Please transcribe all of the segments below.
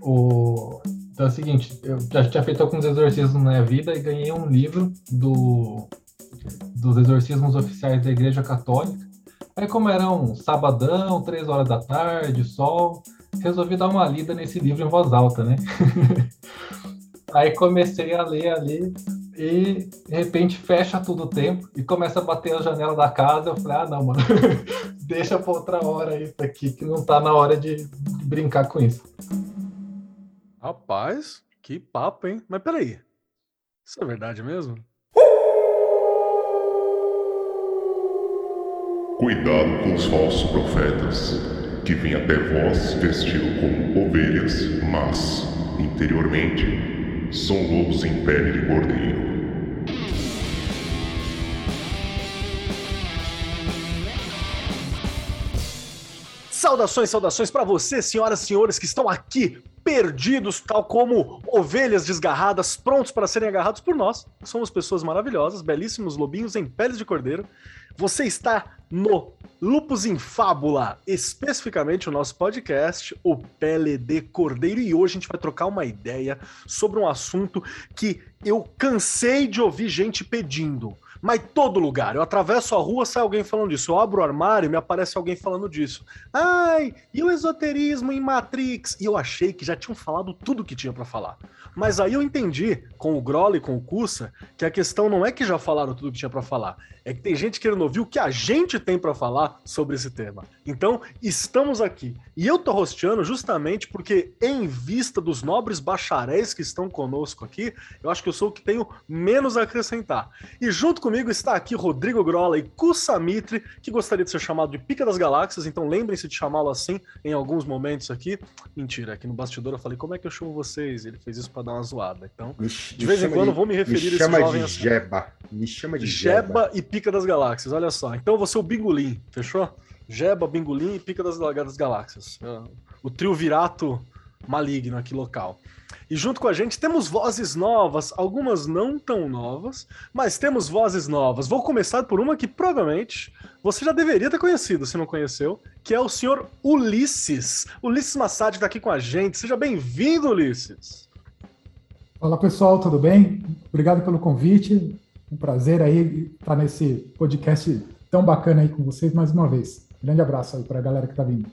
O... Então é o seguinte, eu já tinha feito alguns exorcismos na minha vida e ganhei um livro do... dos exorcismos oficiais da Igreja Católica. Aí como era um sabadão, três horas da tarde, sol, resolvi dar uma lida nesse livro em voz alta, né? Aí comecei a ler ali e de repente fecha tudo o tempo e começa a bater a janela da casa. Eu falei, ah não, mano, deixa pra outra hora isso aqui, que não tá na hora de brincar com isso. Rapaz, que papo, hein? Mas peraí, isso é verdade mesmo? Cuidado com os falsos profetas, que vêm até vós vestido como ovelhas, mas, interiormente, são lobos em pele de cordeiro. Saudações, saudações para você, senhoras e senhores que estão aqui perdidos, tal como ovelhas desgarradas, prontos para serem agarrados por nós. Somos pessoas maravilhosas, belíssimos lobinhos em peles de cordeiro. Você está no Lupus em Fábula, especificamente o nosso podcast, o Pele de Cordeiro, e hoje a gente vai trocar uma ideia sobre um assunto que eu cansei de ouvir gente pedindo. Mas todo lugar. Eu atravesso a rua, sai alguém falando disso. Eu abro o armário me aparece alguém falando disso. Ai, e o esoterismo em Matrix? E eu achei que já tinham falado tudo que tinha para falar. Mas aí eu entendi, com o Groll e com o Kussa, que a questão não é que já falaram tudo que tinha para falar. É que tem gente querendo ouvir o que a gente tem para falar sobre esse tema. Então, estamos aqui. E eu tô rosteando justamente porque, em vista dos nobres bacharéis que estão conosco aqui, eu acho que eu sou o que tenho menos a acrescentar. E junto comigo está aqui Rodrigo Grola e Kussa Mitre, que gostaria de ser chamado de Pica das Galáxias, então lembrem-se de chamá-lo assim em alguns momentos aqui. Mentira, aqui no bastidor eu falei, como é que eu chamo vocês? Ele fez isso para dar uma zoada. Então, de vez em quando, de, vou me referir me a esse jovem de assim. Jeba. Me chama de Jeba. Jeba e Pica das Galáxias, olha só. Então eu vou ser o Bingolim, fechou? Jeba, Bingolim e Pica das, das Galáxias. É, o trio virato maligno aqui local. E junto com a gente temos vozes novas, algumas não tão novas, mas temos vozes novas. Vou começar por uma que provavelmente você já deveria ter conhecido, se não conheceu, que é o senhor Ulisses. Ulisses Massad está aqui com a gente. Seja bem-vindo, Ulisses. Fala pessoal, tudo bem? Obrigado pelo convite. Um prazer aí estar nesse podcast tão bacana aí com vocês mais uma vez. Grande abraço aí para a galera que está vindo.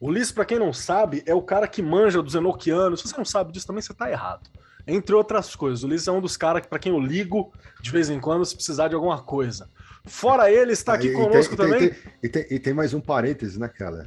Ulisses, para quem não sabe, é o cara que manja dos Enochianos. Se você não sabe disso, também você está errado. Entre outras coisas, o Ulisses é um dos caras para quem eu ligo de vez em quando se precisar de alguma coisa. Fora ele, está aqui e, conosco e tem, também. E tem, e tem, mais um parêntese, né, cara?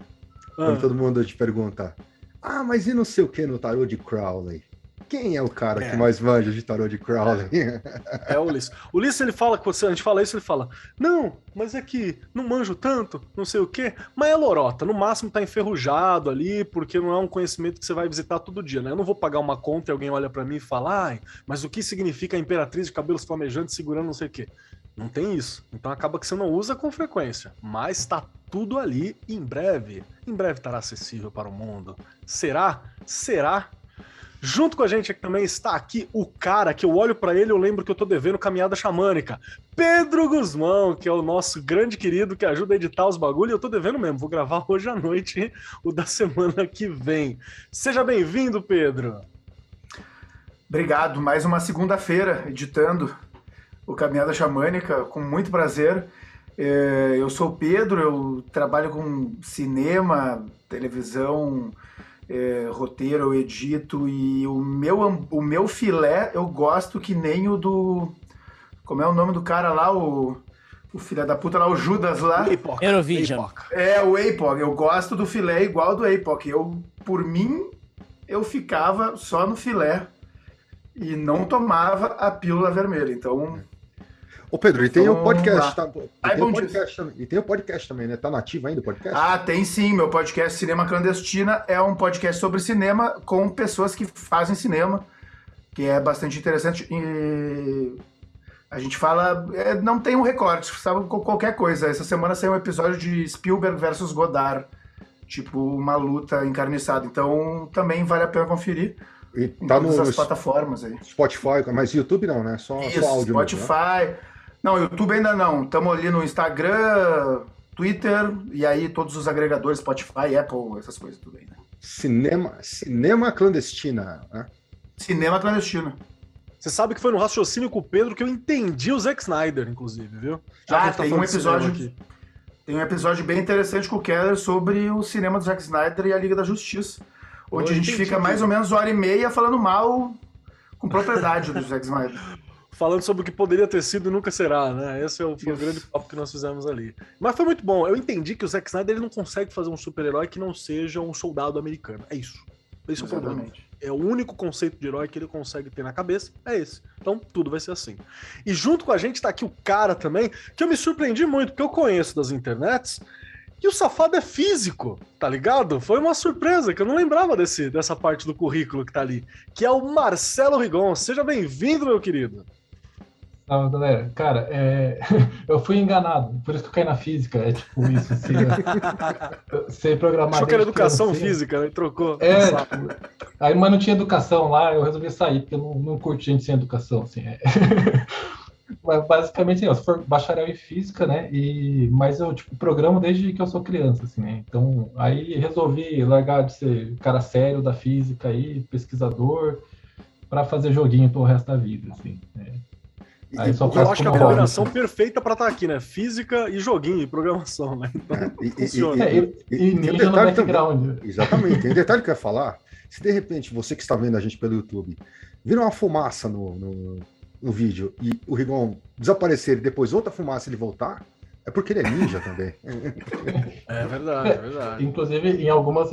Ah. Quando todo mundo te pergunta: Ah, mas e não sei o que no tarô de Crowley? Quem é o cara é. que mais manja de tarô de Crowley? É, é o Ulisses. O Ulisses, ele fala, quando a gente fala isso, ele fala, não, mas é que não manjo tanto, não sei o quê, mas é lorota, no máximo tá enferrujado ali, porque não é um conhecimento que você vai visitar todo dia, né? Eu não vou pagar uma conta e alguém olha para mim e fala, ai, mas o que significa a imperatriz de cabelos flamejantes segurando não sei o quê? Não tem isso. Então acaba que você não usa com frequência, mas tá tudo ali em breve. Em breve estará acessível para o mundo. Será? Será? Junto com a gente aqui também está aqui o cara que eu olho para ele eu lembro que eu tô devendo caminhada xamânica. Pedro Guzmão, que é o nosso grande querido que ajuda a editar os bagulhos. Eu tô devendo mesmo, vou gravar hoje à noite o da semana que vem. Seja bem-vindo, Pedro. Obrigado, mais uma segunda-feira editando o Caminhada Xamânica, com muito prazer. É, eu sou o Pedro, eu trabalho com cinema, televisão, é, roteiro, eu edito e o meu, o meu filé eu gosto que nem o do. Como é o nome do cara lá? O, o filho da puta lá, o Judas lá. Eurovision. É, o Apoc. Eu gosto do filé igual do Apoc. Eu, por mim, eu ficava só no filé e não tomava a pílula vermelha. Então, Ô Pedro, e tem o podcast, tá, e, tem o podcast e tem o podcast também, né? Tá nativo ainda o podcast? Ah, tem sim. Meu podcast Cinema Clandestina é um podcast sobre cinema com pessoas que fazem cinema, que é bastante interessante. E a gente fala, é, não tem um recorte, sabe qualquer coisa. Essa semana saiu um episódio de Spielberg versus Godard, tipo uma luta encarniçada. Então também vale a pena conferir. E tá todas no, as plataformas aí. Spotify, mas YouTube não, né? Só, Isso, só áudio. Spotify. Mesmo, né? Não, YouTube ainda não. Estamos ali no Instagram, Twitter e aí todos os agregadores, Spotify, Apple, essas coisas tudo aí, né? Cinema, cinema clandestina. Né? Cinema clandestino. Você sabe que foi no raciocínio com o Pedro que eu entendi o Zack Snyder, inclusive, viu? Já ah, tá tem um episódio aqui. Tem um episódio bem interessante com o Keller sobre o cinema do Zack Snyder e a Liga da Justiça. Onde eu a gente fica mais ou menos uma hora e meia falando mal com propriedade do Zack Snyder. Falando sobre o que poderia ter sido e nunca será, né? Esse é o, foi o grande papo que nós fizemos ali. Mas foi muito bom. Eu entendi que o Zack Snyder ele não consegue fazer um super-herói que não seja um soldado americano. É isso. Esse é o problema. É o único conceito de herói que ele consegue ter na cabeça, é esse. Então tudo vai ser assim. E junto com a gente tá aqui o cara também, que eu me surpreendi muito, porque eu conheço das internets, e o safado é físico, tá ligado? Foi uma surpresa, que eu não lembrava desse, dessa parte do currículo que tá ali. Que é o Marcelo Rigon. Seja bem-vindo, meu querido. Não, galera, cara, é... eu fui enganado, por isso que eu caí na física, é tipo isso, assim, ser programador. Achou que era educação física, né? Trocou. É, tipo, aí, mas não tinha educação lá, eu resolvi sair, porque eu não, não curto gente sem educação, assim. É. Mas basicamente, assim, eu sou bacharel em física, né? E, mas eu, tipo, programo desde que eu sou criança, assim, né? Então, aí resolvi largar de ser cara sério da física aí, pesquisador, para fazer joguinho pro resto da vida, assim. Né? Aí só eu acho que a combinação perfeita para estar tá aqui, né? Física e joguinho e programação, né? Então, é, e, funciona. E, e, e, e ninja no background. Também, exatamente. Tem um detalhe que eu ia falar. Se de repente você que está vendo a gente pelo YouTube vira uma fumaça no, no, no vídeo e o Rigon desaparecer e depois outra fumaça ele voltar, é porque ele é ninja também. É verdade, é verdade. Inclusive, em algumas,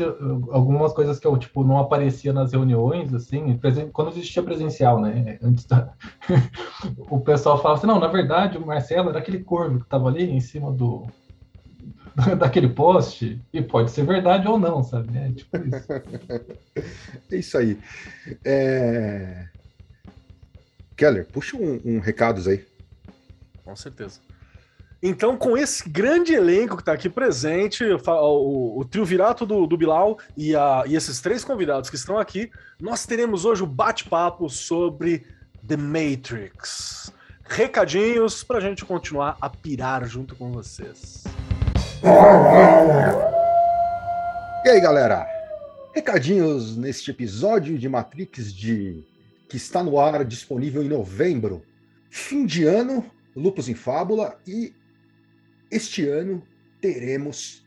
algumas coisas que eu tipo, não aparecia nas reuniões, assim, quando existia presencial, né? Antes da... o pessoal falava assim, não, na verdade, o Marcelo era aquele corvo que estava ali em cima do, daquele poste, e pode ser verdade ou não, sabe? É tipo isso. é isso aí. É... Keller, puxa um, um recados aí. Com certeza. Então, com esse grande elenco que está aqui presente, o, o, trio Virato do, do Bilal e, a, e esses três convidados que estão aqui, nós teremos hoje o bate-papo sobre The Matrix. Recadinhos para a gente continuar a pirar junto com vocês. E aí, galera? Recadinhos neste episódio de Matrix de que está no ar disponível em novembro. Fim de ano, Lupus em Fábula e este ano teremos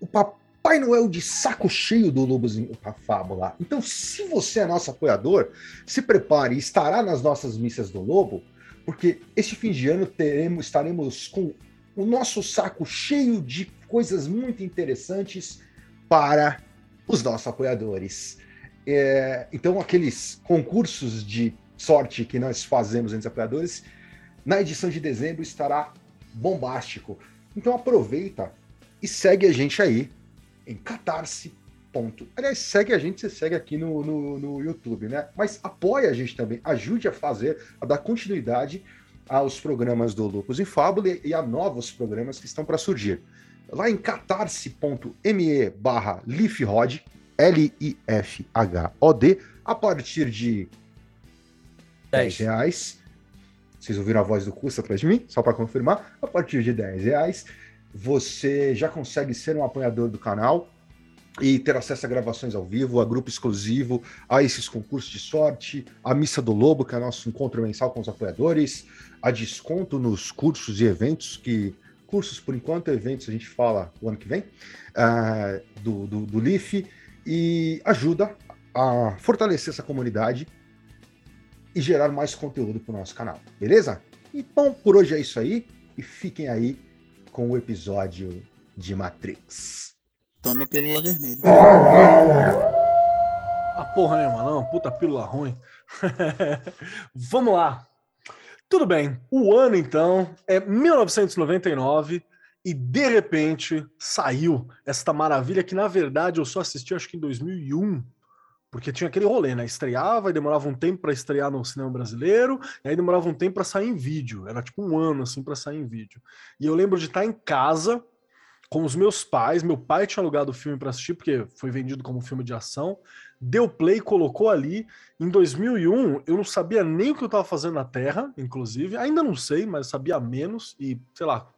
o Papai Noel de saco cheio do Lobos em Fábula. Então, se você é nosso apoiador, se prepare, estará nas nossas missas do Lobo, porque este fim de ano teremos, estaremos com o nosso saco cheio de coisas muito interessantes para os nossos apoiadores. É, então, aqueles concursos de sorte que nós fazemos entre os apoiadores, na edição de dezembro estará bombástico. Então aproveita e segue a gente aí em catarse. Ponto. Aliás, segue a gente, você segue aqui no, no, no YouTube, né? Mas apoia a gente também, ajude a fazer, a dar continuidade aos programas do Lupus em Fábula e a novos programas que estão para surgir. Lá em catarse.me barra lifrod, L-I-F-H-O-D, a partir de 10 reais vocês ouviram a voz do curso atrás de mim? Só para confirmar, a partir de 10 reais você já consegue ser um apoiador do canal e ter acesso a gravações ao vivo, a grupo exclusivo, a esses concursos de sorte, a Missa do Lobo, que é nosso encontro mensal com os apoiadores, a desconto nos cursos e eventos, que cursos por enquanto, eventos a gente fala o ano que vem, uh, do, do, do e ajuda a fortalecer essa comunidade e gerar mais conteúdo para o nosso canal, beleza? Então, por hoje é isso aí e fiquem aí com o episódio de Matrix. Tome a pílula vermelha. A porra nenhuma, não. Puta pílula ruim. Vamos lá. Tudo bem. O ano, então, é 1999 e, de repente, saiu esta maravilha que, na verdade, eu só assisti acho que em 2001 porque tinha aquele rolê, né? Estreava e demorava um tempo para estrear no cinema brasileiro, e aí demorava um tempo para sair em vídeo. Era tipo um ano assim para sair em vídeo. E eu lembro de estar em casa com os meus pais. Meu pai tinha alugado o filme para assistir porque foi vendido como filme de ação. Deu play, colocou ali. Em 2001, eu não sabia nem o que eu estava fazendo na Terra, inclusive. Ainda não sei, mas sabia menos e, sei lá,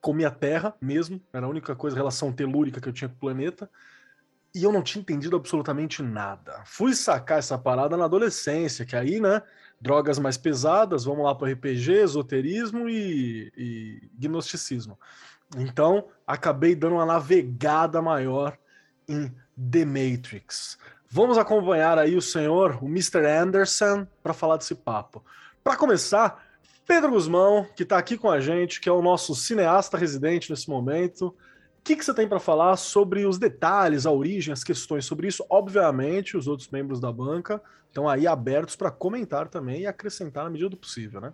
comia terra mesmo. Era a única coisa, relação telúrica que eu tinha com o planeta. E eu não tinha entendido absolutamente nada. Fui sacar essa parada na adolescência, que aí, né, drogas mais pesadas, vamos lá para RPG, esoterismo e, e gnosticismo. Então, acabei dando uma navegada maior em The Matrix. Vamos acompanhar aí o senhor, o Mr. Anderson, para falar desse papo. Para começar, Pedro Guzmão, que está aqui com a gente, que é o nosso cineasta residente nesse momento. Que, que você tem para falar sobre os detalhes, a origem, as questões sobre isso? Obviamente, os outros membros da banca estão aí abertos para comentar também e acrescentar na medida do possível, né?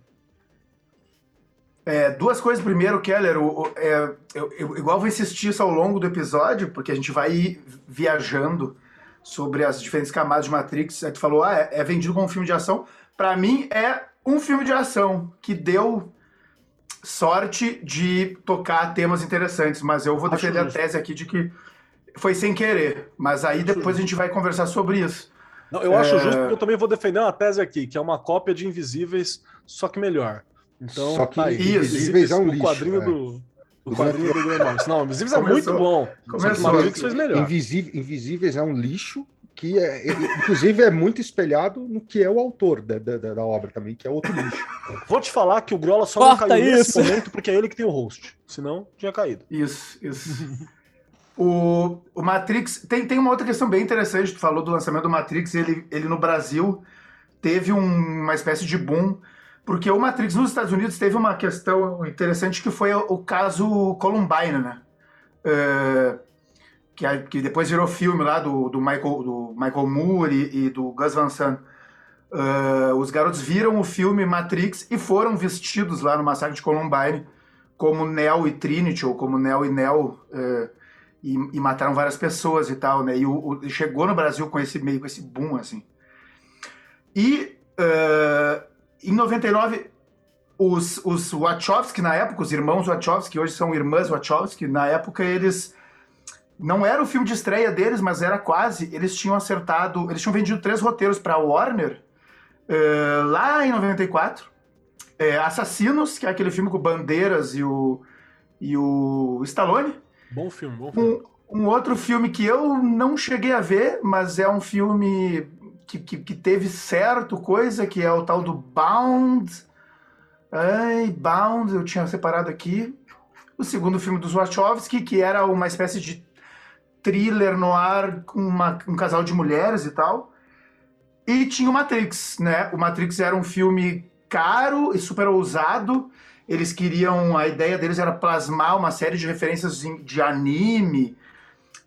É, duas coisas. Primeiro, Keller, o, o, é, eu, eu, igual vou insistir isso ao longo do episódio, porque a gente vai viajando sobre as diferentes camadas de Matrix. Aí tu falou, ah, é, é vendido como um filme de ação. Para mim, é um filme de ação que deu sorte de tocar temas interessantes, mas eu vou defender a tese aqui de que foi sem querer. Mas aí depois a gente vai conversar sobre isso. Não, eu acho é... justo porque eu também vou defender uma tese aqui, que é uma cópia de Invisíveis, só que melhor. Então, só que tá aí, Invisíveis é um lixo. O quadrinho é. do. O quadrinho do Graham Não, Invisíveis é muito bom. Começou. Só que Matrix fez melhor. Invisíveis, Invisíveis é um lixo que é, inclusive é muito espelhado no que é o autor da, da, da, obra também, que é outro lixo. Vou te falar que o Grola só Corta não caiu isso. nesse momento porque é ele que tem o host. Senão, tinha caído. Isso, isso. o, o Matrix. Tem, tem uma outra questão bem interessante. Tu falou do lançamento do Matrix. Ele, ele no Brasil teve um, uma espécie de boom. Porque o Matrix nos Estados Unidos teve uma questão interessante que foi o, o caso Columbine, né? Uh, que, que depois virou filme lá do, do, Michael, do Michael Moore e, e do Gus Van Sant. Uh, os garotos viram o filme Matrix e foram vestidos lá no massacre de Columbine como Neo e Trinity, ou como Neo e Neo, uh, e, e, mataram várias pessoas e tal, né? E o, o, chegou no Brasil com esse meio, com esse boom, assim. E uh, em 99, os, os Wachowski, na época, os irmãos Wachowski, hoje são irmãs Wachowski, na época eles não era o filme de estreia deles, mas era quase. Eles tinham acertado, eles tinham vendido três roteiros para Warner uh, lá em 94. É, Assassinos, que é aquele filme com Bandeiras e o, e o Stallone. Bom filme, bom filme. Um, um outro filme que eu não cheguei a ver, mas é um filme que, que, que teve certo coisa, que é o tal do Bound. Ai, Bound, eu tinha separado aqui. O segundo filme dos Wachowski, que era uma espécie de thriller no ar com uma, um casal de mulheres e tal. E tinha o Matrix, né? O Matrix era um filme caro e super ousado. Eles queriam, a ideia deles era plasmar uma série de referências de anime.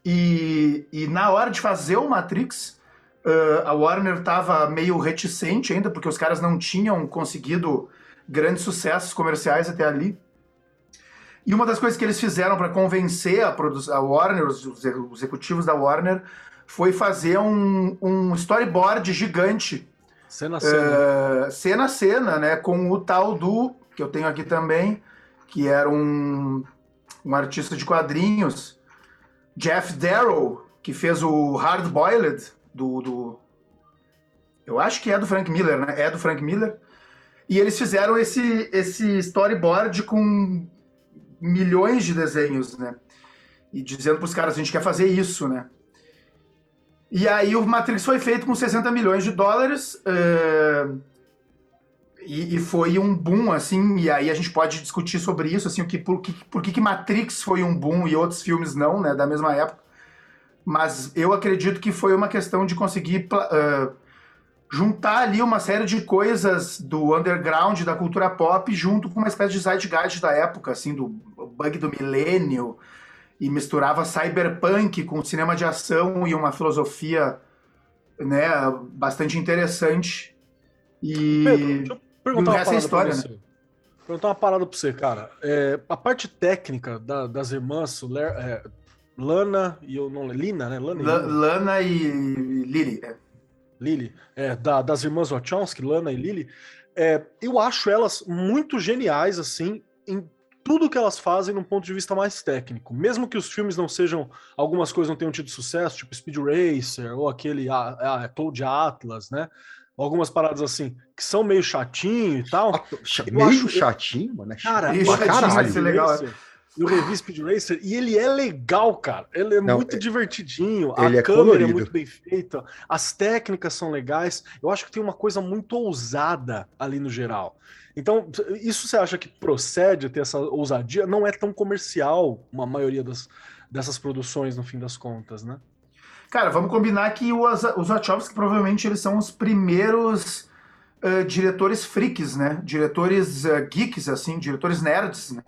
E, e na hora de fazer o Matrix, uh, a Warner estava meio reticente ainda, porque os caras não tinham conseguido grandes sucessos comerciais até ali. E uma das coisas que eles fizeram para convencer a, a Warner, os, os, executivos da Warner, foi fazer um, um storyboard gigante. Cena a cena. Uh, cena a cena, né? Com o tal do, que eu tenho aqui também, que era um, um artista de quadrinhos, Jeff Darrow, que fez o Hard Boiled, do, do. Eu acho que é do Frank Miller, né? É do Frank Miller. E eles fizeram esse, esse storyboard com milhões de desenhos, né? E dizendo para os caras, a gente quer fazer isso, né? E aí o Matrix foi feito com 60 milhões de dólares uh, e, e, foi um boom, assim, e aí a gente pode discutir sobre isso, assim, o que, por, que, por que, que Matrix foi um boom e outros filmes não, né, da mesma época. Mas eu acredito que foi uma questão de conseguir uh, juntar ali uma série de coisas do underground, da cultura pop, junto com uma espécie de zeitgeist da época, assim, do bug do milênio, e misturava cyberpunk com cinema de ação e uma filosofia, né, bastante interessante. E, Pedro, deixa eu perguntar essa é história, né? Perguntar uma parada pra você, cara. É, a parte técnica da- das irmãs Ler- é, Lana e eu não Lina, né? Lana e Lina. Lana e Lily. é. Lily, é, da- das irmãs Wachowski, Lana e Lily, é, eu acho elas muito geniais, assim, em tudo que elas fazem num ponto de vista mais técnico. Mesmo que os filmes não sejam, algumas coisas não tenham tido sucesso, tipo Speed Racer, ou aquele a, a Cloud Atlas, né? Algumas paradas assim, que são meio chatinho e tal. Meio acho- chatinho, mano. É Cara, chatinho, caralho. esse é legal. Racer, Eu revi Speed Racer e ele é legal, cara. Ele é Não, muito é- divertidinho. ele a é câmera colorido. é muito bem feita. As técnicas são legais. Eu acho que tem uma coisa muito ousada ali no geral. Então, isso você acha que procede ter essa ousadia? Não é tão comercial uma maioria das, dessas produções, no fim das contas, né? Cara, vamos combinar que os, os Wachowski provavelmente eles são os primeiros eh, diretores freaks, né? Diretores eh, geeks, assim, diretores nerds, né?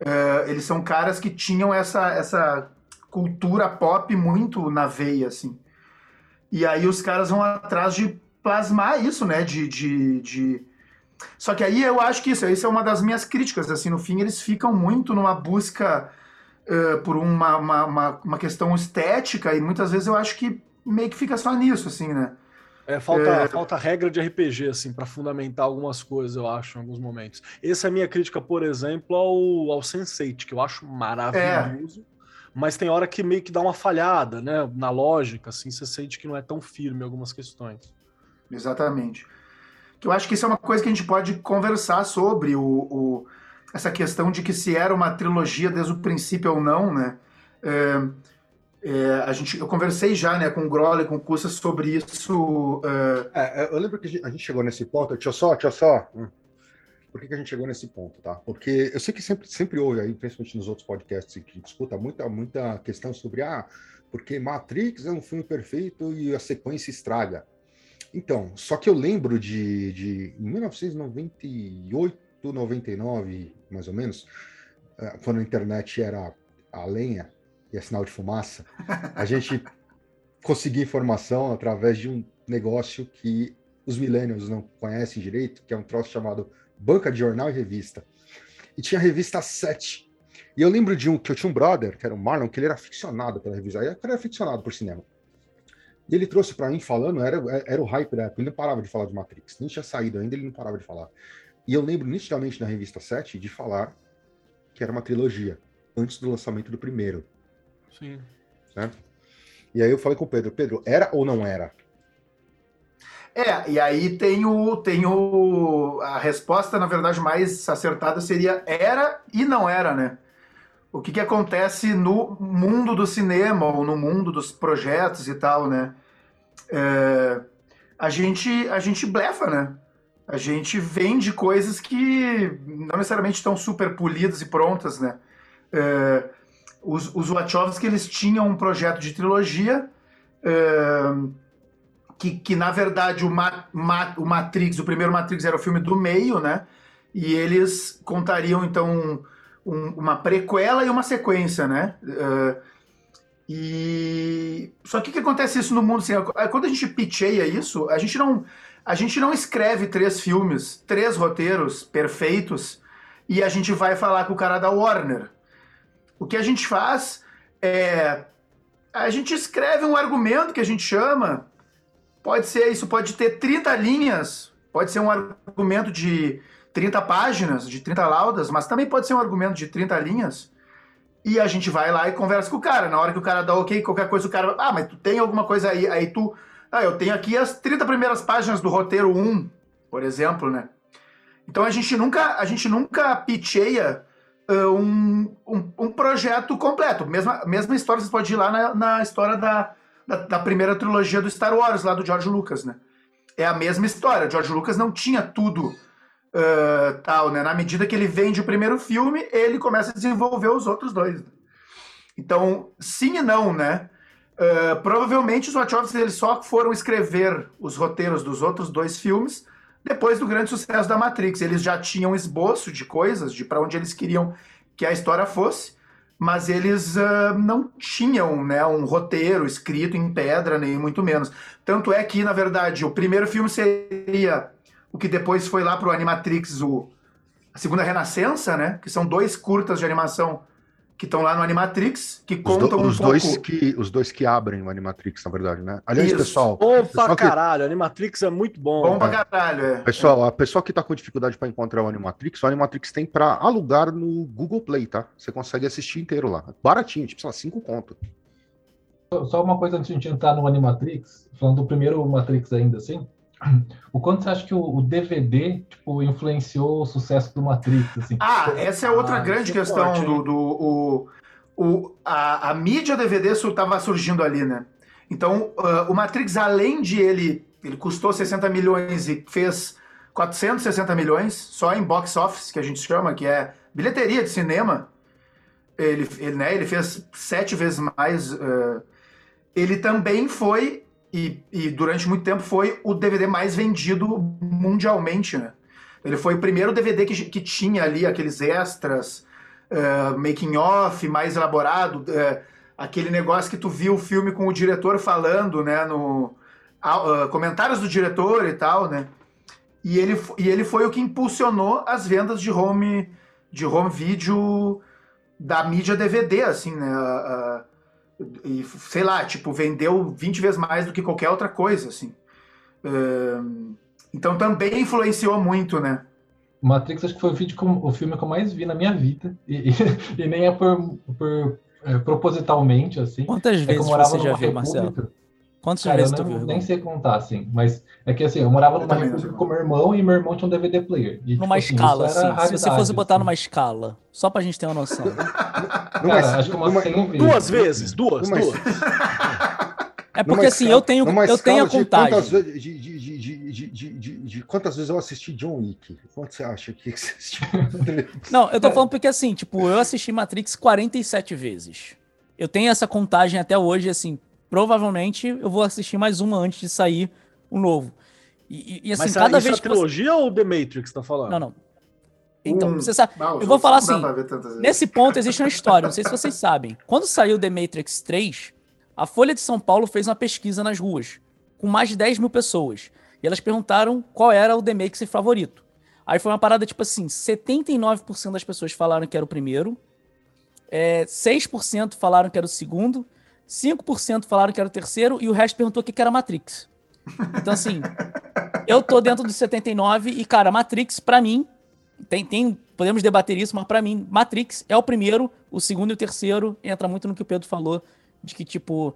Eh, eles são caras que tinham essa, essa cultura pop muito na veia, assim. E aí os caras vão atrás de plasmar isso, né? De, de, de... Só que aí eu acho que isso, isso é uma das minhas críticas, assim, no fim eles ficam muito numa busca eh, por uma, uma, uma, uma questão estética e muitas vezes eu acho que meio que fica só nisso, assim, né? É, falta, É. falta regra de RPG, assim, para fundamentar algumas coisas, eu acho, em alguns momentos. Essa é a minha crítica, por exemplo, ao, ao Sense8, que eu acho maravilhoso, mas tem hora que meio que dá uma falhada, né? Na lógica, assim, você sente que não é tão firme em algumas questões. Exatamente. Que eu acho que isso é uma coisa que a gente pode conversar sobre o, o- essa questão de que se era uma trilogia desde o princípio ou não, né? É, é, a gente, eu conversei já, né, com o Groll e com o Cussa sobre isso. é, É, é, eu lembro que a gente- chegou nesse ponto. Deixa eu só, deixa eu só. hum. Por que, que a gente chegou nesse ponto, tá? Porque eu sei que sempre, sempre houve aí, principalmente nos outros podcasts que a gente escuta, muita, muita questão sobre, ah, porque Matrix é um filme perfeito e a sequência estraga. Então, só que eu lembro de, de em 1998, 99, mais ou menos, eh, quando a internet era a lenha e a sinal de fumaça, a gente conseguia informação através de um negócio que os millennials não conhecem direito, que é um troço chamado banca de jornal e revista. E tinha a revista 7. E eu lembro de um que eu tinha um brother, que era o Marlon, que ele era aficionado pela revista. Cara era aficionado por cinema. E ele trouxe para mim falando, era, era o hype da época, ele não parava de falar de Matrix. Nem tinha saído ainda, ele não parava de falar. E eu lembro nitidamente na revista 7 de falar que era uma trilogia, antes do lançamento do primeiro. Sim. E aí eu falei com o Pedro, Pedro, era ou não era? É, e aí tem o, tem o. A resposta, na verdade, mais acertada seria era e não era, né? O que, que acontece no mundo do cinema ou no mundo dos projetos e tal, né? É, a, gente, a gente blefa, né? A gente vende coisas que não necessariamente estão super polidas e prontas, né? É, os, os Wachowski, eles tinham um projeto de trilogia. é, que, que na verdade o, Ma- Ma- o Matrix, o primeiro Matrix era o filme do meio, né? E eles contariam então um- uma prequela e uma sequência, né? Eh, e só que o que acontece isso no mundo assim, quando a gente pitcheia isso, a gente não a gente não escreve três filmes, três roteiros perfeitos e a gente vai falar com o cara da Warner. O que a gente faz é a gente escreve um argumento que a gente chama Pode ser, isso pode ter 30 linhas, pode ser um argumento de 30 páginas, de 30 laudas, mas também pode ser um argumento de 30 linhas. E a gente vai lá e conversa com o cara. Na hora que o cara dá ok, qualquer coisa, o cara. Ah, mas tu tem alguma coisa aí? Aí tu. Ah, eu tenho aqui as 30 primeiras páginas do roteiro 1, por exemplo, né? Então a gente nunca, a gente nunca pitcheia ah, um, um, um projeto completo. Mesma, mesma história, você pode ir lá na, na história da, da, da primeira trilogia do Star Wars, lá do George Lucas, né? É a mesma história. George Lucas não tinha tudo ah, tal, né? Na medida que ele vende o primeiro filme, ele começa a desenvolver os outros dois. Então, sim e não, né? Ah, provavelmente os Wachowski eles só foram escrever os roteiros dos outros dois filmes depois do grande sucesso da Matrix. Eles já tinham esboço de coisas, de para onde eles queriam que a história fosse, mas eles ah, não tinham né, um roteiro escrito em pedra, nem muito menos. Tanto é que, na verdade, o primeiro filme seria o que depois foi lá para o Animatrix, o, a segunda Renascença, né? Que são dois curtas de animação que estão lá no Animatrix, que Os, do- contam um os pouco... dois que, os dois que abrem o Animatrix, na verdade, né? Aliás, Isso. pessoal, Bom pessoal pra que- caralho, Animatrix é muito bom. Bom pra caralho, é. Pessoal, a pessoa que está com dificuldade para encontrar o Animatrix, o Animatrix tem para alugar no Google Play, tá? Você consegue assistir inteiro lá. Baratinho, tipo, sei lá, 5 conto. Só- Só uma coisa antes de a gente entrar no Animatrix, falando do primeiro Matrix ainda assim. o quanto você acha que o, o DVD tipo, influenciou o sucesso do Matrix? Assim? Ah, essa é outra Ah, grande é questão forte, do, do o, o, a, a mídia DVD estava surgindo ali, né? Então, ah, o Matrix, além de ele, ele custou 60 milhões e fez 460 milhões só em box office, que a gente chama, que é bilheteria de cinema. Ele, ele, né, ele fez sete vezes mais. ah, ele também foi, e, e durante muito tempo foi, o DVD mais vendido mundialmente, né? Ele foi o primeiro DVD que, que tinha ali aqueles extras, eh, making off mais elaborado, eh, aquele negócio que tu viu o filme com o diretor falando, né, no ah, comentários do diretor e tal, né? E ele, e ele foi o que impulsionou as vendas de home de home video da mídia DVD, assim, né? E sei lá, tipo, vendeu 20 vezes mais do que qualquer outra coisa, assim. Então também influenciou muito, né? Matrix acho que foi o, vídeo o filme que eu mais vi na minha vida. E, e- e nem é por, por, é, propositalmente, assim. Quantas É vezes você já viu, Marcelo? Quantas Cara, eu vezes tu viu? nem sei contar, assim. Mas é que assim, eu morava Eu numa não república com meu irmão e meu irmão tinha um DVD player. E, Numa tipo, escala, isso era assim. Se você fosse botar assim. numa escala, só pra gente ter uma noção. Cara, acho que umas 100 vezes. Duas vezes, duas, Numa- duas. É porque Numa assim, escala- eu tenho, numa eu tenho a escala de quantas contagem. vezes- De, de, de, de, de, de, de- de quantas vezes eu assisti John Wick? Quanto você acha que você assistiu? Não, eu tô falando porque assim, tipo, eu assisti Matrix 47 vezes. Eu tenho essa contagem até hoje, assim, provavelmente eu vou assistir mais uma antes de sair o novo. E, e- e, assim, Mas cada é vez a que você... trilogia ou The Matrix tá falando? Não, não. Então, Um- você sabe, Não, eu vou falar assim. Nesse ponto existe uma história, não sei se vocês sabem. Quando saiu The Matrix 3, a Folha de São Paulo fez uma pesquisa nas ruas, com mais de 10 mil pessoas. E elas perguntaram qual era o The Matrix favorito. Aí foi uma parada tipo assim: 79% das pessoas falaram que era o primeiro, é, 6% falaram que era o segundo, 5% falaram que era o terceiro, e o resto perguntou o que era Matrix. Então, assim, eu tô dentro dos 79 e, cara, Matrix, pra mim, tem, tem, podemos debater isso, mas pra mim, Matrix é o primeiro, o segundo e o terceiro entra muito no que o Pedro falou, de que, tipo,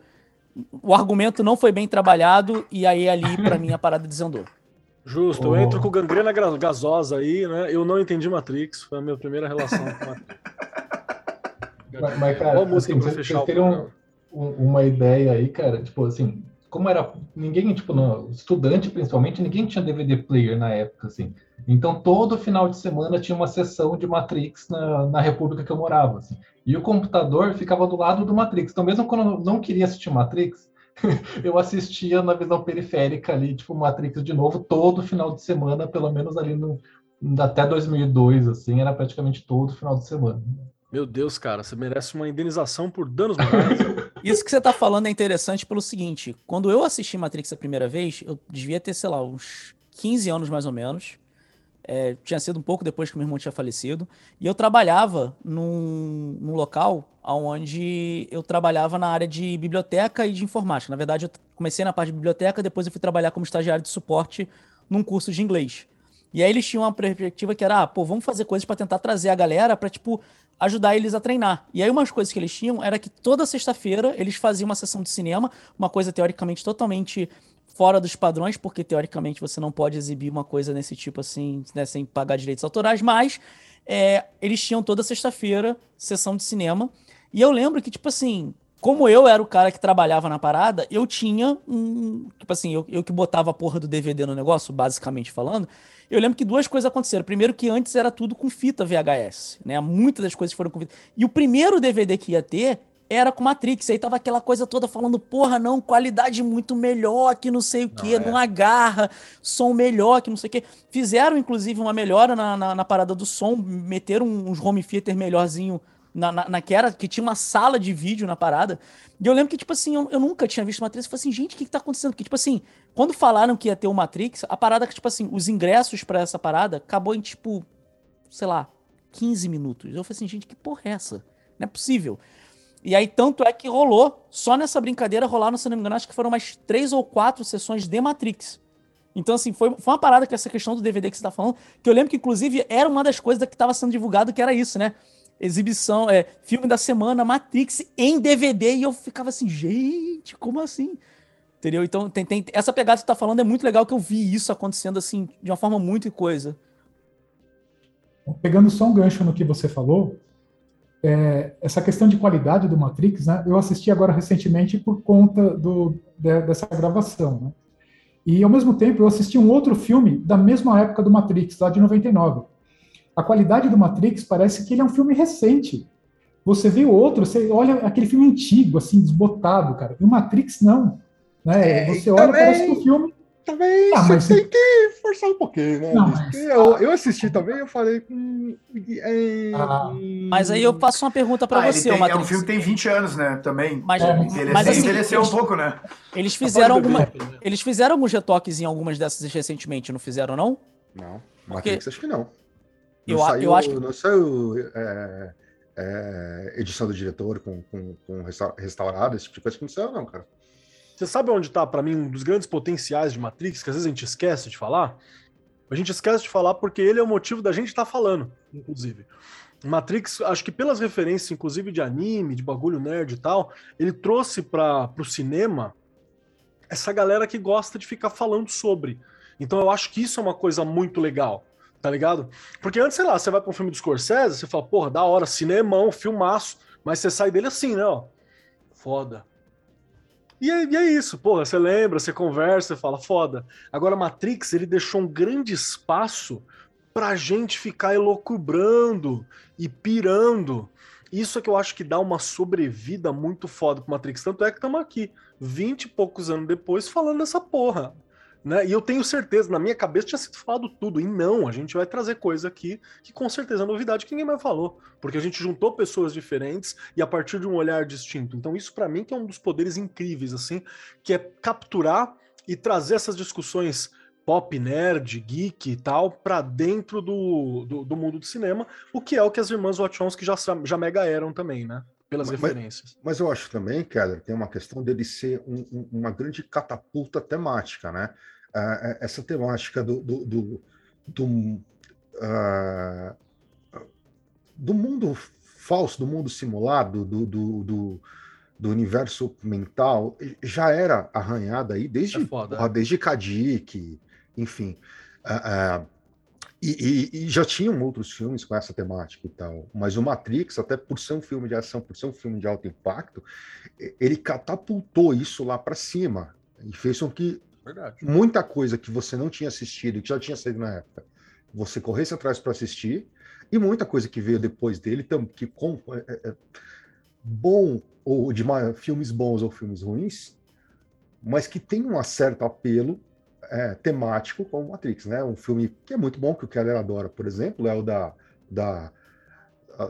o argumento não foi bem trabalhado e aí ali, pra mim, a parada desandou. Justo, eu Oh. entro com gangrena gasosa aí, né? Eu não entendi Matrix, foi a minha primeira relação com Matrix. Mas, mas, cara, Qual música assim, pra fechar vocês o um- uma ideia aí, cara, tipo assim, como era. Ninguém, tipo, no, estudante principalmente, ninguém tinha DVD player na época, assim. Então todo final de semana tinha uma sessão de Matrix na, na república que eu morava, assim. E o computador ficava do lado do Matrix. Então, mesmo quando eu não queria assistir Matrix, eu assistia na visão periférica ali, tipo, Matrix de novo, todo final de semana, pelo menos ali no. Até 2002, assim, era praticamente todo final de semana. Meu Deus, cara, você merece uma indenização por danos morais. Isso que você tá falando é interessante pelo seguinte: quando eu assisti Matrix a primeira vez, eu devia ter, sei lá, uns 15 anos mais ou menos. É, tinha sido um pouco depois que meu irmão tinha falecido. E eu trabalhava num, num local onde eu trabalhava na área de biblioteca e de informática. Na verdade, eu comecei na parte de biblioteca, depois eu fui trabalhar como estagiário de suporte num curso de inglês. E aí eles tinham uma perspectiva que era, ah, pô, vamos fazer coisas para tentar trazer a galera para tipo ajudar eles a treinar. E aí umas coisas que eles tinham era que toda sexta-feira eles faziam uma sessão de cinema, uma coisa teoricamente totalmente fora dos padrões, porque teoricamente você não pode exibir uma coisa nesse tipo assim, né, sem pagar direitos autorais, mas é, eles tinham toda sexta-feira sessão de cinema. E eu lembro que, tipo assim, como eu era o cara que trabalhava na parada, eu tinha um. Tipo assim, eu, eu que botava a porra do DVD no negócio, basicamente falando. Eu lembro que duas coisas aconteceram. Primeiro, que antes era tudo com fita VHS, né? Muitas das coisas foram com fita. E o primeiro DVD que ia ter era com Matrix. Aí tava aquela coisa toda falando, porra, não, qualidade muito melhor, que não sei o quê, não, agarra, som melhor, que não sei o quê. Fizeram, inclusive, uma melhora na, na, na parada do som, meteram uns home theater melhorzinho na, na, na que, tinha uma sala de vídeo na parada. E eu lembro que, tipo assim, eu, eu nunca tinha visto Matrix. Eu falei assim, gente, o que, que tá acontecendo? Porque, tipo assim, quando falaram que ia ter o Matrix, a parada que, tipo assim, os ingressos pra essa parada acabou em, tipo, sei lá, 15 minutos. Eu falei assim, gente, que porra é essa? Não é possível. E aí, tanto é que rolou, só nessa brincadeira rolaram, se não me engano, acho que foram mais três ou quatro sessões de Matrix. Então, assim, foi, foi uma parada com essa questão do DVD que você tá falando, que eu lembro que, inclusive, era uma das coisas que tava sendo divulgado, que era isso, né? Exibição, é, filme da semana, Matrix em DVD, e eu ficava assim, gente, como assim? Entendeu? Então, tem, tem, essa pegada que você tá falando é muito legal que eu vi isso acontecendo assim, de uma forma muito coisa. Pegando só um gancho no que você falou, é, essa questão de qualidade do Matrix, né, eu assisti agora recentemente por conta do, de, dessa gravação. Né? E, ao mesmo tempo, eu assisti um outro filme da mesma época do Matrix, lá de 99. A qualidade do Matrix parece que ele é um filme recente. Você vê o outro, você olha aquele filme antigo, assim, desbotado, cara. E o Matrix, não. Né? É, você olha, também- parece que o filme Também Ah, você mas- tem que forçar um pouquinho, né? Não, mas- eu, eu assisti também, eu falei. hum, é, Ah. Mas aí eu faço uma pergunta pra Ah, você, tem- o é um Matrix. filme que tem 20 anos, né? Também. Mas, É, Envelheceu, mas assim, envelheceu eles, um pouco, né? eles fizeram alguma, eles fizeram alguns retoques em algumas dessas recentemente, não fizeram não? Não, Porque- Matrix acho que não. Não Eu saiu, eu acho que- não saiu é, é, edição do diretor com, com, com resta- restaurado, esse tipo de coisa que não saiu, não, cara. Você sabe onde tá, pra mim, um dos grandes potenciais de Matrix, que às vezes a gente esquece de falar? A gente esquece de falar porque ele é o motivo da gente estar falando, inclusive. Matrix, acho que pelas referências, inclusive de anime, de bagulho nerd e tal, ele trouxe para pro cinema essa galera que gosta de ficar falando sobre. Então eu acho que isso é uma coisa muito legal, tá ligado? Porque antes, sei lá, você vai pra um filme do Scorsese, você fala, porra, da hora, cinemão, filmaço, mas você sai dele assim, né, ó. Foda. E é, e é isso, porra, você lembra, você conversa, você fala, foda. Agora, Matrix, ele deixou um grande espaço pra gente ficar elocubrando e pirando. Isso é que eu acho que dá uma sobrevida muito foda pro Matrix. Tanto é que estamos aqui, 20 e poucos anos depois, falando dessa porra. Né? E eu tenho certeza, na minha cabeça tinha sido falado tudo. E não, a gente vai trazer coisa aqui que com certeza é novidade que ninguém mais falou. Porque a gente juntou pessoas diferentes e a partir de um olhar distinto. Então, isso pra mim que é um dos poderes incríveis, assim, que é capturar e trazer essas discussões pop, nerd, geek e tal, pra dentro do, do, do mundo do cinema, o que é o que as irmãs Wachowski já, já mega eram também, né? Pelas Mas- referências. Mas eu acho também, Keller, tem uma questão dele ser um- um- uma grande catapulta temática, né? É- essa temática do, do, do, do, ah, do mundo falso, do mundo simulado, do, do, do, do universo mental, já era arranhada aí desde, É foda, porra, desde Kadik, enfim. Ah, e, e- e já tinham outros filmes com essa temática e tal, mas o Matrix, até por ser um filme de ação, por ser um filme de alto impacto, e- ele catapultou isso lá para cima e fez com que Verdade. muita coisa que você não tinha assistido, que já tinha saído na época, você corresse atrás para assistir, e muita coisa que veio depois dele, que com, é- é- é bom, ou de filmes bons ou filmes ruins, mas que tem um certo apelo é, temático como Matrix, né? Um filme que é muito bom, que o Keller adora, por exemplo, é o da, da a,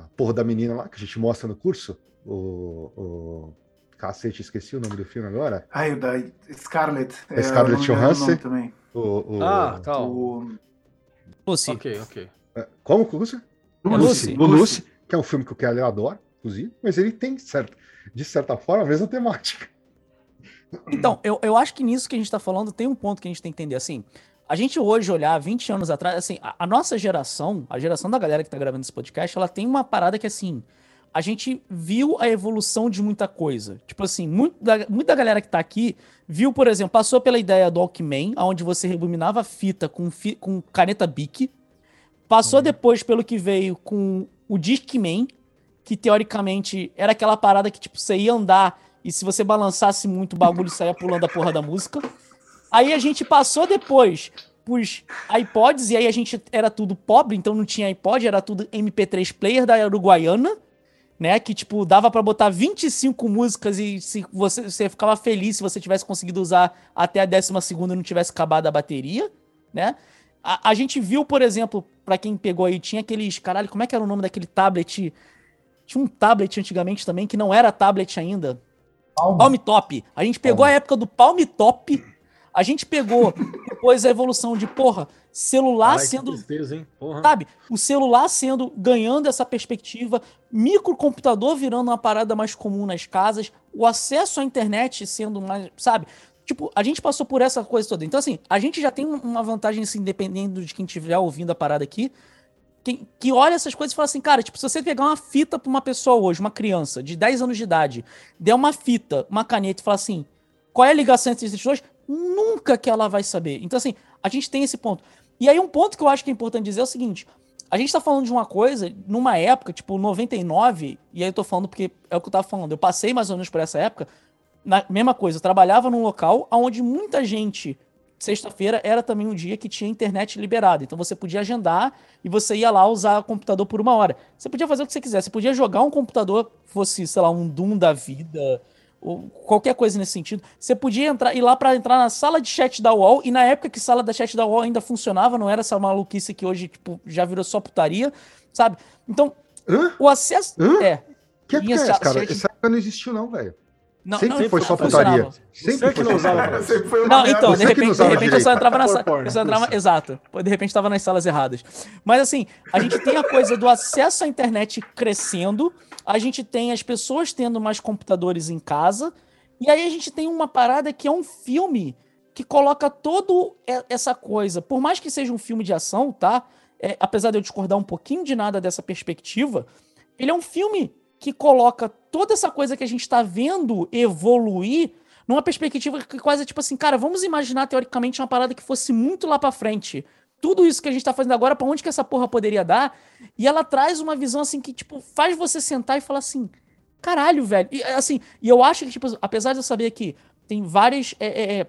a porra da menina lá, que a gente mostra no curso, o, o cacete, esqueci o nome do filme agora, Ai, o da Scarlett. é, Scarlett Johansson? também. o, o- Ah, tal. O... Lucy. Ok, ok. é, como? Lucy. O Lucy, que é um filme que o Keller adora, inclusive, mas ele tem, certo, de certa forma, a mesma temática. Então, eu, eu acho que nisso que a gente tá falando tem um ponto que a gente tem que entender. Assim, a gente hoje olhar 20 anos atrás, assim, a, a nossa geração, a geração da galera que tá gravando esse podcast, ela tem uma parada que, assim, a gente viu a evolução de muita coisa. Tipo assim, muito da, muita galera que tá aqui viu, por exemplo, passou pela ideia do Walkman, onde você rebominava fita com, fi- com caneta Bic. Passou depois pelo que veio com o Discman, que teoricamente era aquela parada que, tipo, você ia andar e se você balançasse muito o bagulho saía pulando a porra da música. Aí a gente passou depois pros iPods, e aí a gente era tudo pobre, então não tinha iPod, era tudo MP3 player da Uruguaiana, né? Que, tipo, dava pra botar 25 músicas e se você, você ficava feliz se você tivesse conseguido usar até a décima segunda e não tivesse acabado a bateria, né? A, a gente viu, por exemplo, pra quem pegou aí, tinha aqueles. Caralho, como é que era o nome daquele tablet? Tinha um tablet antigamente também que não era tablet ainda. Palma. Palm Top. A gente pegou a época do Palm Top. A gente pegou depois a evolução de, porra, celular sendo tristeza, hein? Porra. Sabe? O celular sendo, ganhando essa perspectiva, microcomputador virando uma parada mais comum nas casas, o acesso à internet sendo mais, sabe? Tipo, a gente passou por essa coisa toda. Então, assim, a gente já tem uma vantagem, assim, dependendo de quem estiver ouvindo a parada aqui, que, que olha essas coisas e fala assim, cara, tipo, se você pegar uma fita pra uma pessoa hoje, uma criança de 10 anos de idade, der uma fita, uma caneta e falar assim, qual é a ligação entre esses dois? Nunca que ela vai saber. Então, assim, a gente tem esse ponto. E aí, um ponto que eu acho que é importante dizer é o seguinte: a gente tá falando de uma coisa, numa época, tipo, 99, e aí eu tô falando porque é o que eu tava falando, eu passei mais ou menos por essa época, na mesma coisa, eu trabalhava num local onde muita gente sexta-feira era também um dia que tinha internet liberada. Então você podia agendar e você ia lá usar o computador por uma hora. Você podia fazer o que você quisesse. Você podia jogar um computador, fosse, sei lá, um Doom da vida, ou qualquer coisa nesse sentido. Você podia entrar ir lá para entrar na sala de chat da UOL, e na época que sala da chat da UOL ainda funcionava, não era essa maluquice que hoje tipo, já virou só putaria, sabe? Então, Hã? o acesso. Hã? É. Que época Tinha é cara? chat- Essa época não existiu, não, velho. Não, Sempre não, foi só funcionava. putaria. Sempre Você que foi não usava putaria. Sempre foi uma Não, então, de que repente, de repente eu só entrava na sala. exato. De repente estava nas salas erradas. Mas assim, a gente tem a coisa do acesso à internet crescendo, a gente tem as pessoas tendo mais computadores em casa, e aí a gente tem uma parada que é um filme que coloca todo essa coisa. Por mais que seja um filme de ação, tá? É, apesar de eu discordar um pouquinho de nada dessa perspectiva, ele é um filme que coloca toda essa coisa que a gente está vendo evoluir numa perspectiva que quase é tipo assim, cara, vamos imaginar teoricamente uma parada que fosse muito lá pra frente. Tudo isso que a gente tá fazendo agora, pra onde que essa porra poderia dar? E ela traz uma visão assim que tipo faz você sentar e falar assim, caralho, velho. E assim, e eu acho que tipo, apesar de eu saber que tem várias é, é, é,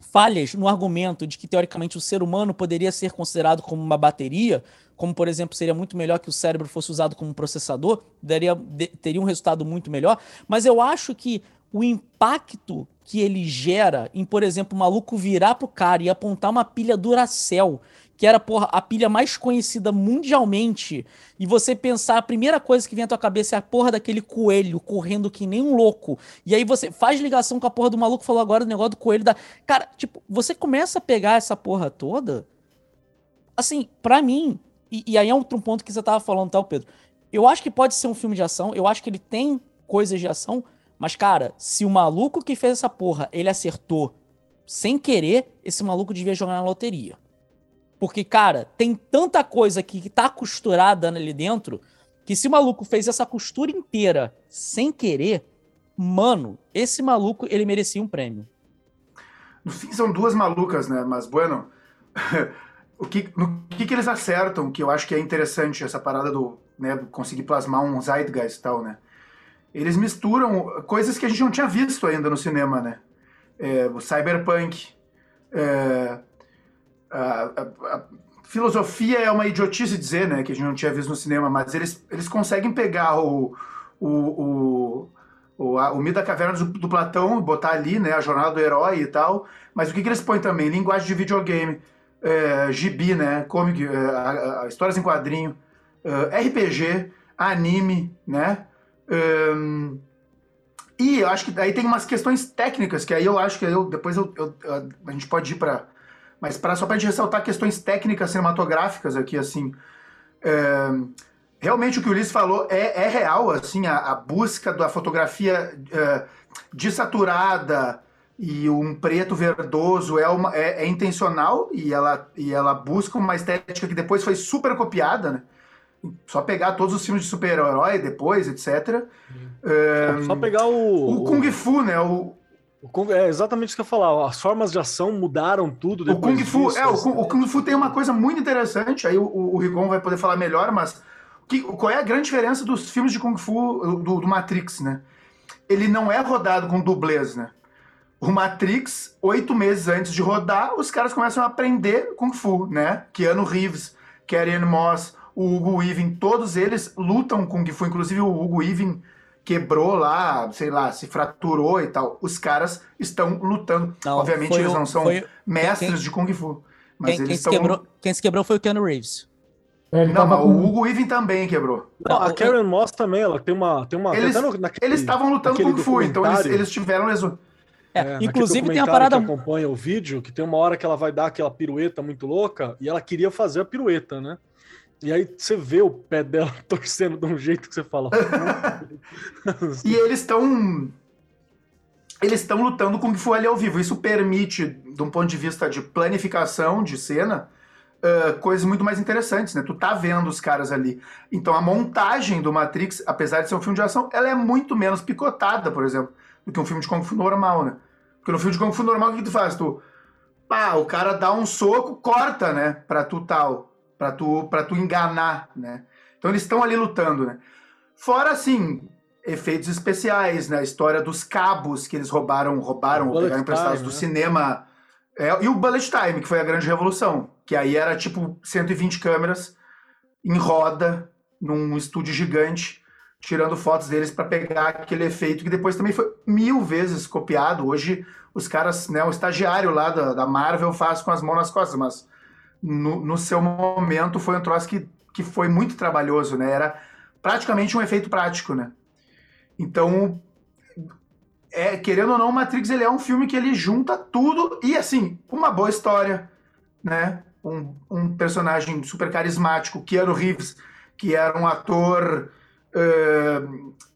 falhas no argumento de que teoricamente o ser humano poderia ser considerado como uma bateria, como por exemplo seria muito melhor que o cérebro fosse usado como processador, daria, de- teria um resultado muito melhor. Mas eu acho que o impacto que ele gera em, por exemplo, o maluco virar pro cara e apontar uma pilha Duracell, que era porra, a pilha mais conhecida mundialmente, e você pensar, a primeira coisa que vem à tua cabeça é a porra daquele coelho correndo que nem um louco. E aí você faz ligação com a porra do maluco falou agora do negócio do coelho da. Cara, tipo, você começa a pegar essa porra toda. Assim, pra mim, e, e aí é outro ponto que você tava falando, tá, Pedro? Eu acho que pode ser um filme de ação, eu acho que ele tem coisas de ação, mas, cara, se o maluco que fez essa porra, ele acertou sem querer, esse maluco devia jogar na loteria. Porque, cara, tem tanta coisa que que tá costurada ali dentro, que se o maluco fez essa costura inteira sem querer, mano, esse maluco, ele merecia um prêmio. No fim são duas malucas, né? Mas, bueno, o que, no que, que eles acertam, que eu acho que é interessante, essa parada do né, conseguir plasmar um zeitgeist e tal, né? Eles misturam coisas que a gente não tinha visto ainda no cinema, né? É, o cyberpunk, é, a, a- a filosofia é uma idiotice dizer, né, que a gente não tinha visto no cinema, mas eles, eles conseguem pegar o, o, o, o, o mito da caverna do, do Platão, botar ali, né, a jornada do herói e tal, mas o que, que eles põem também? Linguagem de videogame, é, gibi, né, comic, é, histórias em quadrinho, é, RPG, anime, né, e eu acho que aí tem umas questões técnicas, que aí eu acho que eu, depois eu- eu- a gente pode ir para. Mas pra, só para gente ressaltar questões técnicas cinematográficas aqui, assim. é, realmente o que o Ulisses falou é, é real, assim, a, a busca da fotografia é, desaturada e um preto verdoso é, uma, é, é intencional e ela, e ela busca uma estética que depois foi super copiada, né? Só pegar todos os filmes de super-herói depois, etc. É, Só pegar o. o Kung Fu, né? O, Kung- é exatamente isso que eu ia falar. As formas de ação mudaram tudo o Kung Fu, disso, é, o, assim. Kung- o Kung Fu tem uma coisa muito interessante, aí o, o, o Rigon vai poder falar melhor, mas que, qual é a grande diferença dos filmes de Kung Fu do, do Matrix, né? Ele não é rodado com dublês, né? O Matrix, oito meses antes de rodar, os caras começam a aprender Kung Fu, né? Keanu Reeves, Carrie Moss, o Hugo Weaving, todos eles lutam Kung Fu, inclusive o Hugo Weaving quebrou lá, sei lá, se fraturou e tal. Os caras estão lutando. Não, Obviamente eles o- não são foi- mestres quem- de Kung Fu. Mas Quem, quem eles se estão. quebrou, quem se quebrou foi o Keanu Reeves. É, ele Não, mas com... o Hugo Weaving também quebrou. Não, a o- Karen Moss também, ela tem uma. Tem uma Eles- naquele- estavam lutando Kung Fu, então eles, eles tiveram. É, É, inclusive tem a parada. que acompanha o vídeo, que tem uma hora que ela vai dar aquela pirueta muito louca e ela queria fazer a pirueta, né? E aí você vê o pé dela torcendo de um jeito que você fala. E eles estão. Eles estão lutando Kung Fu ali ao vivo. Isso permite, de um ponto de vista de planificação de cena, ah, coisas muito mais interessantes, né? Tu tá vendo os caras ali. Então a montagem do Matrix, apesar de ser um filme de ação, ela é muito menos picotada, por exemplo, do que um filme de Kung Fu normal, né? Porque no filme de Kung Fu normal, o que tu faz? Tu, pá, o cara dá um soco, corta, né? Pra tu tal, pra tu, pra tu enganar, né? Então eles estão ali lutando, né? Fora, assim, efeitos especiais, né? A história dos cabos que eles roubaram, roubaram, ou pegaram emprestados time, do né? cinema. É, e o Bullet Time, que foi a grande revolução. Que aí era tipo 120 câmeras em roda, num estúdio gigante, tirando fotos deles para pegar aquele efeito que depois também foi mil vezes copiado. Hoje os caras, né, o estagiário lá da, da Marvel faz com as mãos nas costas, mas no, no seu momento foi um troço que, que foi muito trabalhoso, né? Era praticamente um efeito prático, né? Então, é, querendo ou não, Matrix ele é um filme que ele junta tudo e assim, uma boa história, né? Um, um personagem super carismático, Keanu Reeves, que era um ator, eh,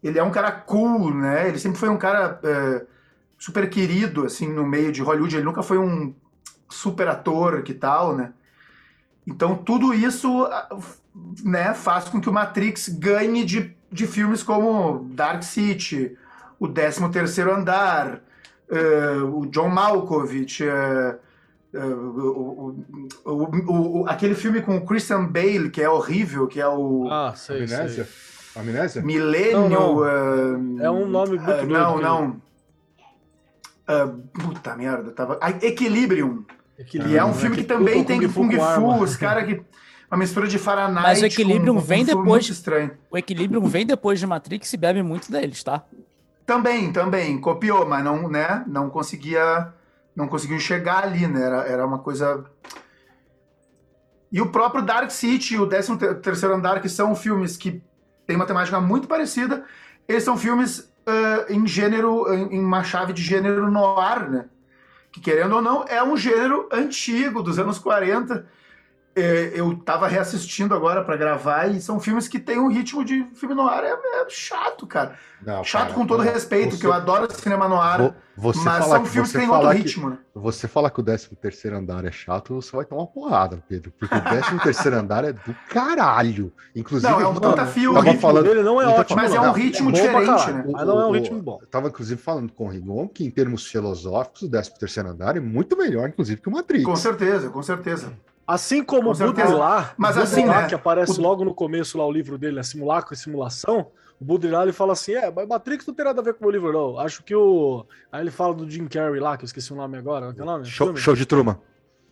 ele é um cara cool, né? Ele sempre foi um cara eh, super querido assim no meio de Hollywood. Ele nunca foi um super ator que tal, né? Então tudo isso, né, faz com que o Matrix ganhe de, de filmes como Dark City, o 13 terceiro andar, eh, o John Malkovich, eh, eh, o, o- o- o- aquele filme com o Christian Bale, que é horrível, que é o Ah, sei, Amnésia? sei. Amnésia? Millennium... Não, eh, É um nome muito ah, doido. Não, que- não. Ah, puta merda, tava... Ah, Equilibrium, que é um né, filme que, luta também tem Kung Kung com. Fu, os caras que... Uma mistura de Fahrenheit Mas o Equilibrium com- com vem um filme depois- muito estranho. O Equilibrium vem depois de Matrix e bebe muito deles, tá? Também, também, copiou, mas não, né, não conseguia, não conseguiu chegar ali, né, era, era uma coisa... E o próprio Dark City e o 13 terceiro andar, que são filmes que têm uma temática muito parecida, eles são filmes ah, em gênero, em, em uma chave de gênero noir, né, que querendo ou não, é um gênero antigo, dos anos 40, É, eu tava reassistindo agora pra gravar e são filmes que têm um ritmo de filme noir, é, é chato, cara. Não, Chato cara, com todo não. respeito, Você- que eu adoro cinema vo- Você mas falar são que filmes você que têm outro que- ritmo, né? Você falar que o 13 terceiro andar é chato, você vai tomar uma porrada, Pedro. Porque o 13 terceiro andar é do caralho. Inclusive, Não, é um puta filme. O tava ritmo falando- dele não é ótimo. mas é um ritmo bom pra diferente, né? Mas não é um O- ritmo o- bom. Eu tava, inclusive, falando com o Rigon que, em termos filosóficos, o 13 terceiro andar é muito melhor, inclusive, que o Matrix. Com certeza, com certeza. Assim como Com o. Baudrillard, Mas assim, né, que aparece o- logo no começo lá o livro dele, né, Simulacro e Simulação, o Baudrillard ele fala assim, é, mas Matrix não tem nada a ver com o meu livro não, acho que o... Aí ele fala do Jim Carrey lá, que eu esqueci o nome agora, é o nome? Show, show de Truman.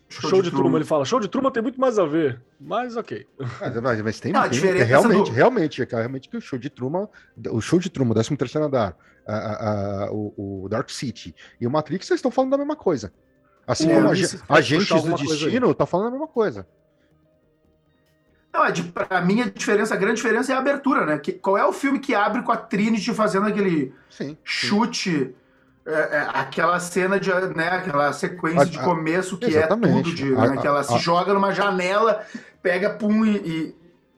Show, de, Truman. ele fala, show de Truman tem muito mais a ver, mas ok. Mas, mas- mas tem, Não, a tem- diferença realmente, do- realmente, é realmente que o show de Truman, o show de Truman, o 13 terceiro andar, a- a- a- o, o Dark City e o Matrix, vocês estão falando da mesma coisa. Assim É, como puxar Agentes do. Destino tá falando a mesma coisa. Não, é de, pra mim a diferença, a grande diferença é a abertura, né? Que, qual é o filme que abre com a Trinity fazendo aquele Sim. sim. chute, é, é, aquela cena de, né, aquela sequência A- de a- começo que é exatamente. tudo de, A- né, que ela se a- joga numa janela, pega pum e, e,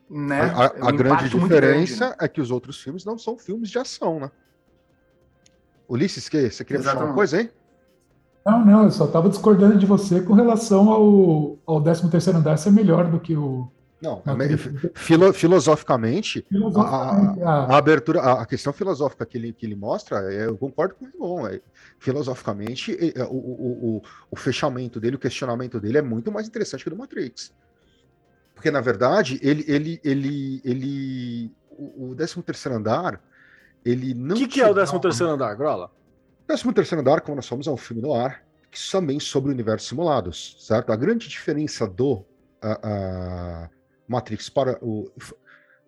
né? A, a- é um a grande diferença grande, né? é que os outros filmes não são filmes de ação, né? Ulisses, que, você queria puxar uma Exatamente. coisa aí? Não, não, eu só estava discordando de você com relação ao, ao 13 terceiro andar ser melhor do que o... Não, filo- filosoficamente, Filosoficamente, a, ah, a abertura, a, a questão filosófica que ele, que ele mostra, é, eu concordo com o Rigon. É, filosoficamente, é, é, o, o, o, o fechamento dele, o questionamento dele é muito mais interessante que o do Matrix. Porque, na verdade, ele. ele, ele, ele o, o 13 terceiro andar, ele O não. que, que é o te dá 13 terceiro andar, Grola? O 13 terceiro andar, como nós somos, é um filme no ar, que também sobre o universo simulados, certo? A grande diferença do a- a Matrix para o...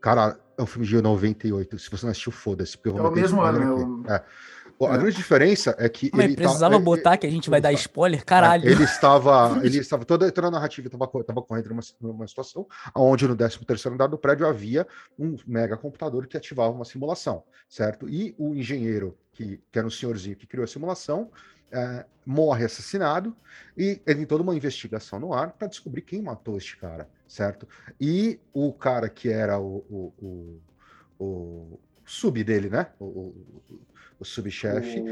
Cara, é um filme de 98, se você não assistiu, foda-se. porque eu vou É o mesmo ano, aqui. É. A É. grande diferença é que Mas ele tá- precisava é- botar que a gente vai dar ele- spoiler? Caralho. Ele estava, ele estava toda, toda a narrativa estava estava correndo numa, numa situação onde no 13 terceiro andar do prédio havia um mega computador que ativava uma simulação, certo? E o engenheiro que, que era um senhorzinho que criou a simulação eh, morre assassinado e tem toda uma investigação no ar para descobrir quem matou este cara, certo? E o cara que era o, o, o, o sub dele, né? O, o, subchefe.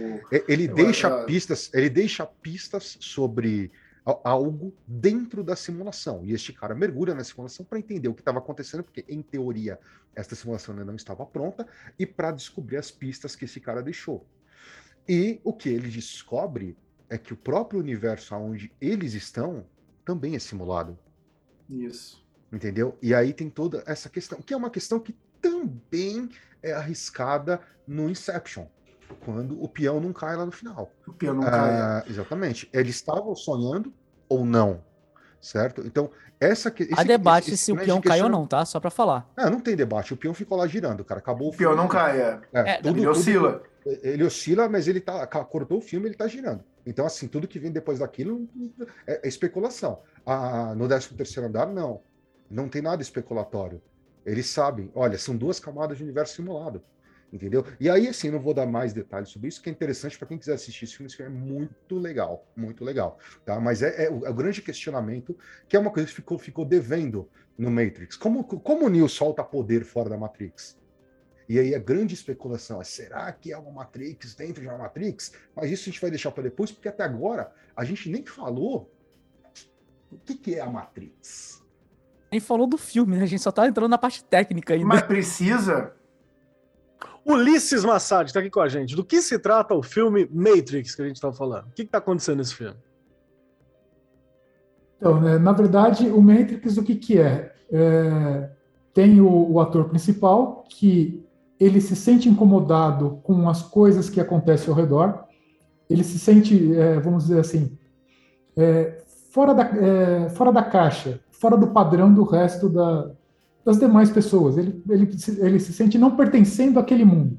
Ele Eu- deixa pistas, ele deixa pistas sobre algo dentro da simulação. E este cara mergulha na simulação para entender o que estava acontecendo, porque em teoria esta simulação ainda não estava pronta, e para descobrir as pistas que esse cara deixou. E o que ele descobre é que o próprio universo onde eles estão também é simulado. Isso. Entendeu? E aí tem toda essa questão, que é uma questão que também é arriscada no Inception, quando o peão não cai lá no final. O peão não cai. Ah, exatamente. Eles estavam sonhando ou não, certo? Então, essa que Há debate esse- esse se o peão cai ou não, tá? Só pra falar. Ah, não tem debate. O peão ficou lá girando, cara. Acabou O peão não cai, é. É, É, tudo, Ele tudo- oscila. ele oscila, mas ele tá. Cortou o filme, ele tá girando. Então, assim, tudo que vem depois daquilo é, é especulação. Ah, no 13 terceiro andar, não. Não tem nada especulatório. Eles sabem, olha, são duas camadas de universo simulado. Entendeu? E aí, assim, não vou dar mais detalhes sobre isso, que é interessante para quem quiser assistir esse filme. Esse filme é muito legal, muito legal. Tá? Mas é, é o, é o grande questionamento, que é uma coisa que ficou, ficou devendo no Matrix. Como, como o Neo solta poder fora da Matrix? E aí a grande especulação é: será que é uma Matrix dentro de uma Matrix? Mas isso a gente vai deixar para depois, porque até agora a gente nem falou o que, que é a Matrix. A gente falou do filme, né? A gente só tá entrando na parte técnica ainda. Mas precisa. Ulisses Massad está aqui com a gente. Do que se trata o filme Matrix que a gente estava falando? O que está acontecendo nesse filme? Então, né, na verdade, o Matrix, o que, que é? É, tem o, o ator principal que ele se sente incomodado com as coisas que acontecem ao redor, ele se sente, é, vamos dizer assim, é, fora, da, é, fora da caixa, fora do padrão do resto da, das demais pessoas. Ele, ele, ele se sente não pertencendo àquele mundo.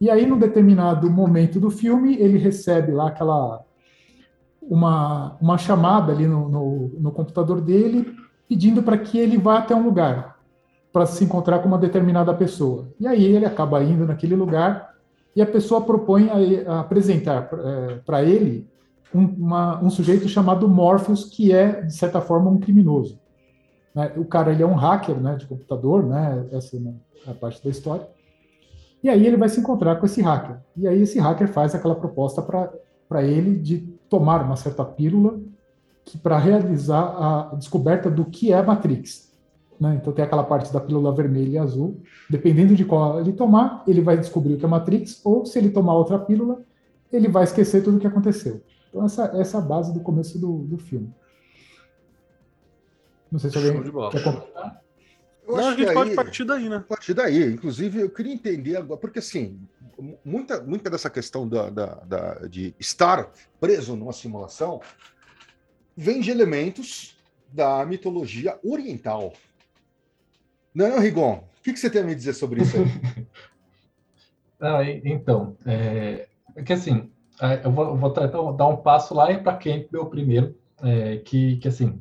E aí, num determinado momento do filme, ele recebe lá aquela uma, uma chamada ali no, no, no computador dele pedindo para que ele vá até um lugar para se encontrar com uma determinada pessoa. E aí ele acaba indo naquele lugar e a pessoa propõe a, a apresentar para ele um, uma- um sujeito chamado Morpheus, que é, de certa forma, um criminoso. Né? O cara ele é um hacker né, de computador, né? essa é a parte da história. E aí ele vai se encontrar com esse hacker. E aí esse hacker faz aquela proposta para ele de tomar uma certa pílula para realizar a descoberta do que é a Matrix. né? Então tem aquela parte da pílula vermelha e azul. Dependendo de qual ele tomar, ele vai descobrir o que é Matrix, ou se ele tomar outra pílula, ele vai esquecer tudo o que aconteceu. Então essa, essa é a base do começo do, do filme. Não sei se alguém Show de bola. quer completar. Eu Não, a acho gente que pode aí- partir daí, né? A partir daí, inclusive, eu queria entender agora, porque assim, muita, muita dessa questão da, da- da- de estar preso numa simulação vem de elementos da mitologia oriental. Não, não, Rigon? O que, que você tem a me dizer sobre isso aí? Ah, então, é, é que assim, é, eu vou, eu vou tentar dar um passo lá para quem deu primeiro, é, que, que assim,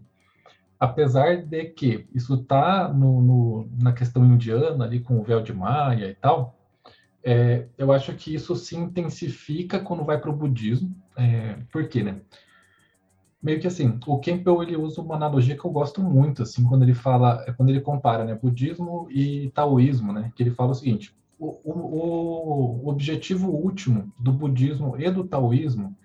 apesar de que isso tá no- na questão indiana ali com o véu de Maia e tal, é, eu acho que isso se intensifica quando vai para o budismo. É, por quê, né? Meio que assim, o Campbell ele usa uma analogia que eu gosto muito, assim, quando ele fala, é quando ele compara, né, budismo e taoísmo, né, que ele fala o seguinte: o, o, o objetivo último do budismo e do taoísmo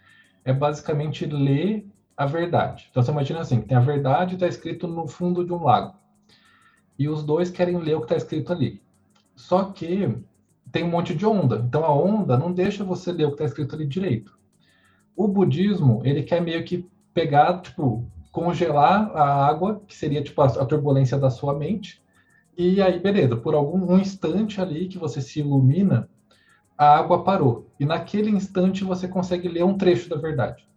é basicamente ler a verdade. Então você imagina assim, tem a verdade está escrito no fundo de um lago. E os dois querem ler o que está escrito ali. Só que tem um monte de onda. Então a onda não deixa você ler o que está escrito ali direito. O budismo, ele quer meio que pegar, tipo, congelar a água, que seria tipo a, turbulência da sua mente, e aí, beleza, por algum um instante ali que você se ilumina, a água parou. E naquele instante você consegue ler um trecho da verdade.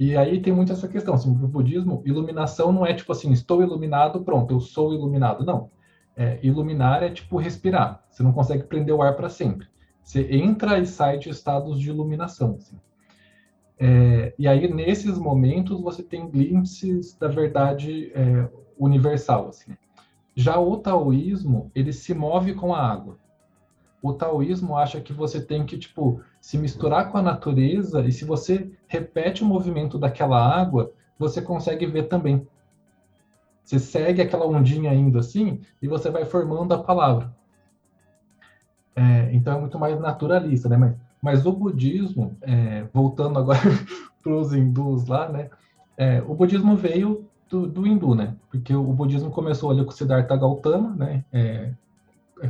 E aí tem muito essa questão, assim, no budismo, iluminação não é tipo assim, estou iluminado, pronto, eu sou iluminado. Não. É, iluminar é tipo respirar. Você não consegue prender o ar para sempre. Você entra e sai de estados de iluminação. Assim. É, e aí, nesses momentos, você tem glimpses da verdade é, universal. Assim. Já o taoísmo, ele se move com a água. O taoísmo acha que você tem que, tipo, se misturar com a natureza e se você repete o movimento daquela água, você consegue ver também. Você segue aquela ondinha indo assim e você vai formando a palavra. É, então é muito mais naturalista, né? Mas, mas o budismo, é, voltando agora para os hindus lá, né? É, o budismo veio do, do hindu, né? Porque o budismo começou ali com Siddhartha Gautama, né? É,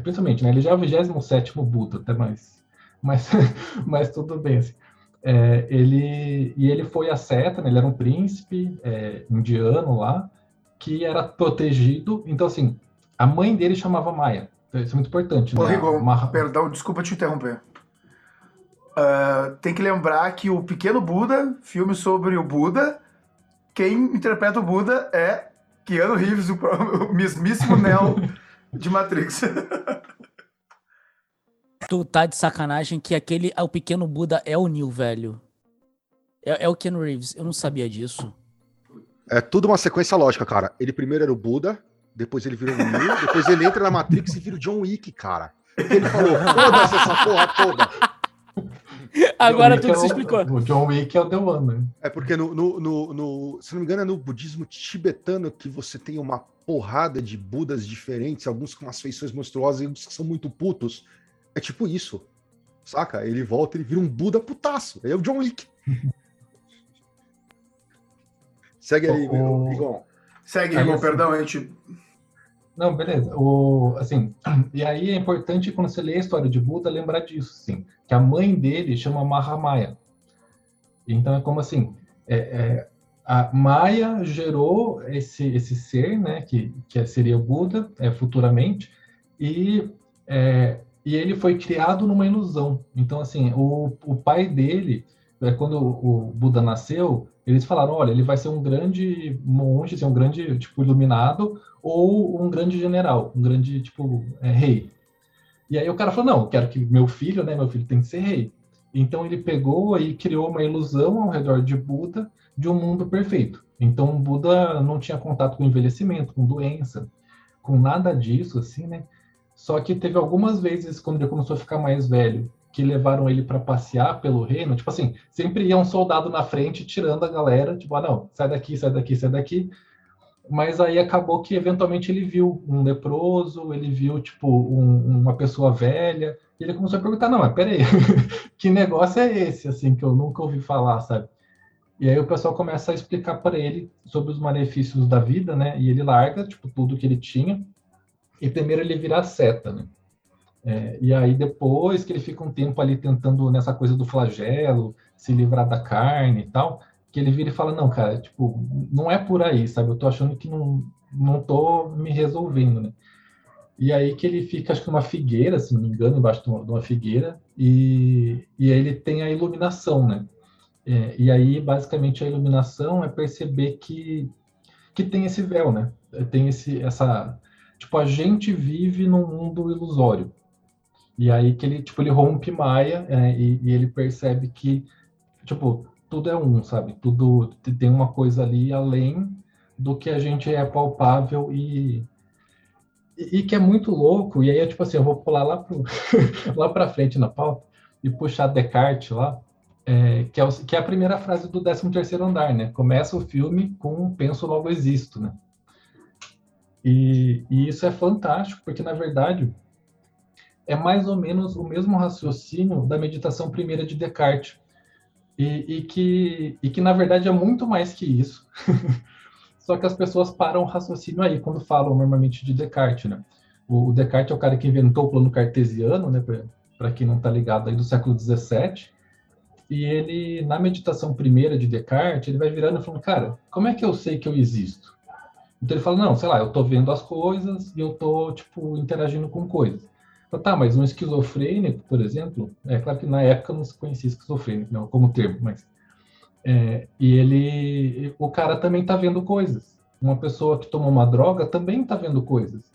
principalmente, né? Ele já é o 27 Buda, até mais. Mas, mas tudo bem, assim. é, ele e ele foi a seta, né, ele era um príncipe é, indiano lá que era protegido. Então assim, a mãe dele chamava Maia. Isso é muito importante. Ô, né? Rigon, Uma- perdão, desculpa te interromper. Ah, tem que lembrar que o Pequeno Buda, filme sobre o Buda, quem interpreta o Buda é Keanu Reeves, o, o mesmíssimo Neo de Matrix. Tu tá de sacanagem que aquele, o pequeno Buda é o Neil, velho. É, é o Ken Reeves, eu não sabia disso. É tudo uma sequência lógica, cara. Ele primeiro era o Buda, depois ele virou o Neo, depois ele entra na Matrix e vira o John Wick, cara. Porque ele falou, foda-se essa porra toda. Agora John tu Wick que se é explicou. O John Wick é o The One, né? É porque no, no, no, no- se não me engano, é no budismo tibetano que você tem uma porrada de budas diferentes, alguns com umas feições monstruosas e uns que são muito putos. É tipo isso. Saca? Ele volta e ele vira um Buda putaço. É o John Wick. Segue aí, O- Rigon. Segue, Rigon, assim, perdão, a gente. Não, beleza. O, assim, e aí é importante quando você lê a história de Buda lembrar disso, sim, que a mãe dele chama Mahamaya. Então é como assim, é, é, a Maya gerou esse esse ser, né, que, que seria o Buda, é, futuramente, e é, e ele foi criado numa ilusão. Então assim, o, o pai dele, é, quando o Buda nasceu, eles falaram, olha, ele vai ser um grande monge, assim, um grande tipo iluminado ou um grande general, um grande, tipo, é, rei. E aí o cara falou, não, quero que meu filho, né, meu filho tem que ser rei. Então ele pegou e criou uma ilusão ao redor de Buda de um mundo perfeito. Então Buda não tinha contato com envelhecimento, com doença, com nada disso, assim, né? Só que teve algumas vezes, quando ele começou a ficar mais velho, que levaram ele para passear pelo reino, tipo assim, sempre ia um soldado na frente tirando a galera, tipo, ah, não, sai daqui, sai daqui, sai daqui mas aí acabou que eventualmente ele viu um leproso, ele viu tipo um- uma pessoa velha, e ele começou a perguntar, não, mas peraí, que negócio é esse, assim, que eu nunca ouvi falar, sabe? E aí o pessoal começa a explicar para ele sobre os malefícios da vida, né? E ele larga, tipo, tudo que ele tinha, e primeiro ele vira seta, né? É, e aí depois que ele fica um tempo ali tentando nessa coisa do flagelo, se livrar da carne e tal, que ele vira e fala, não, cara, tipo, não é por aí, sabe? Eu tô achando que não, não tô me resolvendo, né? E aí que ele fica, acho que numa figueira, se não me engano, embaixo de uma, de uma figueira, e, e aí ele tem a iluminação, né? É, e aí, basicamente, a iluminação é perceber que, que tem esse véu, né? Tem esse, essa... Tipo, a gente vive num mundo ilusório. E aí que ele, tipo, ele rompe Maia é, e, e ele percebe que, tipo, tudo é um, sabe? Tudo tem uma coisa ali além do que a gente é palpável e, e, e que é muito louco. E aí, tipo assim, eu vou pular lá, pro, lá para frente na pauta e puxar Descartes lá, é, que, é o, que é a primeira frase do 13º andar, né? Começa o filme com penso logo existo, né? E, e isso é fantástico, porque na verdade é mais ou menos o mesmo raciocínio da meditação primeira de Descartes. E, e, que, e que, na verdade, é muito mais que isso. Só que as pessoas param o raciocínio aí quando falam normalmente de Descartes, né? O, o Descartes é o cara que inventou o plano cartesiano, né? Para quem não está ligado aí do século XVII. E ele, na meditação primeira de Descartes, ele vai virando e falando, cara, como é que eu sei que eu existo? Então ele fala, não, sei lá, eu estou vendo as coisas e eu estou, tipo, interagindo com coisas. Então, tá, mas um esquizofrênico, por exemplo, é claro que na época não se conhecia esquizofrênico não, como termo, mas é, e ele, o cara também está vendo coisas. Uma pessoa que tomou uma droga também está vendo coisas.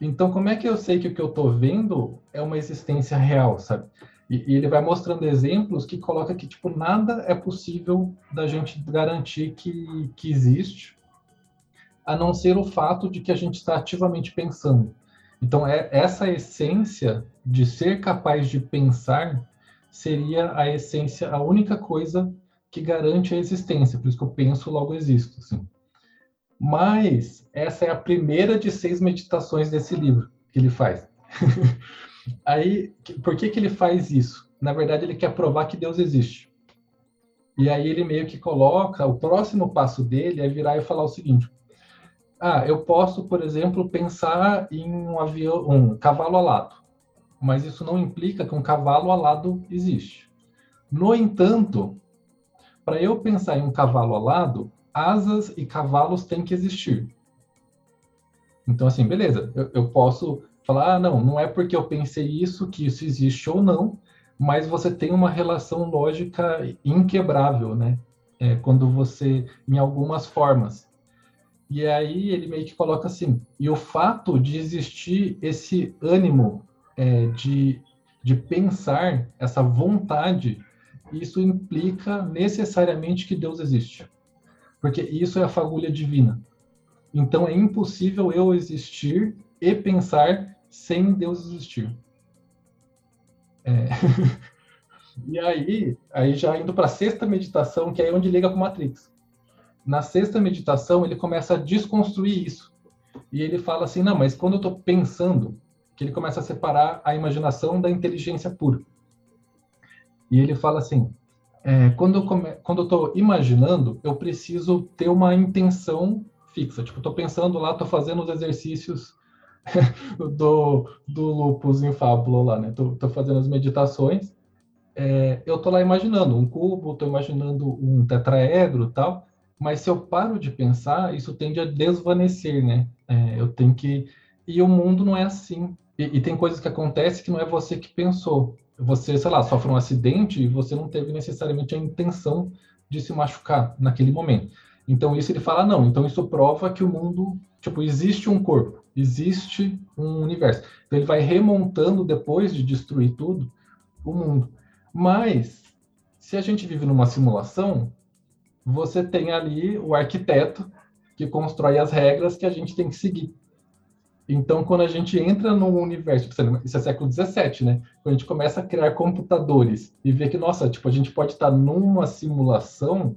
Então, como é que eu sei que o que eu estou vendo é uma existência real, sabe? E, e, ele vai mostrando exemplos que coloca que tipo nada é possível da gente garantir que, que existe, a não ser o fato de que a gente está ativamente pensando. Então, é, essa essência de ser capaz de pensar seria a essência, a única coisa que garante a existência. Por isso que eu penso, logo existo. Assim. Mas essa é a primeira de seis meditações desse livro que ele faz. aí, por que, que ele faz isso? Na verdade, ele quer provar que Deus existe. E aí ele meio que coloca, o próximo passo dele é virar e falar o seguinte: ah, eu posso, por exemplo, pensar em um avião, um cavalo alado, mas isso não implica que um cavalo alado existe. No entanto, para eu pensar em um cavalo alado, asas e cavalos têm que existir. Então, assim, beleza, eu, eu posso falar, ah, não, não é porque eu pensei isso que isso existe ou não, mas você tem uma relação lógica inquebrável, né? É, quando você, em algumas formas. E aí ele meio que coloca assim, e o fato de existir esse ânimo é, de, de pensar, essa vontade, isso implica necessariamente que Deus existe. Porque isso é a fagulha divina. Então é impossível eu existir e pensar sem Deus existir. É... e aí, aí já indo para a sexta meditação, que é onde liga com Matrix. Na sexta meditação, ele começa a desconstruir isso. E ele fala assim: não, mas quando eu estou pensando, que ele começa a separar a imaginação da inteligência pura. E ele fala assim: é, quando eu come... quando eu estou imaginando, eu preciso ter uma intenção fixa. Tipo, estou pensando lá, estou fazendo os exercícios do, do lupus em fábula lá, né? Tô fazendo as meditações. É, eu tô lá imaginando um cubo, tô imaginando um tetraedro tal, mas se eu paro de pensar, isso tende a desvanecer, né? É, eu tenho que... E o mundo não é assim. E, e, tem coisas que acontecem que não é você que pensou. Você, sei lá, sofre um acidente e você não teve necessariamente a intenção de se machucar naquele momento. Então isso ele fala não. Então isso prova que o mundo, tipo, existe um corpo existe um universo. Então ele vai remontando depois de destruir tudo o mundo. Mas se a gente vive numa simulação, você tem ali o arquiteto que constrói as regras que a gente tem que seguir. Então, quando a gente entra no universo, isso é século XVII, né? Quando a gente começa a criar computadores e vê que, nossa, tipo, a gente pode estar numa simulação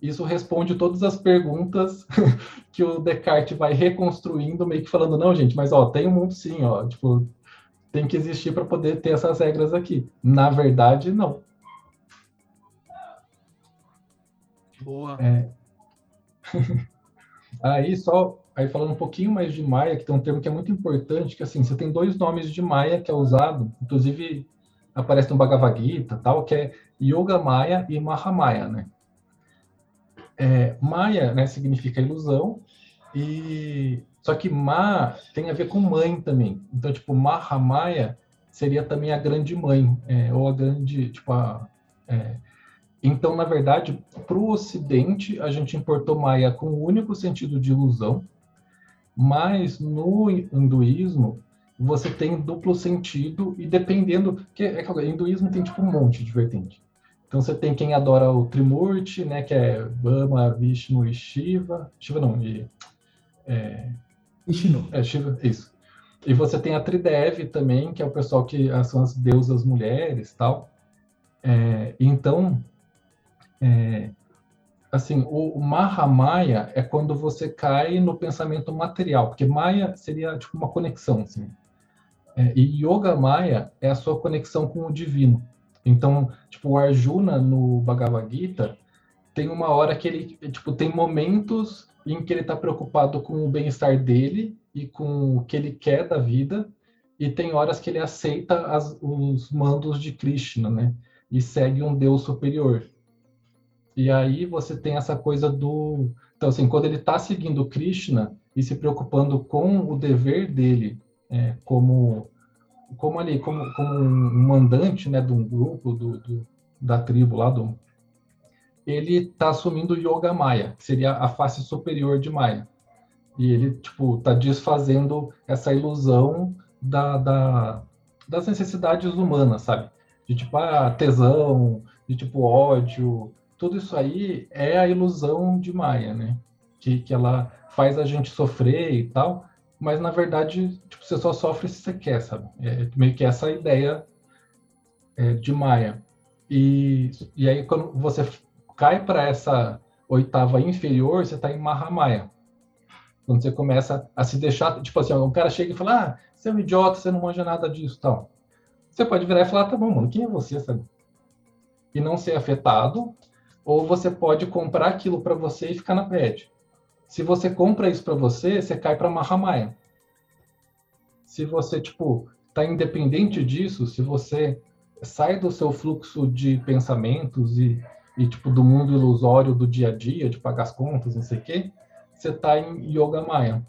isso responde todas as perguntas que o Descartes vai reconstruindo, meio que falando, não, gente, mas ó, tem um mundo sim, ó, tipo, tem que existir para poder ter essas regras aqui. Na verdade, não. Boa. É... aí só, aí falando um pouquinho mais de Maia, que tem um termo que é muito importante, que assim, você tem dois nomes de Maia que é usado, inclusive aparece no Bhagavad Gita, tal, que é Yoga Maya e Mahamaya, né? É, Maya, né, significa ilusão, e só que Ma tem a ver com mãe também. Então, tipo, Mahamaya seria também a grande mãe, é, ou a grande, tipo, a, é, então, na verdade, para o Ocidente, a gente importou Maya com o único sentido de ilusão, mas no hinduísmo, você tem duplo sentido, e dependendo. que é, é, hinduísmo tem tipo um monte de vertente. Então você tem quem adora o Trimurti, né, que é Brahma, Vishnu e Shiva. Shiva não, e, é, Vishnu. É, Shiva, isso. E você tem a Tridevi também, que é o pessoal que são as deusas mulheres tal. É, então, é, assim, o, Mahamaya é quando você cai no pensamento material, porque Maya seria tipo uma conexão, assim. É, e Yoga Maya é a sua conexão com o divino. Então, tipo, o Arjuna no Bhagavad Gita tem uma hora que ele, tipo, tem momentos em que ele está preocupado com o bem-estar dele e com o que ele quer da vida, e tem horas que ele aceita as, os mandos de Krishna, né? E segue um Deus superior. E aí você tem essa coisa do. Então, assim, quando ele está seguindo Krishna e se preocupando com o dever dele é, como como ali, como, como um mandante, né, de um grupo do, do da tribo lá do, ele está assumindo Yoga Maya, que seria a face superior de Maya. E ele, tipo, tá desfazendo essa ilusão da, da, das necessidades humanas, sabe? De, tipo, ah, tesão, de, tipo, ódio. Tudo isso aí é a ilusão de Maya, né? Que, que ela faz a gente sofrer e tal mas na verdade tipo, você só sofre se você quer, sabe? É meio que essa ideia é, de Maia. E, e aí quando você cai para essa oitava inferior, você está em Mahamaya. Quando você começa a se deixar, tipo assim, um cara chega e fala, ah, você é um idiota, você não manja nada disso, tal. Você pode virar e falar, tá bom, mano, quem é você, sabe? E não ser afetado, ou você pode comprar aquilo para você e ficar na bad. Se você compra isso para você, você cai para Mahamaya. Se você, tipo, tá independente disso, se você sai do seu fluxo de pensamentos e, e tipo do mundo ilusório do dia a dia, de pagar as contas, não sei o quê, você está em Yoga Maya.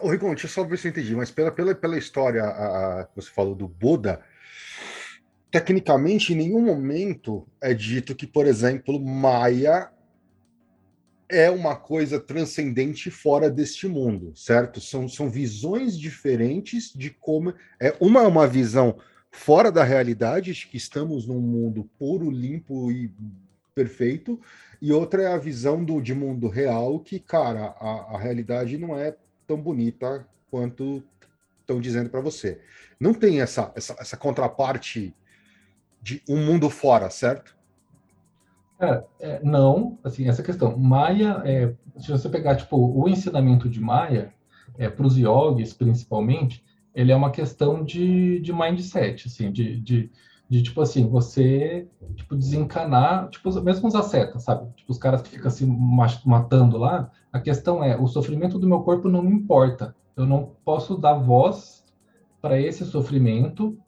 Ô, Rigon, deixa eu só ver se eu entendi, mas pela, pela, pela história a, que você falou do Buda, tecnicamente, em nenhum momento é dito que, por exemplo, Maia é uma coisa transcendente fora deste mundo, certo? São, são visões diferentes de como. É, uma é uma visão fora da realidade, que estamos num mundo puro, limpo e perfeito, e outra é a visão do, de mundo real, que, cara, a, a realidade não é tão bonita quanto estão dizendo para você. Não tem essa, essa, essa contraparte de um mundo fora, certo? Cara, é, não, assim, essa questão. Maia, é, se você pegar, tipo, o ensinamento de Maia, é, para os yogis, principalmente, ele é uma questão de, de mindset, assim, de, de, de, tipo assim, você, tipo, desencanar, tipo, mesmo os ascetas, sabe? Tipo, os caras que ficam se matando lá, a questão é, o sofrimento do meu corpo não me importa. Eu não posso dar voz para esse sofrimento,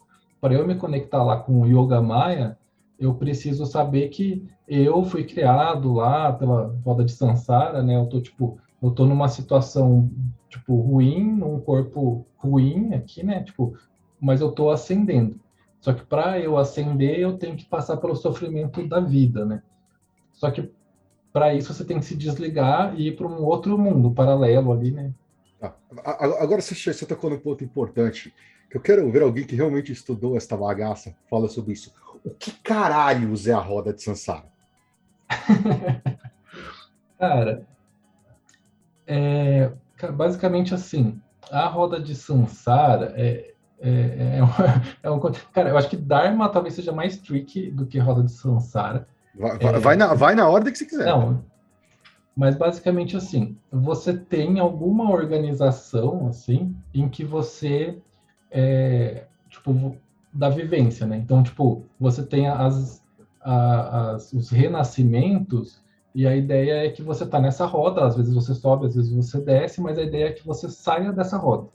para eu me conectar lá com o Yoga Maya, eu preciso saber que eu fui criado lá pela roda de Sansara, né? Eu tô tipo, eu tô numa situação tipo ruim, num corpo ruim aqui, né? Tipo, mas eu tô ascendendo. Só que para eu ascender, eu tenho que passar pelo sofrimento da vida, né? Só que para isso você tem que se desligar e ir para um outro mundo paralelo ali, né? Ah, agora você, você tocou num ponto importante, eu quero ver alguém que realmente estudou esta bagaça, fala sobre isso. O que caralhos é a roda de Sansara? Cara, é, basicamente assim, a roda de Sansara é, é, é, um, é um, Cara, eu acho que Dharma talvez seja mais tricky do que roda de Sansara. Vai, é, vai, na, vai na ordem que você quiser. Não, mas basicamente assim, você tem alguma organização assim em que você é, tipo da vivência, né? Então, tipo, você tem as, as, os renascimentos e a ideia é que você está nessa roda, às vezes você sobe, às vezes você desce, mas a ideia é que você saia dessa roda.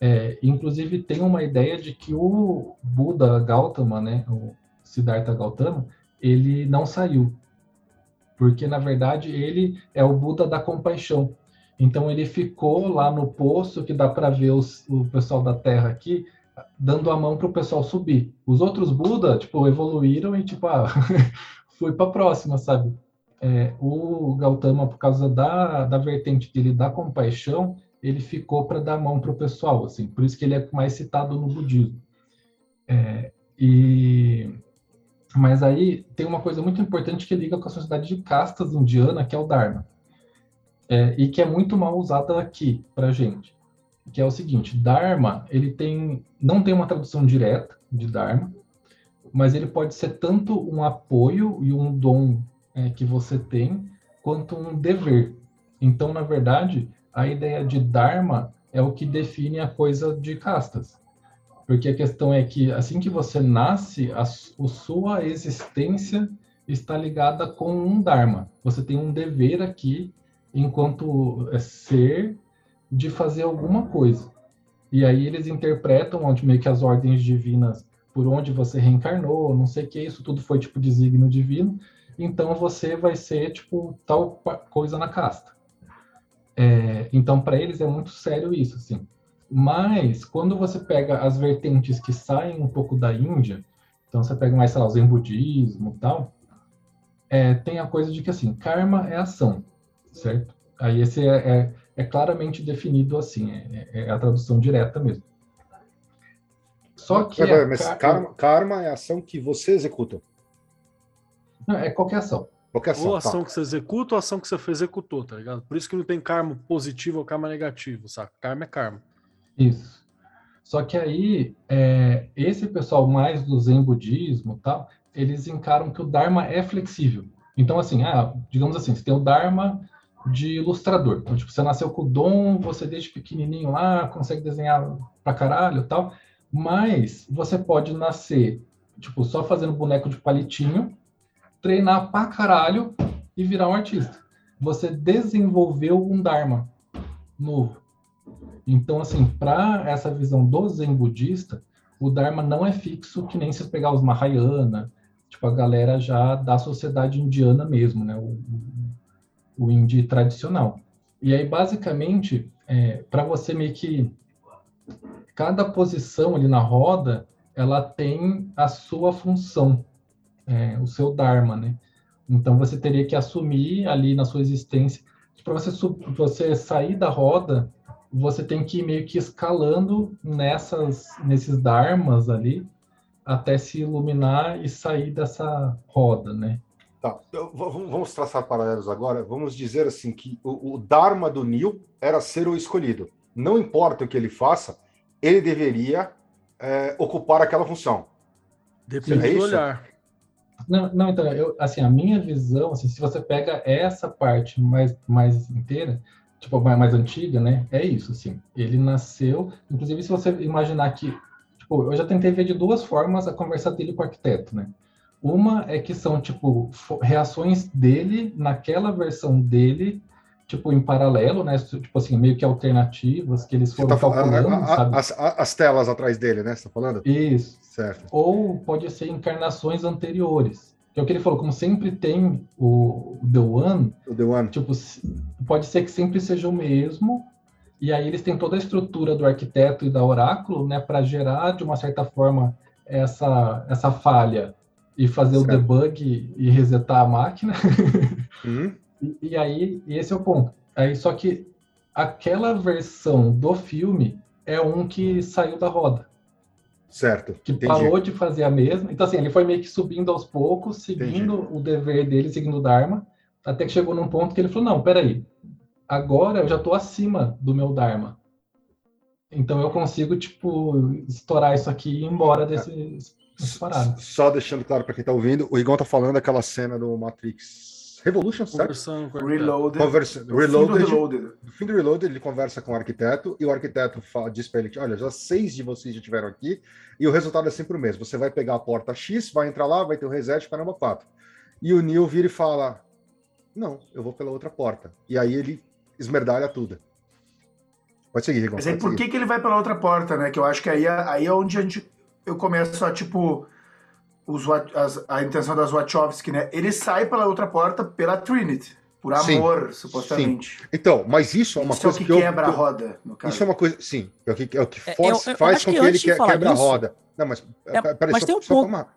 É, inclusive, tem uma ideia de que o Buda Gautama, né, o Siddhartha Gautama, ele não saiu. Porque, na verdade, ele é o Buda da compaixão. Então, ele ficou lá no poço, que dá para ver os, o pessoal da Terra aqui, dando a mão para o pessoal subir. Os outros Buda, tipo, evoluíram e, tipo, ah, fui para a próxima, sabe? É, o Gautama, por causa da, da vertente dele da compaixão, ele ficou para dar a mão para o pessoal, assim. Por isso que ele é mais citado no budismo. É, e mas aí tem uma coisa muito importante que liga com a sociedade de castas indiana, que é o Dharma. É, e que é muito mal usada aqui para gente. Que é o seguinte, Dharma, ele tem, não tem uma tradução direta de Dharma, mas ele pode ser tanto um apoio e um dom é, que você tem, quanto um dever. Então, na verdade, a ideia de Dharma é o que define a coisa de castas. Porque a questão é que assim que você nasce, a, a sua existência está ligada com um Dharma. Você tem um dever aqui, enquanto é, ser, de fazer alguma coisa. E aí eles interpretam onde meio que as ordens divinas por onde você reencarnou, não sei o que, isso tudo foi tipo desígnio divino. Então você vai ser tipo tal coisa na casta. É, então para eles é muito sério isso, assim. Mas, quando você pega as vertentes que saem um pouco da Índia, então você pega mais, sei lá, o Zen budismo e tal, é, tem a coisa de que, assim, karma é ação, certo? Aí esse é, é, é claramente definido assim, é, é, a tradução direta mesmo. Só que... É, mas karma, karma é a ação que você executa. Não, é qualquer ação. Qualquer ação. Ou ação tá. que você executa ou ação que você executou, tá ligado? Por isso que não tem karma positivo ou karma negativo, sabe? Karma é karma. Isso. Só que aí, é, esse pessoal mais do Zen budismo tal, eles encaram que o Dharma é flexível. Então, assim, ah, digamos assim, você tem o Dharma de ilustrador. Então, tipo, você nasceu com o dom, você desde pequenininho lá, consegue desenhar pra caralho tal, mas você pode nascer, tipo, só fazendo boneco de palitinho, treinar pra caralho e virar um artista. Você desenvolveu um Dharma novo. Então, assim, para essa visão do Zen budista, o Dharma não é fixo, que nem se pegar os Mahayana, tipo, a galera já da sociedade indiana mesmo, né? O, o Indi tradicional. E aí, basicamente, é, para você meio que. Cada posição ali na roda, ela tem a sua função, é, o seu Dharma, né? Então, você teria que assumir ali na sua existência. Para você, você sair da roda, você tem que ir meio que escalando nessas, nesses dharmas ali, até se iluminar e sair dessa roda, né? Tá, vamos traçar paralelos agora. Vamos dizer assim que o, o Dharma do Nil era ser o escolhido. Não importa o que ele faça, ele deveria é, ocupar aquela função. Depende é do olhar. Não, não, então, eu, assim, a minha visão, assim, se você pega essa parte mais, mais inteira, tipo, mais, mais antiga, né, é isso, assim, ele nasceu, inclusive se você imaginar que, tipo, eu já tentei ver de duas formas a conversa dele com o arquiteto, né, uma é que são, tipo, reações dele naquela versão dele, tipo, em paralelo, né? Tipo assim, meio que alternativas que eles foram tá calculando, a, a, sabe? As, as, telas atrás dele, né? Você tá falando? Isso. Certo. Ou pode ser encarnações anteriores. Que é o que ele falou, como sempre tem o, o The One, o The One. Tipo, pode ser que sempre seja o mesmo, e aí eles têm toda a estrutura do arquiteto e da oráculo, né, para gerar de uma certa forma essa essa falha e fazer certo. o debug e resetar a máquina. Uhum. e, e, aí, esse é o ponto. Aí, só que aquela versão do filme é um que saiu da roda. Certo. Que entendi. parou de fazer a mesma. Então, assim, ele foi meio que subindo aos poucos, seguindo entendi. o dever dele, seguindo o Dharma, até que chegou num ponto que ele falou: não, peraí, agora eu já estou acima do meu Dharma. Então eu consigo, tipo, estourar isso aqui e ir embora desse, só deixando claro para quem está ouvindo, o Igor tá falando daquela cena do Matrix Revolution, certo? Com Reloaded. Conversa, Reloaded, Reloaded. No fim do Reloaded, ele conversa com o arquiteto e o arquiteto fala, diz para ele: Olha, já seis de vocês já estiveram aqui e o resultado é sempre o mesmo. Você vai pegar a porta X, vai entrar lá, vai ter o reset, caramba, 4. E o Neil vira e fala: Não, eu vou pela outra porta. E aí ele esmerdalha tudo. Pode seguir, Igor. Mas aí por que, que ele vai pela outra porta, né? Que eu acho que aí, é, aí é onde a gente eu começo a, tipo, os, as, a intenção das Wachowski, né? Ele sai pela outra porta pela Trinity. Por amor, sim, supostamente. Sim. Então, mas isso é uma isso coisa é o que, que quebra eu, a roda, no caso. Isso é uma coisa, sim, é o que, é o que é, eu, faz com que, que ele que, quebra isso, a roda. Não, mas, é, peraí, mas só, tem um ponto. Uma,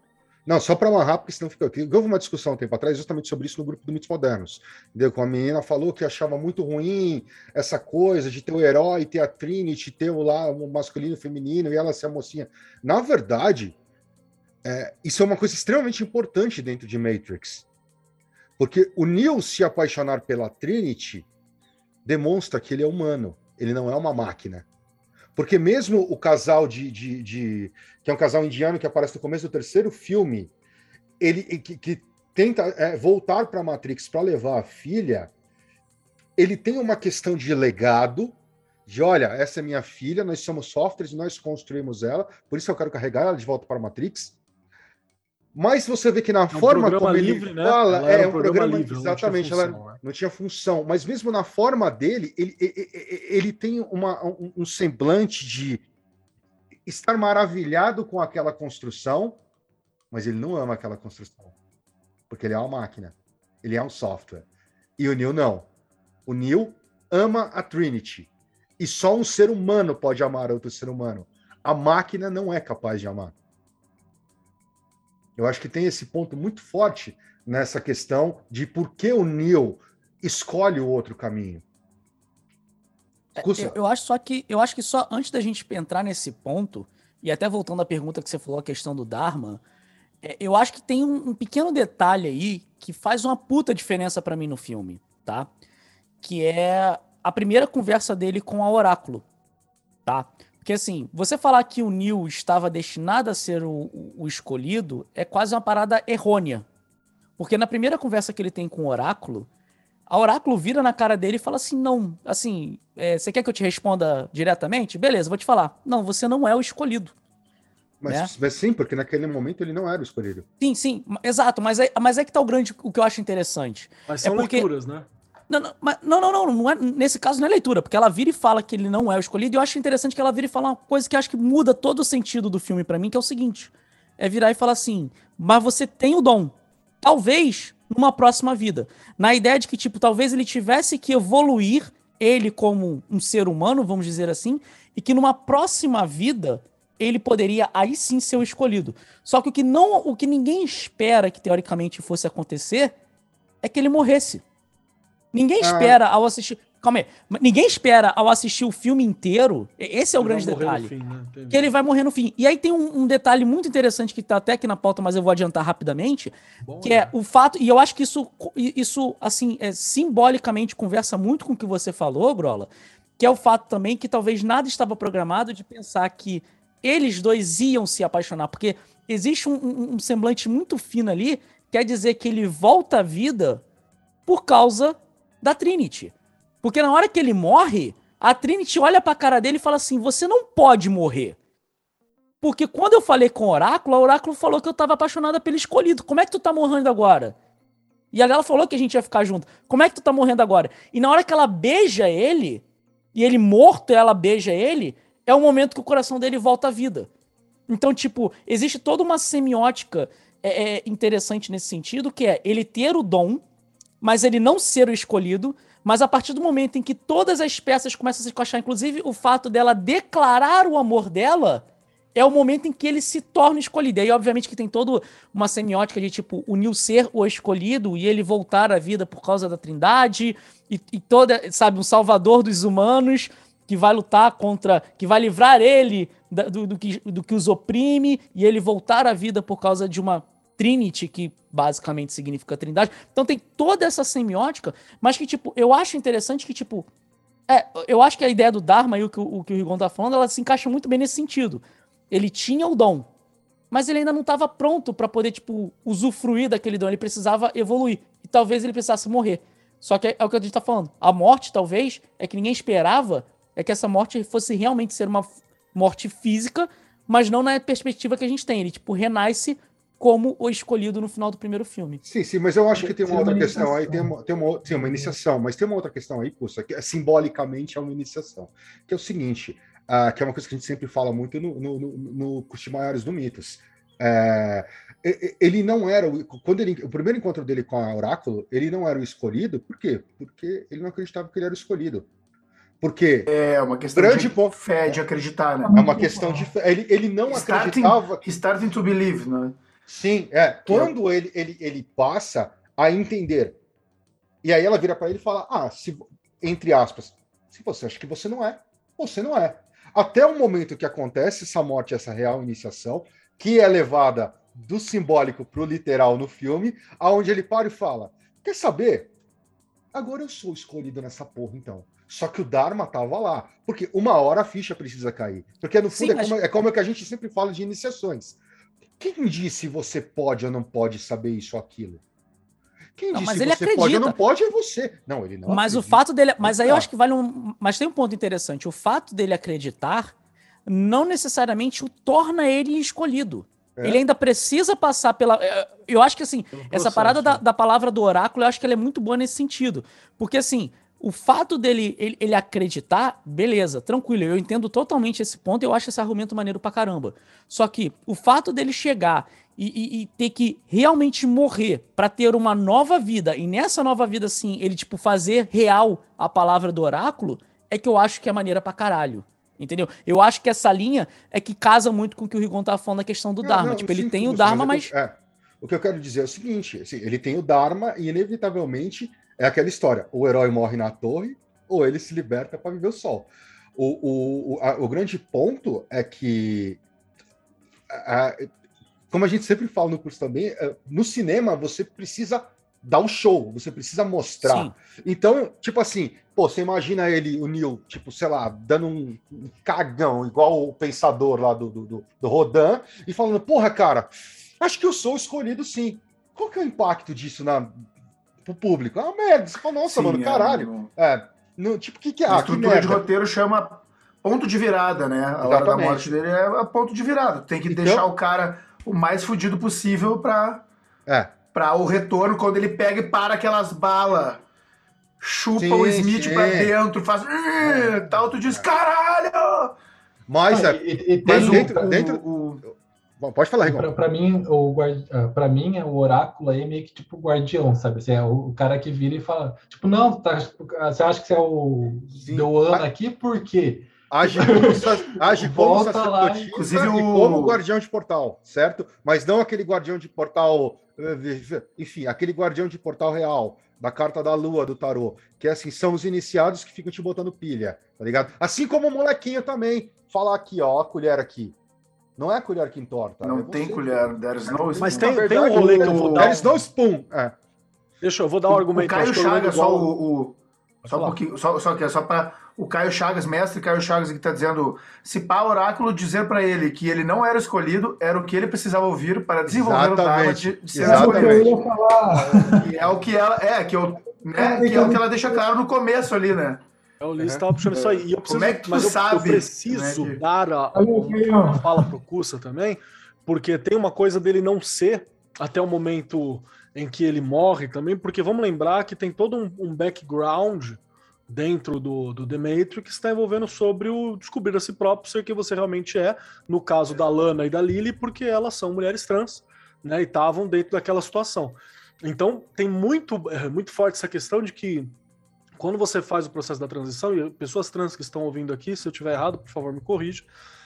não, só para amarrar, porque senão fica. Houve uma discussão um tempo atrás justamente sobre isso no grupo do Mitos Modernos. Entendeu? Com a menina falou que achava muito ruim essa coisa de ter o herói, ter a Trinity, ter o lá o masculino e o feminino, e ela ser a mocinha. Na verdade, é, isso é uma coisa extremamente importante dentro de Matrix. Porque o Neo se apaixonar pela Trinity demonstra que ele é humano, ele não é uma máquina. Porque mesmo o casal de, de, de, que é um casal indiano que aparece no começo do terceiro filme, ele que, que tenta é, voltar para a Matrix para levar a filha, ele tem uma questão de legado, de olha, essa é minha filha, nós somos softwares, nós construímos ela, por isso eu quero carregar ela de volta para a Matrix. Mas você vê que na é um forma como livre, ele né? fala, ela é um programa, programa livre, exatamente, função, ela né? não tinha função, mas mesmo na forma dele, ele, ele, ele tem uma, um, um semblante de estar maravilhado com aquela construção, mas ele não ama aquela construção, porque ele é uma máquina, ele é um software. E o Neil não. O Neil ama a Trinity. E só um ser humano pode amar outro ser humano. A máquina não é capaz de amar. Eu acho que tem esse ponto muito forte nessa questão de por que o Neil escolhe o outro caminho. É, eu, eu, acho só que eu acho que só antes da gente entrar nesse ponto e até voltando à pergunta que você falou a questão do Dharma, é, eu acho que tem um, um, pequeno detalhe aí que faz uma puta diferença para mim no filme, tá? Que é a primeira conversa dele com a Oráculo, tá? Porque assim, você falar que o Neil estava destinado a ser o, o, escolhido é quase uma parada errônea. Porque na primeira conversa que ele tem com o Oráculo, a Oráculo vira na cara dele e fala assim: não, assim, é, você quer que eu te responda diretamente? Beleza, vou te falar. Não, você não é o escolhido. Mas, né? mas sim, porque naquele momento ele não era o escolhido. Sim, sim, exato, mas é, mas é que tá o grande, o que eu acho interessante. Mas são é porque, leituras, né? Não, não, mas- não, não, não, não é- nesse caso não é leitura, porque ela vira e fala que ele não é o escolhido, e eu acho interessante que ela vira e fala uma coisa que acho que muda todo o sentido do filme pra mim, que é o seguinte: é virar e falar assim, mas você tem o dom. Talvez numa próxima vida. Na ideia de que, tipo, talvez ele tivesse que evoluir ele como um ser humano, vamos dizer assim, e que numa próxima vida ele poderia aí sim ser o escolhido. Só que o que não, o que ninguém espera que teoricamente fosse acontecer é que ele morresse. Ninguém Ah. espera ao assistir. Calma aí. Ninguém espera ao assistir o filme inteiro. Esse é o Ele grande detalhe. fim, né? Que ele vai morrer no fim. E aí tem um, um detalhe muito interessante que tá até aqui na pauta, mas eu vou adiantar rapidamente. Bom, Que é né? o fato, e eu acho que isso, isso assim, é, simbolicamente conversa muito com o que você falou, Brola, que é o fato também que talvez nada estava programado de pensar que eles dois iam se apaixonar, porque existe um, um- um semblante muito fino ali, quer dizer que ele volta à vida por causa da Trinity. Porque na hora que ele morre, a Trinity olha pra cara dele e fala assim: você não pode morrer. Porque quando eu falei com o Oráculo, o Oráculo falou que eu tava apaixonada pelo escolhido. Como é que tu tá morrendo agora? E ela falou que a gente ia ficar junto. Como é que tu tá morrendo agora? E na hora que ela beija ele, e ele morto, ela beija ele, é o momento que o coração dele volta à vida. Então, tipo, existe toda uma semiótica é, é, interessante nesse sentido, que é ele ter o dom, mas ele não ser o escolhido, mas a partir do momento em que todas as peças começam a se encaixar, inclusive o fato dela declarar o amor dela, é o momento em que ele se torna escolhido. E aí, obviamente, que tem toda uma semiótica de, tipo, o Nil ser o escolhido e ele voltar à vida por causa da trindade, e, e toda, sabe, um salvador dos humanos que vai lutar contra, que vai livrar ele do, do que, do que os oprime, e ele voltar à vida por causa de uma Trinity, que basicamente significa trindade. Então tem toda essa semiótica, mas que, tipo, eu acho interessante que, tipo, é, eu acho que a ideia do Dharma e o que o, que o Rigon tá falando, ela se encaixa muito bem nesse sentido. Ele tinha o dom, mas ele ainda não estava pronto para poder, tipo, usufruir daquele dom. Ele precisava evoluir. E talvez ele precisasse morrer. Só que é, é o que a gente tá falando. A morte, talvez, é que ninguém esperava, é que essa morte fosse realmente ser uma morte física, mas não na perspectiva que a gente tem. Ele, tipo, renasce como o escolhido no final do primeiro filme. Sim, sim, mas eu acho que tem uma uma outra questão aí, tem uma, tem uma, sim, uma iniciação, mas tem uma outra questão aí, Puxa, que é, simbolicamente é uma iniciação, que é o seguinte, ah, que é uma coisa que a gente sempre fala muito no, no, no, no Curso Maiores do Mitos. É, ele não era, o- quando ele, o primeiro encontro dele com a Oráculo, ele não era o escolhido, por quê? Porque ele não acreditava que ele era o escolhido. Porque É uma questão Grande de ponto. fé, de acreditar, né? é uma questão de fé, ele, ele não Starting- acreditava Starting to believe, né? Sim, é. Quando ele, ele, ele passa a entender. E aí ela vira para ele e fala: Ah, se, entre aspas, se você acha que você não é, você não é. Até o momento que acontece essa morte, essa real iniciação, que é levada do simbólico para o literal no filme, aonde ele para e fala: Quer saber? Agora eu sou escolhido nessa porra, então. Só que o Dharma tava lá. Porque uma hora a ficha precisa cair. Porque no fundo Sim, é, mas- como, é como que a gente sempre fala de iniciações. Quem disse você pode ou não pode saber isso ou aquilo? Quem Não, disse mas ele você pode ou acredita. não pode é você. Não, ele não Mas o acredita. fato dele. Mas aí eu acho que vale um. Mas tem um ponto interessante. O fato dele acreditar não necessariamente o torna ele escolhido. É. Ele ainda precisa passar pela. eh, Eu acho que assim, essa processo, parada da, né? da palavra do oráculo, eu acho que ela é muito boa nesse sentido. Porque assim, o fato dele ele, ele acreditar, beleza, tranquilo, eu entendo totalmente esse ponto, eu acho esse argumento maneiro pra caramba. Só que o fato dele chegar e, e- e ter que realmente morrer pra ter uma nova vida, e nessa nova vida, assim, ele, tipo, fazer real a palavra do oráculo, é que eu acho que é maneira pra caralho. Entendeu? Eu acho que essa linha é que casa muito com o que o Rigon tava falando na questão do Não, Dharma. não, tipo, ele sim, tem o Dharma, mas. é. o que eu quero dizer é o seguinte: assim, ele tem o Dharma e, inevitavelmente, é aquela história: o herói morre na torre ou ele se liberta para viver o sol. O, o, o, a- o grande ponto é que, a- como a gente sempre fala no curso também, é, no cinema você precisa dar o show, você precisa mostrar. Sim. Então, tipo assim, pô, você imagina ele, o Neil, tipo, sei lá, dando um um cagão, igual o pensador lá do, do, do, Rodin, e falando, porra, cara, acho que eu sou escolhido sim. Qual que é o impacto disso na, pro público? É uma merda. Você fala, nossa, Sim, mano, é, caralho. no- É, no, tipo, o que que é? a Ah, que estrutura de merda. roteiro chama ponto de virada, né? A hora da Exatamente. morte dele é a ponto de virada. Tem que Então- deixar o cara o mais fudido possível pra, É, pra o retorno, quando ele pega e para aquelas balas chupa Sim, o Smith sim. pra dentro, faz. "Ih", tal, tu diz, caralho! Mas, Ah, é, e, e mas tem- dentro- o- dentro- o- Bom, pode falar, Rigon. Pra, pra mim, o guardi... ah, pra mim, o oráculo aí é meio que tipo o guardião, sabe? Assim, é o, cara que vira e fala, tipo, não, tá, você acha que você é o Sim. Deuana Mas- aqui por quê? Age como, age como sacerdotisa inclusive e o- como guardião de portal, certo? Mas não aquele guardião de portal, eh, enfim, aquele guardião de portal real, da carta da lua do tarô, que é assim, são os iniciados que ficam te botando pilha, tá ligado? Assim como o molequinho também, falar aqui, ó, a colher aqui. Não é a colher que entorta. Não é tem você. colher, there's no Mas spoon. tem, tem um rolê que eu vou dar. There's no spoon. É. Deixa eu vou dar um O argumento. Caio que eu Chagas, só o. o- só um pouquinho, só, só que é só para o Caio Chagas, mestre Caio Chagas, que tá dizendo: se pá oráculo dizer para ele que ele não era escolhido, era o que ele precisava ouvir para desenvolver o Dharma Exatamente, de, de ser exatamente. Escolhido. ia falar. E é o que ela. É, que, eu, né, que é o que ela deixa claro no começo ali, né? É, o Ulisses tava puxando isso aí. E eu preciso, Como é que tu mas eu, eu sabe, preciso né, que- dar a, uma fala pro Cussa também, porque tem uma coisa dele não ser até o momento em que ele morre também, porque vamos lembrar que tem todo um, um background dentro do, do The Matrix que está envolvendo sobre o descobrir a si próprio ser quem você realmente é, no caso da Lana e da Lily, porque elas são mulheres trans, né, e estavam dentro daquela situação. Então, tem muito, é, muito forte essa questão de que quando você faz o processo da transição, e pessoas trans que estão ouvindo aqui, se eu estiver errado, por favor, me corrija,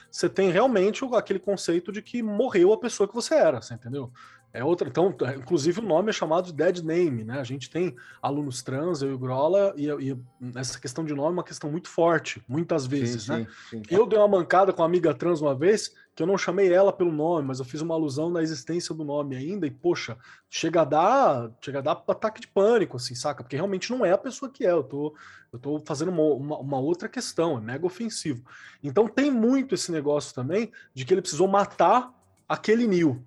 você tem realmente aquele conceito de que morreu a pessoa que você era, você entendeu? É outra, então, é, inclusive o nome é chamado de dead name, né? A gente tem alunos trans, eu e o Grola, e, e essa questão de nome é uma questão muito forte, muitas vezes, Sim, né? sim, sim. Eu dei uma mancada com uma amiga trans uma vez, que eu não chamei ela pelo nome, mas eu fiz uma alusão na existência do nome ainda, e poxa, chega a dar, chega a dar ataque de pânico, assim, saca? Porque realmente não é a pessoa que é, eu tô, eu tô fazendo uma, uma, uma outra questão, é mega ofensivo. Então tem muito esse negócio também de que ele precisou matar aquele Neil,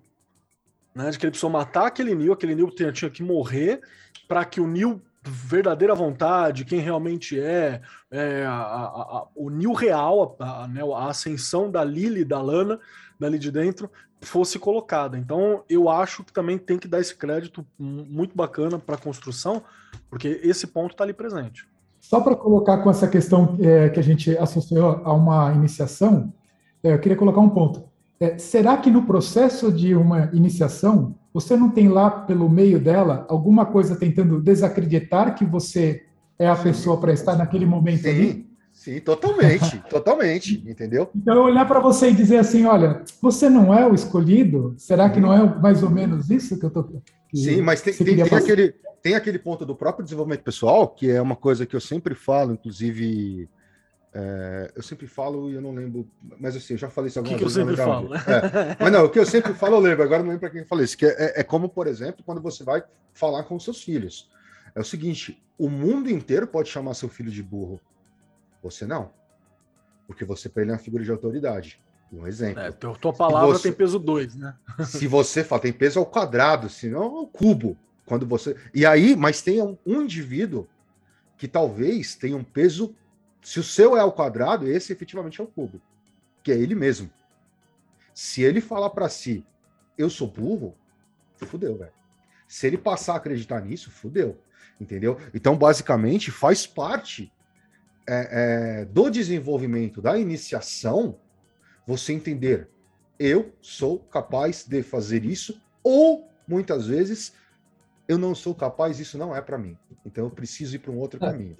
né? De que ele precisou matar aquele Neil, aquele Neil tinha, tinha que morrer para que o Neil verdadeira vontade, quem realmente é, é, a- a- a- o Nil real, né, a ascensão da Lily, da Lana, dali de dentro, fosse colocada. Então, eu acho que também tem que dar esse crédito mu- muito bacana para a construção, porque esse ponto está ali presente. Só para colocar com essa questão é, que a gente associou a uma iniciação, é, eu queria colocar um ponto. É, será que no processo de uma iniciação, você não tem lá pelo meio dela alguma coisa tentando desacreditar que você é a pessoa para estar naquele momento ali? Sim, sim, totalmente, totalmente, entendeu? Então, olhar para você e dizer assim: olha, você não é o escolhido? Será que não é mais ou menos isso que eu estou. Sim, mas tem, tem, tem aquele, tem aquele ponto do próprio desenvolvimento pessoal, que é uma coisa que eu sempre falo, inclusive. É, eu sempre falo e eu não lembro, mas assim, eu já falei isso O que, algumas que eu vezes. sempre falo, né? É, mas não, o que eu sempre falo, eu lembro, agora eu não lembro para quem eu falei isso, que é, é como, por exemplo, quando você vai falar com seus filhos. É o seguinte: o mundo inteiro pode chamar seu filho de burro. Você não. Porque você para ele é uma figura de autoridade. Um exemplo. É, tua, tua palavra você- tem peso 2, né? Se você fala, tem peso ao quadrado, senão ao cubo. Quando você. E aí, mas tem um, um indivíduo que talvez tenha um peso. Se o seu é ao quadrado, esse efetivamente é o cubo, que é ele mesmo. Se ele falar para si, eu sou burro, fudeu, velho. Se ele passar a acreditar nisso, fudeu. Entendeu? Então, basicamente, faz parte é, é, do desenvolvimento da iniciação você entender eu sou capaz de fazer isso, ou muitas vezes eu não sou capaz, isso não é para mim. Então eu preciso ir para um outro É. caminho.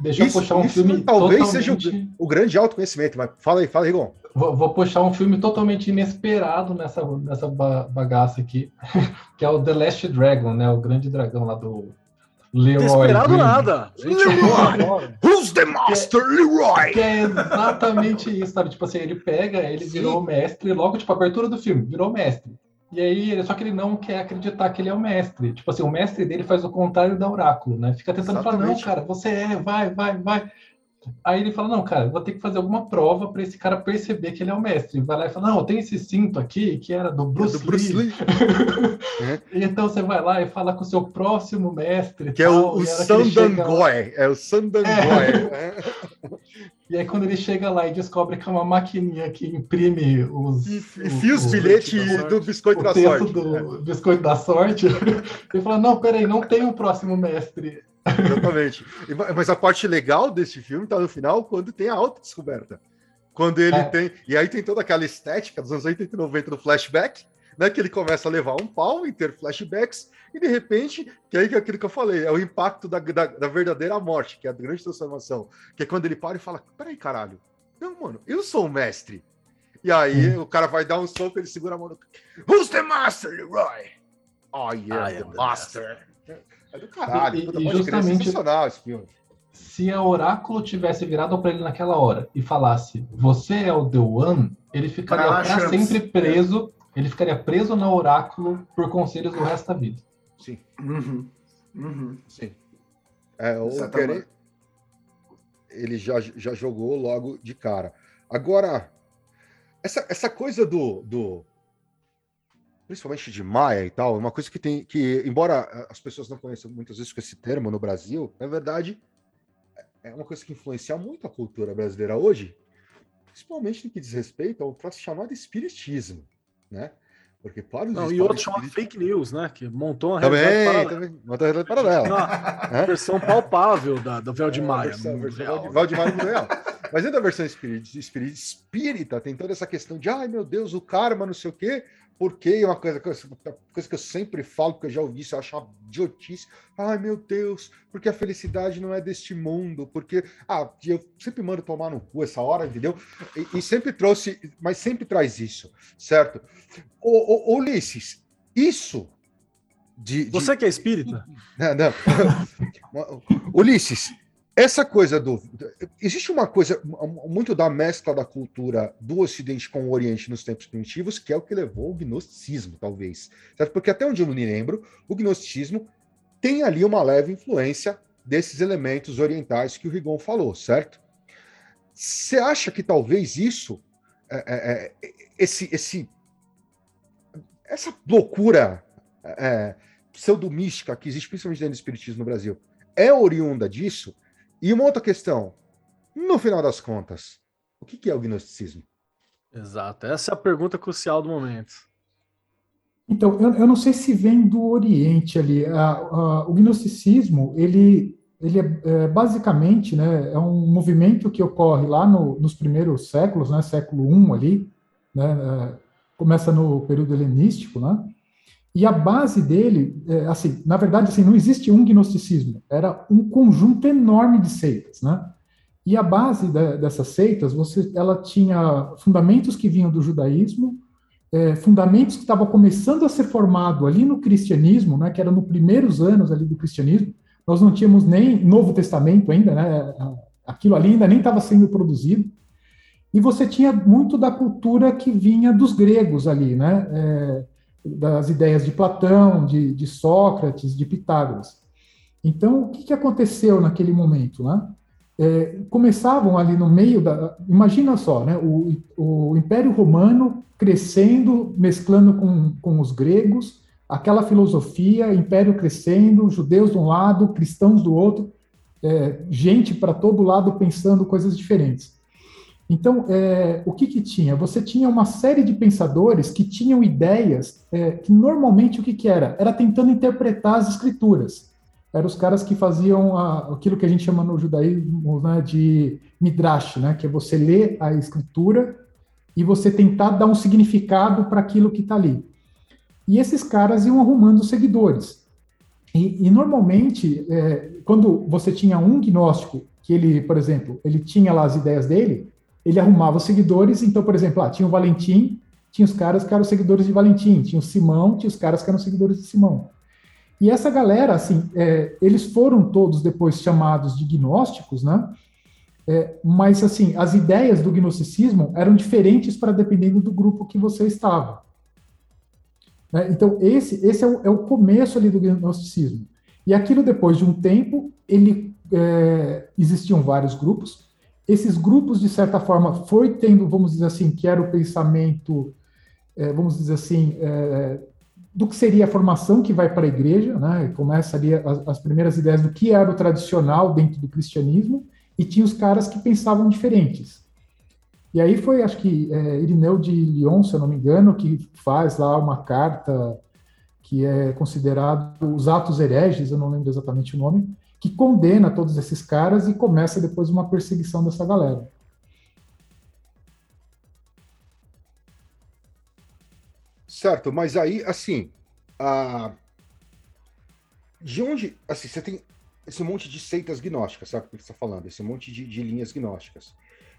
Deixa eu Isso- puxar um isso filme talvez totalmente... seja O grande autoconhecimento, mas fala aí, fala aí, Rigon. Vou, vou puxar um filme totalmente inesperado nessa, nessa ba- bagaça aqui, que é o The Last Dragon, né? O grande dragão lá do Leroy. Desesperado Green. nada. Agora. Who's the master, Leroy? Que é exatamente isso, sabe? Tipo assim, ele pega, ele Sim. virou mestre, logo, tipo, a abertura do filme, virou mestre. E aí, só que ele não quer acreditar que ele é o mestre. Tipo assim, o mestre dele faz o contrário da oráculo, né? Fica tentando falar, não, Exatamente. cara, você é, vai, vai, vai. Aí ele fala, não, cara, vou ter que fazer alguma prova para esse cara perceber que ele é o mestre. Vai lá e fala, não, tenho esse cinto aqui, que era do Bruce, do Bruce Lee. Lee. Então você vai lá e fala com o seu próximo mestre. Que é o, tal, o ele chega lá- Sandangoy. É o Sandangoy. É. E aí, quando ele chega lá e descobre que é uma maquininha que imprime os. E enfia os, os bilhetes do biscoito da sorte. do é. biscoito da sorte. ele fala: Não, peraí, não tem um próximo mestre. Exatamente. Mas a parte legal desse filme tá no final, quando tem a autodescoberta. Quando ele é. tem. E aí tem toda aquela estética dos anos 80 e 90 do flashback, né? Que ele começa a levar um pau em ter flashbacks, e de repente, que aí que é aquilo que eu falei, é o impacto da, da, da verdadeira morte, que é a grande transformação. Que é quando ele para e fala: peraí, caralho. Não, mano, eu sou o mestre. E aí hum. o cara vai dar um soco, ele segura a mão do. Who's the master, Leroy? Oh, yeah, I the master. É do caralho. E, e justamente esse filme. Se a Oráculo tivesse virado para ele naquela hora e falasse, você é o The One, ele ficaria para sempre preso. Ele ficaria preso no Oráculo por conselhos do resto da vida. Sim. Uhum. Uhum. Sim. É, o querer... Ele já, já jogou logo de cara. Agora, essa, essa coisa do, do principalmente de Maia e tal, é uma coisa que tem que, embora as pessoas não conheçam muitas vezes esse termo no Brasil, na verdade é uma coisa que influencia muito a cultura brasileira hoje, principalmente no que diz respeito ao troço chamado espiritismo, né? Porque os Não, e outro chama fake news, né? Que montou uma também, realidade também, montou uma realidade paralela. Uma versão palpável da, do véu de Maia. É, versão, versão véu de Maia real. Mas dentro da versão espírita, tem toda essa questão de, ai meu Deus, o karma, não sei o quê, porque é uma coisa, coisa que eu sempre falo, porque eu já ouvi isso, eu acho uma idiotice. Ai, meu Deus, porque a felicidade não é deste mundo, porque. Ah, eu sempre mando tomar no cu essa hora, entendeu? E, e sempre trouxe, mas sempre traz isso, certo? Ô, ô, Ulisses, isso. De, de... Você que é espírita? Não, não. Ulisses, essa coisa do. Existe uma coisa muito da mescla da cultura do Ocidente com o Oriente nos tempos primitivos, que é o que levou o gnosticismo, talvez. Certo? Porque até onde eu me lembro, o gnosticismo tem ali uma leve influência desses elementos orientais que o Rigon falou, certo? Você acha que talvez isso, é, é, é esse, esse, essa loucura é, pseudo-mística que existe principalmente dentro do espiritismo no Brasil, é oriunda disso? E uma outra questão, no final das contas, o que é o gnosticismo? Exato, essa é a pergunta crucial do momento. Então, eu, eu não sei se vem do Oriente ali. A, a, o gnosticismo, ele, ele é, é, basicamente, né, é um movimento que ocorre lá no, nos primeiros séculos, né, século I ali, né, é, começa no período helenístico, né, e a base dele, é, assim, na verdade, assim, não existe um gnosticismo, era um conjunto enorme de seitas, né? E a base de, dessas seitas, você, ela tinha fundamentos que vinham do judaísmo, é, fundamentos que estavam começando a ser formado ali no cristianismo, né? Que era nos primeiros anos ali do cristianismo. Nós não tínhamos nem Novo Testamento ainda, né? Aquilo ali ainda nem estava sendo produzido. E você tinha muito da cultura que vinha dos gregos ali, né? É, das ideias de Platão, de, de Sócrates, de Pitágoras. Então, o que, que aconteceu naquele momento? Né? É, começavam ali no meio da. Imagina só, né, o, o Império Romano crescendo, mesclando com, com os gregos, aquela filosofia, império crescendo, judeus de um lado, cristãos do outro, é, gente para todo lado pensando coisas diferentes. Então, é, o que, que tinha? Você tinha uma série de pensadores que tinham ideias é, que normalmente o que, que era? Era tentando interpretar as escrituras. Eram os caras que faziam a, aquilo que a gente chama no judaísmo né, de midrash, né, que é você ler a escritura e você tentar dar um significado para aquilo que está ali. E esses caras iam arrumando seguidores. E, e normalmente, é, quando você tinha um gnóstico, que ele, por exemplo, ele tinha lá as ideias dele, ele arrumava seguidores. Então, por exemplo, ah, tinha o Valentim, tinha os caras que eram seguidores de Valentim, tinha o Simão, tinha os caras que eram seguidores de Simão. E essa galera, assim, é, eles foram todos depois chamados de gnósticos, né? É, mas, assim, as ideias do gnosticismo eram diferentes para dependendo do grupo que você estava. Né? Então, esse, esse é, o, é o começo ali do gnosticismo. E aquilo, depois de um tempo, ele é, existiam vários grupos, esses grupos, de certa forma, foi tendo, vamos dizer assim, que era o pensamento, é, vamos dizer assim, é, do que seria a formação que vai para a igreja, né? Começa ali as, as, primeiras ideias do que era o tradicional dentro do cristianismo, e tinha os caras que pensavam diferentes. E aí foi, acho que, é, Irineu de Lyon, se eu não me engano, que faz lá uma carta que é considerado os atos hereges, eu não lembro exatamente o nome, que condena todos esses caras e começa depois uma perseguição dessa galera. Certo, mas aí, assim, a... de onde, assim, você tem esse monte de seitas gnósticas, sabe o que você está falando? Esse monte de, de, linhas gnósticas.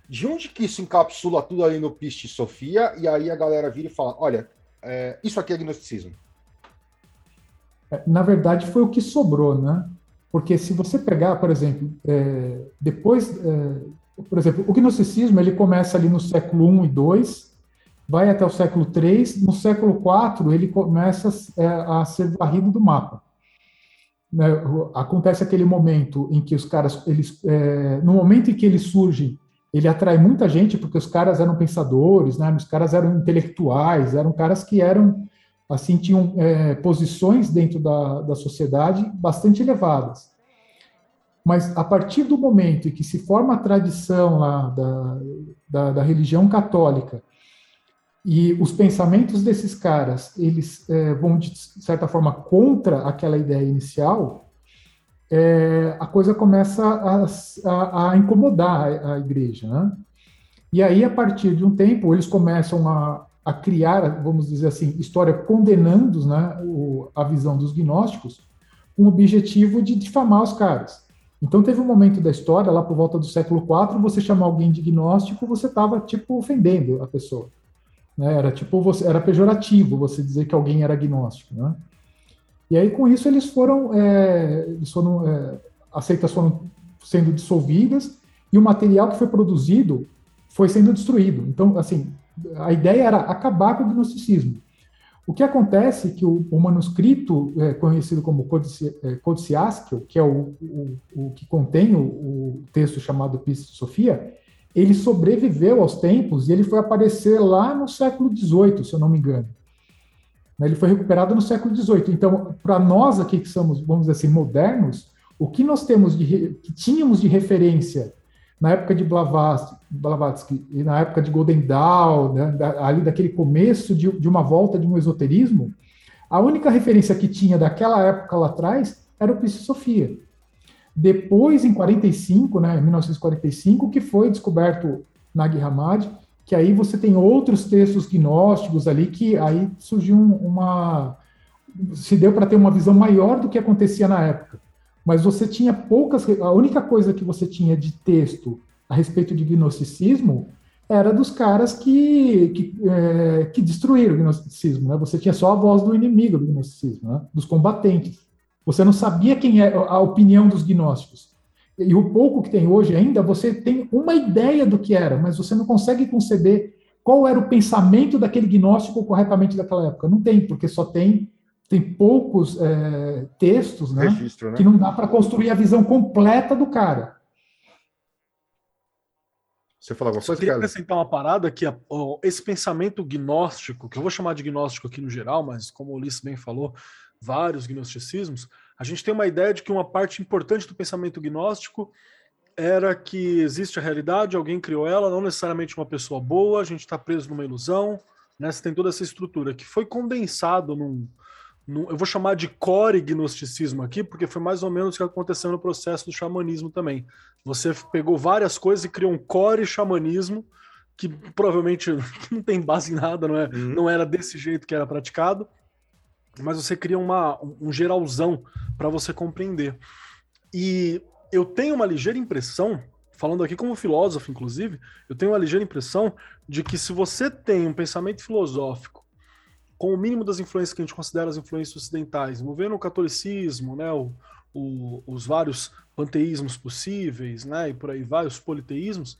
De onde que isso encapsula tudo ali no Piste Sofia e aí a galera vira e fala, olha, é, isso aqui é gnosticismo? É, na verdade, foi o que sobrou, né? Porque se você pegar, por exemplo, é, depois, é, por exemplo, o gnosticismo ele começa ali no século I e II, vai até o século III, no século IV ele começa é, a ser varrido do mapa. Né, acontece aquele momento em que os caras, eles, é, no momento em que ele surge, ele atrai muita gente porque os caras eram pensadores, né, os caras eram intelectuais, eram caras que eram, assim, tinham é, posições dentro da, da sociedade bastante elevadas. Mas a partir do momento em que se forma a tradição lá da, da, da religião católica, e os pensamentos desses caras, eles é, vão, de certa forma, contra aquela ideia inicial, é, a coisa começa a, a, a incomodar a, a, igreja. Né? E aí, a partir de um tempo, eles começam a, a criar, vamos dizer assim, história condenando né, o, a visão dos gnósticos, com o objetivo de difamar os caras. Então, teve um momento da história, lá por volta do século IV, você chamar alguém de gnóstico, você estava, tipo, ofendendo a pessoa. Né? Era tipo você, era pejorativo você dizer que alguém era agnóstico, né? E aí com isso eles foram, é, eles foram é, as seitas foram sendo dissolvidas e o material que foi produzido foi sendo destruído. Então, assim, a ideia era acabar com o gnosticismo. O que acontece é que o, o manuscrito é, conhecido como Codice, é, que é o, o, o que contém o, texto chamado Pista Sofia, ele sobreviveu aos tempos e ele foi aparecer lá no século XVIII, se eu não me engano. Ele foi recuperado no século XVIII. Então, para nós aqui que somos, vamos dizer assim, modernos, o que nós temos de que tínhamos de referência na época de Blavatsky, Blavatsky e na época de Golden né, ali daquele começo de, de uma volta de um esoterismo, a única referência que tinha daquela época lá atrás era o Psi Sofia. Depois, em 45, né, 1945, que foi descoberto Nag Hammadi, que aí você tem outros textos gnósticos ali que aí surgiu uma se deu para ter uma visão maior do que acontecia na época. Mas você tinha poucas, a única coisa que você tinha de texto a respeito de gnosticismo era dos caras que, que, é, que destruíram o gnosticismo. Né? Você tinha só a voz do inimigo do gnosticismo, né? dos combatentes. Você não sabia quem é a opinião dos gnósticos. E o pouco que tem hoje ainda, você tem uma ideia do que era, mas você não consegue conceber qual era o pensamento daquele gnóstico corretamente daquela época. Não tem, porque só tem tem poucos é, textos, né, Registro, né? Que não dá para construir a visão completa do cara. Você falou alguma coisa? Eu queria acrescentar uma parada que esse pensamento gnóstico, que eu vou chamar de gnóstico aqui no geral, mas como o Ulisses bem falou, vários gnosticismos, a gente tem uma ideia de que uma parte importante do pensamento gnóstico era que existe a realidade, alguém criou ela, não necessariamente uma pessoa boa, a gente está preso numa ilusão, né? Você tem toda essa estrutura que foi condensado num, num, eu vou chamar de core gnosticismo aqui, porque foi mais ou menos o que aconteceu no processo do xamanismo também. Você pegou várias coisas e criou um core xamanismo que provavelmente não tem base em nada, não, é, uhum. não era desse jeito que era praticado, mas você cria uma, um geralzão para você compreender. E eu tenho uma ligeira impressão, falando aqui como filósofo, inclusive, eu tenho uma ligeira impressão de que se você tem um pensamento filosófico com o mínimo das influências que a gente considera as influências ocidentais, envolvendo o catolicismo, né, o, o, os vários panteísmos possíveis, né, e por aí vai, os politeísmos,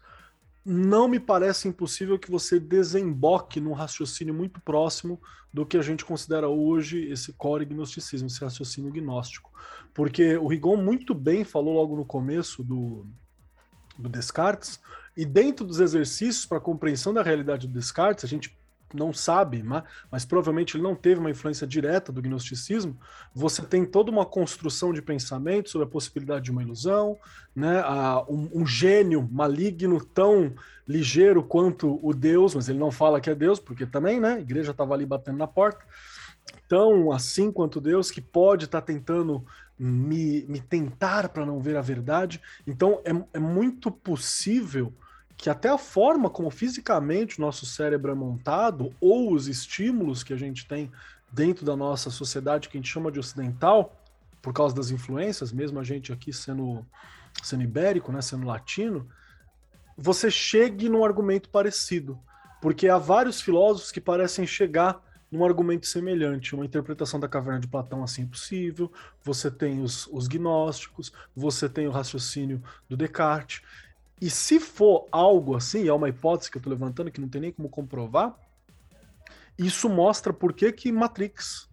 não me parece impossível que você desemboque num raciocínio muito próximo do que a gente considera hoje esse core gnosticismo, esse raciocínio gnóstico. Porque o Rigon muito bem falou logo no começo do, do Descartes, e dentro dos exercícios para compreensão da realidade do Descartes, a gente não sabe, mas, mas, provavelmente ele não teve uma influência direta do gnosticismo, você tem toda uma construção de pensamento sobre a possibilidade de uma ilusão, né? A, um, um, gênio maligno tão ligeiro quanto o Deus, mas ele não fala que é Deus, porque também, né? A igreja estava ali batendo na porta. Tão assim quanto Deus, que pode estar tá tentando me, me tentar para não ver a verdade. Então é, é muito possível que até a forma como fisicamente o nosso cérebro é montado, ou os estímulos que a gente tem dentro da nossa sociedade, que a gente chama de ocidental, por causa das influências, mesmo a gente aqui sendo, sendo ibérico, né, sendo latino, você chegue num argumento parecido. Porque há vários filósofos que parecem chegar num argumento semelhante. Uma interpretação da caverna de Platão assim é possível, você tem os, os gnósticos, você tem o raciocínio do Descartes. E se for algo assim, é uma hipótese que eu estou levantando que não tem nem como comprovar, isso mostra por que, que Matrix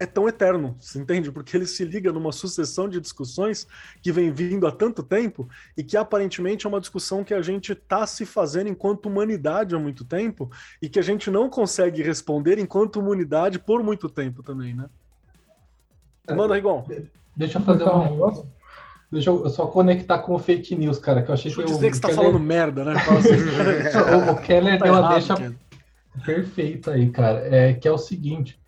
é tão eterno, você entende? Porque ele se liga numa sucessão de discussões que vem vindo há tanto tempo e que aparentemente é uma discussão que a gente está se fazendo enquanto humanidade há muito tempo e que a gente não consegue responder enquanto humanidade por muito tempo também, né? Manda, Rigon. Deixa eu fazer um negócio. Deixa eu só conectar com o fake news, cara, que eu achei Deixa eu que dizer o, que você tá Keller... falando merda, né? o, o Keller Tá deu uma errado, deixa Keller. perfeita aí, cara. É, que é o seguinte: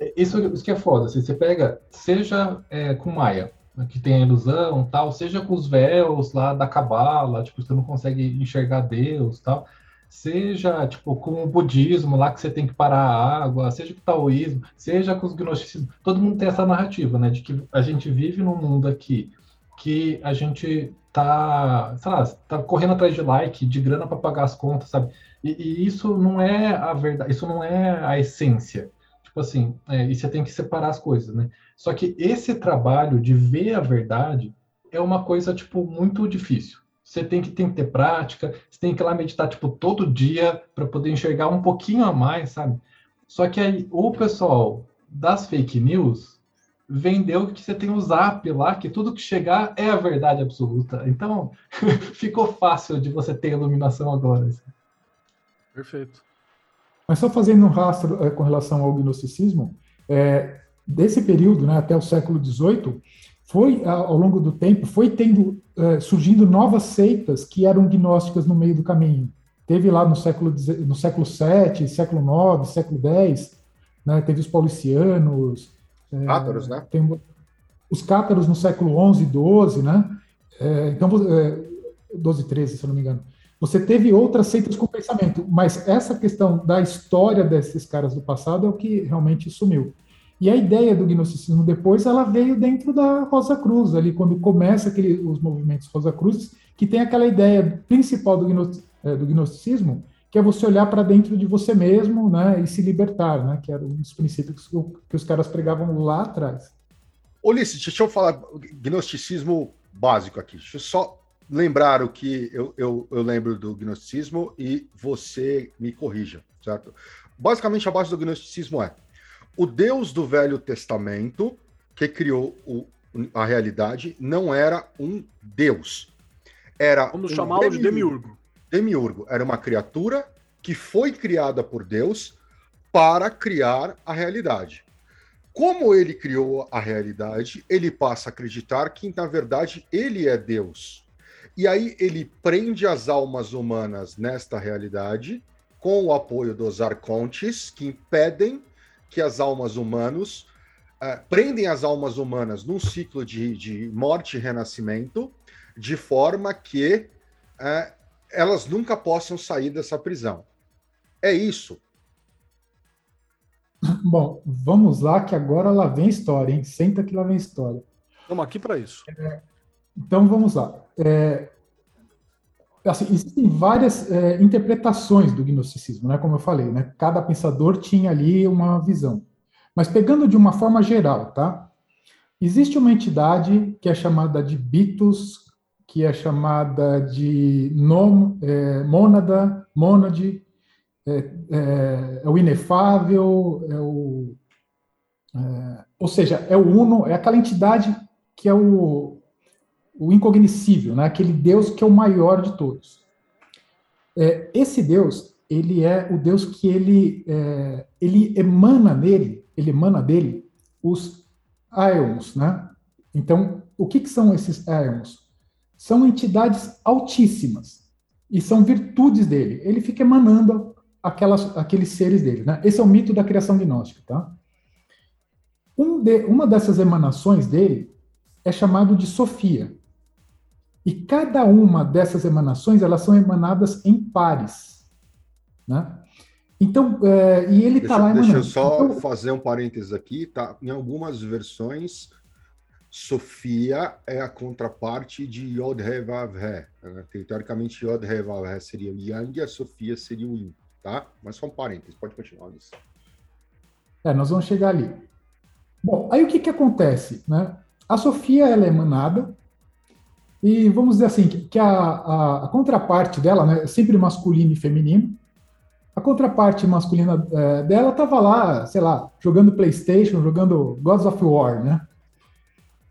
é, isso, isso que é foda. Se você pega, seja é, com Maia, né, que tem a ilusão, tal, seja com os véus lá da cabala, tipo, você não consegue enxergar Deus, tal. Seja, tipo, com o budismo lá que você tem que parar a água, seja com o taoísmo, seja com os gnosticismos. Todo mundo tem essa narrativa, né, de que a gente vive num mundo aqui que a gente tá, sei lá, tá correndo atrás de like, de grana para pagar as contas, sabe? E, e, isso não é a verdade, isso não é a essência. Tipo assim, é, e você tem que separar as coisas, né? Só que esse trabalho de ver a verdade é uma coisa, tipo, muito difícil. Você tem que, tem que ter prática, você tem que ir lá meditar, tipo, todo dia para poder enxergar um pouquinho a mais, sabe? Só que aí o pessoal das fake news vendeu que você tem o zap lá, que tudo que chegar é a verdade absoluta. Então, ficou fácil de você ter iluminação agora. assim. Perfeito. Mas só fazendo um rastro é, com relação ao gnosticismo, é, desse período, né, até o século XVIII, foi ao longo do tempo foi tendo é, surgindo novas seitas que eram gnósticas no meio do caminho. Teve lá no século no século VII, século IX, século X, né, teve os paulicianos, Cátaros, né? Tem os cátaros no século XI e XII, né? É, então, é, 12 e 13, se eu não me engano. Você teve outras seitas com pensamento, mas essa questão da história desses caras do passado é o que realmente sumiu. E a ideia do gnosticismo depois, ela veio dentro da Rosa Cruz, ali quando começa aquele, os movimentos Rosa Cruz, que tem aquela ideia principal do, é, do gnosticismo, que é você olhar para dentro de você mesmo, né, e se libertar, né, que era um dos princípios que os caras pregavam lá atrás. Ulisses, deixa eu falar gnosticismo básico aqui. Deixa eu só lembrar o que eu, eu, eu lembro do gnosticismo e você me corrija, certo? Basicamente, a base do gnosticismo é o Deus do Velho Testamento, que criou o, a realidade, não era um Deus. Era Vamos um chamá-lo de demiurgo. Demiurgo era uma criatura que foi criada por Deus para criar a realidade. Como ele criou a realidade, ele passa a acreditar que, na verdade, ele é Deus. E aí ele prende as almas humanas nesta realidade, com o apoio dos arcontes, que impedem que as almas humanas uh, prendem as almas humanas num ciclo de, de morte e renascimento, de forma que uh, elas nunca possam sair dessa prisão. É isso. Bom, vamos lá, que agora lá vem história, hein? Senta que lá vem história. Estamos aqui para isso. É, então vamos lá. É, assim, existem várias é, interpretações do gnosticismo, né? Como eu falei, né? Cada pensador tinha ali uma visão. Mas pegando de uma forma geral, tá? Existe uma entidade que é chamada de Bitus, que é chamada de nom, é, mônada, mônade, é, é, é, o inefável, é o, é, ou seja, é o uno, é aquela entidade que é o, o incognoscível, né? aquele Deus que é o maior de todos. É, esse Deus, ele é o Deus que ele, é, ele emana nele, ele emana dele os aeons, né? Então, o que, que são esses aeons? São entidades altíssimas e são virtudes dele. Ele fica emanando aquelas, aqueles seres dele, né? Esse é o mito da criação gnóstica, tá? Um de, uma dessas emanações dele é chamado de Sofia. E cada uma dessas emanações, elas são emanadas em pares, né? Então, é, e ele está lá Deixa eu emanando. só Então, fazer um parênteses aqui, tá? Em algumas versões, Sofia é a contraparte de Yod He Vav He. né? Teoricamente, Yod He Vav He seria o Yang e a Sofia seria o Yin, tá? Mas só um parênteses, pode continuar, Luiz. É, nós vamos chegar ali. Bom, aí o que, que acontece? Né? A Sofia ela é emanada, e vamos dizer assim, que, a, a, a contraparte dela né, é sempre masculino e feminino. A contraparte masculina eh, dela estava lá, sei lá, jogando PlayStation, jogando Gods of War, né?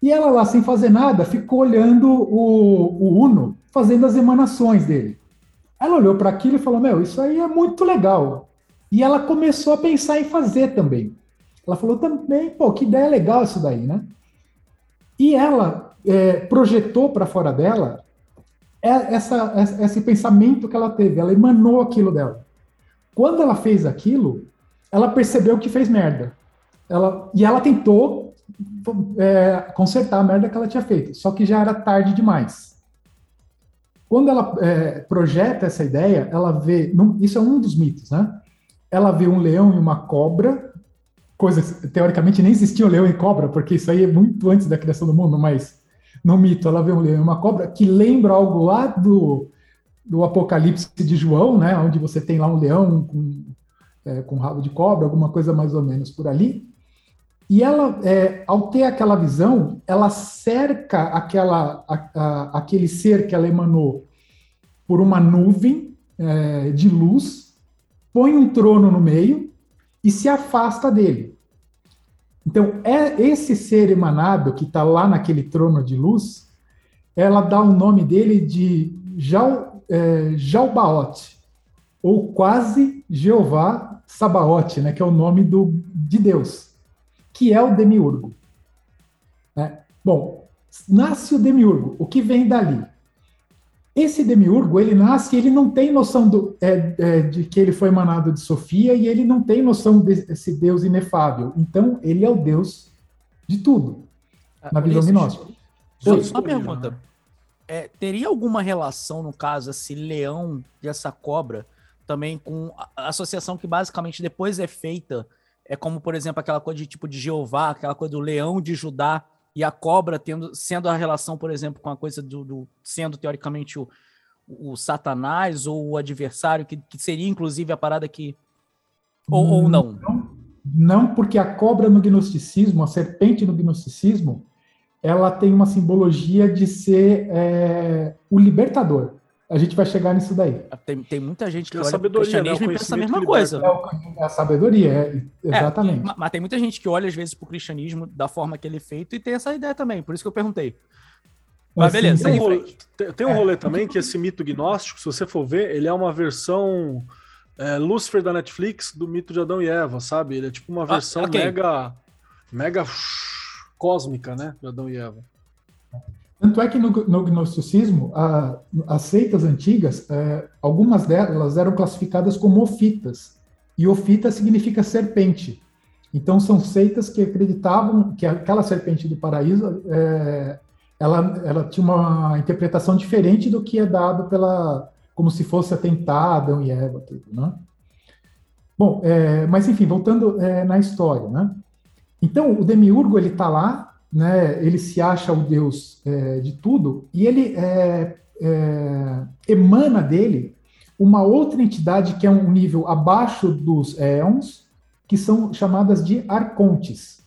E ela lá, sem fazer nada, ficou olhando o, o Uno fazendo as emanações dele. Ela olhou para aquilo e falou: Meu, isso aí é muito legal. E ela começou a pensar em fazer também. Ela falou também: Pô, que ideia legal isso daí, né? E ela é, projetou para fora dela é- essa, essa- esse pensamento que ela teve. Ela emanou aquilo dela. Quando ela fez aquilo, ela percebeu que fez merda. Ela, e ela tentou é, consertar a merda que ela tinha feito, só que já era tarde demais. Quando ela é, projeta essa ideia, ela vê. num- isso é um dos mitos, né? Ela vê um leão e uma cobra, coisas. Teoricamente nem existia um leão e cobra, porque isso aí é muito antes da criação do mundo, mas no mito ela vê um leão e uma cobra que lembra algo lá do, do Apocalipse de João, né? Onde você tem lá um leão com, é, com rabo de cobra, alguma coisa mais ou menos por ali. E ela, é, ao ter aquela visão, ela cerca aquela, a- a- aquele ser que ela emanou por uma nuvem é, de luz, põe um trono no meio e se afasta dele. Então, é esse ser emanado que está lá naquele trono de luz, ela dá o nome dele de Jau, é, Jaubaote, ou quase Jeová Sabaote, né, que é o nome do, de Deus que é o demiurgo. né? Bom, nasce o demiurgo. O que vem dali? Esse demiurgo, ele nasce e ele não tem noção do, é, é, de que ele foi emanado de Sofia e ele não tem noção desse Deus inefável. Então, ele é o Deus de tudo, na visão gnóstica. Só só uma pergunta. É, teria alguma relação, no caso, esse leão e essa cobra, também com a a associação que basicamente depois é feita? É como, por exemplo, aquela coisa de tipo de Jeová, aquela coisa do leão de Judá e a cobra tendo, sendo a relação, por exemplo, com a coisa do, do- sendo teoricamente o, o Satanás ou o adversário, que, que seria inclusive a parada que. Ou, ou não? Não, porque a cobra no gnosticismo, a serpente no gnosticismo, ela tem uma simbologia de ser é, o libertador. A gente vai chegar nisso daí. Tem, tem muita gente que a olha né? O cristianismo e pensa a mesma coisa. É, o- é a sabedoria, é, É, exatamente. ma- mas tem muita gente que olha, às vezes, pro cristianismo da forma que ele é feito e tem essa ideia também. Por isso que eu perguntei. Mas Assim, beleza, Tem um, rolê, tem- um rolê também que esse mito gnóstico, se você for ver, ele é uma versão é, Lucifer da Netflix do mito de Adão e Eva, sabe? Ele é tipo uma versão ok. mega, mega cósmica, né? De Adão e Eva. Tanto é que no, no gnosticismo, a- as seitas antigas, é, algumas delas eram classificadas como ofitas. E ofita significa serpente. Então, são seitas que acreditavam que aquela serpente do paraíso é, ela, ela tinha uma interpretação diferente do que é dado pela. como se fosse atentar Adão e Eva, tudo, né? Bom, é, mas enfim, voltando é, na história, né? Então, o demiurgo, ele está lá, né, ele se acha o Deus é, de tudo, e ele é, é, emana dele uma outra entidade que é um nível abaixo dos éons, que são chamadas de arcontes.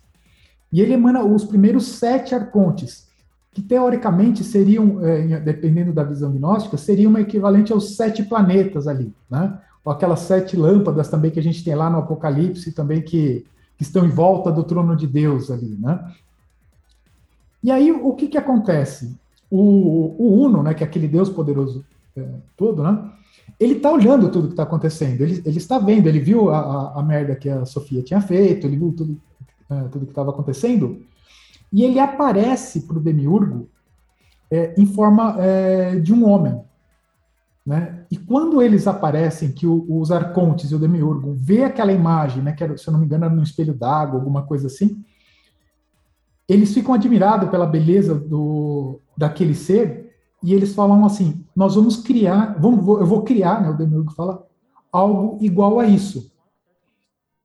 E ele emana os primeiros sete arcontes, que teoricamente seriam, é, dependendo da visão gnóstica, seriam equivalente aos sete planetas ali, né? Ou aquelas sete lâmpadas também que a gente tem lá no Apocalipse, também que, que estão em volta do trono de Deus ali, né? E aí, o que que acontece? O, o Uno, né, que é aquele Deus poderoso é, todo, né? ele está olhando tudo que está acontecendo, ele, ele, está vendo, ele viu a, a, a, merda que a Sofia tinha feito, ele viu tudo, é, tudo que estava acontecendo, e ele aparece para o Demiurgo é, em forma é, de um homem. Né? E quando eles aparecem, que o, os arcontes e o Demiurgo vê aquela imagem, né, que era, se eu não me engano era no espelho d'água, alguma coisa assim, eles ficam admirados pela beleza do, daquele ser e eles falam assim: nós vamos criar, vamos, eu vou criar, né, o Demiurgo fala, algo igual a isso.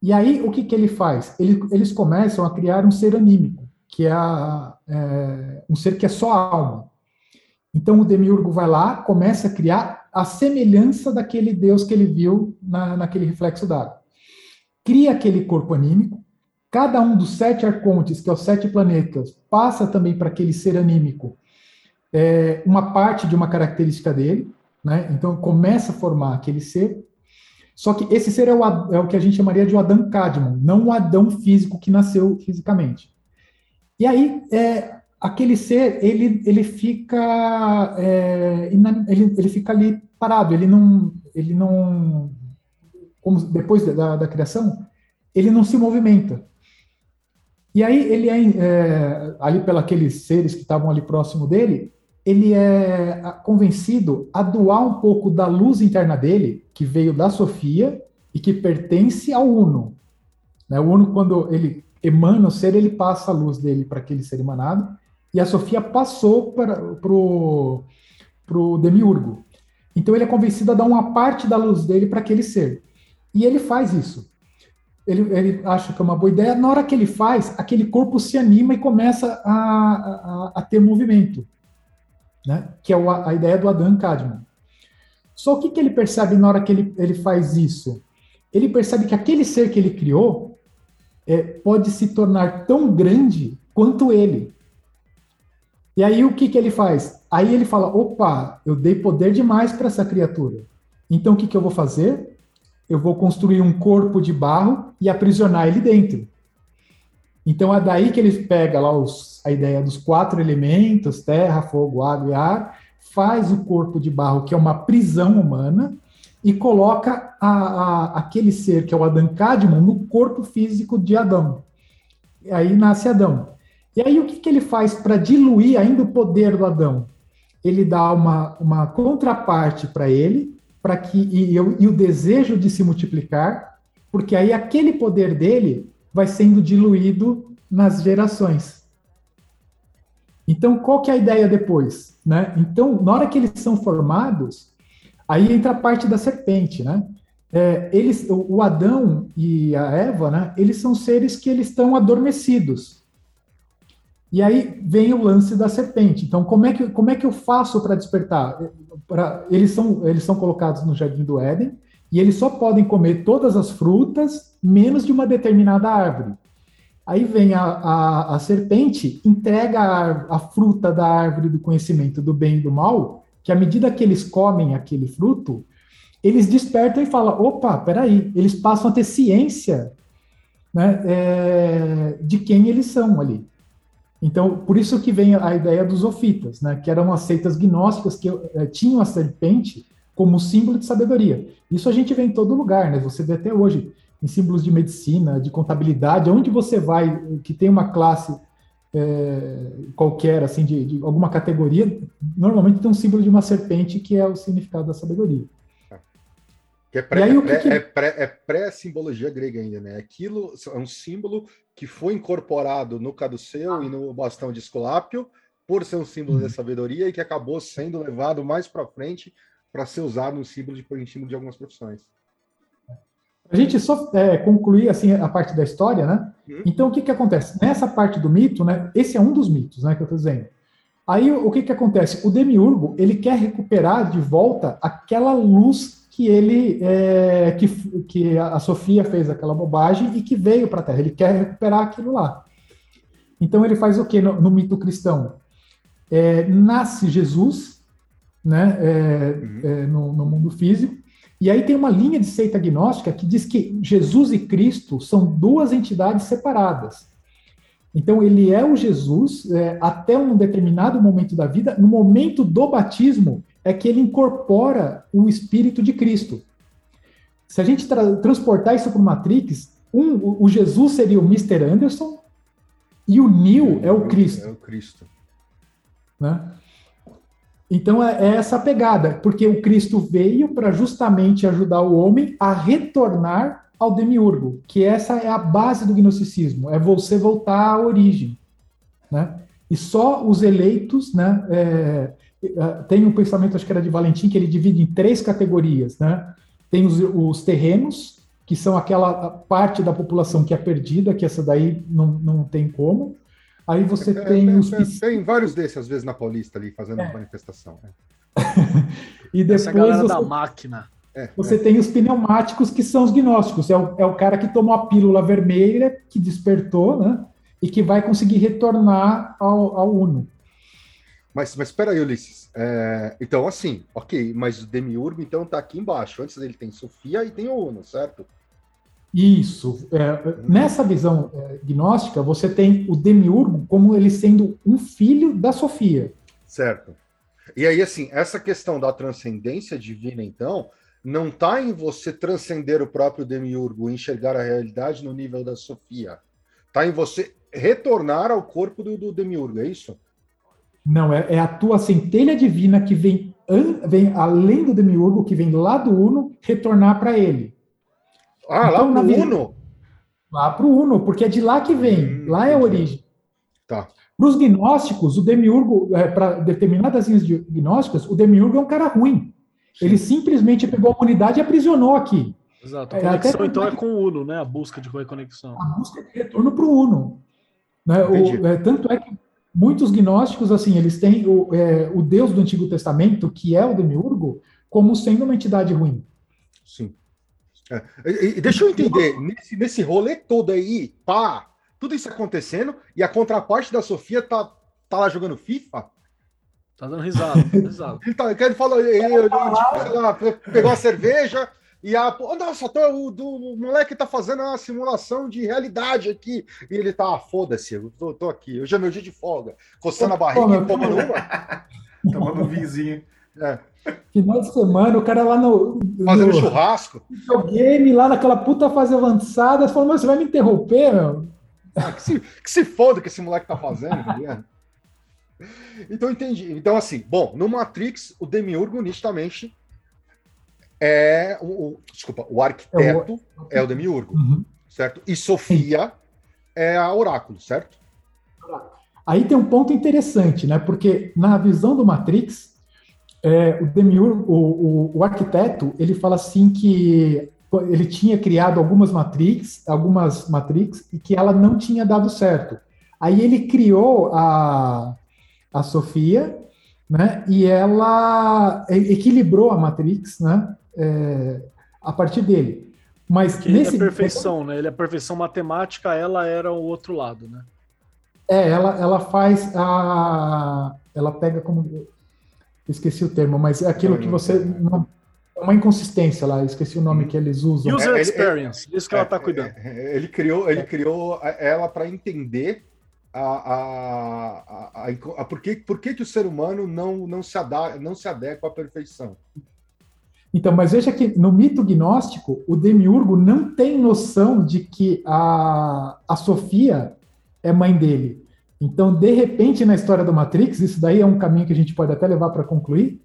E aí o que, que ele faz? Ele, eles começam a criar um ser anímico, que é, a, é um ser que é só alma. Então o Demiurgo vai lá, começa a criar a semelhança daquele Deus que ele viu na, naquele reflexo d'água. Cria aquele corpo anímico, cada um dos sete arcontes, que é os sete planetas, passa também para aquele ser anímico é, uma parte de uma característica dele, né? Então começa a formar aquele ser. Só que esse ser é o, é o que a gente chamaria de o Adão Cadmon, não o Adão físico que nasceu fisicamente. E aí, é, aquele ser, ele, ele fica é, ele, ele fica ali parado, ele não, ele não como depois da, da criação, ele não se movimenta. E aí ele é, é ali pelos seres que estavam ali próximo dele, ele é convencido a doar um pouco da luz interna dele, que veio da Sofia e que pertence ao Uno. Né? O Uno, quando ele emana o ser, ele passa a luz dele para aquele ser emanado, e a Sofia passou para o Demiurgo. Então ele é convencido a dar uma parte da luz dele para aquele ser. E ele faz isso. Ele, ele, acha que é uma boa ideia. Na hora que ele faz, aquele corpo se anima e começa a, a, a ter movimento né? que é a ideia do Adam Kadmon. Só o que, que ele percebe na hora que ele, ele faz isso? Ele percebe que aquele ser que ele criou é, pode se tornar tão grande quanto ele. E aí o que, que ele faz? Aí ele fala: opa, eu dei poder demais para essa criatura. Então o que, que eu vou fazer? Eu vou construir um corpo de barro e aprisionar ele dentro. Então é daí que ele pega lá os, a ideia dos quatro elementos, terra, fogo, água e ar, faz o corpo de barro, que é uma prisão humana, e coloca a, a, aquele ser, que é o Adão Cadmon, no corpo físico de Adão. E aí nasce Adão. E aí o que, que ele faz para diluir ainda o poder do Adão? Ele dá uma, uma contraparte para ele, para que e, e o desejo de se multiplicar, porque aí aquele poder dele vai sendo diluído nas gerações. Então, qual que é a ideia depois? Né? Então, na hora que eles são formados, aí entra a parte da serpente, né? É, eles, o Adão e a Eva, né? Eles são seres que eles estão adormecidos. E aí vem o lance da serpente. Então, como é que, como é que eu faço para despertar? Pra, eles, são, eles são colocados no jardim do Éden e eles só podem comer todas as frutas, menos de uma determinada árvore. Aí vem a, a, a serpente, entrega a, a, fruta da árvore do conhecimento do bem e do mal, que à medida que eles comem aquele fruto, eles despertam e falam: opa, peraí, eles passam a ter ciência né, é, de quem eles são ali. Então, por isso que vem a ideia dos ofitas, né, que eram as seitas gnósticas que é, tinham a serpente como símbolo de sabedoria. Isso a gente vê em todo lugar, né? Você vê até hoje em símbolos de medicina, de contabilidade, onde você vai, que tem uma classe é, qualquer, assim, de, de, alguma categoria, normalmente tem um símbolo de uma serpente que é o significado da sabedoria. Que é pré-simbologia é pré, é pré grega ainda, né? Aquilo é um símbolo que foi incorporado no caduceu e no bastão de Esculápio por ser um símbolo uhum. da sabedoria e que acabou sendo levado mais para frente para ser usado no símbolo de, de algumas profissões. A gente só é, concluir assim a parte da história, né? Uhum. Então o que que acontece nessa parte do mito, né? Esse é um dos mitos, né? Que eu estou dizendo. Aí o que que acontece? O demiurgo ele quer recuperar de volta aquela luz que ele é, que, que a Sofia fez aquela bobagem e que veio para a Terra. Ele quer recuperar aquilo lá. Então ele faz o que no, no mito cristão? É, nasce Jesus né, é, uhum. é, no, no, mundo físico. E aí tem uma linha de seita agnóstica que diz que Jesus e Cristo são duas entidades separadas. Então ele é o Jesus é, até um determinado momento da vida. No momento do batismo, é que ele incorpora o espírito de Cristo. Se a gente tra transportar isso para o Matrix, um, o, Jesus seria o Mr. Anderson e o Neo é o Cristo. É o Cristo. Né? Então é, é essa pegada, porque o Cristo veio para justamente ajudar o homem a retornar ao demiurgo, que essa é a base do gnosticismo, é você voltar à origem, né? E só os eleitos, né? É tem um pensamento, acho que era de Valentim, que ele divide em três categorias, né? Tem os, os terrenos, que são aquela parte da população que é perdida, que essa daí não, não tem como. Aí você é, tem é, os. É, tem vários desses, às vezes, na Paulista ali, fazendo é. manifestação. Né? e depois. Essa galera você, da máquina. É, você tem os pneumáticos, que são os gnósticos. É o, é o cara que tomou a pílula vermelha, que despertou, né? E que vai conseguir retornar ao, ao Uno. Mas, mas espera aí, Ulisses. É, então, assim, ok, mas o Demiurgo, então, tá aqui embaixo. Antes dele tem Sofia e tem o Uno, certo? Isso. É, nessa visão é, gnóstica, você tem o Demiurgo como ele sendo um filho da Sofia. Certo. E aí, assim, essa questão da transcendência divina, então, não está em você transcender o próprio Demiurgo, enxergar a realidade no nível da Sofia. Está em você retornar ao corpo do, do Demiurgo, é isso? Não, é, é, a tua centelha divina que vem, vem além do Demiurgo, que vem lá do Uno, retornar para ele. Ah, então, lá pro Uno? Lá pro Uno, porque é de lá que vem. Hum, lá é a origem. Tá. Para os gnósticos, o demiurgo, é, para determinadas linhas de gnósticas, o demiurgo é um cara ruim. Sim. Ele simplesmente pegou a humanidade e aprisionou aqui. Exato. A é, conexão, então, é com o Uno, né? A busca de reconexão. A busca de retorno para o Uno. Né? O, é, tanto é que muitos gnósticos, assim, eles têm o, é, o Deus do Antigo Testamento, que é o demiurgo, como sendo uma entidade ruim. Sim. É. E, e, deixa eu entender, nesse, nesse rolê todo aí, pá, tudo isso acontecendo, e a contraparte da Sofia tá, tá lá jogando FIFA? Tá dando risada, risada. ele, tá, ele falou, ele, ele, tipo, lá, pegou a cerveja e a. Nossa, tô, o, do, o moleque tá fazendo uma simulação de realidade aqui. E ele tá, ah, foda-se, eu tô, tô, aqui, hoje é meu dia de folga, coçando a barriga e tomando uma. tomando um vizinho. É. Final de semana, o cara lá no. Fazendo no, churrasco. Videogame, lá naquela puta fase avançada, falou, mas você vai me interromper, meu? Ah, que, se, que se foda que esse moleque tá fazendo, tá Então entendi. Então, assim, bom, no Matrix, o Demiurgo nitidamente é o, o desculpa, o arquiteto é o, é o Demiurgo, uhum. certo? E Sofia Sim. é a oráculo, certo? Aí tem um ponto interessante, né? Porque na visão do Matrix, é, o Demiurgo, o, o, o, arquiteto, ele fala assim que ele tinha criado algumas matrix, algumas matrix, e que ela não tinha dado certo. Aí ele criou a, a Sofia, né? E ela equilibrou a matrix, né? É, a partir dele. Mas Porque nesse ele é perfeição, né? Ele é perfeição matemática, ela era o outro lado, né? É, ela, ela faz a. Ela pega como esqueci o termo, mas é aquilo que você não, uma inconsistência lá, esqueci o nome que eles usam. User é, experience, isso que ela está é, cuidando. É, ele criou, ele criou ela para entender a, a, a, a, por, que, por que, que o ser humano não, não, se ada, não se adequa à perfeição. Então, mas veja que no mito gnóstico, o demiurgo não tem noção de que a, a Sofia é mãe dele. Então, de repente, na história do Matrix, isso daí é um caminho que a gente pode até levar para concluir.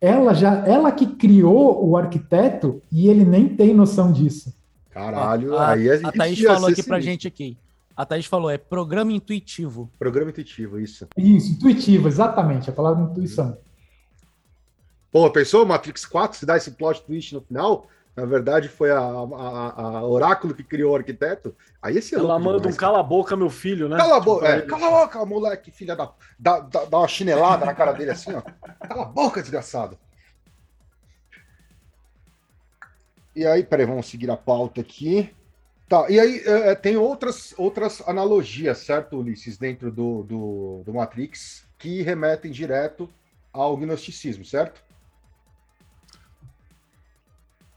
Ela já, ela que criou o arquiteto e ele nem tem noção disso. Caralho, a, aí a, a Thaís falou aqui para gente aqui. A Thaís falou, é programa intuitivo. Programa intuitivo, isso. Isso, intuitivo, exatamente, a palavra intuição. Pô, pensou Matrix 4, se dá esse plot twist no final? Na verdade, foi a, a, a, Oráculo que criou o arquiteto. Aí esse é Ela manda demais, um cala a boca, meu filho, né? Cala a boca, tipo, é, cala a boca, moleque, filha da. Dá, dá, dá uma chinelada na cara dele assim, ó. Cala a boca, desgraçado. E aí, peraí, vamos seguir a pauta aqui. Tá, e aí é, é, tem outras, outras analogias, certo, Ulisses, dentro do, do, do Matrix, que remetem direto ao gnosticismo, certo?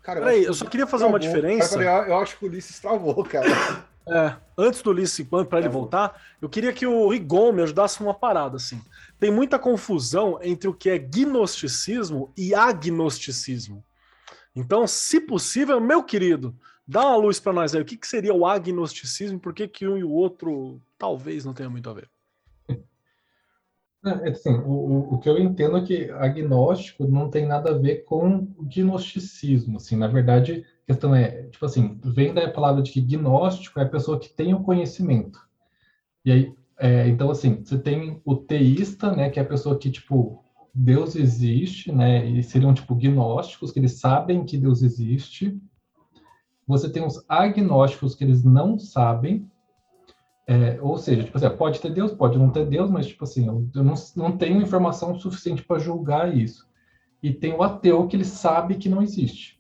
Cara, Peraí, eu só queria fazer travou. uma diferença. Cara, eu acho que o Ulisses travou, cara. É, antes do Ulisses, para ele voltar, eu queria que o Rigon me ajudasse uma parada, assim. tem muita confusão entre o que é gnosticismo e agnosticismo. Então, se possível, meu querido, dá uma luz para nós aí. O que, que seria o agnosticismo? Por que, que um e o outro talvez não tenha muito a ver? É, assim, o, o que eu entendo é que agnóstico não tem nada a ver com gnosticismo. Assim, na verdade, a questão é, tipo assim, vem da palavra de que gnóstico é a pessoa que tem o conhecimento. E aí, é, então, assim, você tem o teísta, né, que é a pessoa que, tipo, Deus existe, né, e seriam, tipo, gnósticos, que eles sabem que Deus existe. Você tem os agnósticos, que eles não sabem, é, ou seja, tipo assim, pode ter Deus, pode não ter Deus, mas, tipo assim, eu, eu não, não tenho informação suficiente para julgar isso. E tem o ateu, que ele sabe que não existe.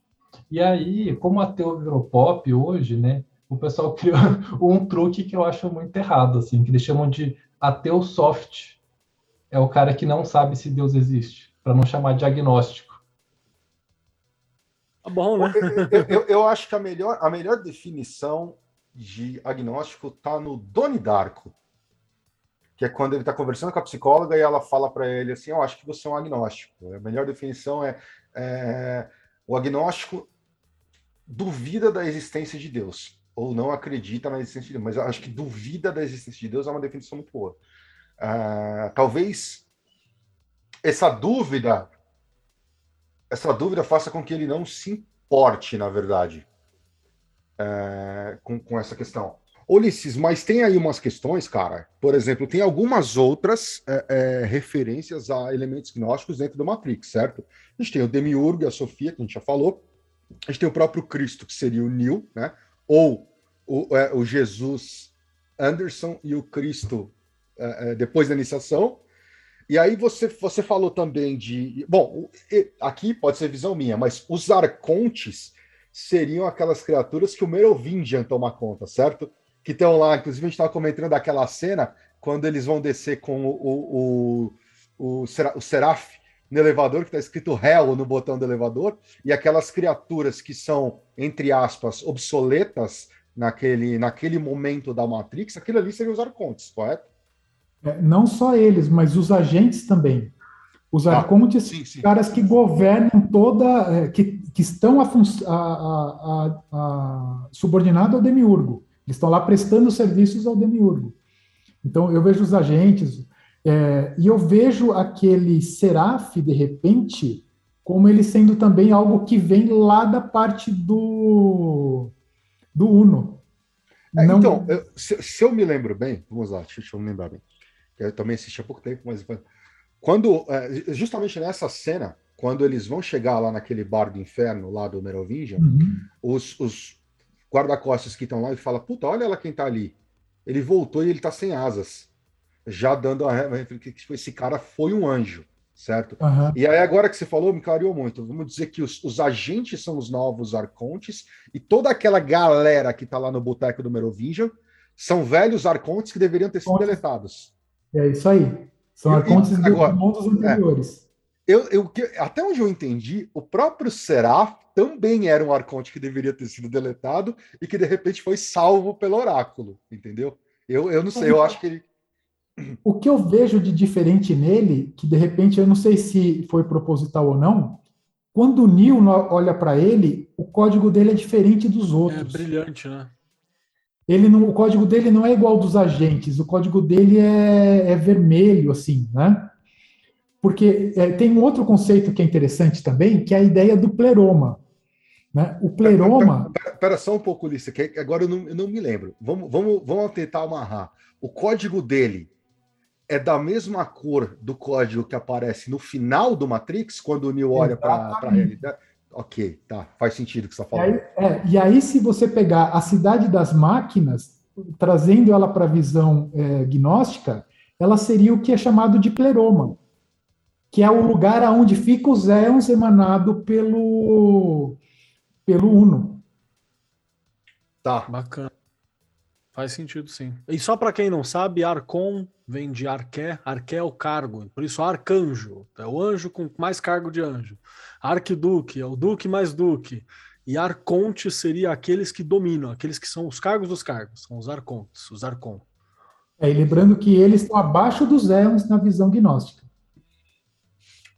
E aí, como o ateu virou pop hoje, né, o pessoal criou um truque que eu acho muito errado, assim, que eles chamam de ateu soft. É o cara que não sabe se Deus existe, para não chamar de agnóstico. Tá bom, né? Eu, eu, eu, acho que a melhor, a melhor definição de agnóstico está no Doni Darko, que é quando ele está conversando com a psicóloga e ela fala para ele assim: Eu acho que você é um agnóstico. A melhor definição é, é o agnóstico duvida da existência de Deus ou não acredita na existência de Deus, mas acho que duvida da existência de Deus é uma definição muito boa. Uh, talvez essa dúvida, essa dúvida faça com que ele não se importe, na verdade, uh, com, com essa questão. Ulisses, mas tem aí umas questões, cara. Por exemplo, tem algumas outras é, é, referências a elementos gnósticos dentro do Matrix, certo? A gente tem o Demiurgo e a Sofia, que a gente já falou. A gente tem o próprio Cristo, que seria o Neo, né? ou o, é, o Jesus Anderson e o Cristo é, é, depois da iniciação. E aí você, você falou também de. Bom, aqui pode ser visão minha, mas os arcontes seriam aquelas criaturas que o Merovingian toma conta, certo? Que estão lá, inclusive a gente estava comentando daquela cena quando eles vão descer com o, o, o, o, o Seraf no elevador, que está escrito Hell no botão do elevador, e aquelas criaturas que são, entre aspas, obsoletas naquele, naquele momento da Matrix, aquilo ali seriam os arcontes, correto? É, não só eles, mas os agentes também. Os arcontes, sim, sim. caras que governam toda, é, que, que estão a, a, a, a, subordinados ao demiurgo. Eles estão lá prestando serviços ao demiurgo. Então, eu vejo os agentes, é, e eu vejo aquele Seraf, de repente, como ele sendo também algo que vem lá da parte do, do Uno. É, Não... Então, eu, se, se, eu me lembro bem, vamos lá, deixa eu me lembrar bem. Eu também assisti há pouco tempo, mas quando, é, justamente nessa cena, quando eles vão chegar lá naquele bar do inferno, lá do Merovingian, uhum. os, os guarda-costas que estão lá e falam, puta, olha lá quem tá ali. Ele voltou e ele tá sem asas já dando a que esse cara foi um anjo, certo? Uhum. E aí, agora que você falou, me clareou muito. Vamos dizer que os, os agentes são os novos arcontes e toda aquela galera que está lá no boteco do Merovingian são velhos arcontes que deveriam ter sido deletados. É isso aí. São arcontes e, agora, mundos anteriores. É, eu, eu, até onde eu entendi, o próprio Seraf também era um arconte que deveria ter sido deletado e que de repente foi salvo pelo oráculo, entendeu? Eu, eu não sei, eu acho que ele, o que eu vejo de diferente nele, que de repente eu não sei se foi proposital ou não, quando o Neil olha para ele, o código dele é diferente dos outros. É brilhante, né? Ele não, o código dele não é igual dos agentes, o código dele é, é vermelho, assim, né? Porque é, tem um outro conceito que é interessante também, que é a ideia do pleroma. Né? O pleroma. Espera só um pouco, Ulisses, que agora eu não, eu não me lembro. Vamos, vamos, vamos tentar amarrar. O código dele é da mesma cor do código que aparece no final do Matrix, quando o Neo olha para a realidade. Ok, tá, faz sentido o que você está falando. E aí, é, e aí, se você pegar a cidade das máquinas, trazendo ela para a visão é, gnóstica, ela seria o que é chamado de pleroma, que é o lugar aonde fica os éons emanado pelo, pelo Uno. Tá. Bacana. Faz sentido, sim. E só para quem não sabe, Arcon vem de arqué, arqué é o cargo, por isso arcanjo, é o anjo com mais cargo de anjo. Arquiduque é o duque mais duque. E arconte seria aqueles que dominam, aqueles que são os cargos dos cargos, são os arcontes, os arcon. É, e lembrando que eles estão abaixo dos éons na visão gnóstica.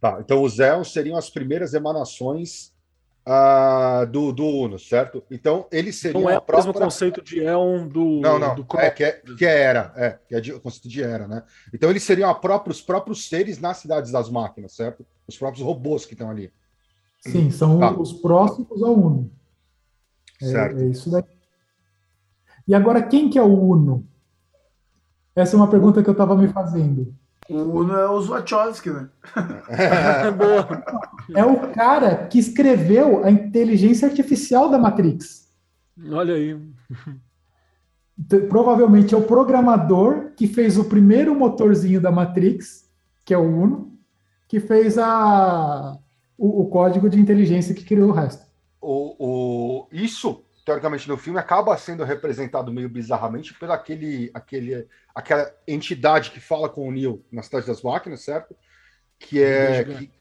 Tá, então os éons seriam as primeiras emanações ah, do, do Uno, certo? Então eles seriam Não é a o própria... mesmo conceito de Elon do. Não, não, do é, que, é, que é era, é, que é de, o conceito de era, né? Então eles seriam a própria, os próprios seres nas cidades das máquinas, certo? Os próprios robôs que estão ali. Sim, são Tá. os próximos ao Uno. É, Certo. é isso daí. E agora, quem que é o Uno? Essa é uma pergunta que eu estava me fazendo. O Uno é os Wachowski, né? Boa. É o cara que escreveu a inteligência artificial da Matrix. Olha aí. Então, Provavelmente é o programador que fez o primeiro motorzinho da Matrix, que é o Uno, que fez a, o, o código de inteligência que criou o resto. o, o, isso, teoricamente, no filme acaba sendo representado meio bizarramente pela aquele, aquele, aquela entidade que fala com o Neo na Cidade das Máquinas, certo? Que é que,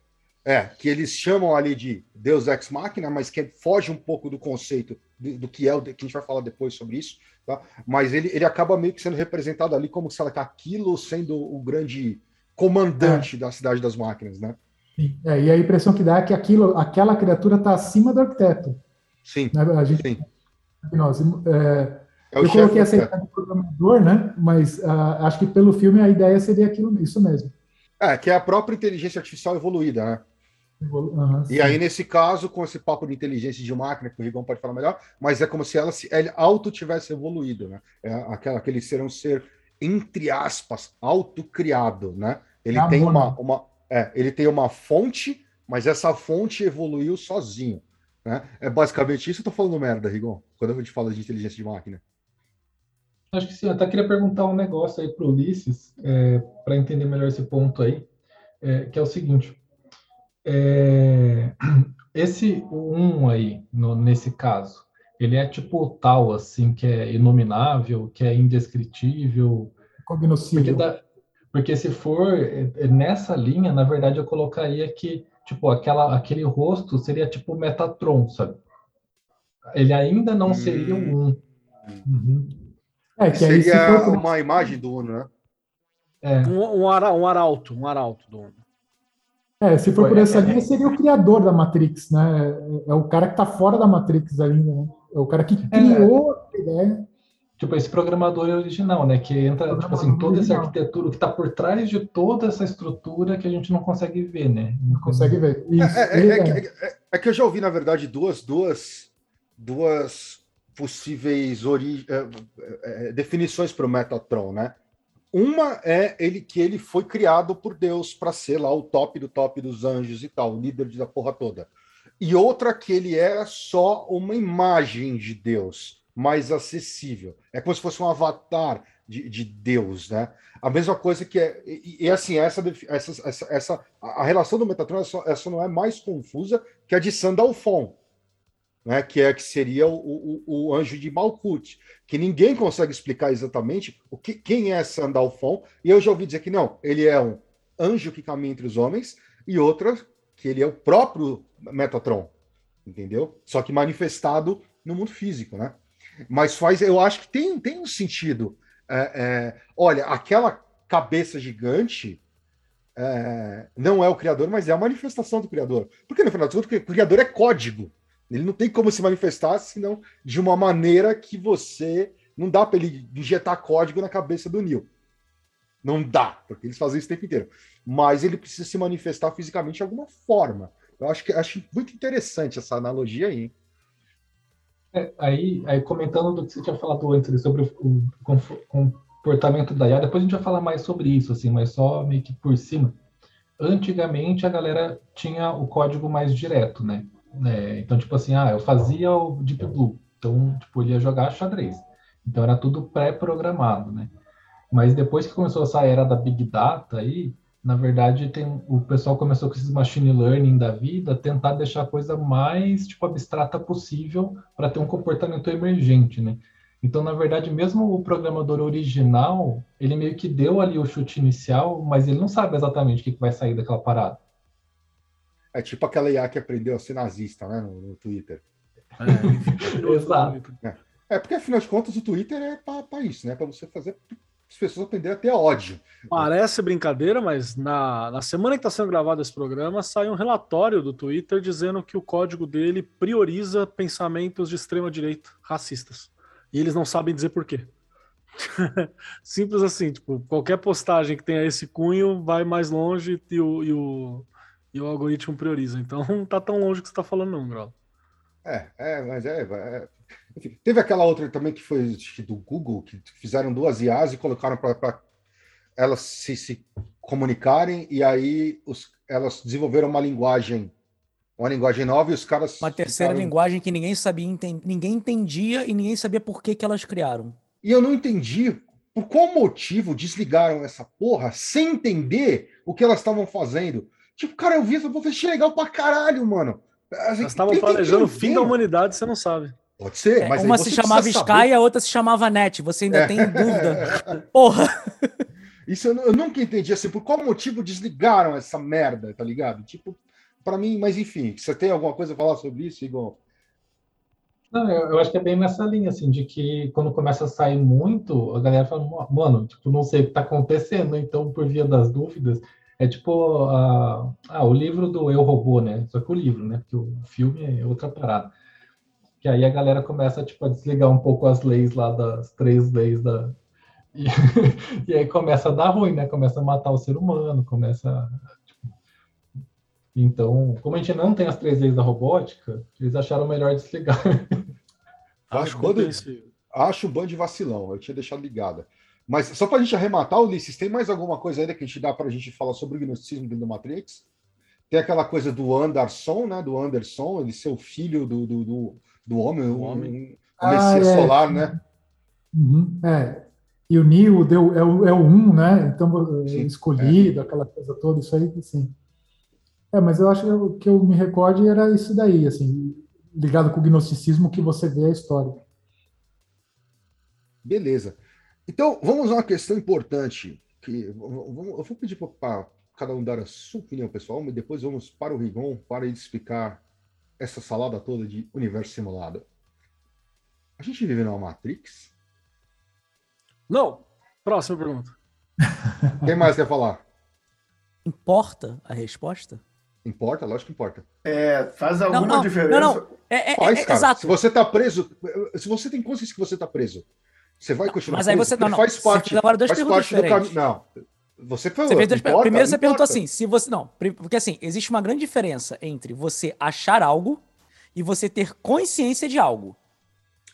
é que eles chamam ali de Deus Ex Machina, mas que foge um pouco do conceito do, do que é o que a gente vai falar depois sobre isso, tá? Mas ele, ele acaba meio que sendo representado ali como se ela aquilo sendo o grande comandante da Cidade das Máquinas, né? É, e a impressão que dá é que aquilo, aquela criatura está acima do arquiteto. Sim, Né? A gente, sim. É, É eu coloquei do essa ideia de programador, né? Mas ah, acho que pelo filme a ideia seria aquilo, isso mesmo. É, que é a própria inteligência artificial evoluída, né? Aham, E sim. aí, nesse caso, com esse papo de inteligência de máquina, que o Rigon pode falar melhor, mas é como se ela se ele auto tivesse evoluído, né? É aquela, aquele ser um ser, entre aspas, autocriado, né? Ele tem amor, uma, né? uma, é, ele tem uma fonte, mas essa fonte evoluiu sozinho, né? É basicamente isso. Eu tô falando merda, Rigon, quando a gente fala de inteligência de máquina. Acho que sim. Eu até queria perguntar um negócio aí para o Ulisses, para entender melhor esse ponto aí, é, que é o seguinte. é, esse 1 aí, no- nesse caso, ele é tipo tal, assim, que é inominável, que é indescritível, porque, Cognoscível. dá- porque se for é, é, nessa linha, na verdade, eu colocaria que, tipo, aquela, aquele rosto seria tipo Metatron, sabe? Ele ainda não seria o 1. Uhum. É, que aí se Seria for por- uma imagem do Uno, né? É, Um, um, ara, um arauto, um arauto do É, se for por É, essa é, linha, seria o criador da Matrix, né? É- É o cara que está fora da Matrix ainda, né? É o cara que criou a ideia. Tipo, esse programador original, né? Que entra, tipo assim, toda essa arquitetura que está por trás de toda essa estrutura que a gente não consegue ver, né? Não consegue ver. Isso. É, é- é é. que- é- é que eu já ouvi, na verdade, duas, duas, duas possíveis ori- é, definições para o Metatron, né? Uma é ele que ele foi criado por Deus para ser lá o top do top dos anjos e tal, o líder da porra toda. E outra que ele era só uma imagem de Deus, mais acessível. É como se fosse um avatar de, de Deus, né? A mesma coisa que é. E, e, assim, essa, essa, essa, essa- a relação do Metatron essa, essa não é mais confusa que a de Sandalfon, né? Que é que seria o, o, o anjo de Malkuth, que ninguém consegue explicar exatamente o que, quem é Sandalfon. E eu já ouvi dizer que não, ele é um anjo que caminha entre os homens, e outra que ele é o próprio Metatron, entendeu? Só que manifestado no mundo físico, né? Mas faz, eu acho que tem, tem um sentido. É, é, olha, aquela cabeça gigante é, não é o criador, mas é a manifestação do criador. Porque no final de contas, o criador é código. Ele não tem como se manifestar senão de uma maneira que você. Não dá para ele injetar código na cabeça do Neil. Não dá, porque eles fazem isso o tempo inteiro. Mas ele precisa se manifestar fisicamente de alguma forma. Eu acho que acho muito interessante essa analogia aí. hein? É, aí, aí comentando do que você tinha falado antes sobre o, o comportamento da IA, depois a gente vai falar mais sobre isso, assim, mas só meio que por cima. Antigamente a galera tinha o código mais direto, né? É, então, tipo assim, ah, eu fazia o Deep Blue, então, tipo, ele ia jogar xadrez. Então era tudo pré-programado, né? Mas depois que começou essa era da Big Data aí, na verdade, tem, o pessoal começou com esses machine learning da vida, tentar deixar a coisa mais tipo abstrata possível para ter um comportamento emergente, né? Então, na verdade, mesmo o programador original, ele meio que deu ali o chute inicial, mas ele não sabe exatamente o que que vai sair daquela parada. É tipo aquela IA que aprendeu a ser nazista, né, no, no Twitter. Exato. É porque, afinal de contas, o Twitter é para isso, né? Para você fazer as pessoas aprenderam a ter ódio. Parece brincadeira, mas na, na semana que está sendo gravado esse programa, sai um relatório do Twitter dizendo que o código dele prioriza pensamentos de extrema-direita racistas. E eles não sabem dizer por quê. Simples assim, tipo, qualquer postagem que tenha esse cunho vai mais longe e o, e o, e o algoritmo prioriza. Então não tá tão longe que você tá falando, não, Grau. É, é, mas é. é enfim, teve aquela outra também que foi do Google, que fizeram duas IAs e colocaram para elas se, se comunicarem, e aí os, elas desenvolveram uma linguagem, uma linguagem nova, e os caras. Uma terceira ficaram... linguagem que ninguém sabia, ninguém entendia e ninguém sabia por que, que elas criaram. E eu não entendi por qual motivo desligaram essa porra sem entender o que elas estavam fazendo. Tipo, cara, eu vi essa porra, achei legal pra caralho, mano. Elas estavam planejando o fim da humanidade, você não sabe. Pode ser, é, mas uma se chamava Sky saber. e a outra se chamava Net. Você ainda é. tem dúvida. Porra! Isso eu, eu, nunca entendi assim, por qual motivo desligaram essa merda, tá ligado? Tipo, para mim, mas enfim, você tem alguma coisa a falar sobre isso, Igor? Não, eu, eu, acho que é bem nessa linha, assim, de que quando começa a sair muito, a galera fala, mano, tipo, não sei o que tá acontecendo, então, por via das dúvidas, é tipo a, ah, o livro do Eu Robô, né? Só que o livro, né? Porque o filme é outra parada. Que aí a galera começa, tipo, a desligar um pouco as leis lá, das três leis da... E, e aí começa a dar ruim, né? Começa a matar o ser humano, começa... Tipo... Então, como a gente não tem as três leis da robótica, eles acharam melhor desligar. Acho, bando, acho o bando de vacilão, eu tinha deixado ligada. Mas só para a gente arrematar, Ulisses, tem mais alguma coisa ainda que a gente dá para a gente falar sobre o gnosticismo dentro do Matrix? Tem aquela coisa do Anderson, né? Do Anderson, ele ser o filho do, do, do, do homem, o homem. Um, ah, é. solar, né? Uhum, é. E o Neo deu, é, o, é o um, né? Então, Sim, escolhido, é. aquela coisa toda, isso aí, assim. É, mas eu acho que eu, que eu me recorde era isso daí, assim, ligado com o gnosticismo que você vê a história. Beleza. Então, vamos a uma questão importante. que Eu vou pedir para cada um dar a sua opinião pessoal, mas depois vamos para o Rigon para ele explicar essa salada toda de universo simulado. A gente vive numa Matrix? Não. Próxima pergunta. Quem mais quer falar? Importa a resposta? Importa, lógico que importa. É, faz alguma não, não, diferença? Não, não. É, é, faz, é, cara. Exato. Se você está preso, se você tem consciência que você está preso, você vai continuar. Mas aí você não, não. faz parte. Você agora duas faz parte do caminho. Não. Você. Você fez importa, Primeiro você importa. perguntou assim, se você não, porque assim existe uma grande diferença entre você achar algo e você ter consciência de algo.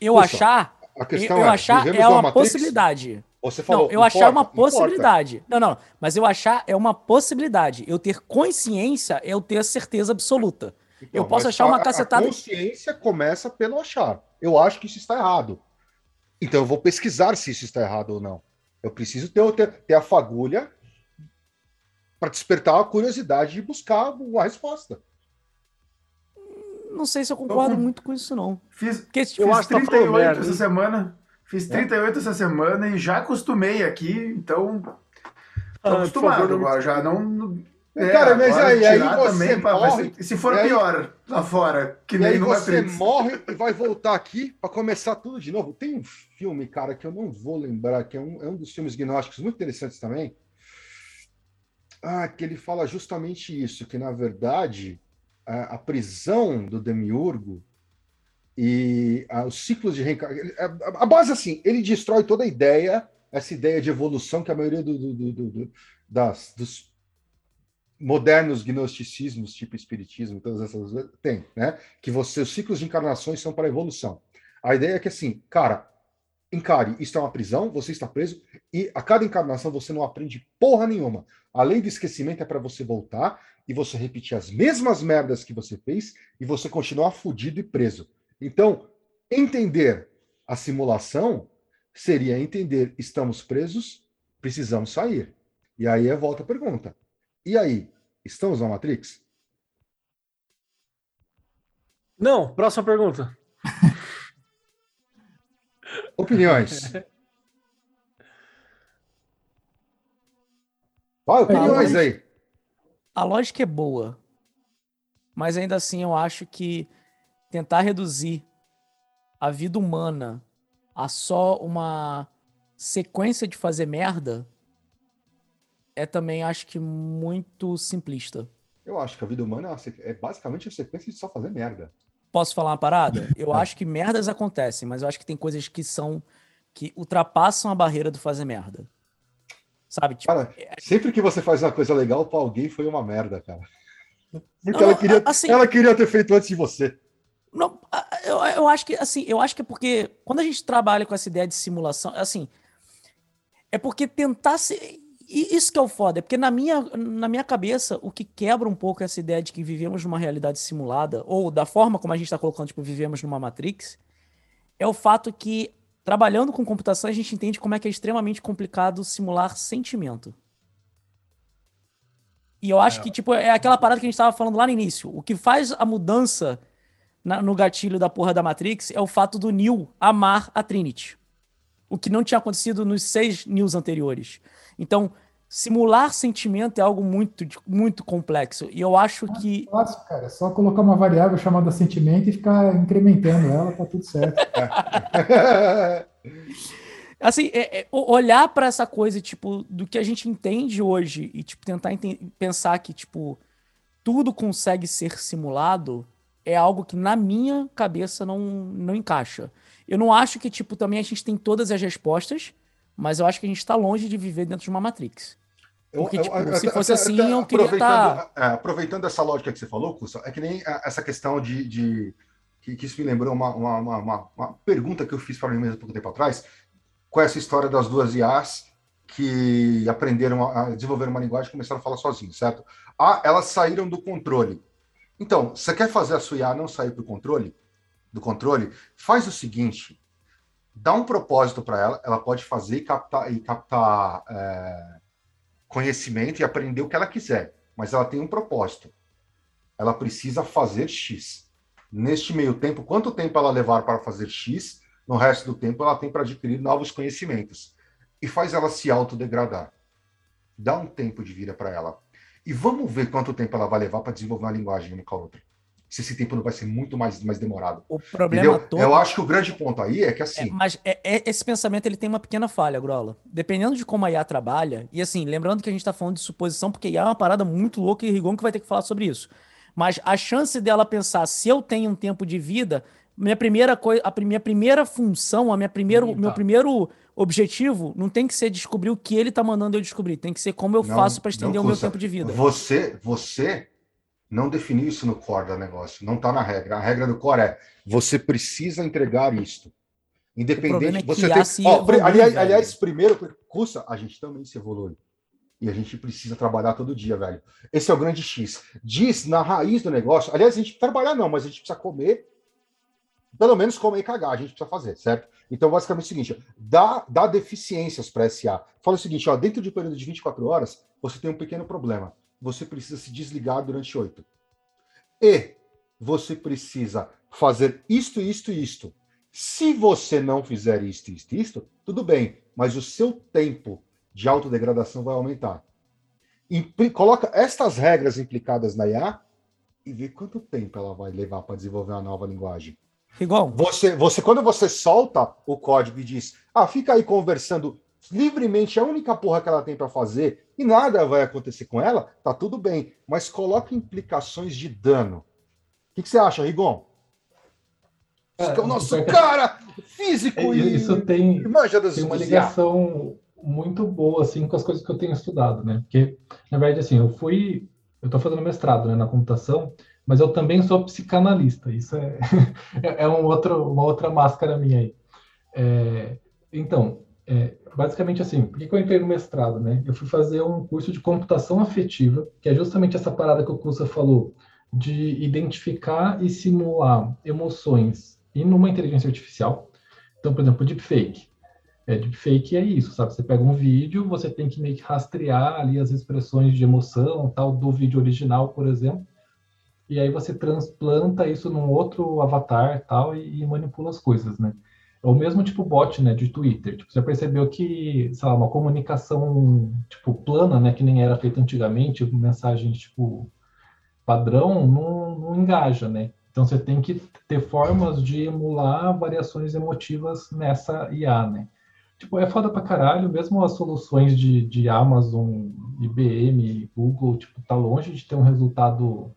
Eu Puxa, achar, eu, eu é, achar é uma Matrix, possibilidade. Você falou, não, eu importa, achar é uma possibilidade. Importa. Não, não, mas eu achar é uma possibilidade. Eu ter consciência é eu ter a certeza absoluta. Então, eu posso achar uma cacetada. A consciência começa pelo achar. Eu acho que isso está errado. Então eu vou pesquisar se isso está errado ou não. Eu preciso ter, ter, ter a fagulha para despertar a curiosidade de buscar a resposta. Não sei se eu concordo eu, muito com isso, não. Fiz, Porque, tipo, eu fiz 38 tá essa semana. Fiz 38 é? essa semana e já acostumei aqui, então. Tô ah, acostumado agora, já não. É, cara, mas aí, aí você morre, se for aí, pior lá fora, que nem aí você morre e vai voltar aqui para começar tudo de novo. Tem um filme, cara, que eu não vou lembrar, que é um, é um dos filmes gnósticos muito interessantes também. Ah, que ele fala justamente isso, que na verdade a, a prisão do demiurgo e a, os ciclos de reencarnação. A, a, base assim, ele destrói toda a ideia, essa ideia de evolução que a maioria do, do, do, das, dos modernos gnosticismos, tipo espiritismo, todas essas tem, né? Que você os ciclos de encarnações são para a evolução. A ideia é que assim, cara, encare, isso é uma prisão, você está preso e a cada encarnação você não aprende porra nenhuma. A lei do esquecimento é para você voltar e você repetir as mesmas merdas que você fez e você continuar fudido e preso. Então, entender a simulação seria entender estamos presos, precisamos sair. E aí é volta a pergunta. E aí, estamos na Matrix? Não, próxima pergunta. Opiniões. Vai, opiniões aí. A lógica é boa, mas ainda assim eu acho que tentar reduzir a vida humana a só uma sequência de fazer merda é também, acho que, muito simplista. Eu acho que a vida humana é, é basicamente a sequência de só fazer merda. Posso falar uma parada? Eu acho que merdas acontecem, mas eu acho que tem coisas que são. que ultrapassam a barreira do fazer merda. Sabe? Tipo, cara, é... sempre que você faz uma coisa legal pra alguém foi uma merda, cara. Porque não, ela, queria, assim, ela queria ter feito antes de você. Não, eu, eu acho que assim, eu acho que é porque quando a gente trabalha com essa ideia de simulação, assim, é porque tentar se isso que é o foda, é porque na minha, na minha cabeça, o que quebra um pouco essa ideia de que vivemos numa realidade simulada, ou da forma como a gente está colocando, tipo, vivemos numa Matrix, é o fato que, trabalhando com computação, a gente entende como é que é extremamente complicado simular sentimento. E eu acho é. que, tipo, é aquela parada que a gente estava falando lá no início. O que faz a mudança na, no gatilho da porra da Matrix é o fato do Neo amar a Trinity. O que não tinha acontecido nos seis News anteriores. Então, simular sentimento é algo muito, muito complexo. E eu acho é que. Fácil, cara. É só colocar uma variável chamada sentimento e ficar incrementando ela, tá tudo certo. assim, é, é, olhar para essa coisa, tipo, do que a gente entende hoje e, tipo, tentar pensar que, tipo, tudo consegue ser simulado é algo que na minha cabeça não, não encaixa. Eu não acho que, tipo, também a gente tem todas as respostas, mas eu acho que a gente está longe de viver dentro de uma Matrix. Porque, eu, tipo, eu, se fosse assim, eu queria estar... Tá... É, aproveitando essa lógica que você falou, Cussa, é que nem essa questão de... de que, que, isso me lembrou uma, uma, uma, uma, pergunta que eu fiz para mim mesmo pouco tempo atrás, com essa história das duas IAs que aprenderam a desenvolver uma linguagem e começaram a falar sozinhos, certo? Ah, elas saíram do controle. Então, você quer fazer a sua IA não sair do controle? Do controle? Faz o seguinte: dá um propósito para ela, ela pode fazer e captar, e captar é, conhecimento e aprender o que ela quiser, mas ela tem um propósito. Ela precisa fazer X. Neste meio tempo, quanto tempo ela levar para fazer X, no resto do tempo ela tem para adquirir novos conhecimentos. E faz ela se autodegradar. Dá um tempo de vida para ela. E vamos ver quanto tempo ela vai levar para desenvolver uma linguagem uma com a outra. Se esse tempo não vai ser muito mais, mais demorado. O problema Entendeu? todo... Eu acho que o grande ponto aí é que assim. É, mas é, é, esse pensamento ele tem uma pequena falha, Grola. Dependendo de como a IA trabalha, e assim, lembrando que a gente está falando de suposição, porque IA é uma parada muito louca e Rigon que vai ter que falar sobre isso. Mas a chance dela pensar, se eu tenho um tempo de vida, minha primeira coisa, a minha primeira função, a minha primeiro, Eita. meu primeiro objetivo não tem que ser descobrir o que ele tá mandando eu descobrir, tem que ser como eu não, faço para estender o meu tempo de vida. Você, você não definiu isso no core do negócio, não tá na regra. A regra do core é você precisa entregar isto. Independente, é você tem. Ó, evolui, aliás, aliás, primeiro, custa, a gente também se evolui. E a gente precisa trabalhar todo dia, velho. Esse é o grande X. Diz na raiz do negócio. Aliás, a gente trabalhar não, mas a gente precisa comer pelo menos comer e cagar, a gente precisa fazer, certo? Então, basicamente é o seguinte: dá, dá deficiências para SA. Fala o seguinte: ó, dentro de um período de 24 horas, você tem um pequeno problema. Você precisa se desligar durante oito. E você precisa fazer isto, isto e isto. Se você não fizer isto, isto, isto, tudo bem, mas o seu tempo de autodegradação vai aumentar. Impli coloca estas regras implicadas na IA e vê quanto tempo ela vai levar para desenvolver uma nova linguagem. Igual. Você, você, quando você solta o código e diz, ah, fica aí conversando livremente, a única porra que ela tem para fazer e nada vai acontecer com ela, tá tudo bem. Mas coloca implicações de dano. O que, que você acha, Rigon? É, é o nosso é cara físico é, e isso tem, tem uma ligação muito boa assim com as coisas que eu tenho estudado, né? Porque na verdade assim, eu fui, eu estou fazendo mestrado né, na computação mas eu também sou psicanalista. Isso é, é um outro, uma outra máscara minha aí. É, então, é, basicamente assim, por que, eu entrei no mestrado, né? Eu fui fazer um curso de computação afetiva, que é justamente essa parada que o Cursa falou, de identificar e simular emoções e numa inteligência artificial. Então, por exemplo, deepfake. É, deepfake é isso, sabe? Você pega um vídeo, você tem que meio que rastrear ali as expressões de emoção, tal, do vídeo original, por exemplo, e aí você transplanta isso num outro avatar tal e, e manipula as coisas, né? O mesmo tipo bot, né, de Twitter. Tipo, você percebeu que, sei lá, uma comunicação tipo plana, né, que nem era feita antigamente, mensagens tipo padrão, não, não engaja, né? Então você tem que ter formas de emular variações emotivas nessa IA, né? tipo, é foda pra caralho, mesmo as soluções de, de Amazon, IBM, Google, tipo, tá longe de ter um resultado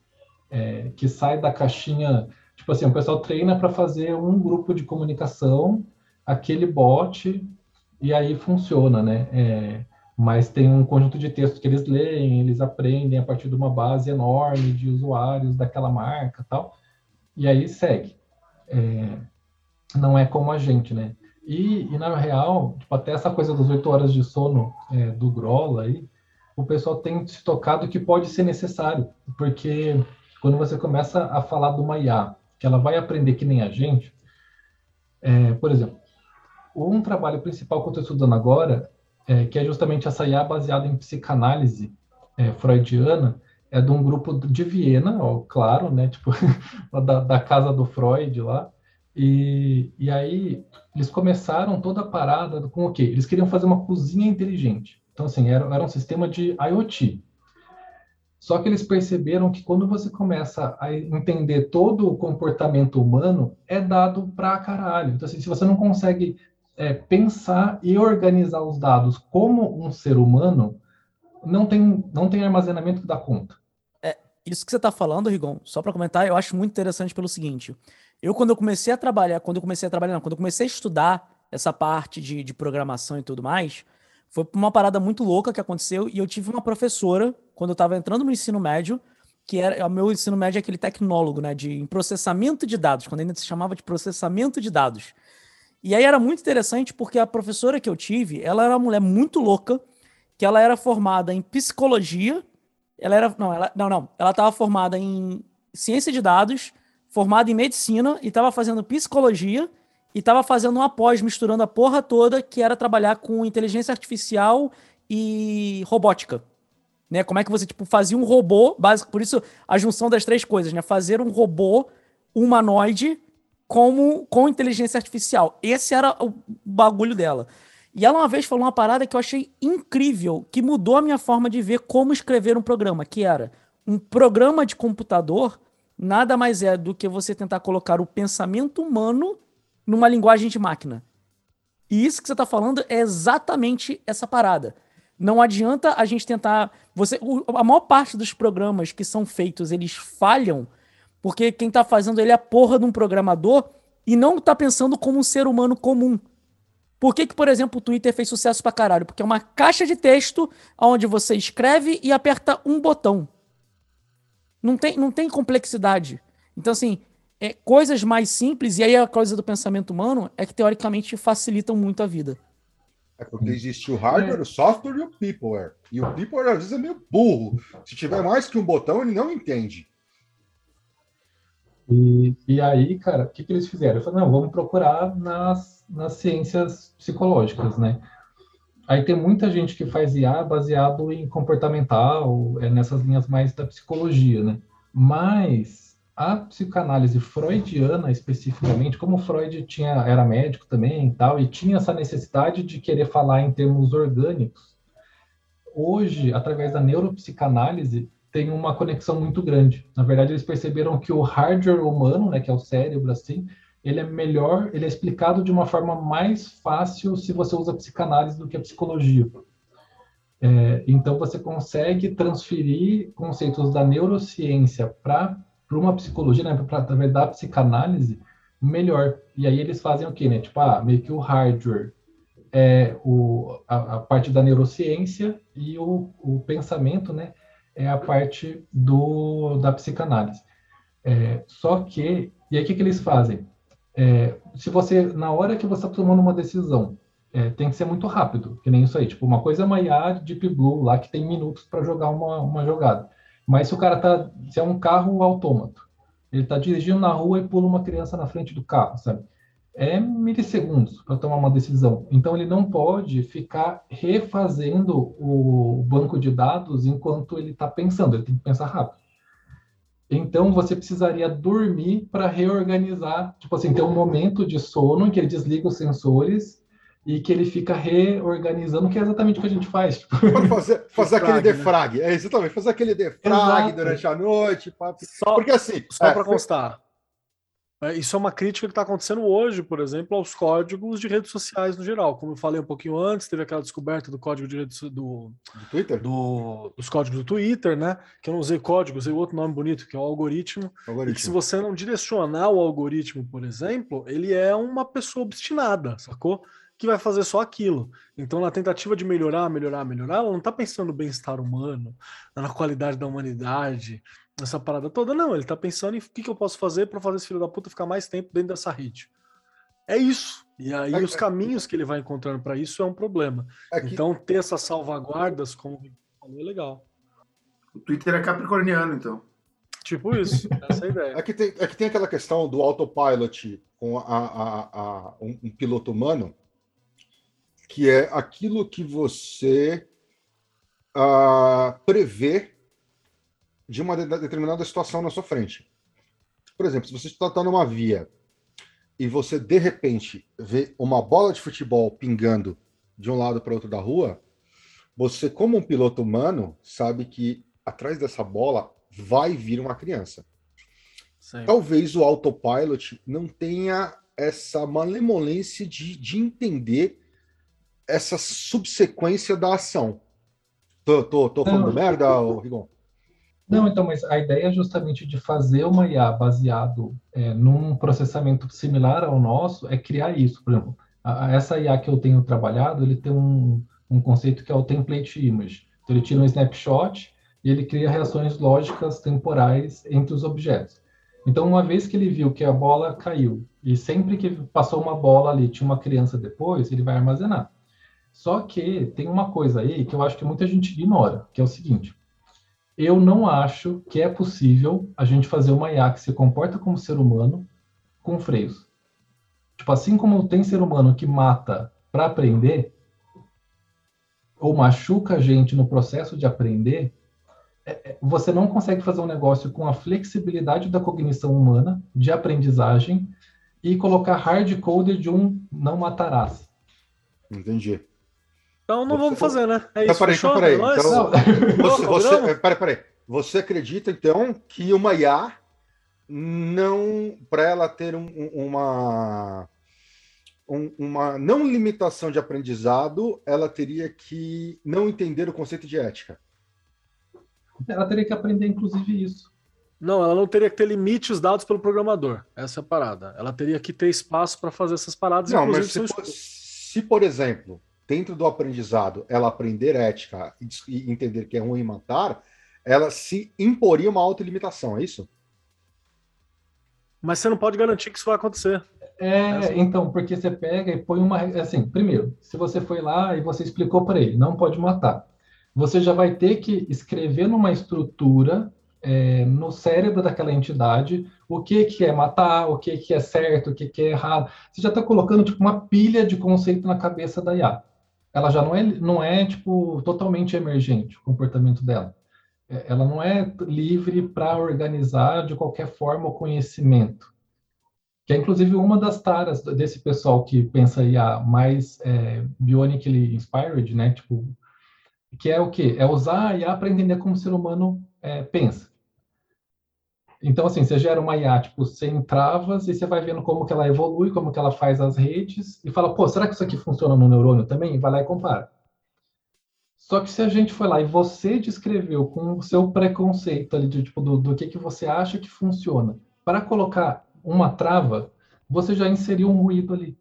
é, que sai da caixinha. Tipo assim, o pessoal treina para fazer um grupo de comunicação, aquele bot, e aí funciona, né? É, mas tem um conjunto de textos que eles leem, eles aprendem a partir de uma base enorme de usuários daquela marca tal, e aí segue. É, não é como a gente, né? E, e na real, tipo, até essa coisa das oito horas de sono é, do Grola aí, o pessoal tem se tocado que pode ser necessário, porque quando você começa a falar de uma IA, que ela vai aprender que nem a gente, é, por exemplo, um trabalho principal que eu estou estudando agora, é, que é justamente essa IA baseada em psicanálise é, freudiana, é de um grupo de Viena, ó, claro, né, tipo, da, da casa do Freud lá, e, e aí eles começaram toda a parada com o quê? Eles queriam fazer uma cozinha inteligente. Então, assim, era, era um sistema de IoT. Só que eles perceberam que quando você começa a entender todo o comportamento humano, é dado pra caralho. Então, assim, se você não consegue é, pensar e organizar os dados como um ser humano, não tem, não tem armazenamento que dá conta. É, isso que você está falando, Rigon, só para comentar, eu acho muito interessante pelo seguinte. Eu, quando eu comecei a trabalhar, quando eu comecei a trabalhar, não, quando eu comecei a estudar essa parte de, de programação e tudo mais, foi uma parada muito louca que aconteceu e eu tive uma professora, quando eu estava entrando no ensino médio, que era o meu ensino médio é aquele tecnólogo, né, de processamento de dados, quando ainda se chamava de processamento de dados. E aí era muito interessante porque a professora que eu tive, ela era uma mulher muito louca, que ela era formada em psicologia, ela era não, ela não, não, ela estava formada em ciência de dados formado em medicina e estava fazendo psicologia e estava fazendo uma pós misturando a porra toda que era trabalhar com inteligência artificial e robótica. Né? Como é que você tipo fazia um robô, básico, por isso a junção das três coisas, né? Fazer um robô humanoide como com inteligência artificial. Esse era o bagulho dela. E ela uma vez falou uma parada que eu achei incrível, que mudou a minha forma de ver como escrever um programa, que era um programa de computador nada mais é do que você tentar colocar o pensamento humano numa linguagem de máquina. E isso que você está falando é exatamente essa parada. Não adianta a gente tentar. Você, a maior parte dos programas que são feitos, eles falham porque quem está fazendo ele é a porra de um programador e não está pensando como um ser humano comum. Por que, que, por exemplo, o Twitter fez sucesso pra caralho? Porque é uma caixa de texto onde você escreve e aperta um botão. Não tem, não tem complexidade. Então, assim, é, coisas mais simples, e aí a coisa do pensamento humano é que teoricamente facilitam muito a vida. É porque existe o hardware, o software e o peopleware. E o peopleware às vezes é meio burro. Se tiver mais que um botão, ele não entende. E, e aí, cara, o que, que eles fizeram? Eu falei, não, vamos procurar nas, nas ciências psicológicas, né? Aí tem muita gente que faz IA baseado em comportamental, é nessas linhas mais da psicologia, né? Mas a psicanálise freudiana especificamente, como Freud tinha era médico também e tal, e tinha essa necessidade de querer falar em termos orgânicos, hoje, através da neuropsicanálise, tem uma conexão muito grande. Na verdade, eles perceberam que o hardware humano, né, que é o cérebro assim, ele é melhor, ele é explicado de uma forma mais fácil se você usa psicanálise do que a psicologia. É, então, você consegue transferir conceitos da neurociência para uma psicologia, né, para através da psicanálise, melhor. E aí eles fazem o quê, né? Tipo, ah, meio que o hardware é o, a, a parte da neurociência e o, o pensamento, né, é a parte do, da psicanálise. É, só que, e aí o que, que eles fazem? É, se você, na hora que você está tomando uma decisão, é, tem que ser muito rápido, que nem isso aí. Tipo, uma coisa é uma IA Deep Blue lá que tem minutos para jogar uma, uma jogada. Mas se o cara tá, se é um carro autômato, ele está dirigindo na rua e pula uma criança na frente do carro, sabe? É milissegundos para tomar uma decisão. Então ele não pode ficar refazendo o banco de dados enquanto ele está pensando. Ele tem que pensar rápido. Então você precisaria dormir para reorganizar, tipo assim, ter um momento de sono em que ele desliga os sensores e que ele fica reorganizando, que é exatamente o que a gente faz. Pode fazer, fazer aquele né? defrag, é exatamente, fazer aquele defrag Exato. durante a noite. Só, Porque assim, só é, para constar, É, Isso é uma crítica que está acontecendo hoje, por exemplo, aos códigos de redes sociais no geral. Como eu falei um pouquinho antes, teve aquela descoberta do código de redes do, Do Twitter? do- dos códigos do Twitter, né? Que eu não usei código, usei outro nome bonito, que é o algoritmo. E que se Algoritmo. você não direcionar o algoritmo, por exemplo, ele é uma pessoa obstinada, sacou? Que vai fazer só aquilo. Então, na tentativa de melhorar, melhorar, melhorar, ela não tá pensando no bem-estar humano, na qualidade da humanidade, nessa parada toda, não. Ele tá pensando em o que, que eu posso fazer para fazer esse filho da puta ficar mais tempo dentro dessa rede. É isso. E aí, É- os caminhos que ele vai encontrando para isso é um problema. É que- Então, ter essas salvaguardas, como falou, é legal. O Twitter é capricorniano, então. Tipo isso, essa é a ideia. É que, tem, é que tem aquela questão do autopilot com a, a- a- um, um piloto humano, que é aquilo que você ah, prevê de uma de- determinada situação na sua frente. Por exemplo, se você está tá numa via e você de repente vê uma bola de futebol pingando de um lado para outro da rua, você, como um piloto humano, sabe que atrás dessa bola vai vir uma criança. Sempre. Talvez o autopilot não tenha essa malemolência de, de entender essa subsequência da ação. Tô, tô, tô falando Não. merda, ô, Rigon? Não, então, mas a ideia é justamente de fazer uma IA baseado é, num processamento similar ao nosso, é criar isso. Por exemplo, a- essa IA que eu tenho trabalhado, ele tem um, um conceito que é o template image. Então, ele tira um snapshot e ele cria reações lógicas temporais entre os objetos. Então, uma vez que ele viu que a bola caiu, e sempre que passou uma bola ali, tinha uma criança depois, ele vai armazenar. Só que tem uma coisa aí que eu acho que muita gente ignora, que é o seguinte: eu não acho que é possível a gente fazer uma IA que se comporta como ser humano com freios. Tipo, assim como tem ser humano que mata para aprender, ou machuca a gente no processo de aprender, é- é- você não consegue fazer um negócio com a flexibilidade da cognição humana, de aprendizagem, e colocar hard-coded de um não matarás. Entendi. Então não Você- vamos fazer, né? É Então, isso, peraí, fechou? então, peraí. É? Então, Você, você, é, peraí, peraí. Você acredita, então, que uma IA não, para ela ter um- um- uma, um- uma não limitação de aprendizado, ela teria que não entender o conceito de ética. Ela teria que aprender, inclusive, isso. Não, ela não teria que ter limites dados pelo programador. Essa é a parada. Ela teria que ter espaço para fazer essas paradas. Não, inclusive mas se, por- se, por exemplo, dentro do aprendizado, ela aprender ética e e entender que é ruim matar, ela se imporia uma autolimitação, é isso? Mas você não pode garantir que isso vai acontecer. É, então, porque você pega e põe uma. Assim, primeiro, se você foi lá e você explicou para ele, não pode matar, você já vai ter que escrever numa estrutura é, no cérebro daquela entidade o que, que é matar, o que, que é certo, o que, que é errado. Você já está colocando tipo, uma pilha de conceito na cabeça da IA. Ela já não é, não é tipo, totalmente emergente o comportamento dela. É, Ela não é livre para organizar de qualquer forma o conhecimento que é inclusive uma das taras desse pessoal que pensa IA mais é, bionically inspired, né? Tipo, que é o quê? É usar a IA para entender como o ser humano é, pensa. Então, assim, você gera uma IA, tipo, sem travas, e você vai vendo como que ela evolui, como que ela faz as redes, e fala, pô, será que isso aqui funciona no neurônio também? E vai lá e compara. Só que se a gente foi lá e você descreveu com o seu preconceito ali, de, tipo, do, do que, que você acha que funciona, para colocar uma trava, você já inseriu um ruído ali.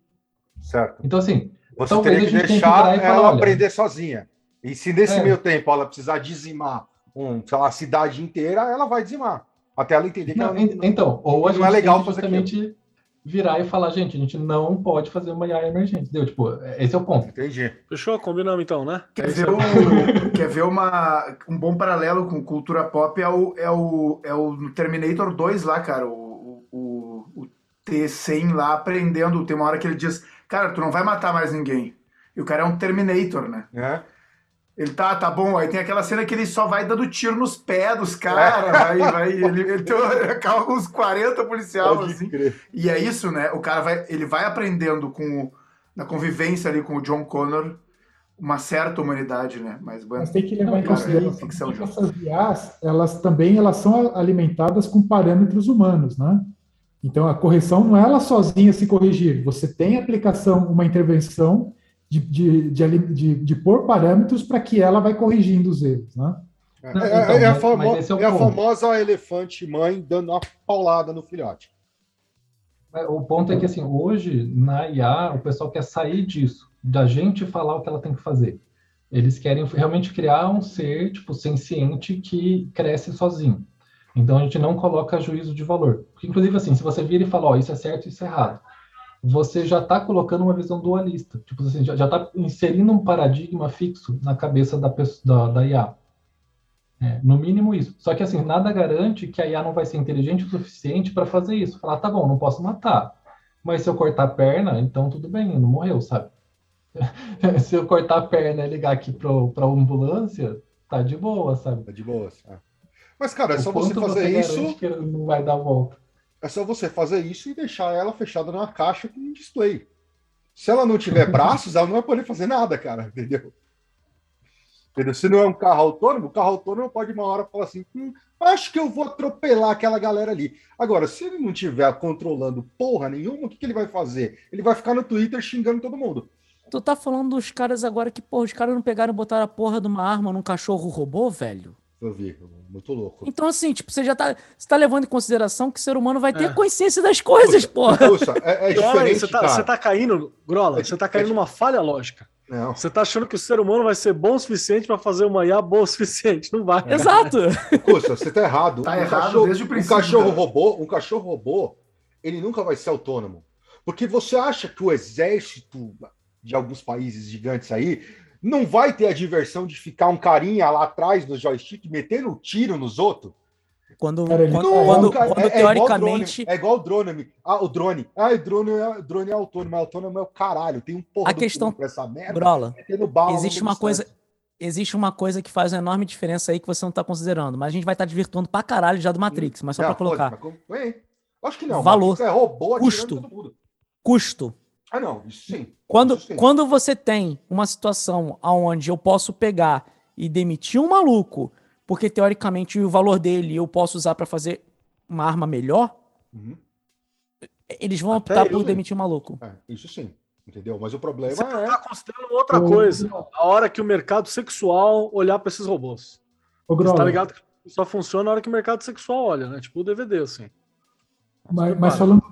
Certo. Então, assim, Você teria a que que deixar e falar, ela olha- aprender sozinha. E se nesse É. meio tempo ela precisar dizimar um, sei lá, a cidade inteira, ela vai dizimar. Até ela entender que Não, ela en- então, ou a não gente é legal fazer justamente virar e falar, gente, a gente não pode fazer uma IA emergente, entendeu? Tipo, esse é o ponto. Entendi. Fechou? Combinamos então, né? Quer É ver, aí. o- quer ver uma, um bom paralelo com cultura pop é o, é o, é o Terminator 2 lá, cara. O, o, o T-100 lá aprendendo. Tem uma hora que ele diz: Cara, tu não vai matar mais ninguém. E o cara é um Terminator, né? É. Ele tá, tá bom. Aí tem aquela cena que ele só vai dando tiro nos pés dos caras. Vai, vai. Ele, ele, tem- acaba com uns 40 policiais, Pode assim. crer. E é isso, né? O cara vai, ele vai aprendendo com o- na convivência ali com o John Connor uma certa humanidade, né? Mas, bueno, Mas tem que levar em consideração é ficção, que essas IAs, elas também elas são alimentadas com parâmetros humanos, né? Então, a correção não é ela sozinha se corrigir. Você tem aplicação, uma intervenção de, de, de, de, de pôr parâmetros para que ela vai corrigindo os erros. Né? É, é- então, é a, mas- famo- mas esse é é a famosa elefante mãe dando uma paulada no filhote. É, O ponto é que, assim, hoje, na IA, o pessoal quer sair disso, da gente falar o que ela tem que fazer. Eles querem realmente criar um ser, tipo, senciente que cresce sozinho. Então, a gente não coloca juízo de valor. Porque, inclusive, assim, se você vira e fala, ó, isso é certo, isso é errado, você já está colocando uma visão dualista. Tipo assim, já está inserindo um paradigma fixo na cabeça da, pessoa, da, da IA. É, no mínimo isso. Só que assim, nada garante que a IA não vai ser inteligente o suficiente para fazer isso. Falar, tá bom, não posso matar. Mas se eu cortar a perna, então tudo bem, não morreu, sabe? se eu cortar a perna e ligar aqui para a ambulância, tá de boa, sabe? É de boas. é. Mas, cara, é só você fazer garante isso. que não vai dar volta. É só você fazer isso e deixar ela fechada numa caixa com um display. Se ela não tiver braços, ela não vai poder fazer nada, cara, entendeu? Entendeu? Se não é um carro autônomo, o carro autônomo pode uma hora falar assim: "Hum, acho que eu vou atropelar aquela galera ali. Agora, se ele não estiver controlando porra nenhuma, o que, que ele vai fazer? Ele vai ficar no Twitter xingando todo mundo. Tu tá falando dos caras agora que, porra, os caras não pegaram e botaram a porra de uma arma num cachorro robô, velho? Eu vi, muito louco. Então, assim, tipo, você já tá, você tá levando em consideração que o ser humano vai ter É. consciência das coisas, porra. Poxa, é, é diferente, você, tá, cara. você tá caindo, Grola, É você tá caindo é numa falha lógica. Não. Você tá achando que o ser humano vai ser bom o suficiente para fazer uma IA boa o suficiente. Não vai. Exato. Poxa, você tá errado. Tá um errado cachorro, desde o um princípio, cachorro cara. robô, um cachorro robô, ele nunca vai ser autônomo. Porque você acha que o exército de alguns países gigantes aí não vai ter a diversão de ficar um carinha lá atrás do joystick metendo tiro nos outros? Quando, Cara, quando, Não, quando- cara, quando é- é igual teoricamente. drone, é igual o drone. Ah, o drone. Ah, o drone é, o drone é autônomo. Autônomo é o caralho. Tem um porra A questão- pra essa merda. Metendo bala existe no uma coisa. Existe uma coisa que faz uma enorme diferença aí que você não tá considerando. Mas a gente vai estar desvirtuando pra caralho já do Matrix, mas só Não, pra colocar. pode, mas como- é, Acho que não. Valor. Matrix É robô Custo. Custo. Ah, não. Isso sim. Quando, Isso sim. quando você tem uma situação onde eu posso pegar e demitir um maluco, porque teoricamente o valor dele eu posso usar pra fazer uma arma melhor, Uhum. eles vão Até optar por hein? demitir o maluco. É, isso sim. Entendeu? Mas o problema Você é. tá considerando outra Ô, coisa. A hora que o mercado sexual olhar para esses robôs. Ô, Você tá ligado que só funciona na hora que o mercado sexual olha, né? Tipo o DVD, assim. Mas, mas falando,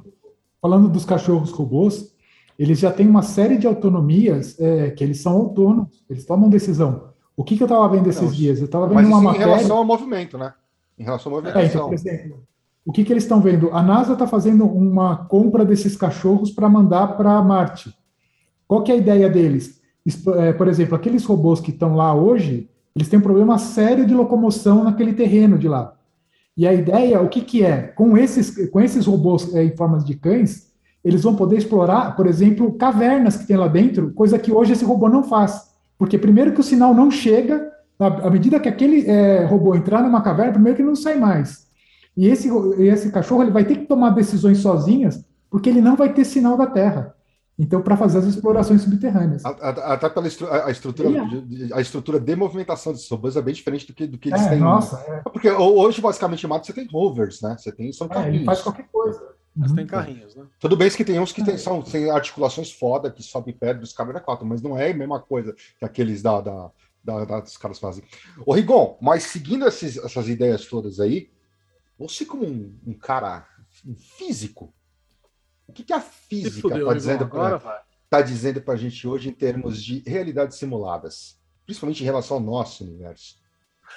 falando dos cachorros robôs, eles já têm uma série de autonomias é, que eles são autônomos, eles tomam decisão. O que, que eu estava vendo esses Não, dias? Eu estava vendo uma isso em matéria. relação ao movimento, né? Em relação à É, então, movimentação. por exemplo, o que, que eles estão vendo? A NASA está fazendo uma compra desses cachorros para mandar para Marte. Qual que é a ideia deles? É, por exemplo, aqueles robôs que estão lá hoje, eles têm um problema sério de locomoção naquele terreno de lá. E a ideia, o que, que é? Com esses, com esses robôs é, em formas de cães, eles vão poder explorar, por exemplo, cavernas que tem lá dentro, coisa que hoje esse robô não faz. Porque primeiro que o sinal não chega, à medida que aquele é, robô entrar numa caverna, primeiro que ele não sai mais. E esse, esse cachorro ele vai ter que tomar decisões sozinhas, porque ele não vai ter sinal da Terra. Então, para fazer as explorações subterrâneas. Até pela estru- a, estrutura, Ele de- a estrutura de movimentação desses robôs é bem diferente do que, do que eles É, têm. nossa, é, Porque ho- hoje, basicamente, em mato você tem rovers, né? Você tem são é, ele carrinhos. faz qualquer coisa. Mas Uhum. tem carrinhos, né? Tudo bem que tem uns que tem, são, tem articulações foda que sobem perto dos câmera 4, mas não é a mesma coisa que aqueles da, da, da, da- dos caras fazem. Ô, Rigon, mas seguindo esses- essas ideias todas aí, você como um, um cara um físico, o que, que a física está dizendo para tá dizendo pra gente hoje em termos de realidades simuladas? Principalmente em relação ao nosso universo.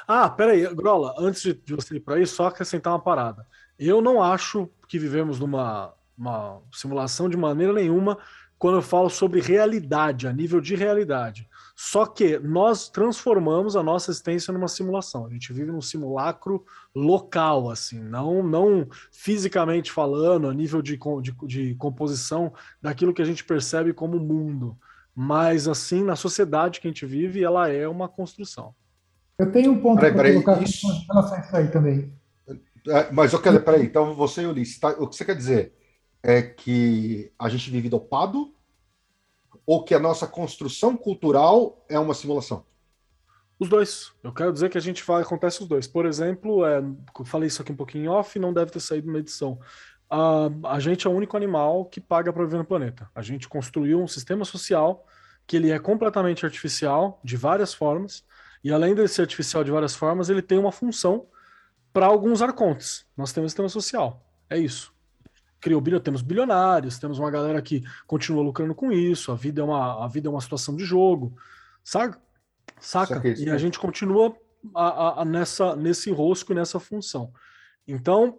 Ah, peraí, Grola, antes de você ir para isso, só acrescentar uma parada. Eu não acho que vivemos numa uma simulação de maneira nenhuma quando eu falo sobre realidade, a nível de realidade. Só que nós transformamos a nossa existência numa simulação. A gente vive num simulacro local, assim, não, não fisicamente falando, a nível de, de, de composição daquilo que a gente percebe como mundo. Mas, assim, na sociedade que a gente vive, ela é uma construção. Eu tenho um ponto para colocar isso- em relação a isso aí também. É, mas eu quero, peraí, então você e Ulisses, tá- o que você quer dizer é que a gente vive dopado ou que a nossa construção cultural é uma simulação? Os dois. Eu quero dizer que a gente fala, acontece os dois. Por exemplo, é, eu falei isso aqui um pouquinho off, não deve ter saído na edição. a, a gente é o único animal que paga para viver no planeta. A gente construiu um sistema social que ele é completamente artificial, de várias formas, e além de ser artificial de várias formas, ele tem uma função para alguns arcontes. Nós temos um sistema social. É isso. Criou bilhão, temos bilionários, temos uma galera que continua lucrando com isso, a vida é uma, a vida é uma situação de jogo. Saca? Saca? E a gente continua a, a, a nessa, nesse enrosco e nessa função. Então,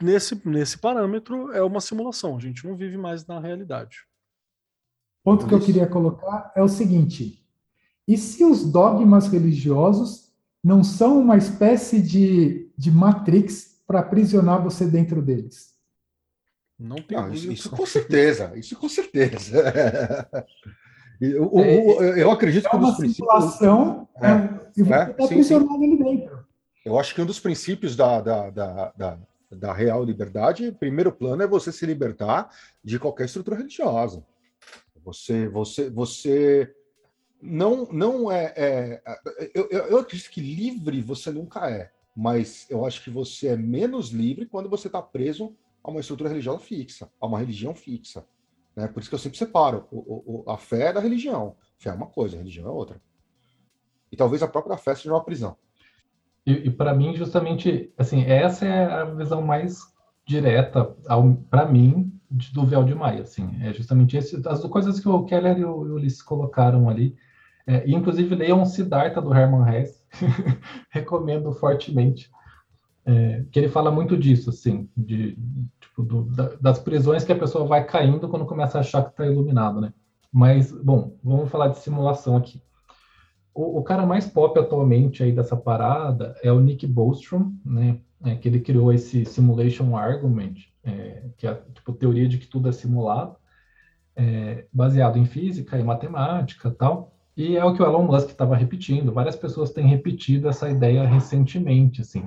nesse, nesse parâmetro, é uma simulação. A gente não vive mais na realidade. Ponto que eu queria colocar é o seguinte: e se os dogmas religiosos não são uma espécie de, de matrix para aprisionar você dentro deles? Não tem não, isso, isso, com certeza, isso com certeza. eu, é, eu, acredito é que uma simulação é, é, e você é, está aprisionado ali dentro. Eu acho que um dos princípios da, da, da, da da real liberdade, primeiro plano é você se libertar de qualquer estrutura religiosa. Você, você, você não, não é. é eu, eu acredito que livre você nunca é, mas eu acho que você é menos livre quando você está preso a uma estrutura religiosa fixa, a uma religião fixa. Né? Por isso que eu sempre separo o, o, a fé da religião. Fé é uma coisa, a religião é outra. E talvez a própria fé seja uma prisão. E, e para mim, justamente, assim, essa é a visão mais direta, para mim, do véu de Maia, assim, é justamente esse, as coisas que o Keller e o Ulisses colocaram ali, é, inclusive leiam Siddhartha do Hermann Hesse, recomendo fortemente, é, que ele fala muito disso, assim, de, tipo, do, da, das prisões que a pessoa vai caindo quando começa a achar que está iluminado, né? Mas, bom, vamos falar de simulação aqui o, o, cara mais pop atualmente aí dessa parada é o Nick Bostrom, né? É, que ele criou esse simulation argument, é, que é tipo teoria de que tudo é simulado, é, baseado em física e matemática, tal. E é o que o Elon Musk estava repetindo. Várias pessoas têm repetido essa ideia recentemente, assim.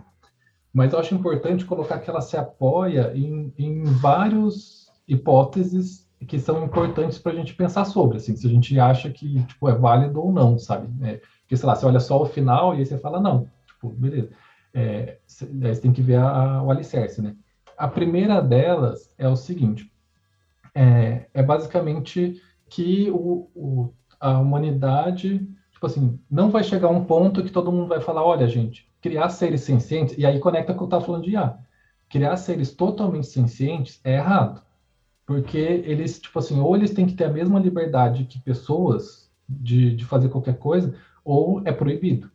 Mas eu acho importante colocar que ela se apoia em, em várias hipóteses que são importantes para a gente pensar sobre, assim, se a gente acha que tipo, é válido ou não, sabe? É, porque, sei lá, você olha só o final e aí você fala, não, tipo, beleza. É, você tem que ver a, o alicerce, né? A primeira delas é o seguinte, é, é basicamente que o, o, a humanidade, tipo assim, não vai chegar um ponto que todo mundo vai falar, olha, gente, criar seres sencientes, e aí conecta com o que eu estava falando de IA, criar seres totalmente sencientes é errado porque eles, tipo assim, ou eles têm que ter a mesma liberdade que pessoas de, de fazer qualquer coisa, ou é proibido.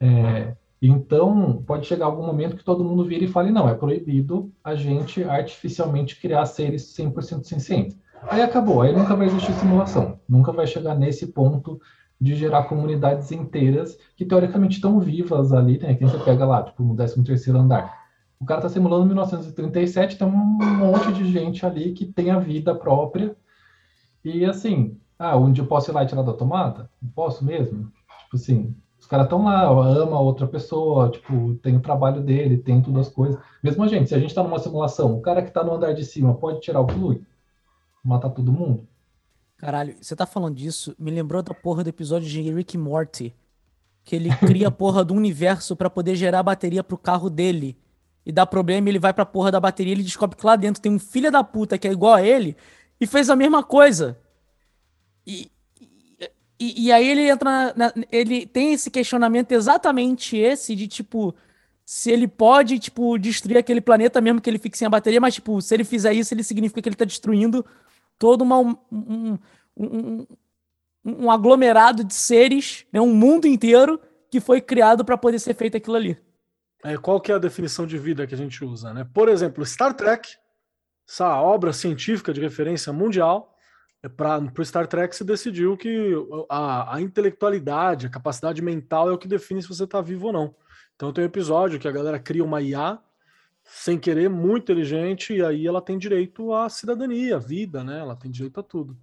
É, então, pode chegar algum momento que todo mundo vira e fale, não, é proibido a gente artificialmente criar seres 100% sencientes. Aí acabou, aí nunca vai existir simulação, nunca vai chegar nesse ponto de gerar comunidades inteiras que teoricamente estão vivas ali, né? Que você pega lá, tipo, no 13 terceiro andar o cara está simulando 1937, tem um monte de gente ali que tem a vida própria. E assim, ah, onde eu posso ir lá e tirar da tomada? Posso mesmo? Tipo assim, os caras estão lá, ama outra pessoa, tipo, tem o trabalho dele, tem todas as coisas. Mesmo a gente, se a gente está numa simulação, o cara que está no andar de cima pode tirar o fluido? Matar todo mundo? Caralho, você tá falando disso, me lembrou da porra do episódio de Rick Morty, que ele cria a porra do universo para poder gerar bateria pro carro dele e dá problema, ele vai pra porra da bateria, ele descobre que lá dentro tem um filho da puta que é igual a ele e fez a mesma coisa. E, e, e aí ele entra na, ele tem esse questionamento exatamente esse de tipo se ele pode tipo destruir aquele planeta mesmo que ele fique sem a bateria, mas tipo, se ele fizer isso, ele significa que ele tá destruindo todo uma, um, um, um, aglomerado de seres, né, um mundo inteiro que foi criado para poder ser feito aquilo ali é, qual que é a definição de vida que a gente usa, né? Por exemplo, Star Trek, essa obra científica de referência mundial, é para o Star Trek se decidiu que a, a, intelectualidade, a capacidade mental é o que define se você está vivo ou não. Então tem um episódio que a galera cria uma IA sem querer, muito inteligente, e aí ela tem direito à cidadania, à vida, né? Ela tem direito a tudo.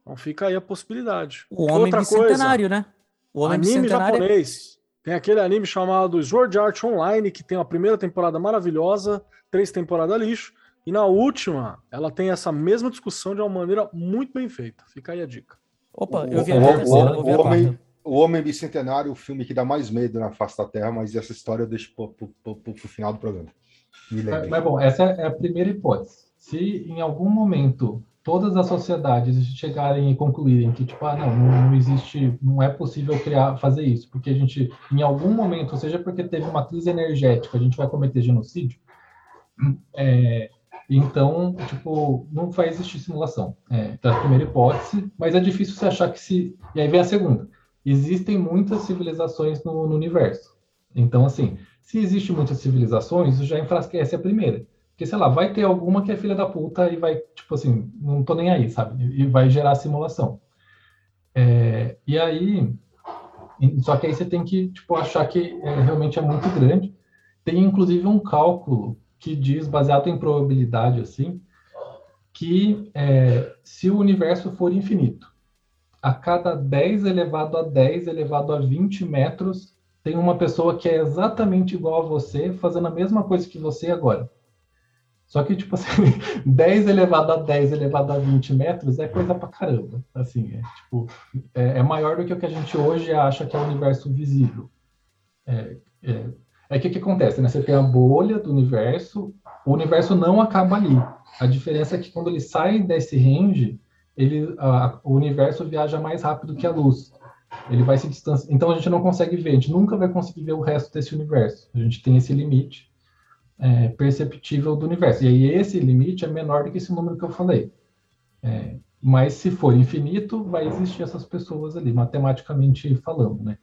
Então fica aí a possibilidade. O homem Outra bicentenário, coisa, né? O homem anime japonês. Tem aquele anime chamado Sword Art Online, que tem a primeira temporada maravilhosa, três temporadas lixo, e na última ela tem essa mesma discussão de uma maneira muito bem feita. Fica aí a dica. Opa, eu vi a terceira, vou ver a homem, o Homem Bicentenário, o filme que dá mais medo na face da Terra, mas essa história eu deixo pro, pro final do programa. Mas, bom, essa é a primeira hipótese. Se em algum momento todas as sociedades chegarem e concluírem que, tipo, ah, não, não, existe, não é possível criar, fazer isso, porque a gente, em algum momento, seja porque teve uma crise energética, a gente vai cometer genocídio, é, então, tipo, não vai existir simulação. É, então, é a primeira hipótese, mas é difícil você achar que se... E aí vem a segunda. Existem muitas civilizações no, no universo. Então, assim, se existe muitas civilizações, isso já enfraquece a primeira. Porque, sei lá, vai ter alguma que é filha da puta e vai, tipo assim, não tô nem aí, sabe? E vai gerar simulação. É, e aí, só que aí você tem que, tipo, achar que é, realmente é muito grande. Tem, inclusive, um cálculo que diz, baseado em probabilidade, assim, que é, se o universo for infinito, a cada 10 elevado a 10 elevado a 20 metros, tem uma pessoa que é exatamente igual a você, fazendo a mesma coisa que você agora. Só que, tipo assim, 10 elevado a 10 elevado a 20 metros é coisa pra caramba. Assim, é, tipo, é, é maior do que o que a gente hoje acha que é o universo visível. É, é, é que o que acontece, né? Você tem a bolha do universo, o universo não acaba ali. A diferença é que quando ele sai desse range, ele, a, o universo viaja mais rápido que a luz. Ele vai se distanciar. Então a gente não consegue ver, a gente nunca vai conseguir ver o resto desse universo. A gente tem esse limite é, perceptível do universo. E aí esse limite é menor do que esse número que eu falei. É, mas se for infinito, vai existir essas pessoas ali, matematicamente falando, né?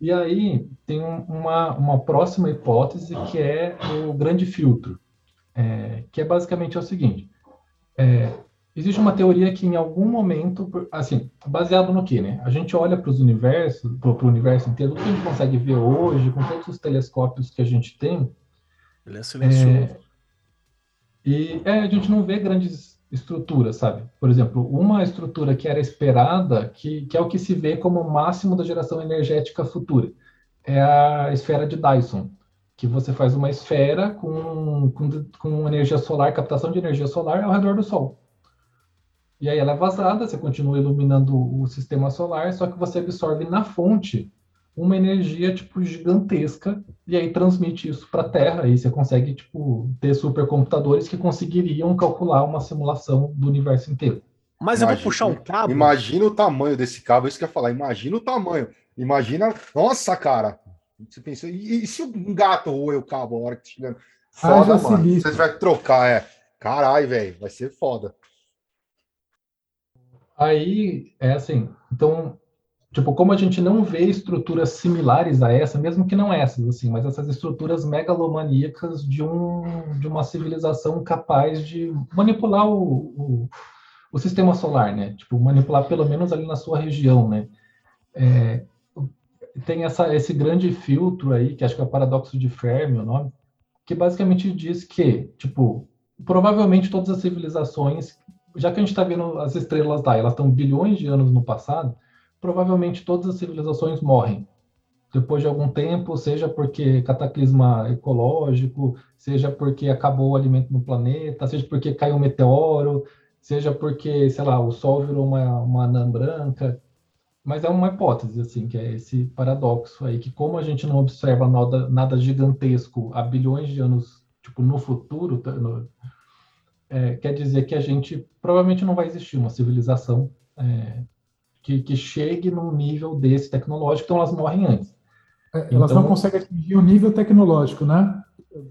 E aí tem uma, uma próxima hipótese que é o grande filtro, é, que é basicamente o seguinte: é, existe uma teoria que em algum momento, assim, baseado no que, né? A gente olha para os universos, para o universo inteiro, o que a gente consegue ver hoje, com todos os telescópios que a gente tem, ele é silencioso. É, e é, a gente não vê grandes estruturas, sabe? Por exemplo, uma estrutura que era esperada, que, que é o que se vê como o máximo da geração energética futura, é a esfera de Dyson, que você faz uma esfera com, com, com energia solar, captação de energia solar ao redor do Sol. E aí ela é vazada, você continua iluminando o sistema solar, só que você absorve na fonte uma energia tipo gigantesca e aí transmite isso para a Terra. Aí você consegue tipo ter supercomputadores que conseguiriam calcular uma simulação do universo inteiro. Mas imagina, eu vou puxar um cabo. Imagina o tamanho desse cabo, é isso que eu ia falar. Imagina o tamanho. Imagina, nossa, cara. Você pensou, e, e se um gato roer o cabo a hora que chega? Foda, ah, mano. Você vai trocar, é. Caralho, velho, vai ser foda. Aí, é assim, então Tipo, como a gente não vê estruturas similares a essa, mesmo que não essas, assim, mas essas estruturas megalomaníacas de, um, de uma civilização capaz de manipular o, o, o, sistema solar, né? Tipo, manipular pelo menos ali na sua região, né? É, tem essa, esse grande filtro aí, que acho que é o paradoxo de Fermi, o nome, que basicamente diz que, tipo, provavelmente todas as civilizações, já que a gente está vendo as estrelas lá, elas estão bilhões de anos no passado, provavelmente todas as civilizações morrem depois de algum tempo, seja porque cataclisma ecológico, seja porque acabou o alimento no planeta, seja porque caiu um meteoro, seja porque, sei lá, o Sol virou uma, uma anã branca. Mas é uma hipótese, assim, que é esse paradoxo aí, que como a gente não observa nada, nada gigantesco há bilhões de anos, tipo, no futuro, tá, no, é, quer dizer que a gente provavelmente não vai existir uma civilização é, que, que chegue num nível desse tecnológico, então elas morrem antes. É, elas então, não conseguem atingir o nível tecnológico, né?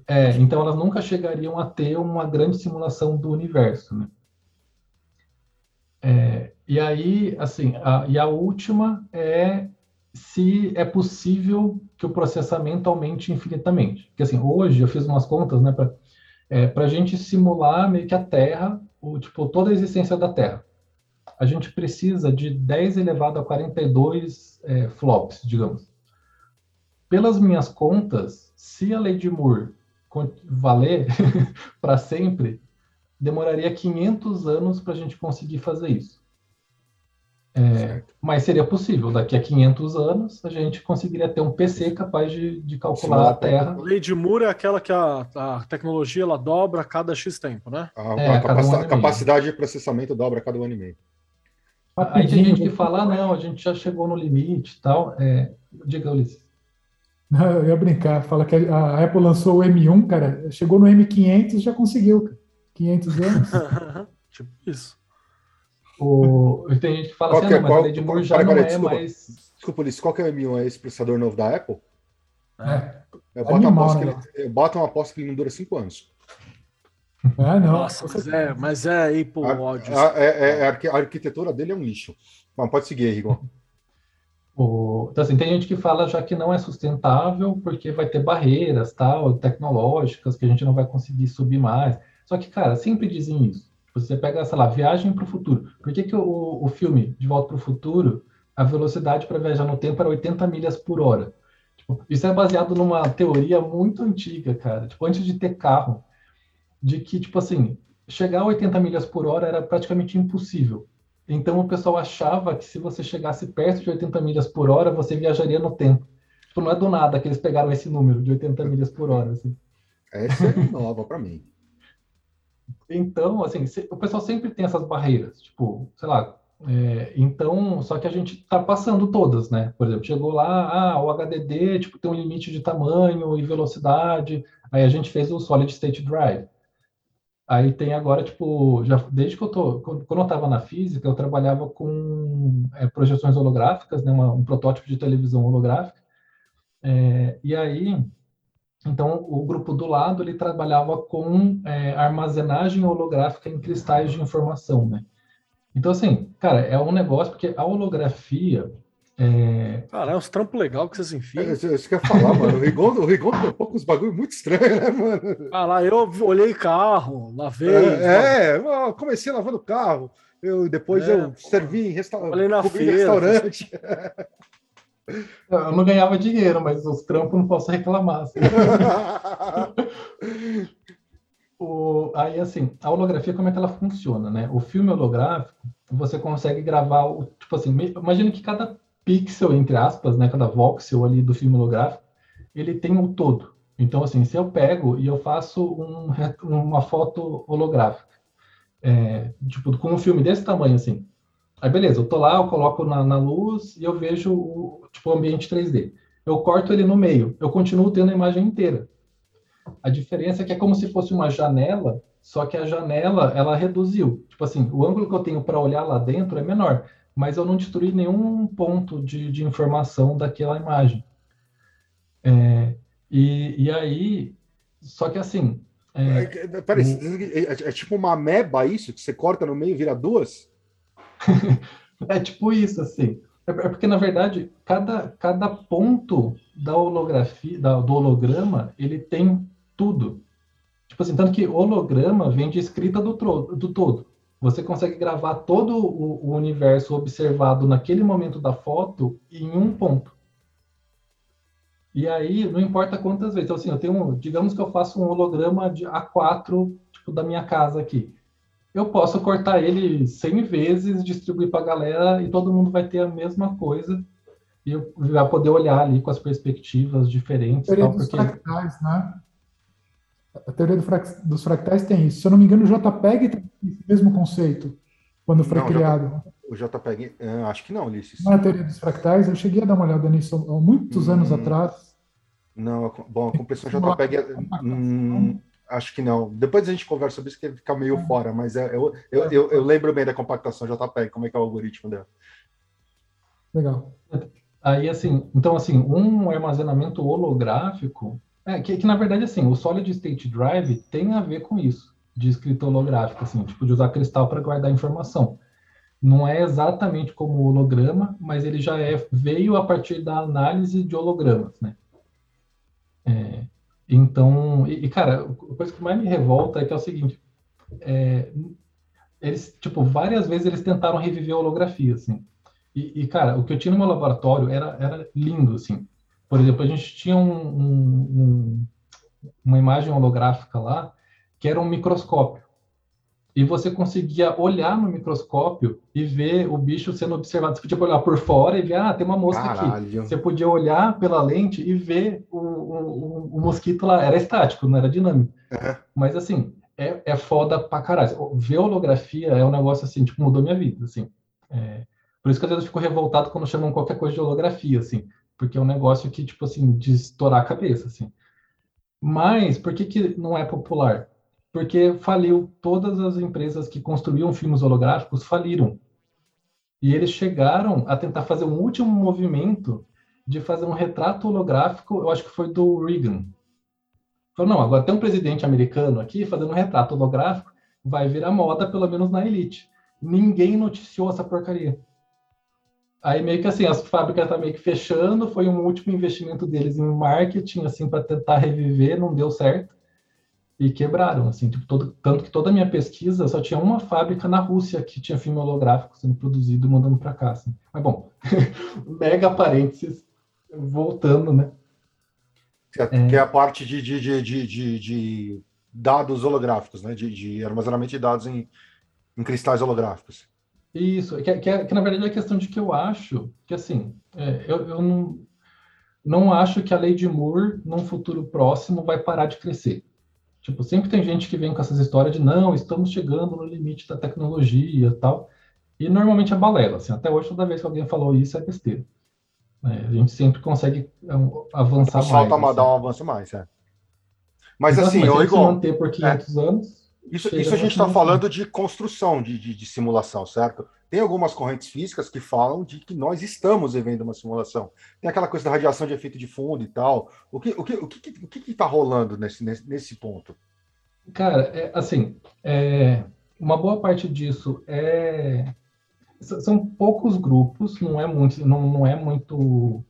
É, então elas nunca chegariam a ter uma grande simulação do universo, né? É, e aí, assim, a, e a última é se é possível que o processamento aumente infinitamente. Porque, assim, hoje eu fiz umas contas, né, para é, a gente simular meio que a Terra, o, tipo, toda a existência da Terra a gente precisa de 10 elevado a 42 é, flops, digamos. Pelas minhas contas, se a lei de Moore valer para sempre, demoraria 500 anos para a gente conseguir fazer isso. É, mas seria possível, daqui a 500 anos, a gente conseguiria ter um PC capaz de, de calcular Sim, a Terra. A lei de Moore é aquela que a, a tecnologia ela dobra a cada X tempo, né? A, é, a, capacidade, um capacidade de processamento dobra a cada um ano e meio. Aí tem gente que fala, ah, não, a gente já chegou no limite e tal. É, diga, Ulisses. Não, eu ia brincar, fala que a Apple lançou o M1, cara, chegou no M500 já conseguiu, cara. 500 anos. tipo isso. O... Tem gente que fala Qual assim, que é- ah, não, mas qual- a Lady qual- Moore já pera, não pera, é desculpa. mais... Desculpa, Ulisses, qual que é o M1? É esse processador novo da Apple? É. Eu boto, uma Animal, aposta que né? ele, eu boto uma aposta que ele não dura 5 anos. É, não. Nossa, mas é, mas é Apple A, ódio. a- é- é- a arqui- a arquitetura dele é um lixo. Bom, pode seguir aí, Rigon. O... Então, assim, tem gente que fala já que não é sustentável porque vai ter barreiras, tal, tecnológicas, que a gente não vai conseguir subir mais. Só que, cara, sempre dizem isso. Você pega, sei lá, Viagem para o Futuro. Por que, que o, o filme De Volta para o Futuro, a velocidade para viajar no tempo era 80 milhas por hora? Tipo, isso é baseado numa teoria muito antiga, cara. Tipo, antes de ter carro, de que, tipo assim, chegar a 80 milhas por hora era praticamente impossível. Então o pessoal achava que se você chegasse perto de 80 milhas por hora, você viajaria no tempo. Tipo, não é do nada que eles pegaram esse número de 80 milhas por hora, assim. Essa é nova pra mim. Então, assim, o pessoal sempre tem essas barreiras, tipo, sei lá, é, então, só que a gente tá passando todas, né? Por exemplo, chegou lá, ah, o HDD, tipo, tem um limite de tamanho e velocidade, aí a gente fez o Solid State Drive. Aí tem agora, tipo, já desde que eu tô, quando eu estava na física, eu trabalhava com é, projeções holográficas, né, uma- um protótipo de televisão holográfica. É, e aí, então, o grupo do lado ele trabalhava com é, armazenagem holográfica em cristais de informação, né? Então, assim, cara, é um negócio porque a holografia é, Cara, é uns trampos legal que vocês É, enfiam. Isso isso que eu ia falar, mano. O Rigon, o Rigon topou com uns bagulho muito estranho, né, mano? Ah lá, eu olhei carro, lavei. É, é, eu comecei lavando carro. Eu, depois É, eu servi em resta Falei na feira, restaurante. eu não ganhava dinheiro, mas os trampos não posso reclamar. assim. O- aí, assim, a holografia, como é que ela funciona, né? O filme holográfico, você consegue gravar, o, tipo assim, imagina que cada pixel, entre aspas, né, cada voxel ali do filme holográfico, ele tem o todo. Então, assim, se eu pego e eu faço um uma foto holográfica, é, tipo, com um filme desse tamanho, assim, aí beleza, eu tô lá, eu coloco na, na luz e eu vejo o, tipo, o ambiente 3D. Eu corto ele no meio, eu continuo tendo a imagem inteira. A diferença é que é como se fosse uma janela, só que a janela ela reduziu. Tipo assim, o ângulo que eu tenho para olhar lá dentro é menor, mas eu não destruí nenhum ponto de, de informação daquela imagem. É, e, e aí, só que assim, é, É, Peraí, é, é tipo uma ameba isso, que você corta no meio e vira duas? É tipo isso, assim. É é porque, na verdade, cada, cada ponto da holografia, da- do holograma, ele tem tudo. Tipo assim, tanto que holograma vem de escrita do, tro- do todo. Você consegue gravar todo o, o universo observado naquele momento da foto em um ponto. E aí, não importa quantas vezes. Então, assim, eu tenho, digamos que eu faço um holograma de A4, tipo, da minha casa aqui eu posso cortar ele 100 vezes, distribuir para a galera e todo mundo vai ter a mesma coisa e eu- vai poder olhar ali com as perspectivas diferentes. A teoria Tal, dos porque... fractais, né? A teoria do frac- dos fractais tem isso. Se eu não me engano, o JPEG tem esse mesmo conceito quando foi Não, criado. O JPEG, ah, acho que não, Ulisses. Não é a teoria dos fractais, eu cheguei a dar uma olhada nisso há muitos anos Hum. atrás. Não, bom, a compressão JPEG, é- hum, acho que não. Depois a gente conversa sobre isso, que fica meio fora, mas é- eu, eu, eu, eu lembro bem da compactação JPEG, como é que é o algoritmo dela. Legal. Aí, assim, então, assim, um armazenamento holográfico, é, que, que na verdade, assim, o Solid State Drive tem a ver com isso, de escrita holográfica, assim, tipo, de usar cristal para guardar informação. Não é exatamente como o holograma, mas ele já é, veio a partir da análise de hologramas, né? É, então, e, e, cara, a coisa que mais me revolta é que é o seguinte, é, eles, tipo, várias vezes eles tentaram reviver a holografia, assim. E, e, cara, o que eu tinha no meu laboratório era, era lindo, assim. Por exemplo, a gente tinha um, um- um- uma imagem holográfica lá que era um microscópio. E você conseguia olhar no microscópio e ver o bicho sendo observado. Você podia olhar por fora e ver, ah, tem uma mosca aqui. Caralho. Você podia olhar pela lente e ver o, o, o- o mosquito lá. Era estático, não era dinâmico. É. Mas, assim, é, é foda pra caralho. Ver holografia é um negócio, assim, tipo, mudou minha vida, assim. É, por isso que às vezes eu fico revoltado quando chamam qualquer coisa de holografia, assim. porque é um negócio que, tipo assim, de estourar a cabeça, assim. Mas, por que que não é popular? Porque faliu, todas as empresas que construíam filmes holográficos faliram. E eles chegaram a tentar fazer um último movimento de fazer um retrato holográfico, eu acho que foi do Reagan. Falou, não, agora tem um presidente americano aqui fazendo um retrato holográfico, vai virar moda, pelo menos na elite. Ninguém noticiou essa porcaria. Aí meio que assim, as fábricas tá meio que fechando, foi um último investimento deles em marketing, assim, para tentar reviver, não deu certo. E quebraram, assim, tipo, todo, tanto que toda a minha pesquisa só tinha uma fábrica na Rússia que tinha filme holográfico sendo produzido e mandando para cá, assim. Mas bom, mega parênteses, voltando, né? É, que é a parte de, de, de, de, dados holográficos, né? De, de, armazenamento de dados em, em cristais holográficos. Isso, que, que, que, na verdade é a questão de que eu acho que assim, é, eu, eu não, não acho que a lei de Moore, num futuro próximo, vai parar de crescer. Tipo, sempre tem gente que vem com essas histórias de não, estamos chegando no limite da tecnologia e tal. E normalmente é balela, assim, até hoje toda vez que alguém falou isso é besteira. É, a gente sempre consegue é, avançar mais. Falta assim. dar um avanço mais, é. Mas então, assim, assim Igor, manter por 500 é, anos. Isso, isso a gente está falando de construção de, de, de, simulação, certo? Tem algumas correntes físicas que falam de que nós estamos vivendo uma simulação. Tem aquela coisa da radiação de efeito de fundo e tal. O que o que o que, o que está rolando nesse, nesse, nesse ponto? Cara, é, assim, é, uma boa parte disso é são poucos grupos, não é muito, não, não é muito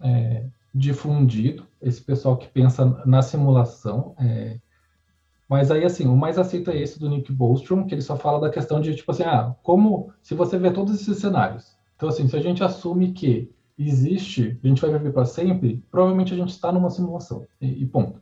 é, difundido esse pessoal que pensa na simulação. É, mas aí, assim, o mais aceito é esse do Nick Bostrom, que ele só fala da questão de, tipo assim, ah, como se você vê todos esses cenários. Então, assim, se a gente assume que existe, a gente vai viver para sempre, provavelmente a gente está numa simulação, e, e ponto.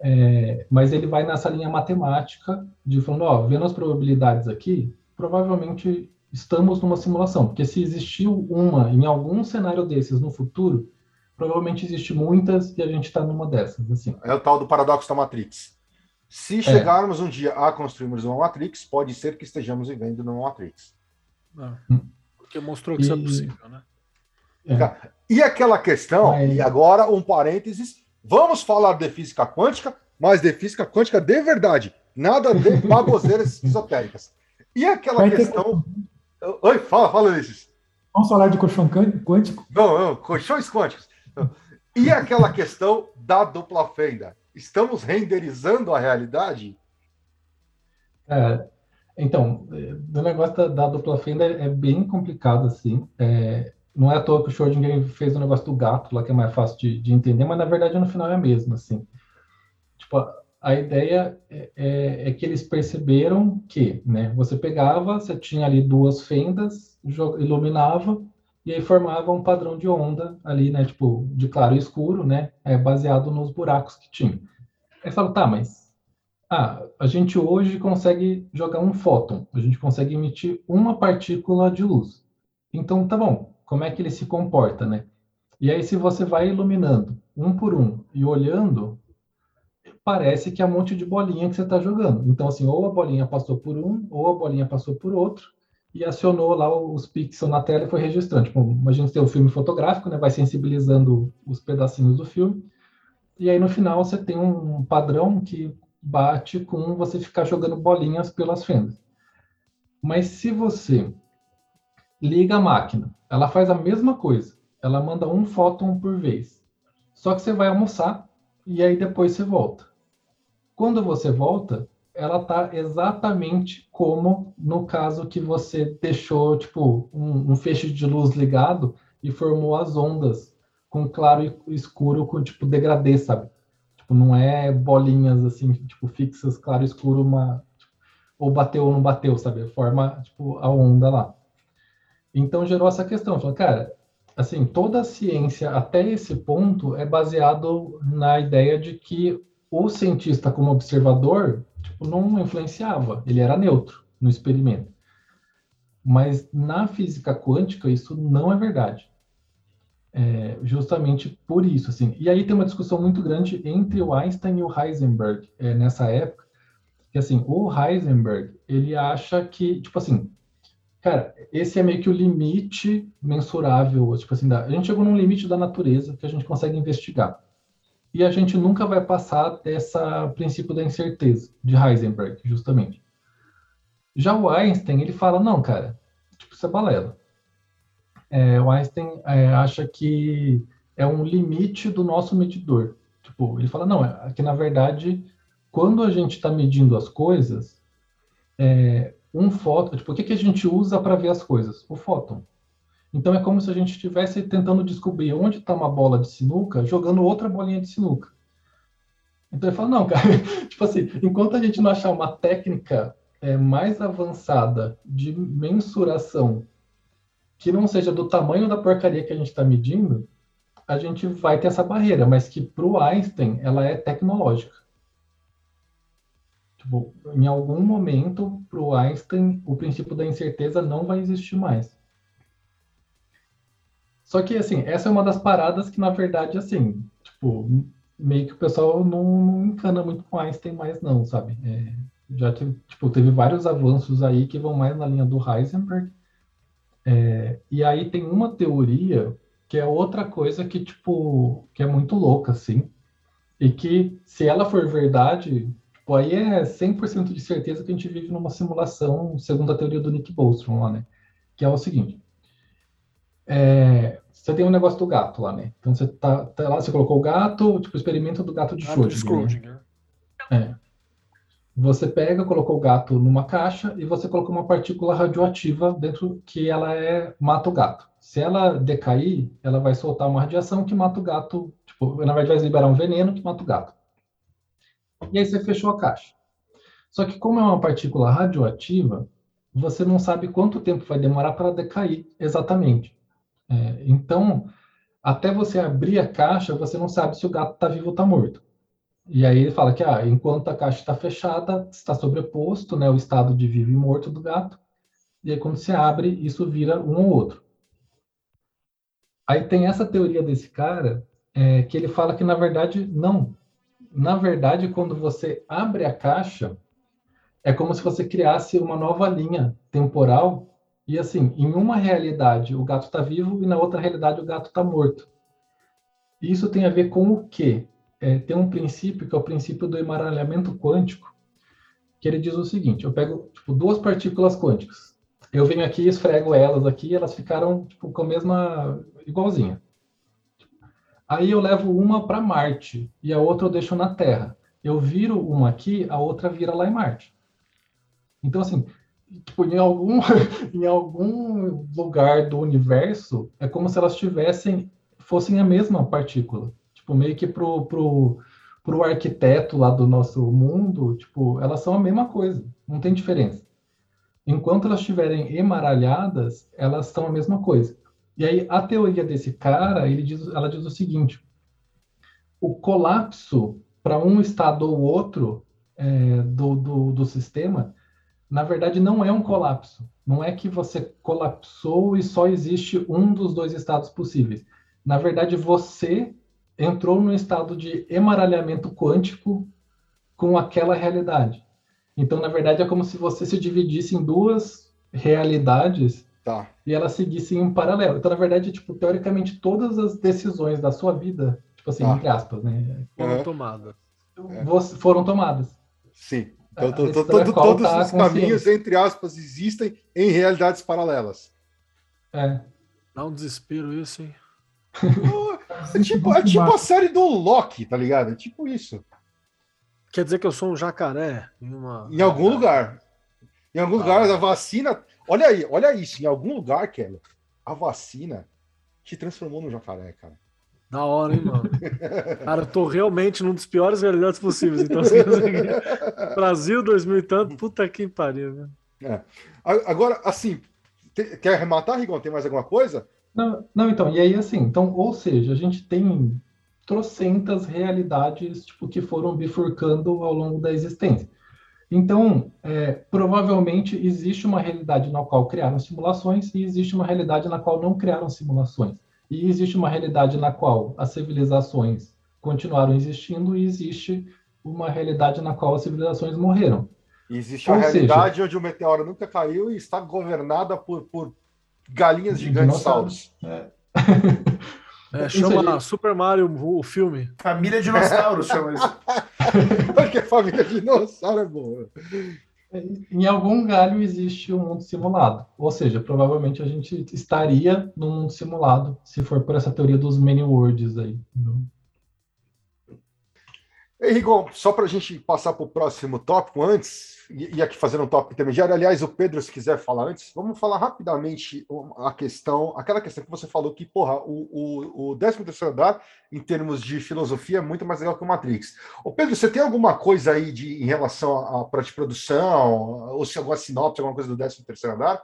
É, mas ele vai nessa linha matemática de falando, ó, vendo as probabilidades aqui, provavelmente estamos numa simulação, porque se existiu uma em algum cenário desses no futuro, provavelmente existe muitas e a gente está numa dessas. Assim. É o tal do paradoxo da Matrix. Se é. chegarmos um dia a construirmos uma Matrix, pode ser que estejamos vivendo numa Matrix. Ah, porque mostrou que e... isso é possível, né? É. E aquela questão, mas... e agora um parênteses, vamos falar de física quântica, mas de física quântica de verdade, nada de baboseiras esotéricas. E aquela Vai questão. Ter... Oi, fala, fala, Ulisses. Vamos falar de colchão quântico? Não, não, colchões quânticos. E aquela questão da dupla fenda? Estamos renderizando a realidade? É, então, o negócio da, da, dupla fenda é bem complicado, assim. É, não é à toa que o Schrödinger fez o negócio do gato lá, que é mais fácil de, de entender, mas na verdade no final é a mesma, assim. Tipo, a ideia é, é, é, que eles perceberam que, né, você pegava, você tinha ali duas fendas, iluminava, e aí formava um padrão de onda ali, né, tipo, de claro e escuro, né, é, baseado nos buracos que tinha. Aí fala, tá, mas ah, a gente hoje consegue jogar um fóton, a gente consegue emitir uma partícula de luz. Então, tá bom, como é que ele se comporta, né? E aí, se você vai iluminando um por um e olhando, parece que é um monte de bolinha que você está jogando. Então, assim, ou a bolinha passou por um, ou a bolinha passou por outro, e acionou lá os pixels na tela e foi registrando. Tipo, imagina ter um filme fotográfico, né, vai sensibilizando os pedacinhos do filme, e aí no final você tem um padrão que bate com você ficar jogando bolinhas pelas fendas. Mas se você liga a máquina, ela faz a mesma coisa, ela manda um fóton por vez. Só que você vai almoçar e aí depois você volta. Quando você volta, ela tá exatamente como no caso que você deixou, tipo, um, um feixe de luz ligado e formou as ondas com claro e escuro com, tipo, degradê, sabe? Tipo, não é bolinhas, assim, tipo, fixas, claro e escuro, uma... Tipo, ou bateu ou não bateu, sabe? Forma, tipo, a onda lá. Então, gerou essa questão. Falou, cara, assim, toda a ciência até esse ponto é baseado na ideia de que o cientista como observador tipo, não influenciava, ele era neutro no experimento. Mas na física quântica isso não é verdade. É, justamente por isso, assim. E aí tem uma discussão muito grande entre o Einstein e o Heisenberg é, nessa época, que assim, o Heisenberg, ele acha que, tipo assim, Cara, esse é meio que o limite mensurável, tipo assim, da, a gente chegou num limite da natureza que a gente consegue investigar. E a gente nunca vai passar dessa princípio da incerteza de Heisenberg, justamente. Já o Einstein, ele fala, não, cara, tipo, isso é balela. É, o Einstein é, acha que é um limite do nosso medidor. Tipo, ele fala, não, é que na verdade, quando a gente está medindo as coisas, é, um fóton, tipo, o que, que a gente usa para ver as coisas? O fóton. Então é como se a gente estivesse tentando descobrir onde está uma bola de sinuca, jogando outra bolinha de sinuca. Então ele fala, não, cara, tipo assim, enquanto a gente não achar uma técnica é, mais avançada de mensuração que não seja do tamanho da porcaria que a gente está medindo, a gente vai ter essa barreira, mas que para o Einstein ela é tecnológica. Tipo, em algum momento, para o Einstein, o princípio da incerteza não vai existir mais. Só que, assim, essa é uma das paradas que, na verdade, assim, tipo, meio que o pessoal não, não encana muito com Einstein mais, não, sabe? É, já teve, tipo, teve vários avanços aí que vão mais na linha do Heisenberg. É, e aí tem uma teoria que é outra coisa que, tipo, que é muito louca, assim, e que, se ela for verdade, tipo, aí é 100% de certeza que a gente vive numa simulação, segundo a teoria do Nick Bostrom lá, né? Que é o seguinte, é, você tem um negócio do gato lá, né? Então você tá, tá lá, você colocou o gato, tipo, experimento do gato de gato Schrödinger. Né? É. Você pega, colocou o gato numa caixa e você colocou uma partícula radioativa dentro que ela é mata o gato. Se ela decair, ela vai soltar uma radiação que mata o gato, tipo, na verdade vai liberar um veneno que mata o gato. E aí você fechou a caixa. Só que como é uma partícula radioativa, você não sabe quanto tempo vai demorar para decair exatamente. É, então, até você abrir a caixa, você não sabe se o gato está vivo ou está morto. E aí ele fala que ah, enquanto a caixa está fechada, está sobreposto né, o estado de vivo e morto do gato. E aí quando se abre, isso vira um ou outro. Aí tem essa teoria desse cara, é, que ele fala que na verdade não. Na verdade, quando você abre a caixa, é como se você criasse uma nova linha temporal. E assim, em uma realidade o gato está vivo e na outra realidade o gato está morto. Isso tem a ver com o quê? é, tem um princípio que é o princípio do emaralhamento quântico, que ele diz o seguinte: eu pego tipo, duas partículas quânticas, eu venho aqui e esfrego elas aqui, elas ficaram tipo, com a mesma igualzinha. Aí eu levo uma para Marte e a outra eu deixo na Terra. Eu viro uma aqui, a outra vira lá em Marte. Então assim, tipo, em algum em algum lugar do universo é como se elas tivessem fossem a mesma partícula. Tipo, meio que pro, pro, pro arquiteto lá do nosso mundo, tipo, elas são a mesma coisa, não tem diferença. Enquanto elas estiverem emaralhadas, elas são a mesma coisa. E aí a teoria desse cara, ele diz, ela diz o seguinte: o colapso para um estado ou outro é, do, do, do sistema, na verdade, não é um colapso. Não é que você colapsou e só existe um dos dois estados possíveis. Na verdade, você entrou num estado de emaralhamento quântico com aquela realidade. Então, na verdade, é como se você se dividisse em duas realidades tá. e elas seguissem em paralelo. Então, na verdade, tipo, teoricamente, todas as decisões da sua vida, tipo assim, tá. entre aspas, né? Foram é. tomadas. Foram tomadas. Sim. Então, é todos tá os caminhos, entre aspas, existem em realidades paralelas. É. Dá um desespero isso, hein? É tipo, é tipo a série do Loki, tá ligado? É tipo isso. Quer dizer que eu sou um jacaré em uma. Em algum lugar. Em algum ah. lugar, a vacina. Olha aí, olha isso. Em algum lugar, Kelly, a vacina te transformou num jacaré, cara. Da hora, hein, mano? cara, eu tô realmente num dos piores realidades possíveis. Então, assim, Brasil 2000 e tanto, puta que pariu, né? É. Agora, assim, quer arrematar, Rigon? Tem mais alguma coisa? Não, não, então, e aí assim, então, ou seja, a gente tem trocentas realidades tipo, que foram bifurcando ao longo da existência. Então, é, provavelmente existe uma realidade na qual criaram simulações e existe uma realidade na qual não criaram simulações. E existe uma realidade na qual as civilizações continuaram existindo e existe uma realidade na qual as civilizações morreram. Existe a Ou realidade onde o meteoro nunca caiu e está governada por, por galinhas gigantes Dinossauros. É, Isso chama. Super Mario o filme. Família Dinossauros chama isso. Porque a família dinossauro é boa. Em algum galho existe um mundo simulado. Ou seja, provavelmente a gente estaria num mundo simulado, se for por essa teoria dos many worlds aí. Rigon, só para a gente passar para o próximo tópico antes, e, aqui fazendo um tópico intermediário, aliás, o Pedro, se quiser falar antes, vamos falar rapidamente a questão, aquela questão que você falou que, porra, o, o, o 13º andar, em termos de filosofia, é muito mais legal que o Matrix. Ô Pedro, você tem alguma coisa aí de, em relação à de produção, ou se alguma sinopse, alguma coisa do 13º andar?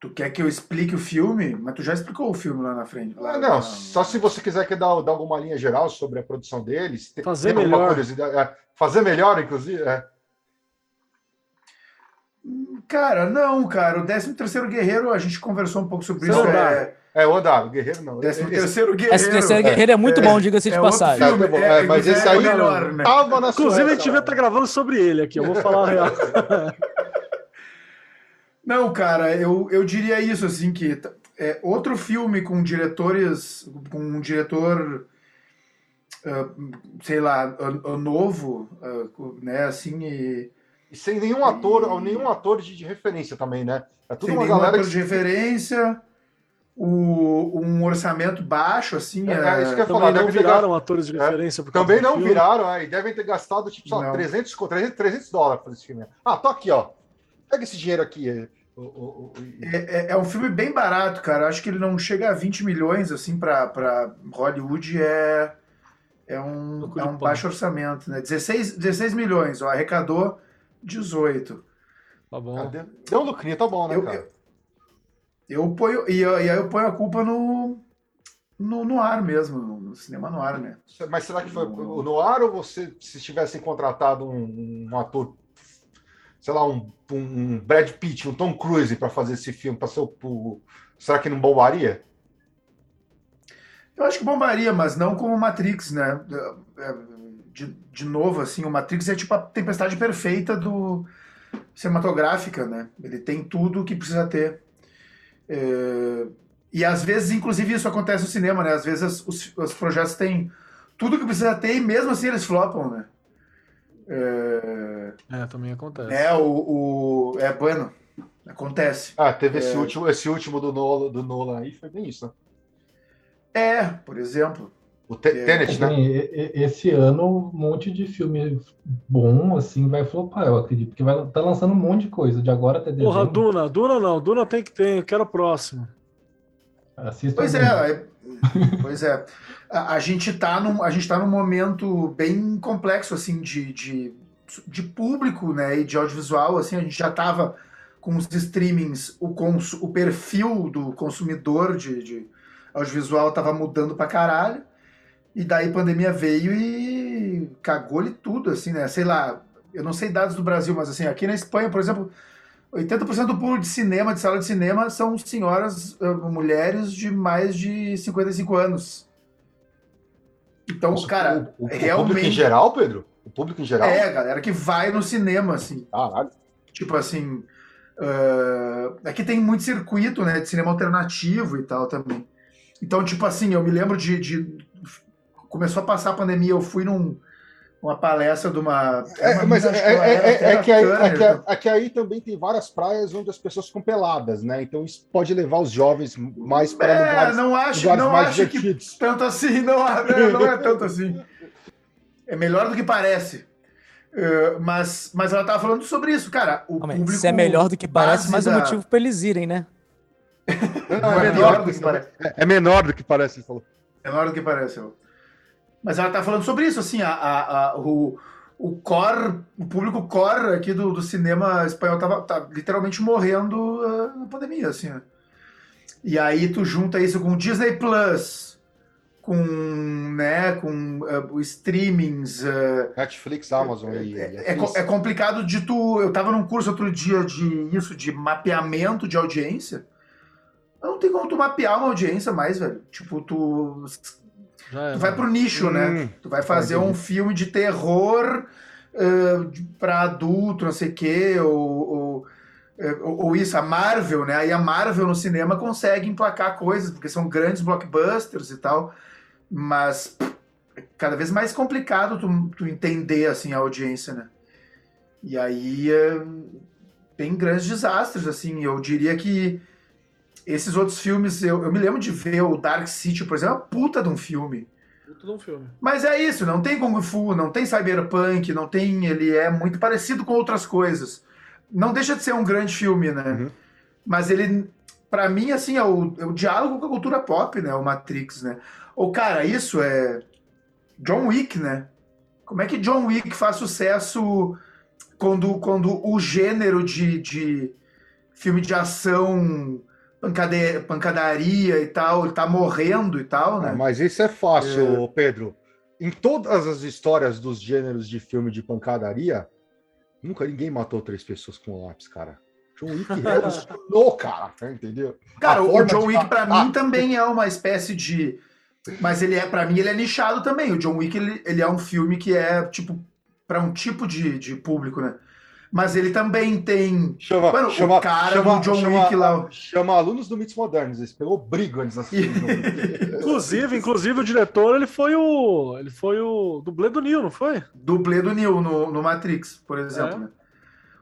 Tu quer que eu explique o filme? Mas tu já explicou o filme lá na frente. Lá, Ah, não, só se você quiser que dar, dar alguma linha geral sobre a produção deles. Tem, Fazer melhor. curiosidade? É, fazer melhor, inclusive? É. Cara, não, cara. O 13 terceiro Guerreiro, a gente conversou um pouco sobre Seu isso. andar. É... É, o andar, o guerreiro não. 13 Esse- terceiro Guerreiro. Esse terceiro guerreiro é muito bom, diga-se de é passagem. filme. Tá bom, é, é, mas é esse aí melhor, né? tava na Inclusive, a gente devia estar gravando sobre ele aqui, eu vou falar a real. Não, cara, eu, eu diria isso, assim, que é outro filme com diretores, com um diretor, ah, sei lá, ah, ah, novo, ah, né, assim, e E sem nenhum ator, ou nenhum ator de, de referência também, né? É tudo tem uma nenhum galera ator que de referência, o, um orçamento baixo, assim, É, é isso que eu ia Também falar, não viraram atores de referência. por causa também não viraram, é, e devem ter gastado, tipo, Não. 300, co- 300, 300 dólares pra fazer esse filme. Ah, tô aqui, ó. Pega esse dinheiro aqui. É, o- o- o- É, é- um filme bem barato, cara. Acho que ele não chega a 20 milhões, assim, pra, pra Hollywood é, é um, No é um baixo orçamento, né? 16, 16 milhões, ó, arrecadou 18. Tá bom. Ah, deu, lucrinho, tá bom, né, Eu, cara? eu, eu ponho, e, eu- e aí eu ponho a culpa no, no, no ar mesmo, no, no cinema no ar, né? Mas será que foi o Noir ou você, se tivessem contratado um, um ator, sei lá, um, um Brad Pitt, um Tom Cruise para fazer esse filme, para ser o, Será que não bombaria? Eu acho que bombaria, mas não como Matrix, né? É, De, de novo, assim, o Matrix é tipo a tempestade perfeita do cinematográfica, né? Ele tem tudo o que precisa ter. É, E às vezes, inclusive, isso acontece no cinema, né? Às vezes os, os projetos têm tudo que precisa ter e mesmo assim eles flopam, né? É, É, também acontece. é o, o. É, bueno, acontece. Ah, teve esse É. último, esse último do Nolan, do Nolan aí, foi bem isso, né? É, por exemplo. O Te- É. Tenet, né? Esse ano, um monte de filme bom, assim, vai flopar, eu acredito. Porque vai tá lançando um monte de coisa, de agora até dezembro. Porra, Duna. Duna não. Duna tem que ter. Eu quero o próximo. Assista Pois é, é- pois é. A, a gente tá num, a gente tá num momento bem complexo assim de, de, de público, né, e de audiovisual, assim, a gente já tava com os streamings, o, cons, o perfil do consumidor de, de audiovisual tava mudando pra caralho. E daí pandemia veio e cagou-lhe tudo, assim, né? Sei lá, eu não sei dados do Brasil, mas assim, aqui na Espanha, por exemplo, 80% do público de cinema, de sala de cinema, são senhoras, eh, mulheres de mais de 55 anos. Então, Nossa, cara, o, o- o realmente- público em geral, Pedro? O público em geral? é, a galera que vai no cinema, assim. Caralho. Tipo assim. ah, aqui tem muito circuito, né? De cinema alternativo e tal também. Então, tipo assim, eu me lembro de. de- começou a passar a pandemia, eu fui num, uma palestra de uma. É, mas é, que é- é- é aí, Turner, é, que, é que aí também tem várias praias onde as pessoas ficam peladas, né? Então isso pode levar os jovens mais para É, lugares, não acho, lugares não mais acho que tanto assim, não, é- não é tanto assim. É melhor do que parece. Eh, mas, mas ela tava falando sobre isso, cara. O Calma público Se é melhor do que parece, mas é da- motivo pra eles irem, né? Não, é menor do que parece. É, é menor do que parece, ele falou. Menor do que parece. ó. Mas ela tá falando sobre isso, assim, a, a- a- o, o core, o público core aqui do, do cinema espanhol tava, tá literalmente morrendo ah, na pandemia, assim, né? E aí tu junta isso com o Disney Plus, com, né, com o streamings, ah, Netflix, Amazon e. é, é co- é complicado de tu. Eu tava num curso outro dia de isso, de mapeamento de audiência. Não tem como tu mapear uma audiência mais, velho. Tipo, tu, é, tu vai pro nicho, né? Hum, Tu vai fazer um filme de terror uh, para adulto, não sei o quê, ou, ou, é, ou, isso, a Marvel, né? Aí a Marvel no cinema consegue emplacar coisas, porque são grandes blockbusters e tal, mas é cada vez mais complicado tu, tu entender, assim, a audiência, né? E aí é, tem grandes desastres, assim, eu diria que esses outros filmes, eu, eu me lembro de ver o Dark City, por exemplo, é uma puta de um filme. Puta de um filme. Mas é isso, não tem Kung Fu, não tem Cyberpunk, não tem. Ele é muito parecido com outras coisas. Não deixa de ser um grande filme, né? Uhum. Mas ele, para mim, assim, é o, é o diálogo com a cultura pop, né? O Matrix, né? Ou, cara, isso é. John Wick, né? Como é que John Wick faz sucesso quando, quando o gênero de, de filme de ação pancade, pancadaria e tal, ele tá morrendo e tal, né? Ah, mas isso é fácil, é... Pedro. Em todas as histórias dos gêneros de filme de pancadaria, nunca ninguém matou três pessoas com lápis, cara. John Wick revolucionou, cara, entendeu? Cara, o John Wick para mim também é uma espécie de mas ele é para mim ele é nichado também. O John Wick ele, ele é um filme que é tipo para um tipo de, de público, né? Mas ele também tem. Chama, Mano, chama, o cara chama, do John chama, Wick lá. Chama alunos do Mitos Modernos, eles pegou brigo antes assim. inclusive, inclusive, o diretor ele foi o. Ele foi o dublê do Neo, não foi? Dublê do Neo no, no Matrix, por exemplo. É. Né?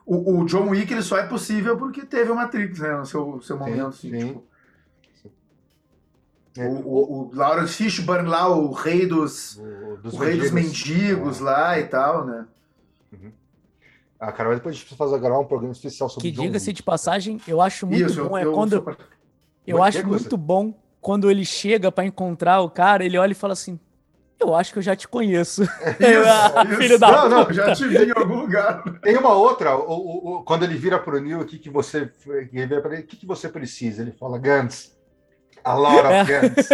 O, o, John Wick ele só é possível porque teve o Matrix, né? No seu, seu momento, sim, assim, sim. Tipo, é. O, o, o, Lawrence Fishburne lá, o rei dos, o, dos, o rei dos mendigos é. lá e tal, né? Uhum. Ah, cara, mas depois a gente precisa fazer gravar um programa especial sobre Que diga-se de passagem, eu acho muito Isso, bom. Eu, é quando. Eu, eu acho muito bom quando ele chega para encontrar o cara, ele olha e fala assim: Eu acho que eu já te conheço. Isso, ah, Filho da não, não, já te vi em algum lugar. Tem uma outra, o, o, o, quando ele vira pro Neil, o que, que você. Ele o que, que você precisa? Ele fala Guns. A of é. guns.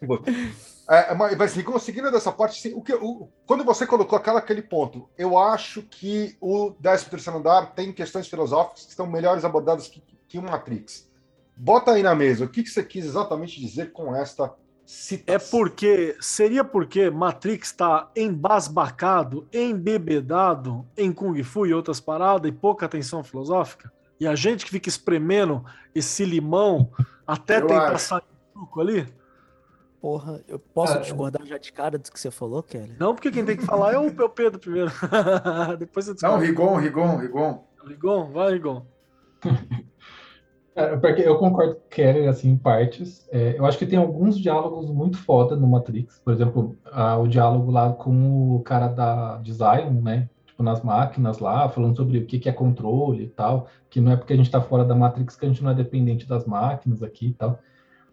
É, mas assim, conseguindo dessa parte, assim, o que, o, quando você colocou aquela, aquele ponto, eu acho que o 13 terceiro andar tem questões filosóficas que estão melhores abordadas que, que o Matrix. Bota aí na mesa, o que, que você quis exatamente dizer com esta citação? É porque, seria porque Matrix está embasbacado, embebedado em Kung Fu e outras paradas e pouca atenção filosófica? E a gente que fica espremendo esse limão até eu tentar acho. sair do suco ali? Porra, eu posso ah, discordar já de cara do que você falou, Kelly? Não, porque quem tem que falar é o, é o Pedro primeiro. Depois você Não, Rigon, Rigon, Rigon. Rigon, vai, Rigon. É, porque eu concordo com o Kelly, assim, em partes. É, eu acho que tem alguns diálogos muito foda no Matrix. Por exemplo, o diálogo lá com o cara da Design, né? Tipo, nas máquinas lá, falando sobre o que, que é controle e tal. Que não é porque a gente tá fora da Matrix que a gente não é dependente das máquinas aqui e tal.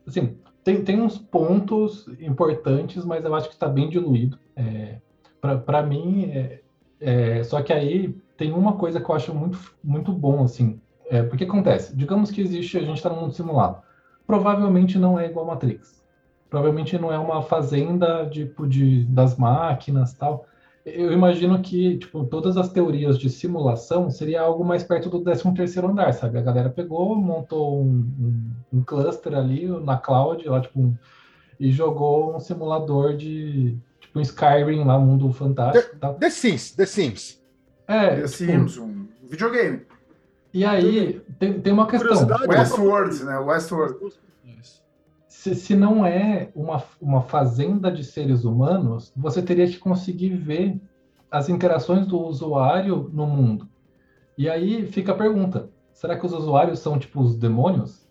Assim, tem, tem uns pontos importantes, mas eu acho que está bem diluído. É, Para mim, é, é, só que aí tem uma coisa que eu acho muito, muito bom, assim. É, porque acontece, digamos que existe, a gente está num mundo simulado. Provavelmente não é igual Matrix. Provavelmente não é uma fazenda tipo de das máquinas tal eu imagino que, tipo, todas as teorias de simulação seria algo mais perto do 13º andar, sabe? A galera pegou, montou um, um, um cluster ali na cloud, lá, tipo, um, e jogou um simulador de, tipo, um Skyrim lá, um mundo fantástico The, tal. The Sims, The Sims. É, The tipo, Sims, um videogame. E aí, tem, tem uma questão. Westworld, né? Westworld se, se não é uma, uma fazenda de seres humanos, você teria que conseguir ver as interações do usuário no mundo. E aí fica a pergunta: será que os usuários são tipo os demônios?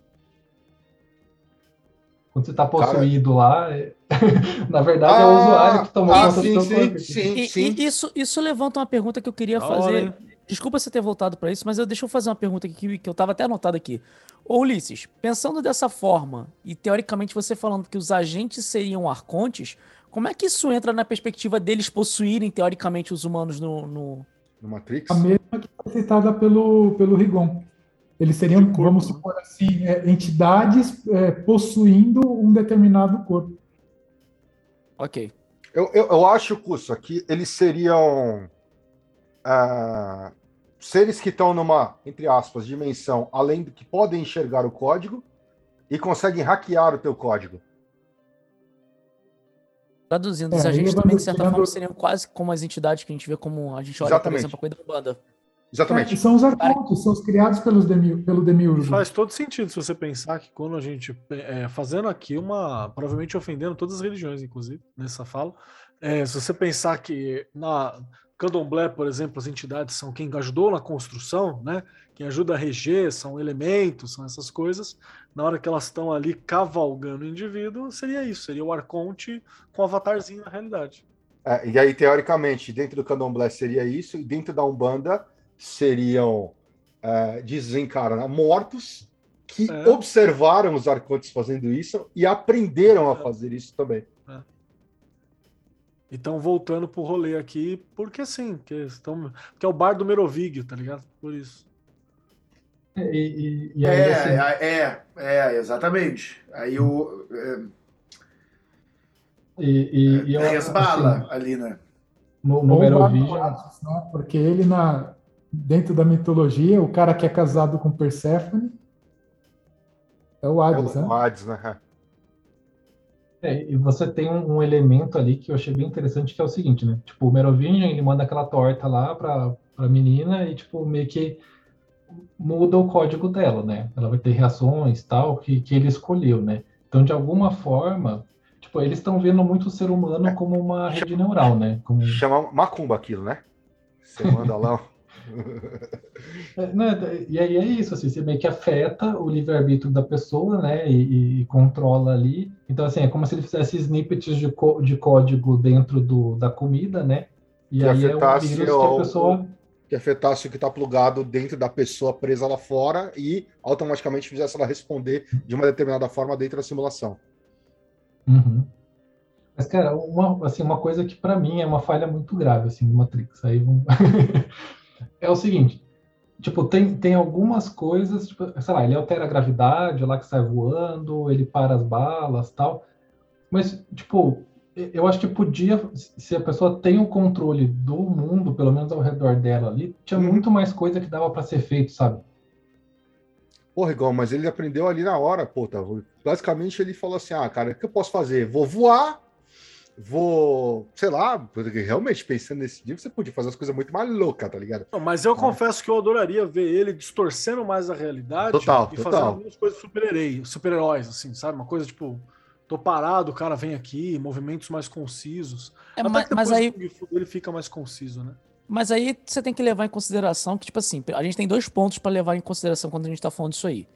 Quando você está possuído Cara... lá, é... na verdade ah, é o usuário que tomou ah, conta sim, do seu corpo. Sim, sim, sim. E, isso, isso levanta uma pergunta que eu queria fazer. Desculpa você ter voltado para isso, mas eu, deixa eu fazer uma pergunta aqui que, que eu estava até anotado aqui. Ô Ulisses, pensando dessa forma, e teoricamente você falando que os agentes seriam arcontes, como é que isso entra na perspectiva deles possuírem, teoricamente, os humanos no. No, no Matrix? A mesma que foi citada pelo, pelo Rigon. Eles seriam, vamos supor assim, é, entidades é, possuindo um determinado corpo. Ok. Eu, eu, eu acho, Cusso, que eles seriam. Ah, seres que estão numa, entre aspas, dimensão além do que podem enxergar o código e conseguem hackear o teu código. Traduzindo, É, os ele agentes vai também, de certa forma, seriam quase como as entidades que a gente vê como a gente olha, Exatamente. por exemplo, a coisa da banda. Exatamente. É, são os arcontes, são os criados pelos demi, pelo Demiurgo. Faz todo sentido se você pensar que quando a gente. é, fazendo aqui uma. Provavelmente ofendendo todas as religiões, inclusive, nessa fala. é, se você pensar que na Candomblé, por exemplo, as entidades são quem ajudou na construção, né? Quem ajuda a reger, são elementos, são essas coisas. Na hora que elas estão ali cavalgando o indivíduo, seria isso, seria o arconte com o avatarzinho na realidade. É, e aí, teoricamente, dentro do candomblé seria isso, e dentro da Umbanda seriam, é, desencarna, mortos que É. observaram os arcontes fazendo isso e aprenderam a fazer isso também. Então, voltando pro rolê aqui, porque sim, que, estão, que é o bar do Merovígio, tá ligado? Por isso. E, e, e aí, É, assim, é, é, exatamente. Aí o. É, e, e, e resbala assim, ali, né? no, no Barbados, né? Porque ele, na, dentro da mitologia, o cara que é casado com Perséfone é o É Hades, o né? Hades, né? É, e você tem um, um elemento ali que eu achei bem interessante, que é o seguinte, né? Tipo, o Merovingian, ele manda aquela torta lá pra, pra menina e, tipo, meio que muda o código dela, né? Ela vai ter reações, tal, que, que ele escolheu, né? Então, de alguma forma, tipo, eles estão vendo muito o ser humano como uma rede neural, né? Como, Chama macumba aquilo, né? Você manda lá. É, né, e aí é isso, assim, você meio que afeta o livre-arbítrio da pessoa, né, e, e controla ali. Então, assim, é como se ele fizesse snippets de, de código dentro do, da comida, né, e Que aí é um vírus que a pessoa... que afetasse o que está plugado dentro da pessoa presa lá fora e automaticamente fizesse ela responder de uma determinada forma dentro da simulação. Uhum. Mas, cara, uma, assim, uma coisa que pra mim é uma falha muito grave, assim, do Matrix, aí vamos... é o seguinte, tipo, tem, tem algumas coisas, tipo, sei lá, ele altera a gravidade, lá que sai voando, ele para as balas, tal, mas, tipo, eu acho que podia, se a pessoa tem o controle do mundo, pelo menos ao redor dela ali, tinha Uhum. muito mais coisa que dava pra ser feito, sabe? Porra, igual, mas ele aprendeu ali na hora, pô, tá? Basicamente ele falou assim: ah, cara, o que eu posso fazer? Vou voar, vou, sei lá, porque realmente pensando nesse dia, você podia fazer as coisas muito mais loucas, tá ligado? Não, mas eu confesso que eu adoraria ver ele distorcendo mais a realidade Total, e total. fazendo algumas coisas super-heróis, super-heróis, assim, sabe? Uma coisa tipo, tô parado, o cara vem aqui, movimentos mais concisos. É, Até mas, que mas aí, ele fica mais conciso, né? mas aí você tem que levar em consideração que, tipo assim, a gente tem dois pontos pra levar em consideração quando a gente tá falando disso aí.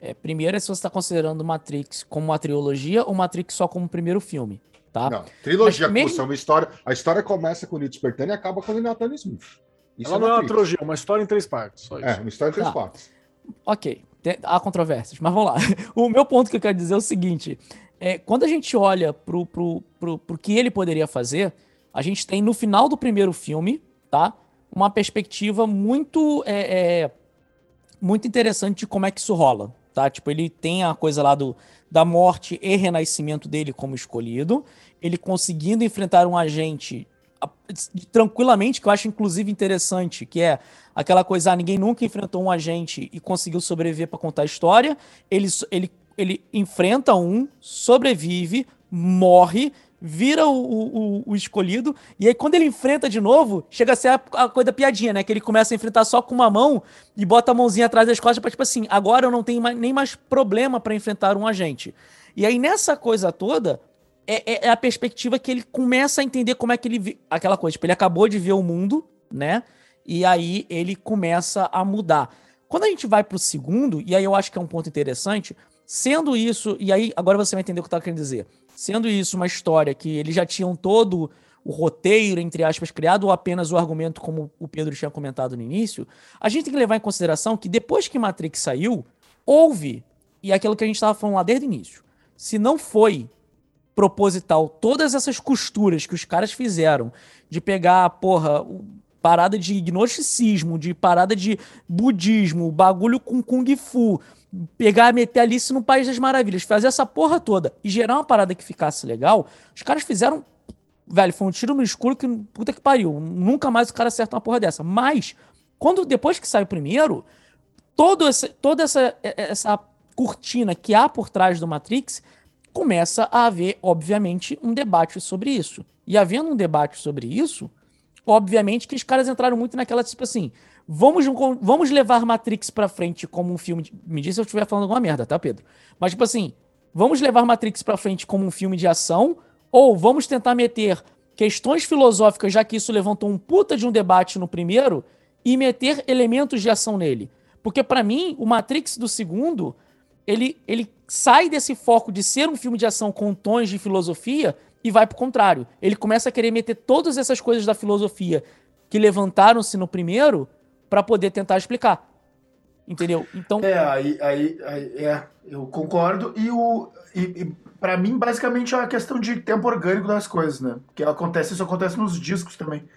É, primeiro é se você tá considerando Matrix como uma trilogia ou Matrix só como o primeiro filme, tá? Não, trilogia, Mas mesmo- curso, é uma história. A história começa com o Neo despertando e acaba com o Nathan Smith. Isso Ela não é uma trilogia, é uma história em três partes, só isso. É, uma história em três Tá. partes. Ok, há controvérsias, mas vamos lá. O meu ponto que eu quero dizer é o seguinte: é, quando a gente olha pro, pro, pro, pro que ele poderia fazer, a gente tem no final do primeiro filme, tá? Uma perspectiva muito, é, é, muito interessante de como é que isso rola, tá? Tipo, ele tem a coisa lá do, da morte e renascimento dele como escolhido, ele conseguindo enfrentar um agente tranquilamente, que eu acho inclusive interessante, que é aquela coisa, ah, ninguém nunca enfrentou um agente e conseguiu sobreviver pra contar a história. Ele, ele, ele enfrenta um, sobrevive, morre, vira o, o, o- escolhido, e aí quando ele enfrenta de novo, chega a ser a, a coisa piadinha, né? Que ele começa a enfrentar só com uma mão e bota a mãozinha atrás das costas pra, tipo assim, agora eu não tenho mais- nem mais problema pra enfrentar um agente. E aí nessa coisa toda, é, é- é a perspectiva que ele começa a entender como é que ele. vi- Aquela coisa, tipo, ele acabou de ver o mundo, né? E aí ele começa a mudar. Quando a gente vai pro segundo, e aí eu acho que é um ponto interessante, sendo isso, e aí agora você vai entender o que eu tava querendo dizer. Sendo isso uma história que eles já tinham todo o roteiro, entre aspas, criado, ou apenas o argumento, como o Pedro tinha comentado no início, a gente tem que levar em consideração que depois que Matrix saiu, houve, e é aquilo que a gente estava falando lá desde o início, se não foi proposital todas essas costuras que os caras fizeram de pegar, porra, parada de gnosticismo, de parada de budismo, bagulho com kung fu, pegar, meter Alice no País das Maravilhas, fazer essa porra toda e gerar uma parada que ficasse legal, os caras fizeram, velho, foi um tiro no escuro que puta que pariu, nunca mais o cara acerta uma porra dessa. Mas quando depois que sai o primeiro, todo esse, toda essa, essa cortina que há por trás do Matrix começa a haver, obviamente, um debate sobre isso. E havendo um debate sobre isso, obviamente que os caras entraram muito naquela, tipo assim, vamos, vamos levar Matrix pra frente como um filme. De, me diz se eu estiver falando alguma merda, tá, Pedro? Mas, tipo assim, vamos levar Matrix pra frente como um filme de ação, ou vamos tentar meter questões filosóficas, já que isso levantou um puta de um debate no primeiro, e meter elementos de ação nele. Porque para mim, o Matrix do segundo, ele, ele sai desse foco de ser um filme de ação com tons de filosofia e vai pro contrário. Ele começa a querer meter todas essas coisas da filosofia que levantaram-se no primeiro para poder tentar explicar. Entendeu? Então. É, aí, aí, aí é, eu concordo. E o. E, e para mim, basicamente, é uma questão de tempo orgânico das coisas, né? Que acontece, isso acontece nos discos também.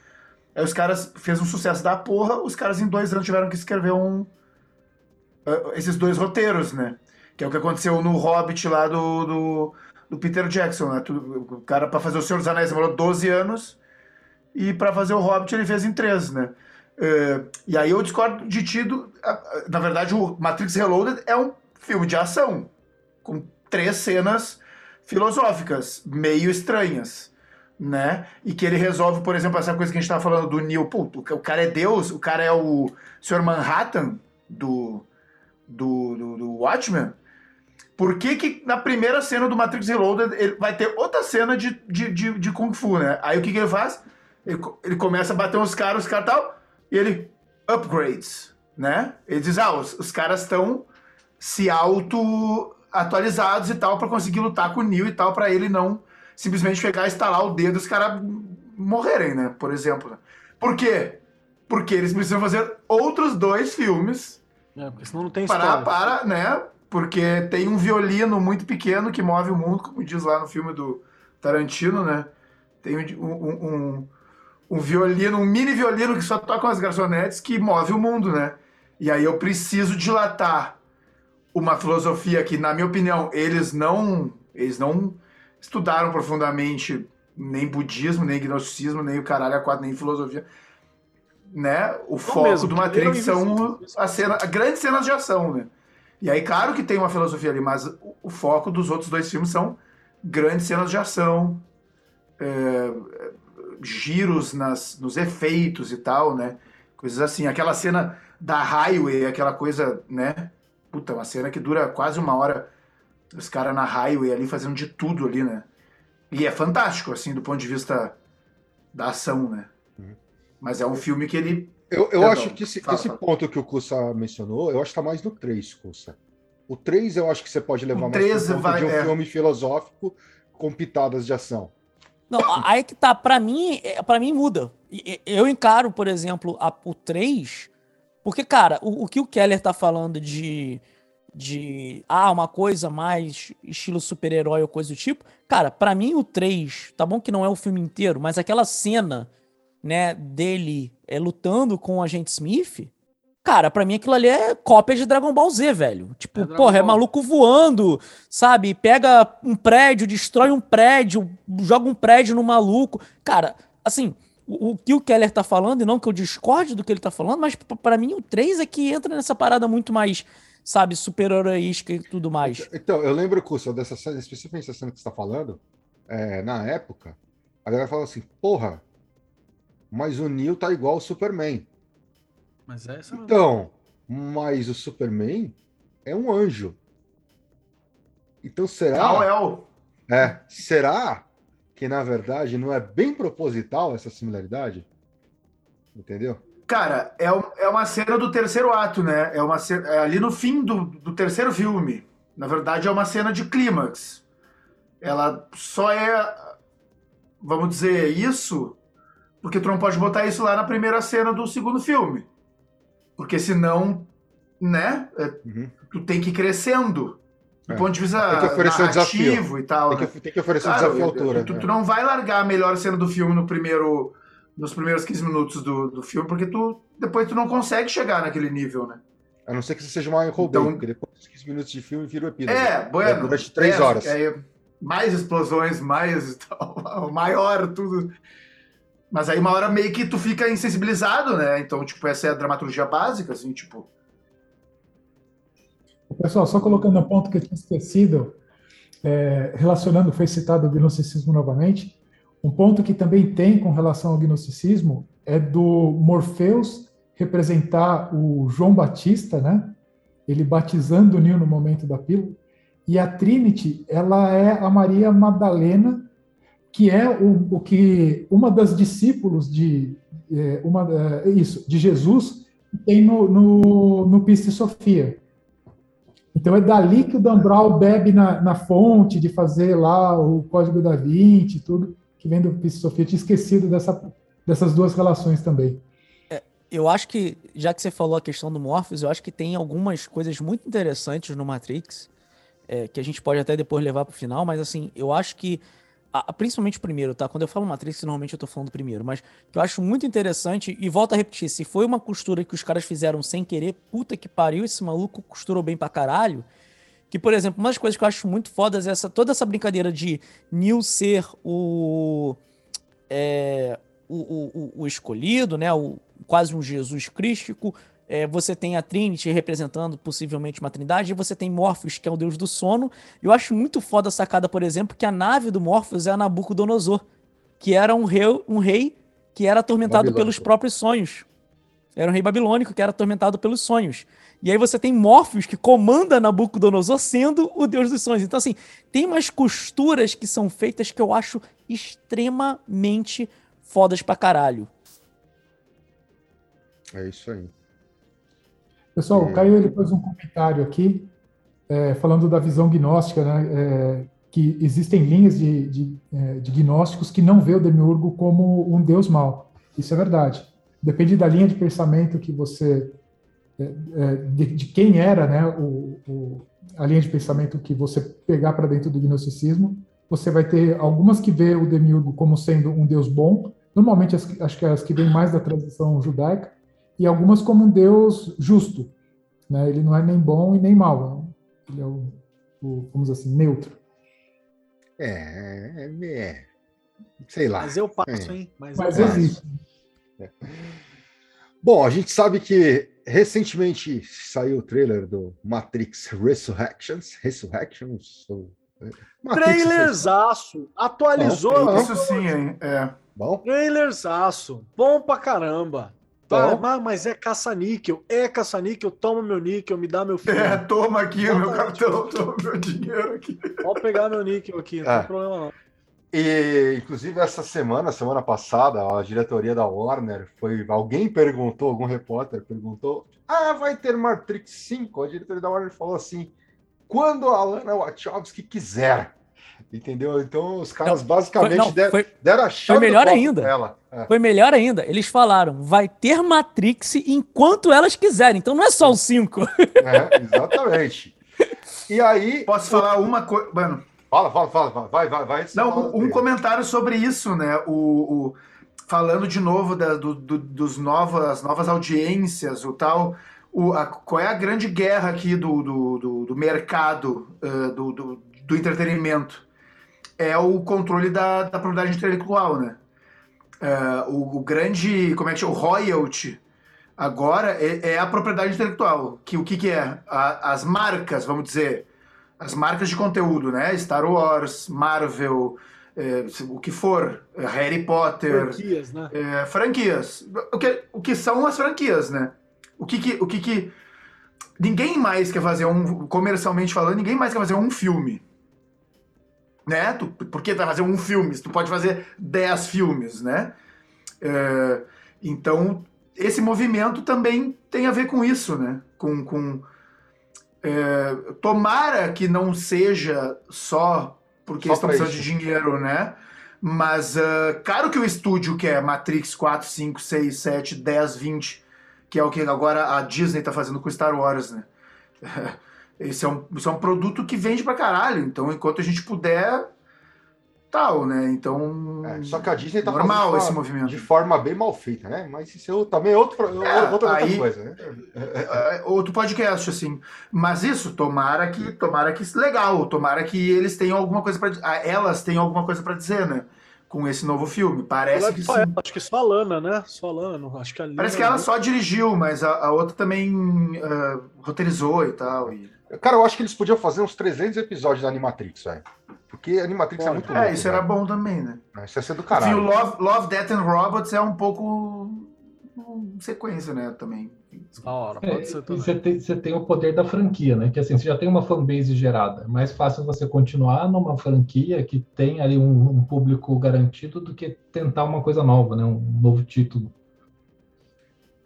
Aí os caras fez um sucesso da porra, os caras em dois anos tiveram que escrever um. Uh, esses dois roteiros, né? Que é o que aconteceu no Hobbit lá do, do, do Peter Jackson, né? O cara, para fazer o Senhor dos Anéis, demorou 12 anos. E para fazer o Hobbit, ele fez em 13, né? Uh, e aí eu discordo de Tido. Na verdade, o Matrix Reloaded é um filme de ação. Com três cenas filosóficas, meio estranhas. Né? E que ele resolve, por exemplo, essa coisa que a gente tava falando do Neil. Pô, o cara é Deus, o cara é o Sr. Manhattan do, do, do, do Watchmen. Por que, que na primeira cena do Matrix Reloaded ele vai ter outra cena de, de, de, de Kung Fu, né? Aí o que, que ele faz? Ele, ele começa a bater uns caras, os caras tal, e ele upgrades, né? Ele diz, ah, os, os caras estão se auto atualizados e tal para conseguir lutar com o Neo e tal para ele não simplesmente pegar e instalar o dedo e os caras morrerem, né? Por exemplo. Por quê? Porque eles precisam fazer outros dois filmes. É, porque senão não tem história. Para, para, né? Porque tem um violino muito pequeno que move o mundo, como diz lá no filme do Tarantino, né? Tem um, um, um, violino, um mini violino que só toca as garçonetes que move o mundo, né? E aí eu preciso dilatar uma filosofia que, na minha opinião, eles não, eles não estudaram profundamente nem budismo, nem gnosticismo, nem o caralho a quatro, nem filosofia. Né? O não foco mesmo, do Matrix são a cena, grandes cenas de ação, né? E aí, claro que tem uma filosofia ali, mas o, o foco dos outros dois filmes são grandes cenas de ação, é, giros nas, nos efeitos e tal, né? Coisas assim. Aquela cena da highway, aquela coisa, né? Puta, uma cena que dura quase uma hora. Os caras na highway ali fazendo de tudo ali, né? E é fantástico, assim, do ponto de vista da ação, né? Uhum. Mas é um filme que ele. Eu, eu acho que esse, fala, esse ponto que o Kussa mencionou, eu acho que tá mais no 3, Kussa. O 3 eu acho que você pode levar o mais vai, de um é... filme filosófico com pitadas de ação. Não, aí que tá, pra mim, é, para mim muda. Eu encaro, por exemplo, a, o 3 porque, cara, o, o que o Keller tá falando de, de ah, uma coisa mais estilo super-herói ou coisa do tipo, cara, para mim o 3, tá bom que não é o filme inteiro, mas aquela cena, né, dele é, lutando com o agente Smith, cara, para mim aquilo ali é cópia de Dragon Ball Z, velho. Tipo, é porra, é maluco voando, sabe? Pega um prédio, destrói um prédio, joga um prédio no maluco. Cara, assim, o, o que o Keller tá falando, e não que eu discorde do que ele tá falando, mas para mim o 3 é que entra nessa parada muito mais, sabe, super-heroística e tudo mais. Então, então eu lembro, Curso, dessa cena, especificamente essa cena que você tá falando, é, na época, a galera fala assim, porra, mas o Neil tá igual o Superman. Mas é essa Então, mas o Superman é um anjo. Então será? Não, é É, será que na verdade não é bem proposital essa similaridade? Entendeu? Cara, é, é uma cena do terceiro ato, né? É uma cena, é ali no fim do, do terceiro filme. Na verdade, é uma cena de clímax. Ela só é, vamos dizer, isso, porque tu não pode botar isso lá na primeira cena do segundo filme. Porque senão, né? É, uhum. Tu tem que ir crescendo. Do é. ponto de vista narrativo um e tal. Tem que, né? tem que oferecer Cara, um desafio à altura. Tu, né? tu, não vai largar a melhor cena do filme no primeiro, nos primeiros 15 minutos do, do filme, porque tu depois tu não consegue chegar naquele nível, né? A não ser que você seja uma Michael então, Bay, porque depois dos 15 minutos de filme vira o epílogo. É, bueno. É, durante 3 é, horas. É, mais explosões, mais tal, maior, tudo. Mas aí uma hora meio que tu fica insensibilizado, né? Então, tipo, essa é a dramaturgia básica, assim, tipo Pessoal, só colocando a ponto que eu tinha esquecido, é, relacionando, foi citado o gnosticismo novamente, um ponto que também tem com relação ao gnosticismo é do Morpheus representar o João Batista, né? Ele batizando o Nil no momento da pílula. E a Trinity, ela é a Maria Madalena, que é o, o que uma das discípulos de é, uma é, isso de Jesus tem no no, no Pista Sofia. Então é dali que o Dan bebe na, na fonte de fazer lá o Código da Vinci, tudo que vem do Pista Sofia. Eu tinha esquecido dessa, dessas duas relações também. É, eu acho que, já que você falou a questão do Morpheus, eu acho que tem algumas coisas muito interessantes no Matrix, é, que a gente pode até depois levar para o final, mas assim, eu acho que principalmente o primeiro, tá? Quando eu falo Matrix, normalmente eu tô falando do primeiro, mas eu acho muito interessante, e volto a repetir, se foi uma costura que os caras fizeram sem querer, puta que pariu, esse maluco costurou bem pra caralho. Que, por exemplo, uma das coisas que eu acho muito fodas é essa, toda essa brincadeira de Neil ser o. É, o, o, o, escolhido, né? O, quase um Jesus crístico, é, você tem a Trinity representando possivelmente uma trindade, e você tem Morpheus, que é o deus do sono. Eu acho muito foda a sacada, por exemplo, que a nave do Morpheus é a Nabucodonosor, que era um rei, um rei que era atormentado Babilônico. pelos próprios sonhos. Era um rei babilônico que era atormentado pelos sonhos. E aí você tem Morpheus que comanda Nabucodonosor sendo o deus dos sonhos. Então, assim, tem umas costuras que são feitas que eu acho extremamente fodas pra caralho. É isso aí. Pessoal, o Caio ele pôs um comentário aqui é, falando da visão gnóstica, né, é, que existem linhas de, de, é, de, gnósticos que não vê o demiurgo como um deus mau. Isso é verdade. Depende da linha de pensamento que você, é, é, de, de, quem era, né, o, o, a linha de pensamento que você pegar para dentro do gnosticismo, você vai ter algumas que vê o demiurgo como sendo um deus bom, normalmente as, acho que as que vêm mais da tradição judaica, e algumas como um Deus justo. Né? Ele não é nem bom e nem mau. Ele é o, o vamos dizer assim, neutro. É, é, é, sei lá. Mas eu passo, é. hein? Mas, Mas existe. É. Bom, a gente sabe que recentemente saiu o trailer do Matrix Resurrections. Resurrections? Trailerzaço! Atualizou! Isso sim, hein? É. Bom. Trailerzaço! Bom pra caramba! Tá, mas, mas é caça-níquel, é caça-níquel, toma meu níquel, me dá meu filho. É, toma aqui o meu cartão, toma meu dinheiro aqui. Pode pegar meu níquel aqui, não é. tem problema não. E, inclusive, essa semana, semana passada, a diretoria da Warner foi. Alguém perguntou, algum repórter perguntou: Ah, vai ter Matrix 5? A diretoria da Warner falou assim: quando a Lana Wachowski quiser. Entendeu? Então os caras não, basicamente foi, não, deram, foi, deram a chave. Foi melhor ainda. É. Foi melhor ainda. Eles falaram: vai ter Matrix enquanto elas quiserem. Então não é só o 5. É, exatamente. E aí. Posso falar uma coisa. Mano. Fala, fala, fala, vai, vai, vai. Não, um, comentário sobre isso, né? O, o falando de novo da, do, do, dos novas, novas audiências, o tal. O, a, qual é a grande guerra aqui do, do, do, do mercado uh, do, do, do entretenimento? É o controle da, da propriedade intelectual, né? Uh, o, o, grande, como é que chama? O royalty agora é, é, a propriedade intelectual. Que o que, que é? A, as marcas, vamos dizer, as marcas de conteúdo, né? Star Wars, Marvel, é, o que for, Harry Potter. Franquias, né? É, franquias. O que, o que são as franquias, né? O que que, o que que. Ninguém mais quer fazer um. Comercialmente falando, ninguém mais quer fazer um filme né? Tu, por que tu vai fazer um filme? Tu pode fazer dez filmes, né? É, então, esse movimento também tem a ver com isso, né? Com, com é, tomara que não seja só porque só estão precisando de dinheiro, né? Mas, uh, claro que o estúdio que é Matrix 4, 5, 6, 7, 10, 20, que é o que agora a Disney tá fazendo com Star Wars, né? Esse é, um, esse é um produto que vende pra caralho. Então, enquanto a gente puder, tal, né? Então. É, só que a Disney tá normal fazendo esse movimento. De forma bem mal feita, né? Mas isso também é outro, é, outra, aí, coisa, né? É, outro podcast, assim. Mas isso, tomara que. Tomara que legal. Tomara que eles tenham alguma coisa para Elas tenham alguma coisa para dizer, né? com esse novo filme. Parece que sim. acho que só a Lana, né? Só a Lana. Acho que a Parece que ela só dirigiu, mas a, a outra também uh, roteirizou e tal. E... Cara, eu acho que eles podiam fazer uns 300 episódios da Animatrix, velho. Porque Animatrix é muito É, louco, isso era bom também, né? Isso ia ser do Enfim, o caralho. Love, Love, Death and Robots é um pouco um, sequência, né, também. Da hora, É, pode ser e também. você tem, você tem o poder da franquia, né? Que assim, você já tem uma fanbase gerada. É mais fácil você continuar numa franquia que tem ali um, um público garantido do que tentar uma coisa nova, né? Um novo título.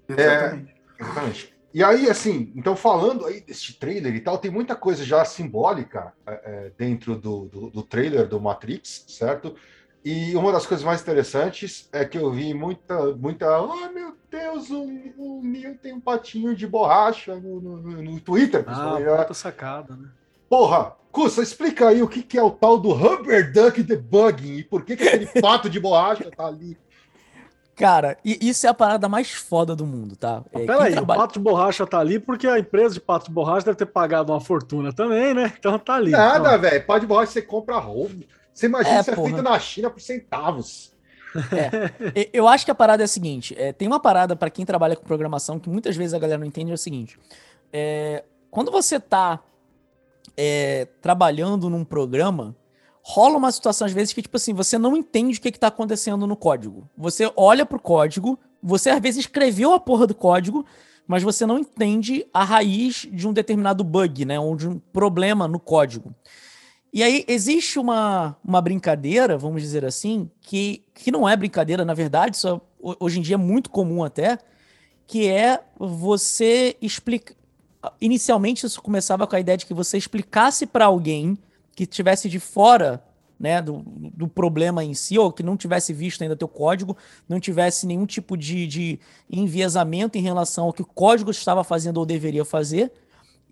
Exatamente. Exatamente. E aí, assim, então falando aí desse trailer e tal, tem muita coisa já simbólica é, é, dentro do, do, do trailer do Matrix, certo? E uma das coisas mais interessantes é que eu vi muita, muita, oh meu Deus, o, o Neo tem um patinho de borracha no, no, no- Twitter, Ah, puta sacada, né? Porra, Cussa, explica aí o que, que é o tal do Rubber Duck Debugging e por que, que aquele pato de borracha tá ali. Cara, e isso é a parada mais foda do mundo, tá? É, Peraí, trabalha- o pato de borracha tá ali porque a empresa de pato de borracha deve ter pagado uma fortuna também, né? Então tá ali. Nada, Então, velho. Pato de borracha você compra roubo. Você imagina É, isso é feito na China por centavos. E- Eu acho que a parada é a seguinte: é, tem uma parada pra quem trabalha com programação que muitas vezes a galera não entende é o seguinte: é, quando você tá é, trabalhando num programa, rola uma situação às vezes que tipo assim você não entende o que, que tá acontecendo no código. Você olha pro código, você às vezes escreveu a porra do código, mas você não entende a raiz de um determinado bug, né, ou de um problema no código. E aí existe uma, uma brincadeira, vamos dizer assim, que, que não é brincadeira, na verdade, só, ho- hoje em dia é muito comum até, que é você explicar. Inicialmente isso começava com a ideia de que você explicasse para alguém que estivesse de fora né, do, do problema em si, ou que não tivesse visto ainda teu código, não tivesse nenhum tipo de, de enviesamento em relação ao que o código estava fazendo ou deveria fazer,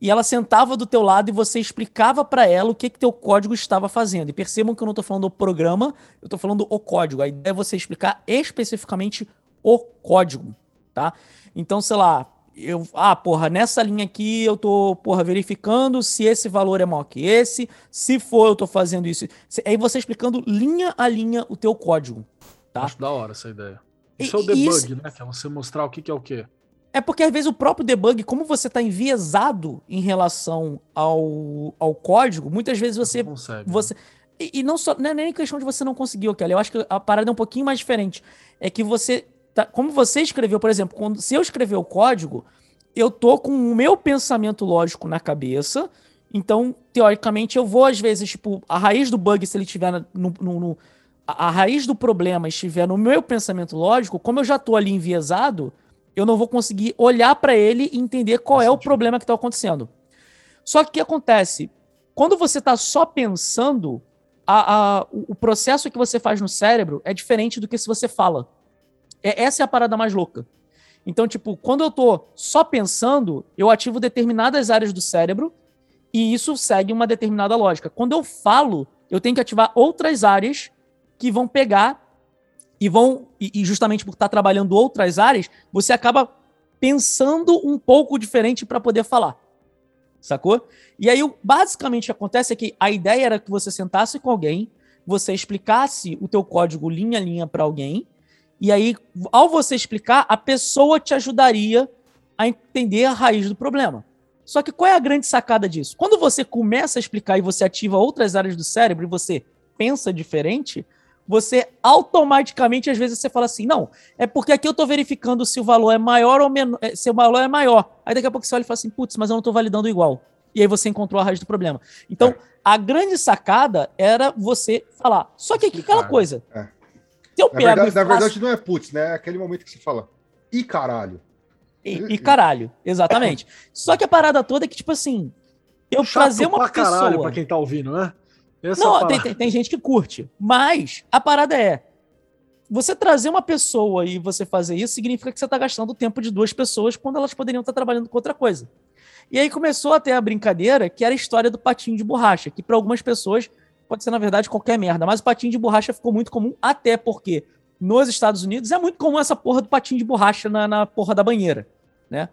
e ela sentava do teu lado e você explicava para ela o que que teu código estava fazendo. E percebam que eu não estou falando do programa, eu estou falando o código. A ideia é você explicar especificamente o código, tá? Então, sei lá, eu, ah, porra, nessa linha aqui eu tô, porra, verificando se esse valor é maior que esse, se for eu tô fazendo isso. Aí você explicando linha a linha o teu código, tá? Acho da hora essa ideia. E- Isso é o e debug, isso- né? Que é você mostrar o que, que é o quê. É porque às vezes o próprio debug, como você está enviesado em relação ao, ao código, muitas vezes você. Não consegue. você e, e não só não é nem questão de você não conseguir, Kelly. Eu acho que a parada é um pouquinho mais diferente. É que você. Tá, como você escreveu, por exemplo, quando, se eu escrever o código, eu tô com o meu pensamento lógico na cabeça. Então, teoricamente, eu vou, às vezes, tipo, a raiz do bug, se ele estiver na- no, no- no- a, raiz do problema estiver no meu pensamento lógico, como eu já tô ali enviesado, eu não vou conseguir olhar para ele e entender qual é o problema que está acontecendo. Só que o que acontece? Quando você está só pensando, a- a- o processo que você faz no cérebro é diferente do que se você fala. É- essa é a parada mais louca. Então, tipo, quando eu tô só pensando, eu ativo determinadas áreas do cérebro e isso segue uma determinada lógica. Quando eu falo, eu tenho que ativar outras áreas que vão pegar e vão, e, justamente por estar trabalhando outras áreas, você acaba pensando um pouco diferente para poder falar. Sacou? E aí, basicamente, o que acontece é que a ideia era que você sentasse com alguém, você explicasse o teu código linha a linha para alguém, e aí, ao você explicar, a pessoa te ajudaria a entender a raiz do problema. Só que qual é a grande sacada disso? Quando você começa a explicar e você ativa outras áreas do cérebro e você pensa diferente, você automaticamente, às vezes, você fala assim, não, é porque aqui eu tô verificando se o valor é maior ou menor, eh, se o valor é maior. Aí daqui a pouco você olha e fala assim, putz, mas eu não tô validando igual. E aí você encontrou a raiz do problema. Então, a grande sacada era você falar. Só que aqui aquela coisa. é. Eu Na pego verdade, e na verdade, não é putz, né? É aquele momento que você fala, ih, caralho. E, e caralho, exatamente. Só que a parada toda é que, tipo assim, eu Chato trazer uma pra caralho pessoa. pra quem tá ouvindo, né? Essa Não, parada. tem, tem, tem gente que curte. Mas a parada é. Você trazer uma pessoa e você fazer isso significa que você está gastando o tempo de duas pessoas quando elas poderiam estar trabalhando com outra coisa. E aí começou até a brincadeira, que era a história do patinho de borracha, que para algumas pessoas pode ser, na verdade, qualquer merda. Mas o patinho de borracha ficou muito comum, até porque nos Estados Unidos é muito comum essa porra do patinho de borracha na, na porra da banheira, né?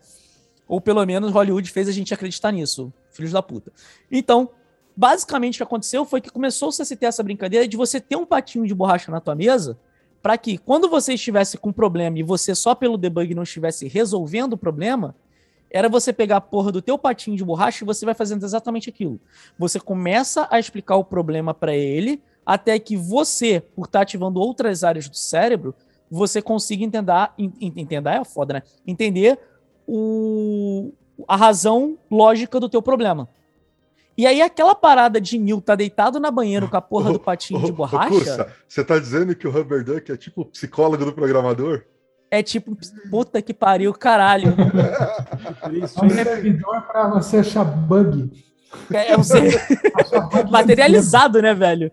Ou pelo menos Hollywood fez a gente acreditar nisso, filhos da puta. Então, basicamente o que aconteceu foi que começou-se a se ter essa brincadeira de você ter um patinho de borracha na tua mesa, para que quando você estivesse com um problema e você só pelo debug não estivesse resolvendo o problema, era você pegar a porra do teu patinho de borracha e você vai fazendo exatamente aquilo. Você começa a explicar o problema para ele, até que você, por estar tá ativando outras áreas do cérebro, você consiga entender, entender é foda, né? Entender o, a razão lógica do teu problema. E aí aquela parada de Neil tá deitado na banheira com a porra do patinho de borracha... você tá dizendo que o Rubber Duck é tipo psicólogo do programador? É tipo, puta que pariu, caralho. Isso, é um servidor para você achar bug. É, é um ser... materializado, né, velho?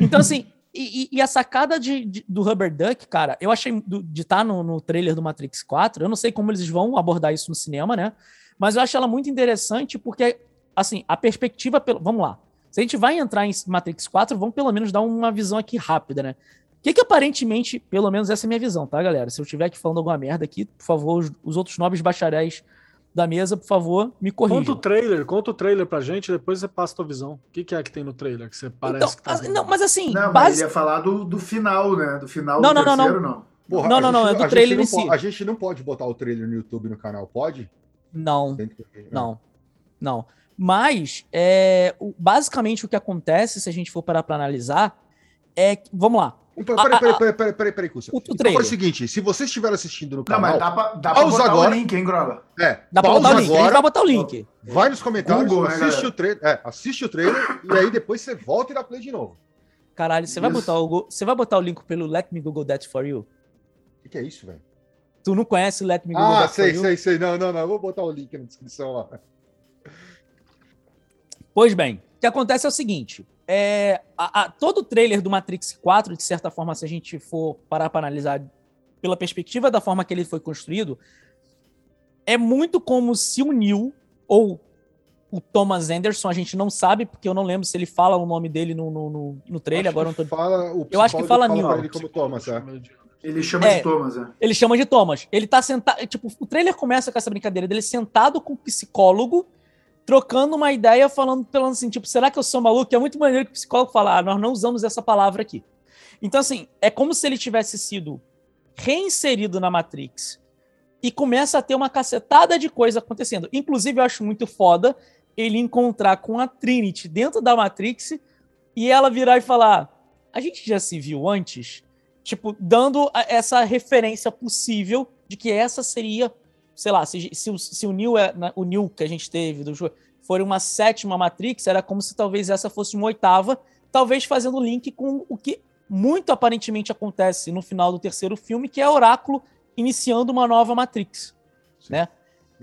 Então, assim, e, e, a sacada de, de, do Rubber Duck, cara, eu achei do, de estar tá no, no, trailer do Matrix 4, eu não sei como eles vão abordar isso no cinema, né? Mas eu acho ela muito interessante porque, assim, a perspectiva. Pelo, vamos lá. Se a gente vai entrar em Matrix 4, vamos pelo menos dar uma visão aqui rápida, né? O que, que aparentemente, pelo menos essa é a minha visão, tá, galera? Se eu estiver aqui falando alguma merda aqui, por favor, os, os outros nobres bacharéis da mesa, por favor, me corrija. Conta o trailer, conta o trailer pra gente, depois você passa a tua visão. O que, que é que tem no trailer que você parece então, que tá Não, mas assim. Não, base... mas ele ia falar do, do final, né? Do final não, do não, terceiro, não. não. Porra, não, não, não, é do trailer em si. A gente não pode botar o trailer no YouTube no canal, pode? Não. Não. Não. Mas, é, basicamente, o que acontece, se a gente for parar para analisar, é. Vamos lá. Peraí, peraí, peraí, peraí, peraí, peraí, O, o então é o seguinte: se você estiver assistindo no canal. Não, mas dá pra, dá pra botar agora, o link, hein, Grola? É, dá pra botar o link. Agora, a gente vai botar o link. Vai nos comentários, Google, né, assiste, né, o trailer, é, assiste o trailer e aí depois você volta e dá play de novo. Caralho, você vai, botar o, você vai botar o link pelo Let Me Google That For You? O que, que, é isso, velho? Tu não conhece o Let Me Google ah, That sei, For You? Ah, sei, sei, sei. Não, não, não. Eu vou botar o link na descrição lá. Pois bem, o que acontece é o seguinte: é, a, a, todo o trailer do Matrix 4, de certa forma, se a gente for parar para analisar pela perspectiva da forma que ele foi construído, é muito como se o Neil ou o Thomas Anderson, a gente não sabe, porque eu não lembro se ele fala o nome dele no, no, no trailer, acho agora não tô... Fala, eu acho que fala, fala Neil. Ele como Thomas, é. Ele chama é, de Thomas, é. Ele chama de Thomas. Ele tá sentado. Tipo, o trailer começa com essa brincadeira dele sentado com o psicólogo trocando uma ideia, falando, falando assim, tipo, será que eu sou maluco? É muito maneiro que o psicólogo fala, ah, nós não usamos essa palavra aqui. Então, assim, é como se ele tivesse sido reinserido na Matrix e começa a ter uma cacetada de coisa acontecendo. Inclusive, eu acho muito foda ele encontrar com a Trinity dentro da Matrix e ela virar e falar: a gente já se viu antes? Tipo, dando essa referência possível de que essa seria sei lá, se, se, se o New é, né, o New que a gente teve do jogo for uma sétima Matrix, era como se talvez essa fosse uma oitava, talvez fazendo link com o que muito aparentemente acontece no final do terceiro filme, que é Oráculo iniciando uma nova Matrix, Sim. né?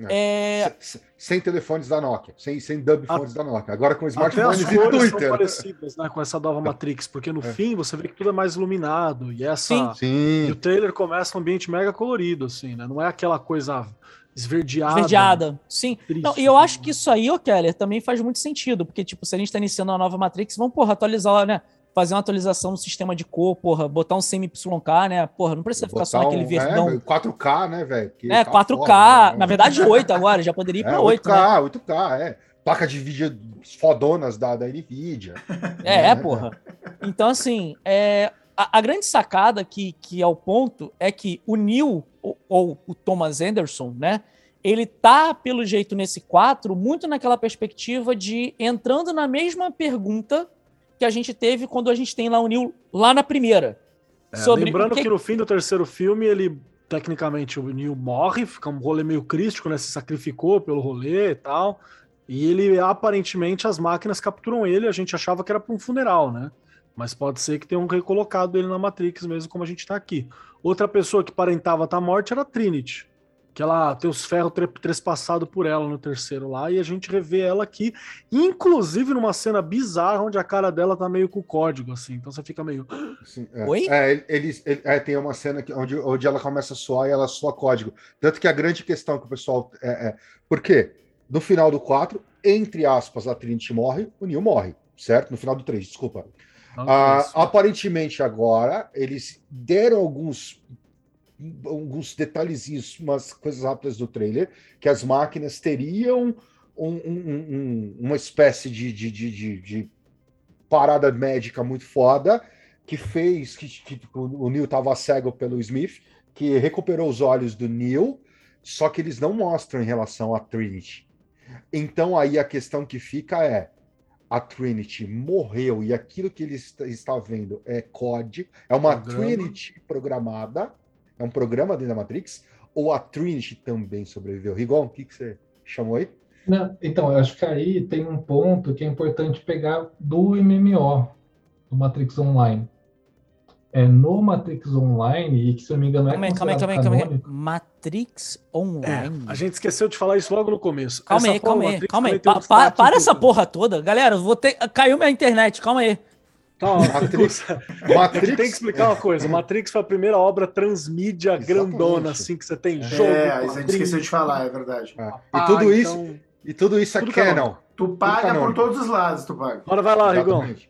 É. É... Sem, telefones da Nokia, sem, sem dub phones da Nokia. Agora com smartphones e Twitter. são parecidas né, com essa nova Matrix, porque no é. fim você vê que tudo é mais iluminado. E essa. Sim. Sim. E o trailer começa um ambiente mega colorido, assim, né? Não é aquela coisa esverdeada. Esverdeada, sim. Triste, Não, e eu acho que isso aí, ô Keller, também faz muito sentido, porque, tipo, se a gente tá iniciando uma nova Matrix, vamos, porra, atualizar lá, né? Fazer uma atualização no sistema de cor, porra, botar um CMYK, né? Porra, não precisa ficar só naquele um, verdão. É, 4K, né, velho? É, 4K, porra, né? na verdade 8 agora, já poderia ir pra é, 8, 8K, né? 8K, é. Placa de vídeo fodonas da, da NVIDIA. É, é, porra. Então, assim, é, a, a, grande sacada que, que é o ponto é que o Neil, ou, ou o Thomas Anderson, né? Ele tá, pelo jeito, nesse 4, muito naquela perspectiva de entrando na mesma pergunta que a gente teve quando a gente tem lá o Neil lá na primeira. É, sobre lembrando que... que... no fim do terceiro filme, ele, tecnicamente, o Neil morre, fica um rolê meio crítico, né? Se sacrificou pelo rolê e tal. E ele, aparentemente, as máquinas capturam ele, a gente achava que era para um funeral, né? Mas pode ser que tenham recolocado ele na Matrix mesmo, como a gente tá aqui. Outra pessoa que parentava estar tá morte era a Trinity que ela tem os ferros trespassados por ela no terceiro lá, e a gente revê ela aqui, inclusive numa cena bizarra, onde a cara dela tá meio com código, assim, então você fica meio... Sim, é. Oi? É, eles, ele, é, tem uma cena que, onde, onde ela começa a soar e ela soa código, tanto que a grande questão que o pessoal... É, é, por quê? No final do 4, entre aspas, a Trinity morre, o Neo morre, certo? No final do 3, desculpa. Ah, aparentemente agora eles deram alguns alguns detalhezinhos, umas coisas rápidas do trailer, que as máquinas teriam um, um, um, uma espécie de, de, de, de, parada médica muito foda, que fez que, que o Neil estava cego pelo Smith, que recuperou os olhos do Neil, Só que eles não mostram em relação à Trinity. Então aí a questão que fica é: a Trinity morreu e aquilo que ele está- vendo é COD, é uma Programa. Trinity programada, é um programa dentro da Matrix, ou a Trinity também sobreviveu? Rigon, o que, que você chamou aí? Não, então, eu acho que aí tem um ponto que é importante pegar do MMO, do Matrix Online. É no Matrix Online, e que se eu não me engano é Calma aí, calma aí, calma aí, calma aí. Matrix É, Online. a gente esqueceu de falar isso logo no começo. Calma Essa aí, calma aí, calma aí. Pa- para essa porra toda. Galera, vou ter... caiu minha internet, calma aí. Calma, Matrix- a gente Matrix tem que explicar uma coisa. Matrix foi a primeira obra transmídia Exatamente. grandona, assim, que você tem jogo. É, a gente esqueceu de falar, é verdade. É. Ah, E tudo isso, então- e tudo isso é Tudo canon. canônico. Tu paga por todos os lados, tu paga. Agora vai lá, Rigão. Exatamente.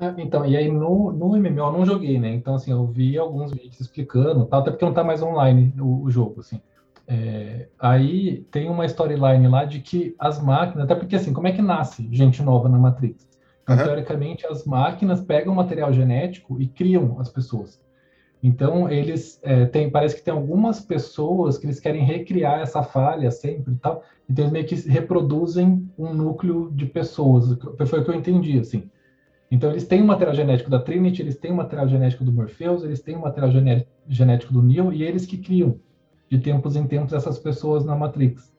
Ah, Então, e aí no, no MMO eu não joguei, né? Então, assim, eu vi alguns vídeos explicando, tal, até porque não tá mais online o, o jogo, assim. É, aí tem uma storyline lá de que as máquinas, até porque assim, como é que nasce gente nova na Matrix? Então, Aham. teoricamente, as máquinas pegam material genético e criam as pessoas. Então, eles é, tem, parece que tem algumas pessoas que eles querem recriar essa falha sempre e tal. Então, eles meio que reproduzem um núcleo de pessoas. Foi o que eu entendi, assim. Então, eles têm o material genético da Trinity, eles têm o material genético do Morpheus, eles têm o material gené- genético do Neo, e eles que criam, de tempos em tempos, essas pessoas na Matrix.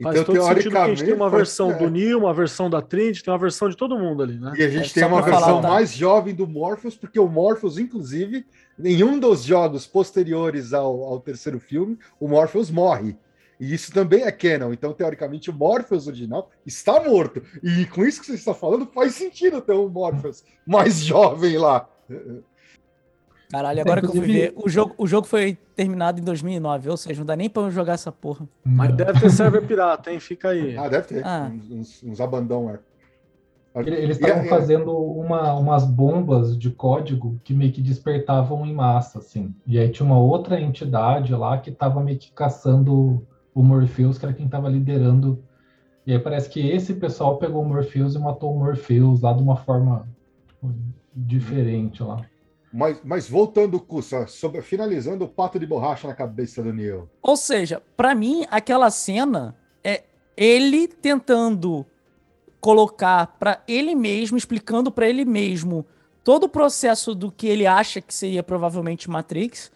Faz todo sentido que a gente tem uma versão é. do Neo, uma versão da Trinity, tem uma versão de todo mundo ali, né? E a gente É, tem uma pra falar, versão tá? mais jovem do Morpheus, porque o Morpheus, inclusive, nenhum dos jogos posteriores ao, ao terceiro filme, o Morpheus morre. E isso também é canon. Então, teoricamente, o Morpheus original está morto. E com isso que você está falando, faz sentido ter um Morpheus mais jovem lá. Caralho, agora que eu fui Inclusive- ver, o jogo, o jogo foi terminado em 2009, ou seja, não dá nem pra eu jogar essa porra. Mas deve ter server pirata, hein? Fica aí. Ah, deve ter. Ah. Uns, uns, lá. Ele- Eles estavam e- fazendo uma, umas bombas de código que meio que despertavam em massa, assim. E aí tinha uma outra entidade lá que estava meio que caçando o Morpheus, que era quem estava liderando. E aí parece que esse pessoal pegou o Morpheus e matou o Morpheus lá de uma forma tipo, diferente lá. Mas, mas voltando, Cussa, sobre, finalizando o pato de borracha na cabeça do Neo. Ou seja, pra mim, aquela cena é ele tentando colocar pra ele mesmo, explicando pra ele mesmo todo o processo do que ele acha que seria provavelmente Matrix,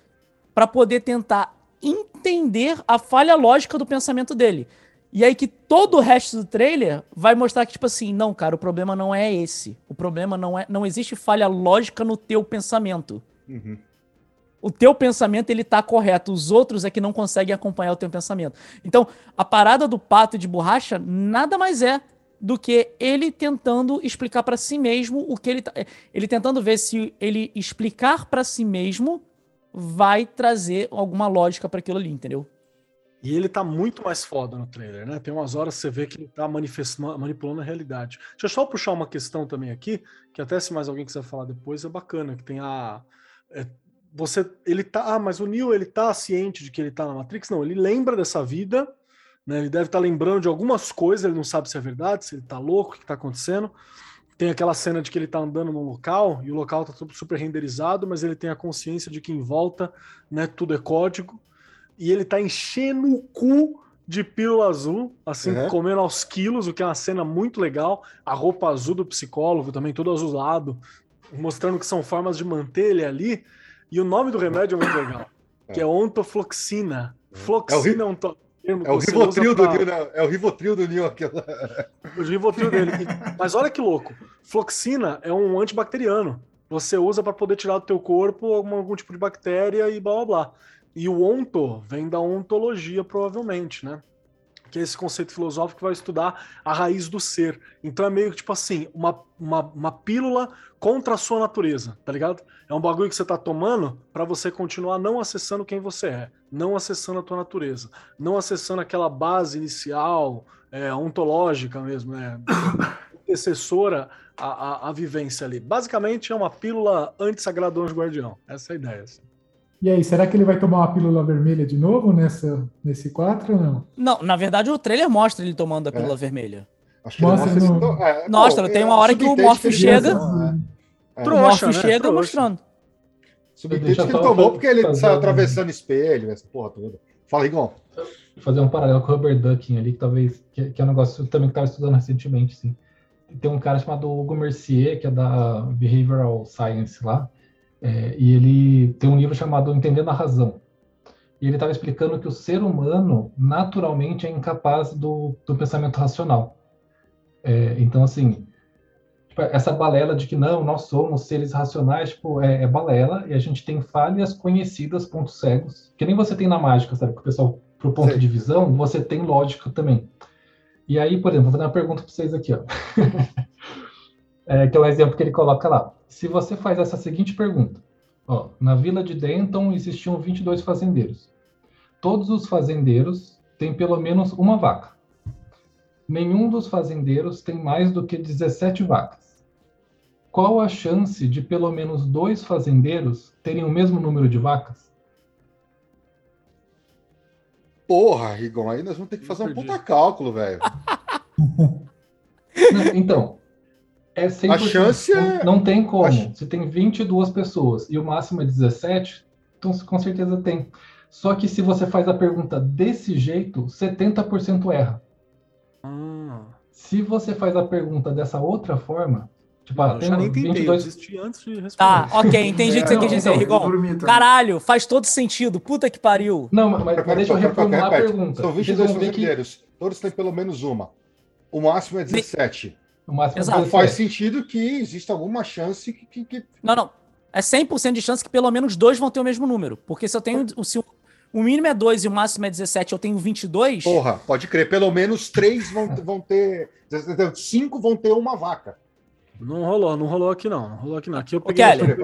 pra poder tentar entender a falha lógica do pensamento dele. E aí que todo o resto do trailer vai mostrar que tipo assim, não, cara, o problema não é esse. O problema não é, não existe falha lógica no teu pensamento Uhum. o teu pensamento ele tá correto, os outros é que não conseguem acompanhar o teu pensamento. Então, a parada do pato de borracha nada mais é do que ele tentando explicar pra si mesmo o que ele tá, ele tentando ver se ele explicar pra si mesmo vai trazer alguma lógica pra aquilo ali, entendeu? E ele tá muito mais foda no trailer, né? Tem umas horas que você vê que ele tá manipulando a realidade. Deixa eu só puxar uma questão também aqui, que até se mais alguém quiser falar depois, é bacana, que tem a. é, você. Ele tá. Ah, mas o Neo ele tá ciente de que ele tá na Matrix? Não, ele lembra dessa vida, né? Ele deve estar lembrando de algumas coisas, ele não sabe se é verdade, se ele tá louco, o que tá acontecendo. Tem aquela cena de que ele tá andando num local e o local tá tudo super renderizado, mas ele tem a consciência de que em volta, né, tudo é código e ele tá enchendo o cu de pílula azul, assim, Uhum. comendo aos quilos, o que é uma cena muito legal. A roupa azul do psicólogo também, todo azulado, mostrando que são formas de manter ele ali. E o nome do remédio é muito legal, que é ontofloxina. Floxina é um to- termo que É o Rivotril usa do pra- Neo, né? É o Rivotril do Neo aquela. o Rivotril dele. Mas olha que louco. Floxina é um antibacteriano. Você usa para poder tirar do teu corpo algum, algum tipo de bactéria e blá blá blá. E o onto vem da ontologia, provavelmente, né? Que é esse conceito filosófico que vai estudar a raiz do ser. Então é meio que tipo assim, uma, uma, uma pílula contra a sua natureza, tá ligado? É um bagulho que você tá tomando para você continuar não acessando quem você é, não acessando a tua natureza, não acessando aquela base inicial, é, ontológica mesmo, né? Antecessora à, à, à vivência ali. Basicamente é uma pílula anti-sagrado anjo guardião. Essa é a ideia. assim. E aí, será que ele vai tomar uma pílula vermelha de novo nessa, nesse 4 ou não? Não, na verdade o trailer mostra ele tomando a pílula vermelha. Acho que ele Mostra mostra no- isso- é, Mostra, não, tem é, uma hora que o ele- chega- É, o Morpheus né? chega Trouxa. mostrando. Subentende que ele tomou porque ele saiu um- atravessando espelho, essa porra toda. Fala, Rigon. Fazer um paralelo com o Robert Ducking ali, que talvez, que, que é um negócio também que estava estudando recentemente, sim. Tem um cara chamado Hugo Mercier, que é da Behavioral Science lá, é, e ele tem um livro chamado Entendendo a Razão. E ele estava explicando que o ser humano, naturalmente, é incapaz do, do pensamento racional. É, então, assim, tipo, essa balela de que não, nós somos seres racionais, tipo, é, é, balela, e a gente tem falhas conhecidas, pontos cegos, que nem você tem na mágica, sabe? Que o pessoal, pro ponto Sim. de visão, você tem lógica também. E aí, por exemplo, vou fazer uma pergunta para vocês aqui, ó. é, que é o exemplo que ele coloca lá. Se você faz essa seguinte pergunta, ó, na vila de Denton existiam 22 fazendeiros. Todos os fazendeiros têm pelo menos uma vaca. Nenhum dos fazendeiros tem mais do que 17 vacas. Qual a chance de pelo menos dois fazendeiros terem o mesmo número de vacas? Porra, Rigon, aí nós vamos ter que fazer um puta cálculo, velho. então, é 100%. A chance é... Não tem como. Se tem 22 pessoas e o máximo é 17, então com certeza tem. Só que se você faz a pergunta desse jeito, 70% erra. Ah. Se você faz a pergunta dessa outra forma, tipo, ah, tem já nem 22... antes de responder. Tá, ok, entendi o que você quer dizer, Rigon. Caralho, faz todo sentido. Puta que pariu. Não, mas, mas deixa eu reformular a pergunta. São 22 fazendeiros. Que... Todos têm pelo menos uma. O máximo é 17. O máximo Exato. Então faz sentido que exista alguma chance que, que, Não, não. É 100% de chance que pelo menos dois vão ter o mesmo número. Porque se eu tenho. Se o mínimo é 2 e o máximo é 17, eu tenho 22. Porra, pode crer. Pelo menos 3 vão, vão ter. 5 vão ter uma vaca. Não rolou, não rolou aqui não. Não rolou aqui não. Aqui eu peguei Ô, Kelly,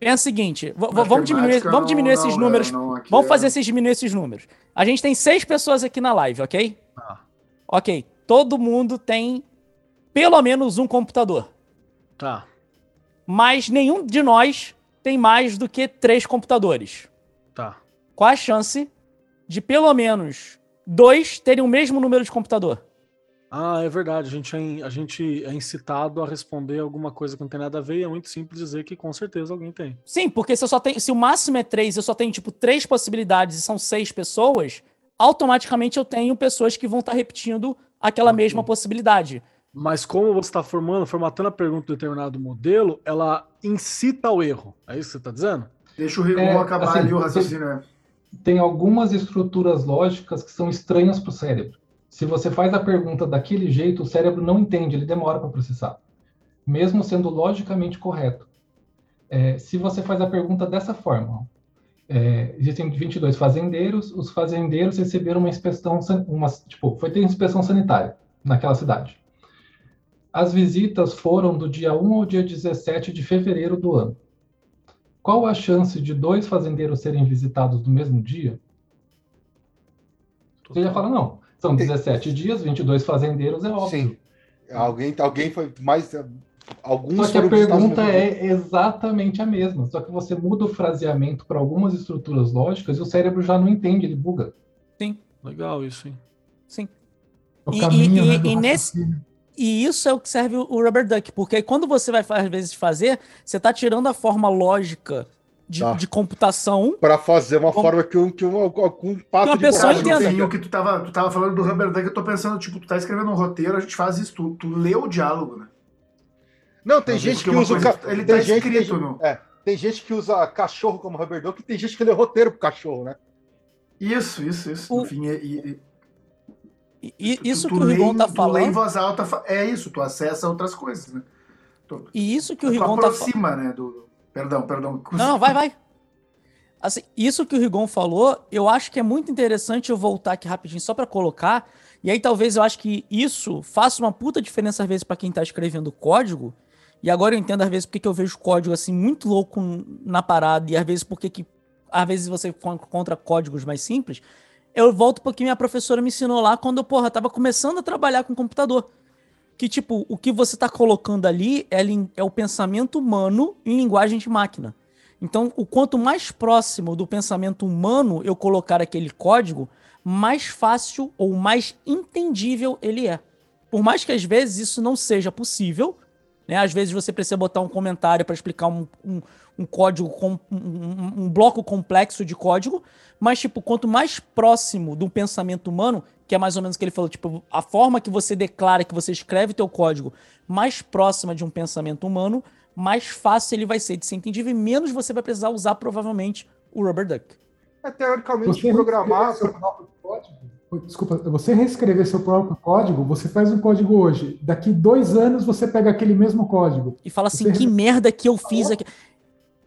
Pensa o seguinte, vamos diminuir, vamos diminuir não, esses não, números. Não, vamos é... fazer esses diminuir esses números. A gente tem seis pessoas aqui na live, ok? Ah. Ok. Todo mundo tem pelo menos um computador. Tá. Mas nenhum de nós tem mais do que três computadores. Tá. Qual a chance de pelo menos dois terem o mesmo número de computador? Ah, é verdade. A gente é, a gente é incitado a responder alguma coisa que não tem nada a ver e é muito simples dizer que com certeza alguém tem. Sim, porque se eu só tenho. Se o máximo é três, eu só tenho, tipo, três possibilidades e são seis pessoas, automaticamente eu tenho pessoas que vão estar tá repetindo aquela okay. mesma possibilidade. Mas como você está formando, formatando a pergunta de determinado modelo, ela incita ao erro. É isso que você está dizendo? Deixa o Rigon é, acabar assim, ali o raciocínio. Tem, tem algumas estruturas lógicas que são estranhas para o cérebro. Se você faz a pergunta daquele jeito, o cérebro não entende, ele demora para processar, mesmo sendo logicamente correto. É, se você faz a pergunta dessa forma, é, existem 22 fazendeiros, os fazendeiros receberam uma inspeção, uma, tipo, foi ter inspeção sanitária naquela cidade. As visitas foram do dia 1 ao dia 17 de fevereiro do ano. Qual a chance de dois fazendeiros serem visitados no mesmo dia? Você já fala, não, são 17 dias, 22 fazendeiros, é óbvio. Sim. Alguém, alguém foi mais. Alguns só que a pergunta é exatamente a mesma, só que você muda o fraseamento para algumas estruturas lógicas e o cérebro já não entende, ele buga. Sim. Legal isso, hein? Sim. O e, caminho, e, né, e nesse, e isso é o que serve o rubber duck, porque quando você vai, às vezes, fazer, você está tirando a forma lógica de, tá. de computação. Para fazer uma forma que um, que um, um pato uma de pessoa entenda. O que tu tava, tu tava falando do rubber duck, eu tô pensando, tipo, tu tá escrevendo um roteiro, a gente faz isso, tu, tu lê o diálogo, né? Não, tem gente que usa. Coisa, ca... Ele tem tá gente escrito, que, no... é, Tem gente que usa cachorro como rubber duck e tem gente que lê roteiro pro cachorro, né? Isso, isso, isso. O... Enfim, e, e e, isso tu, tu que o Rigon tá falando. em voz alta é isso, tu acessa outras coisas, né? Tu, e isso que o Rigon tá falando. né? Do, perdão, perdão. Não, vai, vai. Assim, isso que o Rigon falou, eu acho que é muito interessante eu voltar aqui rapidinho só para colocar. E aí talvez eu acho que isso faça uma puta diferença às vezes para quem tá escrevendo código. E agora eu entendo às vezes porque que eu vejo código assim muito louco na parada e às vezes porque que às vezes você contra códigos mais simples eu volto porque minha professora me ensinou lá quando eu, porra, tava começando a trabalhar com computador. Que, tipo, o que você tá colocando ali é, é o pensamento humano em linguagem de máquina. Então, o quanto mais próximo do pensamento humano eu colocar aquele código, mais fácil ou mais entendível ele é. Por mais que às vezes isso não seja possível, Né? Às vezes você precisa botar um comentário para explicar um, um, um código, com, um, um, bloco complexo de código, mas, tipo, quanto mais próximo do pensamento humano, que é mais ou menos o que ele falou, tipo, a forma que você declara, que você escreve teu código, mais próxima de um pensamento humano, mais fácil ele vai ser de ser entendido e menos você vai precisar usar, provavelmente, o Rubber Duck. É, teoricamente, você programar... Seu próprio código, desculpa, você reescrever seu próprio código, você faz um código hoje, daqui dois anos você pega aquele mesmo código. E fala assim, você... que merda que eu fiz aqui.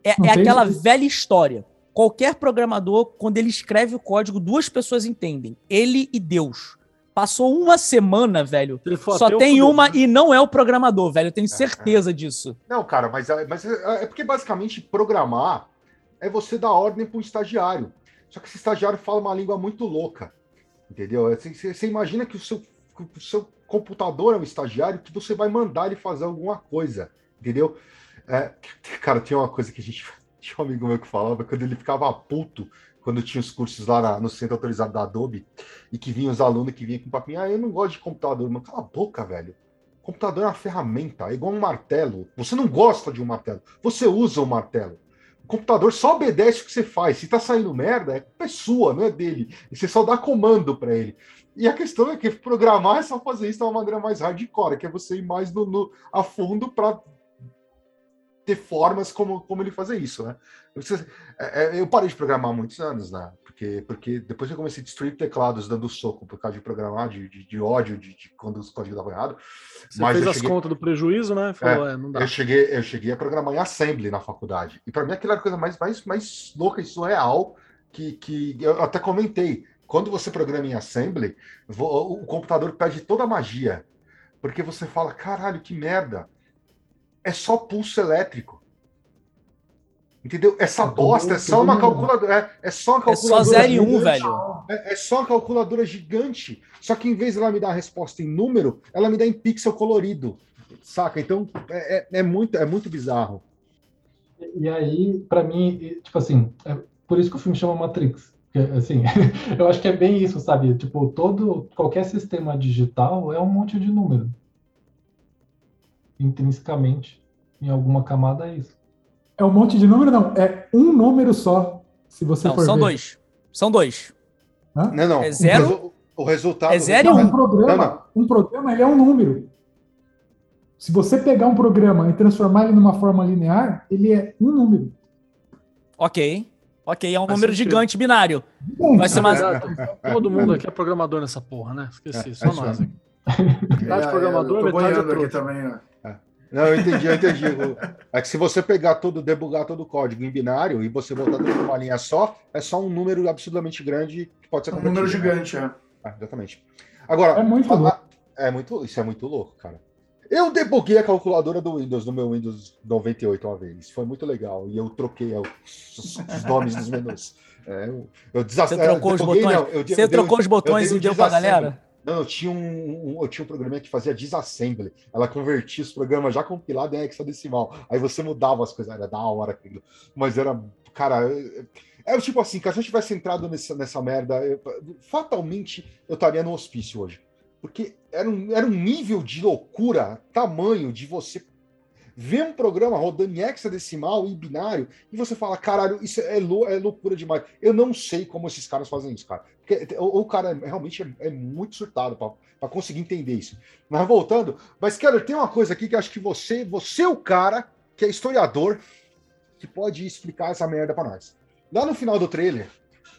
É, é aquela velha história. Qualquer programador, quando ele escreve o código, duas pessoas entendem. Ele e Deus. Passou uma semana, velho. Só tem uma e não é o programador, velho. Eu tenho certeza disso. Não, cara, mas, é, mas é, é porque basicamente programar é você dar ordem para um estagiário. Só que esse estagiário fala uma língua muito louca. Entendeu? Você, você imagina que o seu, o seu computador é um estagiário que você vai mandar ele fazer alguma coisa. Entendeu? É, cara, tinha uma coisa que a gente. Tinha um amigo meu que falava quando ele ficava puto quando tinha os cursos lá na, no centro autorizado da Adobe e que vinham os alunos que vinham com papinho. Ah, eu não gosto de computador, mano. Cala a boca, velho. Computador é uma ferramenta, é igual um martelo. Você não gosta de um martelo, você usa o um martelo. Computador só obedece o que você faz. Se tá saindo merda, é culpa sua, não é dele. E você só dá comando para ele. E a questão é que programar é só fazer isso de uma maneira mais hardcore, que é você ir mais no, no a fundo para ter formas como, como ele fazer isso, né? Eu, é, é, eu parei de programar muitos anos, né? Porque, porque depois eu comecei a destruir teclados dando soco por causa de programar, de, de, de ódio, de, de, quando os códigos davam errado. Você Mas fez as cheguei... contas do prejuízo, né? Falou, é, é, não dá. Eu cheguei, eu cheguei a programar em Assembly na faculdade. E para mim aquilo era a coisa mais, mais, mais louca e surreal que, que eu até comentei. Quando você programa em Assembly, o computador perde toda a magia. Porque você fala, caralho, que merda é só pulso elétrico. Entendeu? Essa é bosta é só uma calculadora. É, é só uma calculadora. É só 0 e 1, um, velho. É, é, só uma calculadora gigante. Só que em vez de ela me dar a resposta em número, ela me dá em pixel colorido. Saca? Então é, é, é muito, é muito bizarro. E aí, para mim, tipo assim, é por isso que o filme chama Matrix. Assim, eu acho que é bem isso, sabe? Tipo, todo, qualquer sistema digital é um monte de número intrinsecamente em alguma camada é isso. É um monte de número, não. É um número só. Se você não, for são ver. dois. São dois. Hã? Não, não. É zero. O, resultado. É zero e um. Programa, não, um programa ele é um número. Se você pegar um programa e transformar ele numa forma linear, ele é um número. Ok. Ok, é um número gigante binário. Vai ser mais. Todo mundo aqui é programador nessa porra, né? Esqueci, é, só é nós aqui. Metade é, programador, metade é aqui também, ó. Não, eu entendi, eu entendi. É que se você pegar todo, debugar todo o código em binário e você botar tudo numa linha só, é só um número absolutamente grande que pode ser Um número gigante, é. Ah, exatamente. Agora, é muito fala... louco. É muito, isso é muito louco, cara. Eu debuguei a calculadora do Windows no meu Windows 98 uma vez. Foi muito legal. E eu troquei os, os nomes dos menus. É, eu, eu Você trocou os botões? Não, eu, Você eu trocou os botões e deu pra galera? Não, eu tinha um, um, eu tinha um programa que fazia disassembly. Ela convertia os programas já compilados em hexadecimal. Aí você mudava as coisas, era da hora aquilo. Mas era, cara, é o tipo assim, que se eu tivesse entrado nessa, nessa merda, eu, fatalmente eu estaria no hospício hoje. Porque era um, era um nível de loucura, tamanho de você vê um programa rodando em hexadecimal, em binário, e você fala, caralho, isso é, lou é loucura demais. Eu não sei como esses caras fazem isso, cara. Porque, ou o cara realmente é, é muito surtado para conseguir entender isso. Mas voltando, mas, Keller, tem uma coisa aqui que acho que você, você é o cara que é historiador, que pode explicar essa merda para nós. Lá no final do trailer,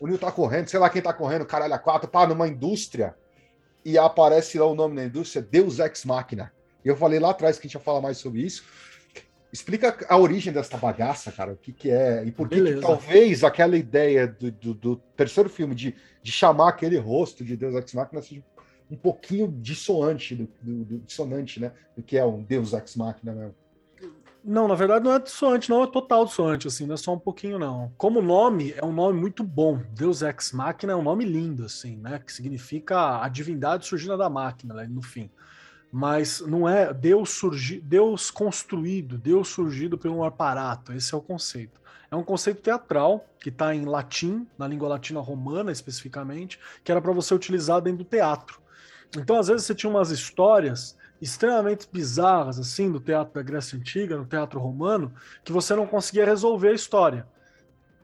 o Neil tá correndo, sei lá quem tá correndo, caralho, a quatro, pá, numa indústria, e aparece lá o nome da indústria, Deus Ex Machina. E eu falei lá atrás que a gente ia falar mais sobre isso. Explica a origem dessa bagaça, cara, o que, que é, e por que, que talvez aquela ideia do, do, do, terceiro filme de, de chamar aquele rosto de Deus Ex Machina seja um pouquinho dissoante, do, do, do, dissonante, né? Do que é um Deus Ex Machina mesmo. Não, na verdade não é dissonante, não é total dissonante, assim, não é só um pouquinho, não. Como nome, é um nome muito bom. Deus Ex Machina é um nome lindo, assim, né? Que significa a divindade surgindo da máquina, né, no fim mas não é Deus surgi, Deus construído, Deus surgido um aparato. Esse é o conceito. É um conceito teatral que está em latim, na língua latina romana especificamente, que era para você utilizar dentro do teatro. Então, às vezes, você tinha umas histórias extremamente bizarras, assim, do teatro da Grécia Antiga, no teatro romano, que você não conseguia resolver a história.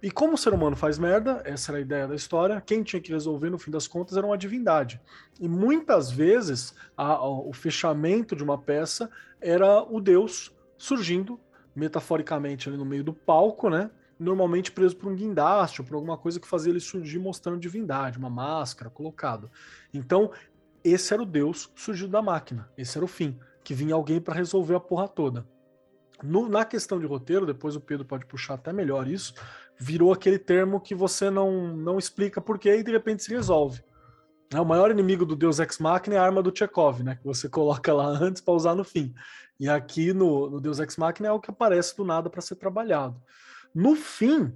E como o ser humano faz merda, essa era a ideia da história, quem tinha que resolver, no fim das contas, era uma divindade. E muitas vezes, a, a, o fechamento de uma peça era o deus surgindo, metaforicamente, ali no meio do palco, né? Normalmente preso por um guindaste ou por alguma coisa que fazia ele surgir mostrando divindade, uma máscara colocado. Então, esse era o Deus surgido da máquina. Esse era o fim. Que vinha alguém para resolver a porra toda. No, na questão de roteiro, depois o Pedro pode puxar até melhor isso, virou aquele termo que você não, não explica porquê e de repente se resolve. É, o maior inimigo do Deus Ex Machina é a arma do Chekhov, né? Que você coloca lá antes para usar no fim. E aqui no, no Deus Ex Machina é o que aparece do nada para ser trabalhado. No fim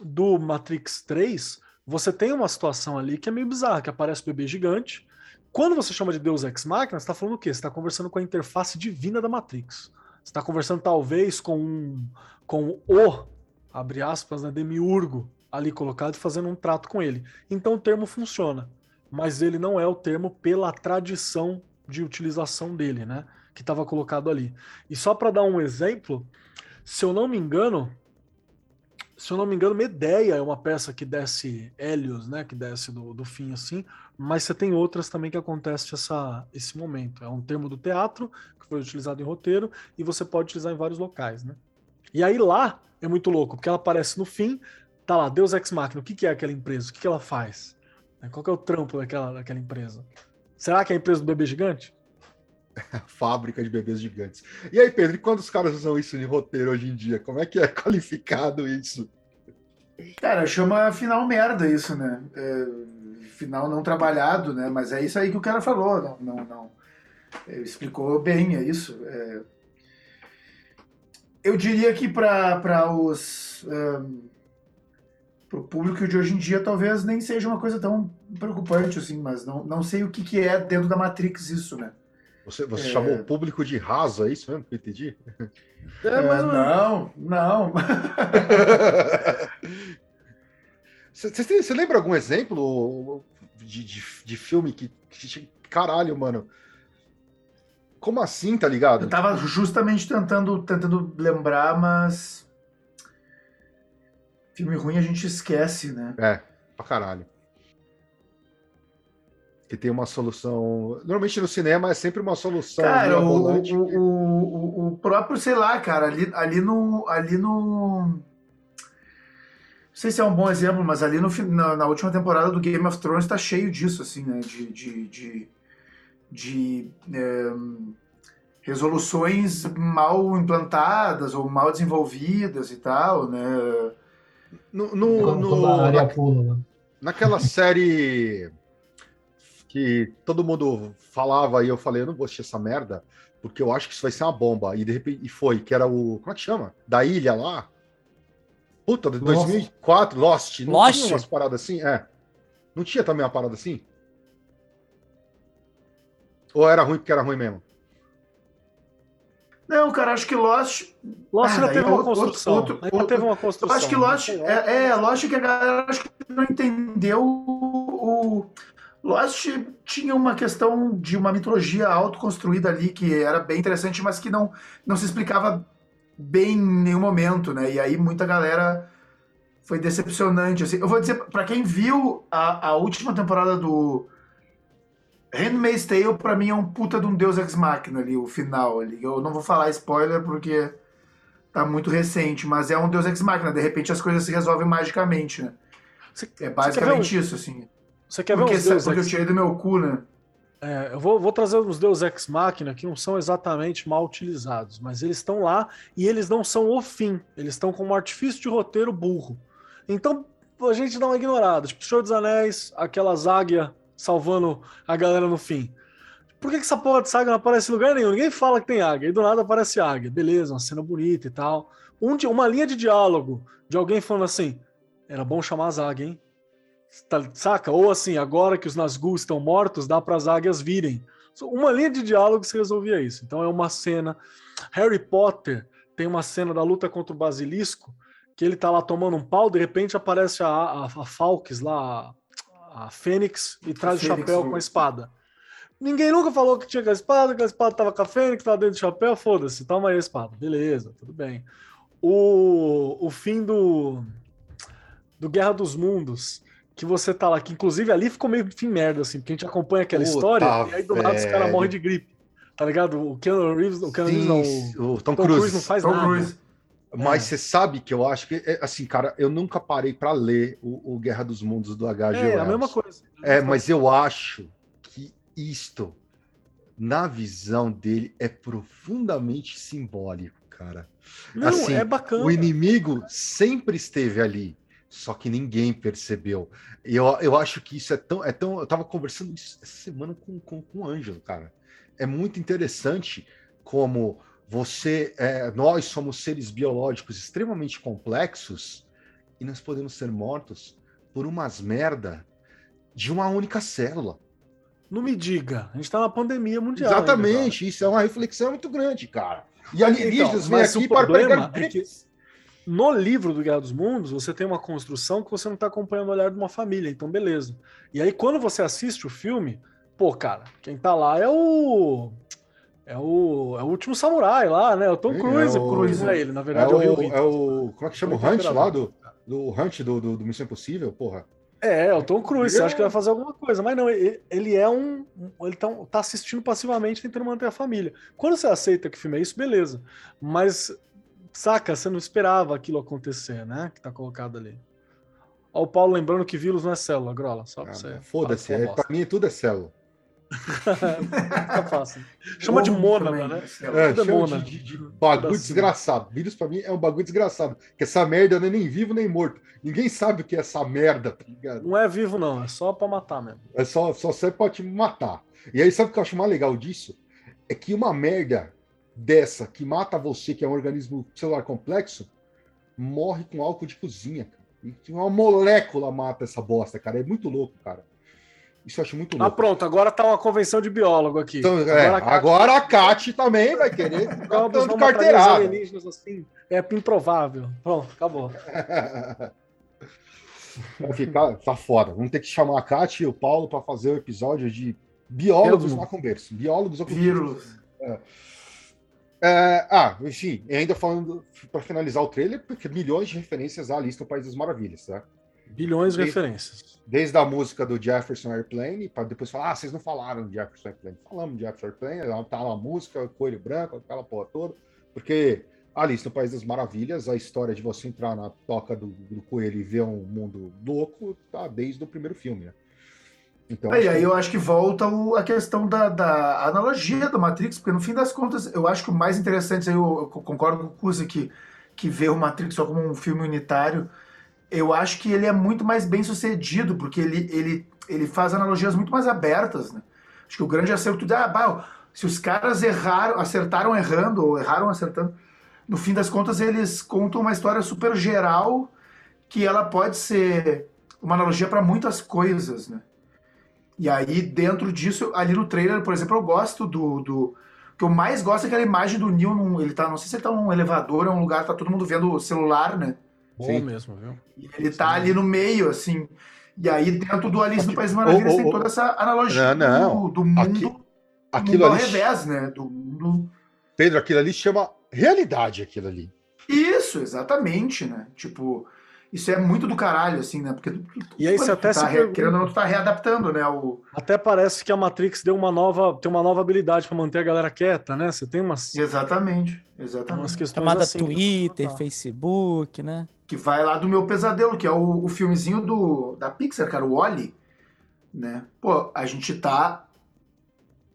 do Matrix 3, você tem uma situação ali que é meio bizarra, que aparece o bebê gigante, quando você chama de Deus Ex Machina, você está falando o quê? Você está conversando com a interface divina da Matrix. Você está conversando talvez com, um, com o, abre aspas, né, demiurgo ali colocado e fazendo um trato com ele. Então o termo funciona, mas ele não é o termo pela tradição de utilização dele, né? Que estava colocado ali. E só para dar um exemplo, se eu não me engano, se eu não me engano, Medeia é uma peça que desce Hélios, né? Que desce do, do fim assim, mas você tem outras também que acontece essa, esse momento. É um termo do teatro que foi utilizado em roteiro e você pode utilizar em vários locais, né? E aí lá é muito louco, porque ela aparece no fim, tá lá, Deus Ex Machina, o que, que é aquela empresa? O que, que ela faz? Qual que é o trampo daquela, daquela empresa? Será que é a empresa do bebê gigante? Fábrica de bebês gigantes. E aí, Pedro, e quando os caras usam isso em roteiro hoje em dia? Como é que é qualificado isso? Cara, chama final merda isso, né? É, final não trabalhado, né? Mas é isso aí que o cara falou, não, não, não. É, explicou bem, é isso. É... Eu diria que para os um, para o público de hoje em dia talvez nem seja uma coisa tão preocupante assim, mas não, não sei o que, que é dentro da Matrix isso, né? Você, você é... chamou o público de raso, é isso mesmo que eu entendi? É, mas não, não. Você, você lembra algum exemplo de, de, de filme que, que, Caralho, mano. Como assim, tá ligado? Eu tava justamente tentando, tentando lembrar, mas. Filme ruim a gente esquece, né? É, pra caralho que tem uma solução. Normalmente no cinema é sempre uma solução. Cara, o, o, o, próprio, sei lá, cara, ali, ali no. Ali no. Não sei se é um bom exemplo, mas ali no, na, na última temporada do Game of Thrones tá cheio disso, assim, né? De. de, de, é, resoluções mal implantadas ou mal desenvolvidas e tal, né? No, no, no, na, né? naquela série que todo mundo falava e eu falei, eu não vou assistir essa merda, porque eu acho que isso vai ser uma bomba. E de repente e foi, que era o. Como é que chama? Da ilha lá? Puta, de 2004, Lost. Não Lost? tinha umas paradas assim? É. Não tinha também uma parada assim? Ou era ruim porque era ruim mesmo? Não, cara, acho que Lost. Lost ah, teve uma construção. Outro, outro, outro, teve uma construção. Acho que Lost. É, é, Lost que a galera acho que não entendeu o, Lost tinha uma questão de uma mitologia autoconstruída ali que era bem interessante, mas que não, não se explicava bem em nenhum momento, né? E aí muita galera foi decepcionante. Assim. Eu vou dizer, para quem viu a, a última temporada do Handmaid's Tale, pra mim é um puta de um Deus Ex Machina ali, o final ali. Eu não vou falar spoiler porque tá muito recente, mas é um Deus Ex Machina. De repente as coisas se resolvem magicamente, né? É basicamente isso, assim. Você quer porque, ver os Deus Porque Ex... eu tirei do meu cu, né? É, eu vou, vou trazer os Deus Ex Machina que não são exatamente mal utilizados, mas eles estão lá e eles não são o fim. Eles estão como artifício de roteiro burro. Então a gente dá uma ignorada. Tipo, Senhor dos Anéis, aquelas águias salvando a galera no fim. Por que, que essa porra de saga não aparece em lugar nenhum? Ninguém fala que tem águia. E do nada aparece águia. Beleza, uma cena bonita e tal. Um, uma linha de diálogo de alguém falando assim: era bom chamar as águias, hein? Tá, saca? Ou assim, agora que os Nazgûl estão mortos, dá para as águias virem. Uma linha de diálogo se resolvia isso. Então é uma cena. Harry Potter tem uma cena da luta contra o basilisco, que ele tá lá tomando um pau, de repente aparece a, a, a Falks lá, a, a Fênix, e traz o chapéu com a espada. Ninguém nunca falou que tinha aquela espada, que a espada tava com a fênix, que tava dentro do chapéu, foda-se, toma aí a espada. Beleza, tudo bem. O, o fim do, do Guerra dos Mundos, que você tá lá, que inclusive ali ficou meio fim merda, assim, porque a gente acompanha aquela Puta, história e aí do nada os caras morrem de gripe. Tá ligado? O Keanu Reeves, o Keanu Reeves não, o o Tom, Tom Cruise. Cruise não faz Tom nada. Cruise. Mas É. você sabe que eu acho que, é, assim, cara, eu nunca parei pra ler o, o Guerra dos Mundos do H.G. É, a Wells. mesma coisa. É, mas eu acho que isto, na visão dele, é profundamente simbólico, cara. Não, assim, é bacana. O inimigo sempre esteve ali, só que ninguém percebeu. Eu, eu acho que isso é tão, é tão. Eu tava conversando isso essa semana com, com, com o Ângelo, cara. É muito interessante como você. é, nós somos seres biológicos extremamente complexos e nós podemos ser mortos por umas merda de uma única célula. Não me diga, a gente tá na pandemia mundial. ainda, Exatamente, isso é uma reflexão muito grande, cara. E alienígenas Então, vêm mas aqui o para é que-. No livro do Guerra dos Mundos, você tem uma construção que você não tá acompanhando o olhar de uma família, então beleza. E aí, quando você assiste o filme, pô, cara, quem tá lá é o. É o, é o último samurai lá, né? O Tom É, Cruise. é o- Cruise é ele, na É verdade é, o Rio o, é o. Como é que chama? O Hunt lá do, do Hunt do, do, do Missão Impossível, porra. É, é o Tom Cruise. Você acha que vai fazer alguma coisa, mas não, ele, ele é um. Ele tá, tá assistindo passivamente, tentando manter a família. Quando você aceita que o filme é isso, beleza. Mas, saca, você não esperava aquilo acontecer, né? Que tá colocado ali. Ó, o Paulo lembrando que vírus não é célula, Grola. Só pra Ah, você. Foda-se, é, sua pra mim tudo é célula. Fica fácil. Chama de Ovo também, né? É, é chama mona. de, de- de bagulho desgraçado. Vírus pra mim é um bagulho desgraçado. Que essa merda não é nem vivo nem morto. Ninguém sabe o que é essa merda, tá ligado? Não é vivo, não. É só pra matar mesmo. É só, só serve pra te matar. E aí, sabe o que eu acho mais legal disso? É que uma merda dessa que mata você, que é um organismo celular complexo, morre com álcool de cozinha, cara. E uma molécula mata essa bosta, cara. É muito louco, cara. Isso eu acho muito Ah, louco. pronto. Agora tá uma convenção de biólogo aqui. Então, é, a Kátia- agora a Kat também vai querer ficar dando carteirada. alienígenas assim. É improvável. Pronto, acabou. Vai ficar, tá foda. Vamos ter que chamar a Kat e o Paulo para fazer o episódio de biólogos berço. Biólogos ou Vírus. É, ah, enfim, ainda falando para finalizar o trailer, porque milhões de referências à lista do País das Maravilhas, tá? Bilhões de referências. Desde a música do Jefferson Airplane, para depois falar, ah, vocês não falaram de Jefferson Airplane. Falamos de Jefferson Airplane, tá lá a música, Coelho Branco, aquela porra toda, porque Alice no País das Maravilhas, a história de você entrar na toca do, do coelho e ver um mundo louco, tá desde o primeiro filme, né? Então, Aí, aí que- eu acho que volta o- a questão da, da analogia do Matrix, porque no fim das contas, eu acho que o mais interessante, aí eu, eu concordo com o Cusa que, que vê o Matrix só como um filme unitário, eu acho que ele é muito mais bem sucedido, porque ele, ele, ele faz analogias muito mais abertas, né? Acho que o grande acerto de, ah, bah, se os caras erraram, acertaram errando, ou erraram acertando, no fim das contas eles contam uma história super geral que ela pode ser uma analogia para muitas coisas, né? E aí, dentro disso, ali no trailer, por exemplo, eu gosto do. do o que eu mais gosto é aquela imagem do Neo. Num, ele tá, não sei se ele tá num elevador, é um lugar, tá todo mundo vendo o celular, né? Bom Sim. mesmo, viu? E ele tá ali no meio, assim. E aí, dentro do Alice no País Maravilhas, Ô, ô, tem ô. toda essa analogia Não, não. do, do mundo, Aqui- do aquilo mundo ao ali, revés, né? Do mundo. Pedro, aquilo ali chama realidade, aquilo ali. Isso, exatamente, né? Tipo, isso é muito do caralho, assim, né? Porque E aí você até tá se re- pergunta- querendo ou não, tu tá readaptando, né? O, Até parece que a Matrix deu uma nova, tem uma nova habilidade para manter a galera quieta, né? Você tem umas, exatamente, umas exatamente. questões Chamada assim. Twitter. Facebook, né? Que vai lá do meu pesadelo, que é o, o filmezinho do, da Pixar, cara, o Wally, né? Pô, a gente tá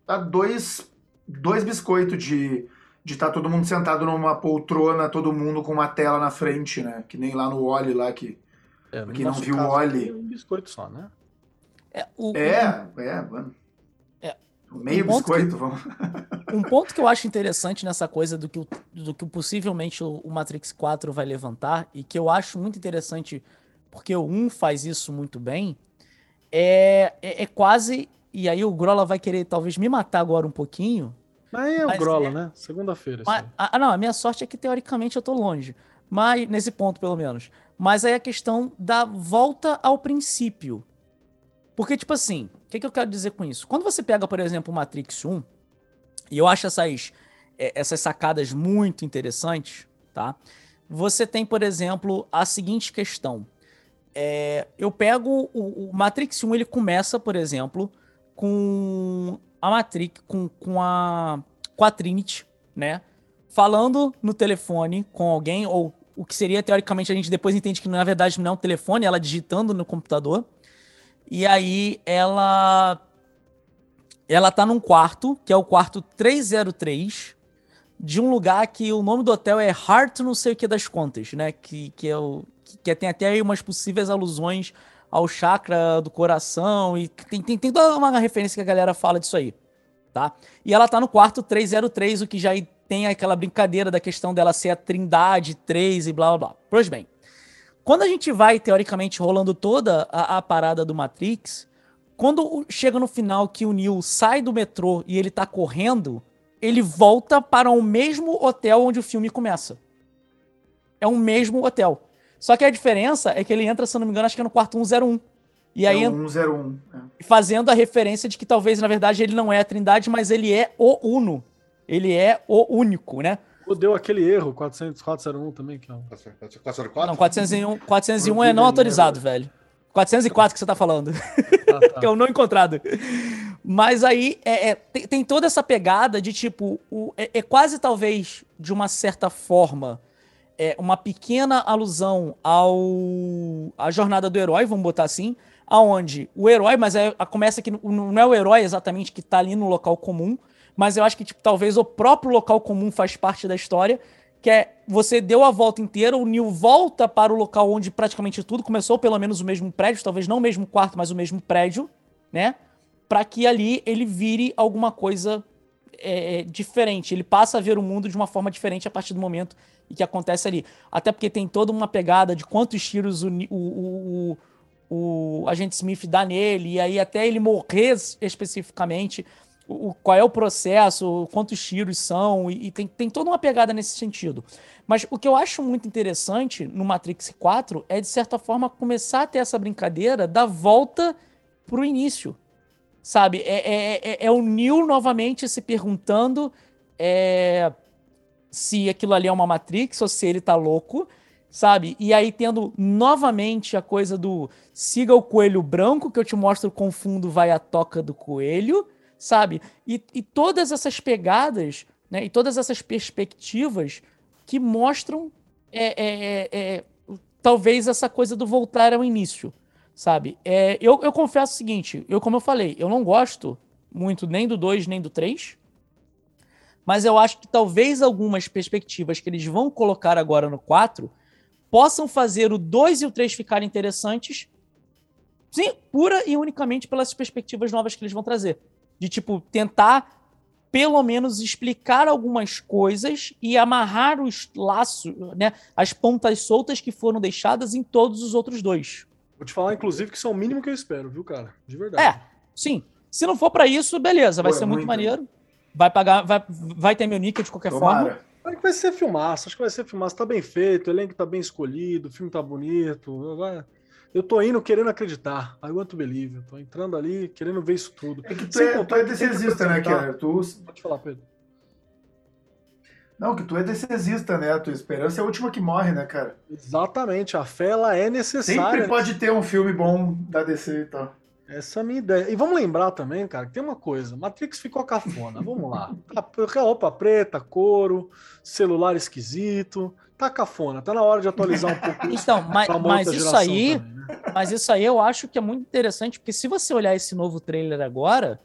a dois, dois biscoitos de de estar todo mundo sentado numa poltrona, todo mundo com uma tela na frente, né? Que nem lá no Wally lá que É, Quem não viu o Wall-E. é um biscoito só, né? É, o, é, é, mano. É. Meio Um ponto biscoito, vamos. Um ponto que eu acho interessante nessa coisa do que, o- do que possivelmente o, Matrix 4 vai levantar, e que eu acho muito interessante, porque o 1 faz isso muito bem, é, é, é quase. E aí o Grola vai querer talvez me matar agora um pouquinho. Mas é o Mas Grola, é- né? Segunda-feira. ah, não, a minha sorte é que teoricamente eu tô longe. Mas, nesse ponto, pelo menos. Mas aí a questão da volta ao princípio. Porque, tipo assim, O que, que eu quero dizer com isso? Quando você pega, por exemplo, o Matrix 1, e eu acho essas, é, essas sacadas muito interessantes, tá? Você tem, por exemplo, a seguinte questão. É, eu pego o, o, Matrix 1, ele começa, por exemplo, com a Matrix, com, com, a, com a Trinity, né? Falando no telefone com alguém, ou o que seria, teoricamente, a gente depois entende que na verdade não é um telefone, ela digitando no computador. E aí ela ela tá num quarto, que é o quarto 303, de um lugar que o nome do hotel é Heart não sei o que das contas, né? Que, que, é o, que tem até aí umas possíveis alusões ao chakra do coração e tem, tem, tem toda uma referência que a galera fala disso aí, tá? E ela tá no quarto 303, o que já tem aquela brincadeira da questão dela ser a trindade 3 e blá blá blá. Pois bem, quando a gente vai, teoricamente, rolando toda a, a parada do Matrix, quando chega no final que o Neo sai do metrô e ele tá correndo, ele volta para o mesmo hotel onde o filme começa. É o mesmo hotel. Só que a diferença é que ele entra, se eu não me engano, acho que é no quarto 101. E aí, é 101. É. Fazendo a referência de que talvez, na verdade, ele não é a Trindade, mas ele é o Uno. Ele é o único, né? Deu aquele erro, 400, 401 também, que é um... 404? Não, 401, 401 é não autorizado, velho. 404 que você tá falando. Ah, tá. que é o não encontrado. Mas aí é, é tem, tem, toda essa pegada de tipo, o, é, é, quase talvez, de uma certa forma, é uma pequena alusão ao a jornada do herói, vamos botar assim, aonde o herói, mas é, começa que não é o herói exatamente que tá ali no local comum, mas eu acho que tipo, talvez o próprio local comum faz parte da história, que é você deu a volta inteira, o Neil volta para o local onde praticamente tudo começou, pelo menos o mesmo prédio, talvez não o mesmo quarto, mas o mesmo prédio, né? Para que ali ele vire alguma coisa é, diferente. Ele passa a ver o mundo de uma forma diferente a partir do momento em que acontece ali. Até porque tem toda uma pegada de quantos tiros o, o, o, o agente Smith dá nele, e aí até ele morrer especificamente o, qual é o processo, quantos tiros são, e, e, tem, tem toda uma pegada nesse sentido. Mas o que eu acho muito interessante no Matrix 4 é, de certa forma, começar a ter essa brincadeira da volta pro início. Sabe? É, é, é, é o Neo novamente se perguntando é, se aquilo ali é uma Matrix ou se ele tá louco sabe? E aí tendo novamente a coisa do siga o coelho branco que eu te mostro com fundo vai a toca do coelho, sabe? E, e todas essas pegadas, né? E todas essas perspectivas que mostram é, é, é, é, talvez essa coisa do voltar ao início, sabe? É, eu, eu confesso o seguinte, eu como eu falei, eu não gosto muito nem do 2 nem do 3, mas eu acho que talvez algumas perspectivas que eles vão colocar agora no 4 possam fazer o 2 e o 3 ficarem interessantes, sim, pura e unicamente pelas perspectivas novas que eles vão trazer de tipo tentar pelo menos explicar algumas coisas e amarrar os laços, né, as pontas soltas que foram deixadas em todos os outros dois. Vou te falar, inclusive, que isso é o mínimo que eu espero, viu, cara? De verdade. É, sim. Se não for para isso, beleza, vai Pô, ser é muito, muito maneiro. Vai pagar, vai, vai ter meu níquel de qualquer Tomara. forma. Acho que vai ser filmaço, acho que vai ser filmaço. Tá bem feito, o elenco tá bem escolhido, o filme tá bonito. Vai, eu tô indo querendo acreditar. I want to believe. Eu tô entrando ali querendo ver isso tudo. É que tu, é, tu é né, Kiara? Tu... Pode falar, Pedro. Não, que tu é decisista, né? A tua esperança é a última que morre, né, cara? Exatamente. A fé, ela é necessária. Sempre pode ter um filme bom da DC e tal. Essa é a minha ideia. E vamos lembrar também, cara, que tem uma coisa. Matrix ficou cafona. Vamos lá. Roupa preta, couro, celular esquisito tá cafona, tá na hora de atualizar um pouco isso. Então, mas, mas isso aí, também? Mas isso aí eu acho que é muito interessante, porque se você olhar esse novo trailer agora,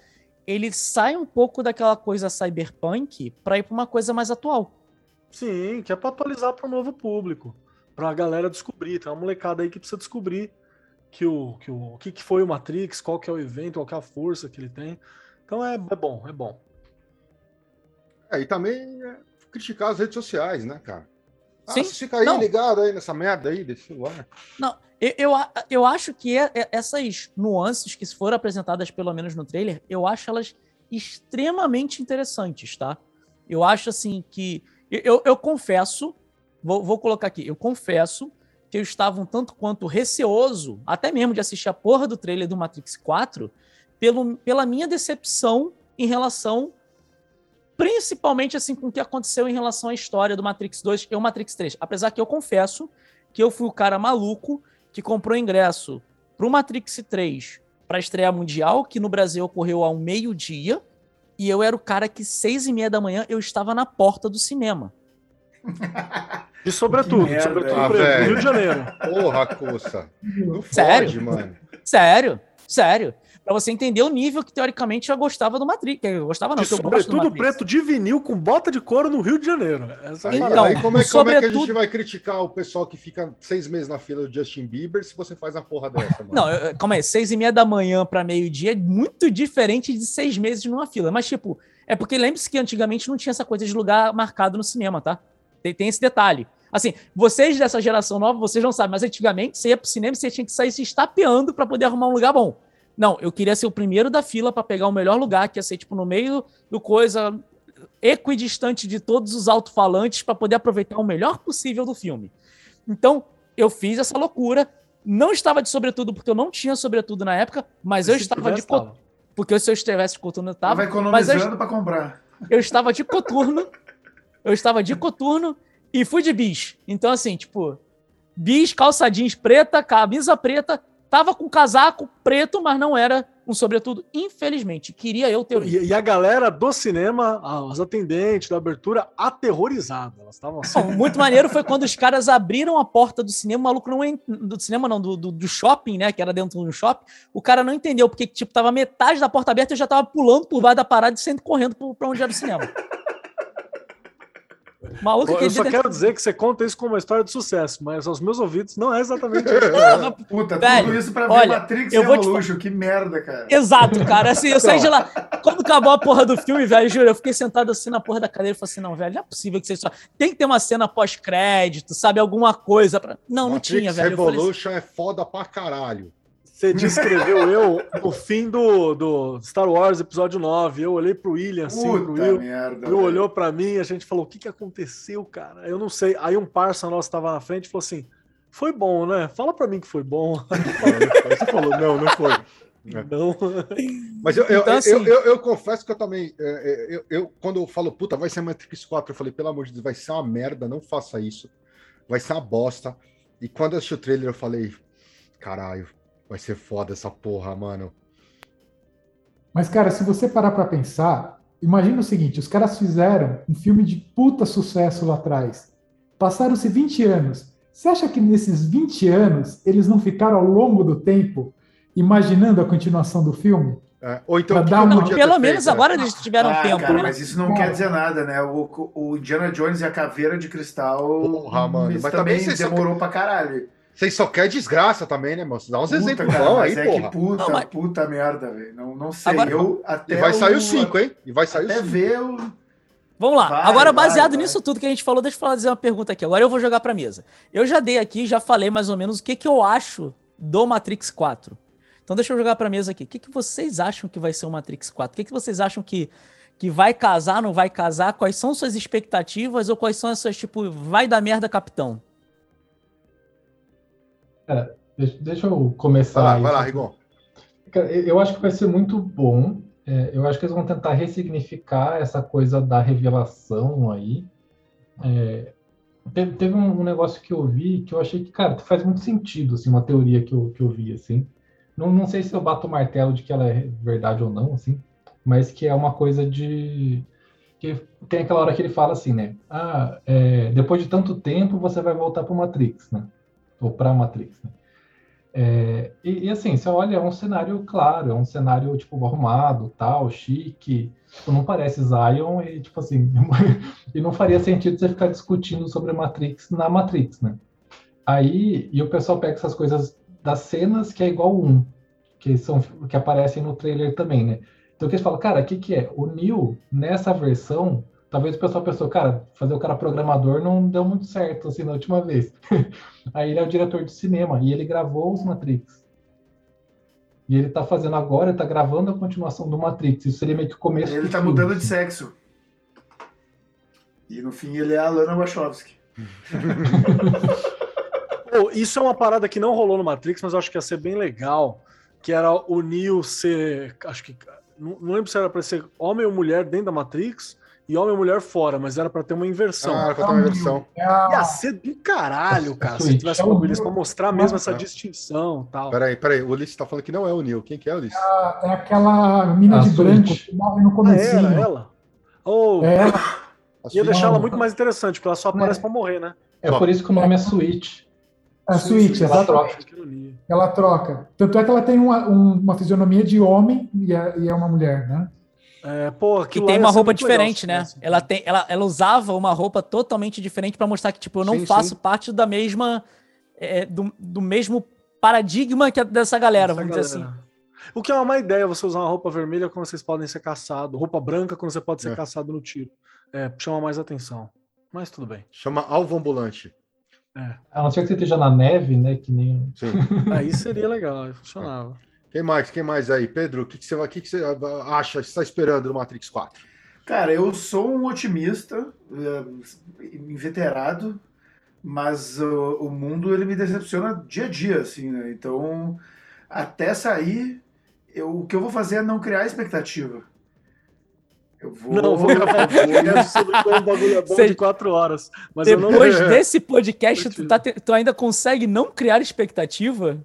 ele sai um pouco daquela coisa cyberpunk para ir para uma coisa mais atual. Sim, que é para atualizar para o novo público, para a galera descobrir, tem uma molecada aí que precisa descobrir que o que o, o que, que foi o Matrix, qual que é o evento, qual que é a força que ele tem. Então é, é bom, é bom. É, e também é criticar as redes sociais, né, cara? Ah, Sim. fica aí não. ligado aí nessa merda aí desse celular. Não, eu, eu, eu acho que é, é, essas nuances que foram apresentadas, pelo menos no trailer, eu acho elas extremamente interessantes, tá? Eu acho assim que. Eu, eu confesso, vou, vou colocar aqui, eu confesso que eu estava um tanto quanto receoso, até mesmo de assistir a porra do trailer do Matrix 4, pelo, pela minha decepção em relação principalmente assim com o que aconteceu em relação à história do Matrix 2 e o Matrix 3. Apesar que eu confesso que eu fui o cara maluco que comprou ingresso pro Matrix 3 para estrear mundial, que no Brasil ocorreu ao meio-dia, e eu era o cara que seis e meia da manhã eu estava na porta do cinema. E sobretudo, merda, sobretudo ah. Rio de Janeiro. Porra, Coça. Não Sério? fode, mano. Sério, sério. Pra você entender o nível que teoricamente eu gostava do Matrix. que Eu gostava não, que eu gosto do sobretudo preto de vinil com bota de couro no Rio de Janeiro. Essa é Então, aí como, é, como é que a sobretudo- gente vai criticar o pessoal que fica seis meses na fila do Justin Bieber se você faz a porra dessa, mano? Não, eu- calma aí, seis e meia da manhã pra meio-dia é muito diferente de seis meses numa fila. Mas, tipo, é porque lembre-se que antigamente não tinha essa coisa de lugar marcado no cinema, tá? Tem, tem esse detalhe. Assim, vocês dessa geração nova, vocês não sabem, mas antigamente você ia pro cinema e você tinha que sair se estapeando pra poder arrumar um lugar bom. Não, eu queria ser o primeiro da fila pra pegar o melhor lugar, que ia ser, tipo, no meio do coisa, equidistante de todos os alto-falantes pra poder aproveitar o melhor possível do filme. Então, eu fiz essa loucura. Não estava de sobretudo, porque eu não tinha sobretudo na época, mas eu estava de co- tava. Porque se eu estivesse de coturno, eu Tava tava. Mas eu, economizando pra comprar. eu estava de coturno. Eu estava de coturno e fui de bis. Então, assim, tipo, bis, calça jeans preta, camisa preta. Tava com casaco preto, mas não era um sobretudo. Infelizmente, queria eu ter. E, e a galera do cinema, as atendentes da abertura, aterrorizadas. Elas estavam assim. Muito maneiro foi quando os caras abriram a porta do cinema, o maluco não en- do cinema não, do, do, do shopping, né, que era dentro do shopping, o cara não entendeu porque tipo tava metade da porta aberta e eu já tava pulando por baixo da parada e saindo correndo pra onde era o cinema. Maluco Eu aquele só quero dizer que você conta isso como uma história de sucesso, mas aos meus ouvidos não é exatamente isso. Puta, Velho, tudo isso pra ver olha, Matrix eu vou te Revolution. Que merda, cara. Exato, cara. Assim, eu saí de lá. Quando acabou a porra do filme, velho, juro, eu fiquei sentado assim na porra da cadeira e falei assim: não, velho, não é possível que vocês só. Tem que ter uma cena pós-crédito, sabe? Alguma coisa. Pra... Não, não Matrix tinha, velho. Eu falei assim, Revolution é foda pra caralho. Você descreveu eu no fim do, do Star Wars Episódio 9. Eu olhei pro William assim, pro Puta Will. merda. Will olhou pra mim e a gente falou: o que, que aconteceu, cara? Eu não sei. Aí um parça nosso tava na frente e falou assim: foi bom, né? Fala pra mim que foi bom. Aí Você falou: não, não foi. Não. Mas eu, eu, Então, eu, assim- eu, eu confesso que eu também. é, é, Eu, eu- quando eu falo, puta, vai ser Matrix 4, eu falei, pelo amor de Deus, vai ser uma merda, não faça isso. Vai ser uma bosta. E quando eu assisti o trailer, eu falei, caralho, vai ser foda essa porra, mano. Mas, cara, se você parar pra pensar, imagina o seguinte: os caras fizeram um filme de puta sucesso lá atrás. Passaram-se 20 anos. Você acha que nesses 20 anos eles não ficaram ao longo do tempo imaginando a continuação do filme? É, ou então, que Não, pelo menos feito, agora eles tiveram Ah, tempo, cara, né? mas isso não Cara. quer dizer nada, né? O, o Indiana Jones e a Caveira de Cristal Porra, mano, isso mas também também vocês só- demorou pra caralho. Vocês só querem desgraça também, né, moço? Dá uns Puta, exemplos cara, bons aí, é porra. que puta, Não, mas- puta merda, velho. Não, não sei. Agora- eu até E vai sair o o 5, hein? E vai sair o Até 5. ver o. Vamos lá. Vai, Agora, vai, baseado vai. nisso tudo que a gente falou, deixa eu fazer uma pergunta aqui. Agora eu vou jogar pra mesa. Eu já dei aqui, já falei mais ou menos o que, que eu acho do Matrix 4. Então deixa eu jogar pra mesa aqui. O que, que vocês acham que vai ser o Matrix 4? O que, que vocês acham que, que vai casar, não vai casar? Quais são suas expectativas ou quais são as suas, tipo, vai dar merda, capitão? Deixa, deixa eu começar. Vai lá, vai lá, Rigon. Eu acho que vai ser muito bom. É, eu acho que eles vão tentar ressignificar essa coisa da revelação aí. É, teve teve um, negócio que eu vi que eu achei que, cara, faz muito sentido, assim, uma teoria que eu, que eu vi, assim. Não, não sei se eu bato o martelo de que ela é verdade ou não, assim, mas que é uma coisa de... que tem aquela hora que ele fala assim, né? Ah, é, depois de tanto tempo você vai voltar para Matrix, né? Ou para Matrix, né? É, e, e, assim, você olha, é um cenário claro, é um cenário, tipo, arrumado, tal, chique, tipo, não parece Zion e, tipo assim, e não faria sentido você ficar discutindo sobre Matrix na Matrix, né? Aí, e o pessoal pega essas coisas das cenas que é igual um, que são, que aparecem no trailer também, né? Então, que eles falam, cara, o que que é? O Neo, nessa versão, talvez o pessoal pensou, cara, fazer o cara programador não deu muito certo, assim, na última vez. Aí ele é o diretor de cinema e ele gravou os Matrix. E ele tá fazendo agora, ele tá gravando a continuação do Matrix. Isso seria meio que o começo Ele do tá filme, mudando de assim. sexo. E no fim ele é a Lana Wachowski. Pô, isso é uma parada que não rolou no Matrix, mas eu acho que ia ser bem legal. que era o Neo ser. Acho que. Não, não lembro se era pra ser homem ou mulher dentro da Matrix e homem ou mulher fora, mas era pra ter uma inversão. Ah, pra ter uma versão. É a- Ia ser do caralho, cara, se tivesse bagulho desse pra mostrar mesmo essa distinção e tal. Peraí, peraí, o Ulisses tá falando que não é o Neil. Quem que é, Ulisses? é aquela mina A de branco que morre no Ah, comecinho. era ela? Ou É, ia deixar ela muito mais interessante, porque ela só aparece pra morrer, né? É por isso que o nome é Switch. a Switch, ela exatamente. troca. O. Ela troca. Tanto é que ela tem uma, um- uma fisionomia de homem e é, e é uma mulher, né? É, pô, Que tem uma roupa legal diferente, se né? tivesse. Ela, tem, ela, ela usava uma roupa totalmente diferente pra mostrar que, tipo, eu não Sim, faço sim. parte da mesma. é, do, do mesmo paradigma que a dessa galera, Essa vamos dizer assim. galera. O que é uma má ideia você usar uma roupa vermelha quando vocês podem ser caçados, roupa branca quando você pode ser É. caçado no tiro. É, chama mais atenção. Mas tudo bem. Chama Alvo Ambulante. A não ser que você esteja na neve, né? Que nem. Sim. Aí seria legal, aí funcionava. Quem mais? Quem mais aí? Pedro, o que, que você, o que, que você acha, está esperando no Matrix 4? Cara, eu sou um otimista, eh, inveterado, mas o, o mundo ele me decepciona dia a dia, assim, né? Então, até sair, eu- o que eu vou fazer é não criar expectativa. Eu vou. Não, vou um sobre como o bagulho é bom de quatro horas. Mas eu não. Depois desse podcast, tu, tá te- tu ainda consegue não criar expectativa?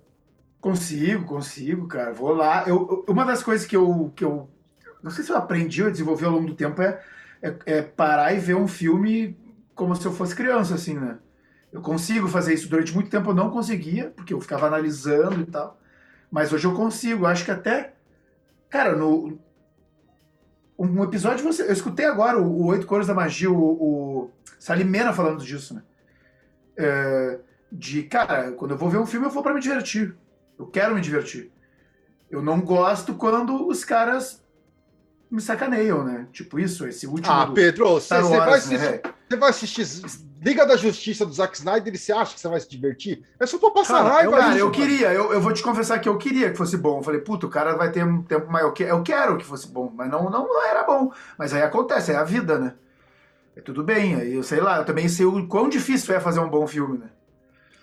Consigo, consigo, cara. Vou lá. Eu, eu- uma das coisas que eu, que eu. Não sei se eu aprendi ou desenvolvi ao longo do tempo é, é, é parar e ver um filme como se eu fosse criança, assim, né? Eu consigo fazer isso. Durante muito tempo eu não conseguia, porque eu ficava analisando e tal. Mas hoje eu consigo. Acho que até. Cara, no. Um episódio você. Eu escutei agora o, o Oito Cores da Magia, o, o Salimena falando disso, né? É, de, cara, quando eu vou ver um filme, eu vou pra me divertir. Eu quero me divertir. Eu não gosto quando os caras me sacaneiam, né? Tipo isso, esse último. Ah, Pedro, você, Star você vai né, assistir, você vai assistir Liga da Justiça do Zack Snyder e você acha que você vai se divertir? É só pra passar Cara, raiva. eu- Cara, isso, eu queria, eu, eu vou te confessar que eu queria que fosse bom. Eu falei, puta, o cara vai ter um tempo maior. Eu quero que fosse bom, mas não, não, não era bom. Mas aí acontece, é a vida, né? É tudo bem, aí eu sei lá, eu também sei o quão difícil é fazer um bom filme, né?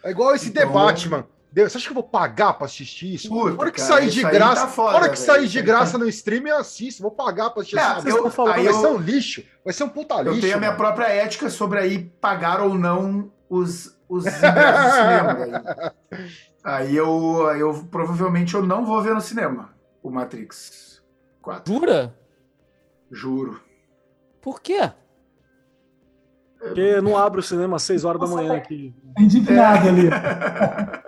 É igual esse Então- The Batman. Deus, Você acha que eu vou pagar pra assistir isso? Puta, a hora que cara, sair de aí graça, tá foda, hora que velho. sair de graça tá- no stream, eu assisto. Vou pagar pra assistir É, essa eu- aí Vai eu- ser um lixo. Vai ser um puta Eu lixo. tenho a minha mano. própria ética sobre aí pagar ou não os, os ingressos do cinema. Daí. Aí eu, aí eu provavelmente eu não vou ver no cinema o Matrix 4. Jura? Juro. Por quê? Porque não abre o cinema às 6 horas da manhã aqui. Tá indignado ali.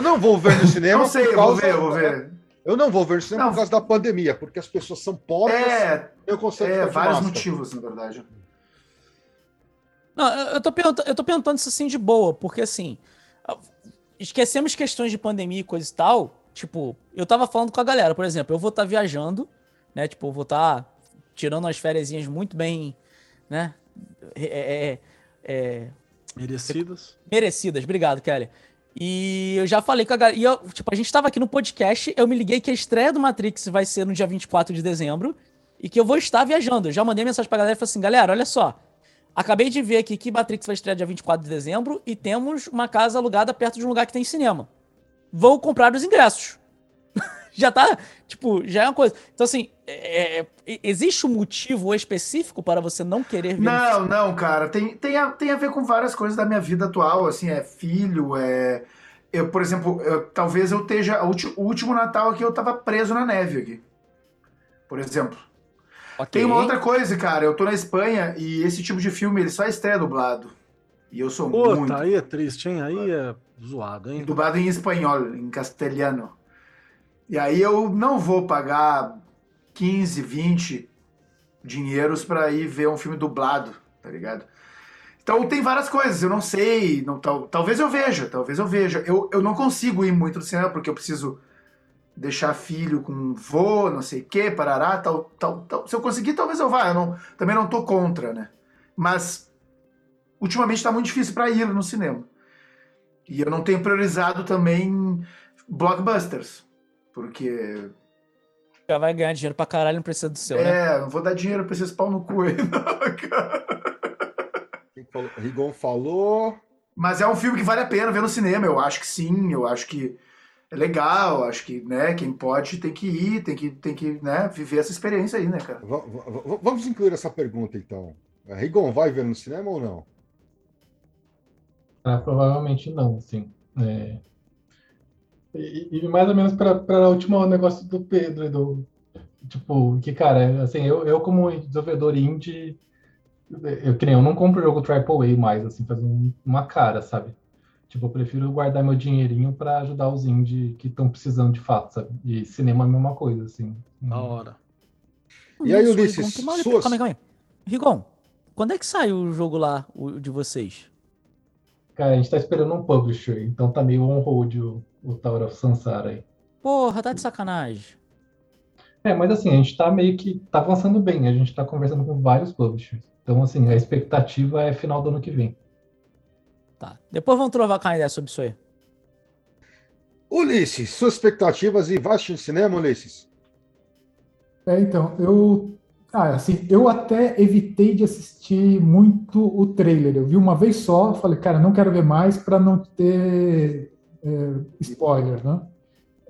Eu não vou ver no cinema. Não sei, eu vou ver, eu vou ver. Eu não vou ver no cinema Não. por causa da pandemia, porque as pessoas são pobres. É, eu consigo é vários máscara. motivos, na verdade. Não, eu tô, perguntando, eu tô perguntando isso assim de boa, porque assim, esquecemos questões de pandemia e coisa e tal. Tipo, eu tava falando com a galera, por exemplo, eu vou estar viajando, né? Tipo, eu vou estar tirando umas férias muito bem, né? é- é- é, Merecidas. merecidas. Obrigado, Kelly. E eu já falei com a galera. E eu, tipo, a gente tava aqui no podcast, eu me liguei que a estreia do Matrix vai ser no dia 24 de dezembro e que eu vou estar viajando. Eu já mandei mensagem pra galera e falei assim: galera, olha só. Acabei de ver aqui que Matrix vai estrear dia 24 de dezembro e temos uma casa alugada perto de um lugar que tem cinema. Vou comprar os ingressos. Já tá, tipo, já é uma coisa. Então, assim, é- é- existe um motivo específico para você não querer ver? Não, não, cara. Tem, tem, a, tem a ver com várias coisas da minha vida atual, assim, é filho, é. Eu, por exemplo, eu- talvez eu esteja. O último Natal aqui eu tava preso na neve aqui. Por exemplo. Ok. Tem uma outra coisa, cara. Eu tô na Espanha e esse tipo de filme ele só estreia dublado. E eu sou muito. Puta, aí é triste, hein? Aí é zoado, hein? Dublado em espanhol, em castelhano. E aí eu não vou pagar 15, 20 dinheiros pra ir ver um filme dublado, tá ligado? Então tem várias coisas, eu não sei, não, tal, talvez eu veja, talvez eu veja. Eu, eu não consigo ir muito no cinema porque eu preciso deixar filho com vô, não sei o que, parará, tal, tal, tal. Se eu conseguir, talvez eu vá. Eu não, também não tô contra, né? Mas ultimamente tá muito difícil pra ir no cinema. E eu não tenho priorizado também blockbusters. Porque, Já vai ganhar dinheiro pra caralho, não precisa do seu, né? é, não vou dar dinheiro pra esses pau no cu aí, não, cara. Falou? Rigon falou. Mas é um filme que vale a pena ver no cinema, eu acho que sim, eu acho que é legal, acho que, né, quem pode tem que ir, tem que, tem que, né, viver essa experiência aí, né, cara? Va- Vamos incluir essa pergunta, então. Rigon vai ver no cinema ou não? Ah, provavelmente não, assim. É. E, e mais ou menos para o último negócio do Pedro, e do tipo, que cara, assim, eu, eu como desenvolvedor indie, eu, que nem eu não compro jogo AAA mais, assim, faz um- uma cara, sabe? Tipo, eu prefiro guardar meu dinheirinho para ajudar os indie que estão precisando de fato, sabe? E cinema é a mesma coisa, assim. Da hora. E aí, Ulisses, Rigon, suas- Calma aí, calma aí. Rigon, quando é que sai o jogo lá, o de vocês? Cara, a gente tá esperando um publisher, então tá meio on-hold o, o Tower of Sansara aí. Porra, tá de sacanagem. É, mas assim, a gente tá meio que tá avançando bem, a gente tá conversando com vários publishers. Então, assim, a expectativa é final do ano que vem. Tá. Depois vamos trovar com a ideia sobre isso aí. Ulisses, suas expectativas e vai assistir no cinema, Ulisses? É, então, eu. Ah, assim, eu até evitei de assistir muito o trailer. Eu vi uma vez só, falei, cara, não quero ver mais para não ter spoiler, né?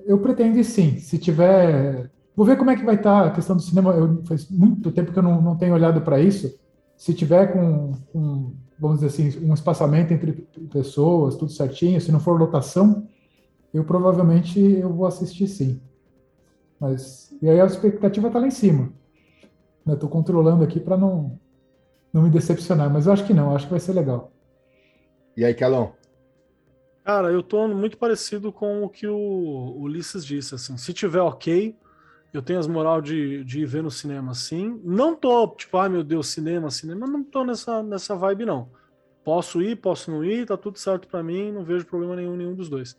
Eu pretendo sim, se tiver. Vou ver como é que vai estar a questão do cinema. Eu, faz muito tempo que eu não, não tenho olhado para isso. Se tiver com, com, vamos dizer assim, um espaçamento entre pessoas, tudo certinho, se não for lotação, eu provavelmente eu vou assistir sim. Mas e aí a expectativa está lá em cima. Estou controlando aqui para não não me decepcionar, mas eu acho que não, acho que vai ser legal. E aí, Kelão? Cara, eu tô muito parecido com o que o Ulisses disse, assim, se tiver ok, eu tenho as moral de, de ir ver no cinema, sim. Não tô, tipo, ai meu Deus, cinema, cinema, não tô nessa, nessa vibe, não. Posso ir, posso não ir, tá tudo certo pra mim, não vejo problema nenhum nenhum dos dois.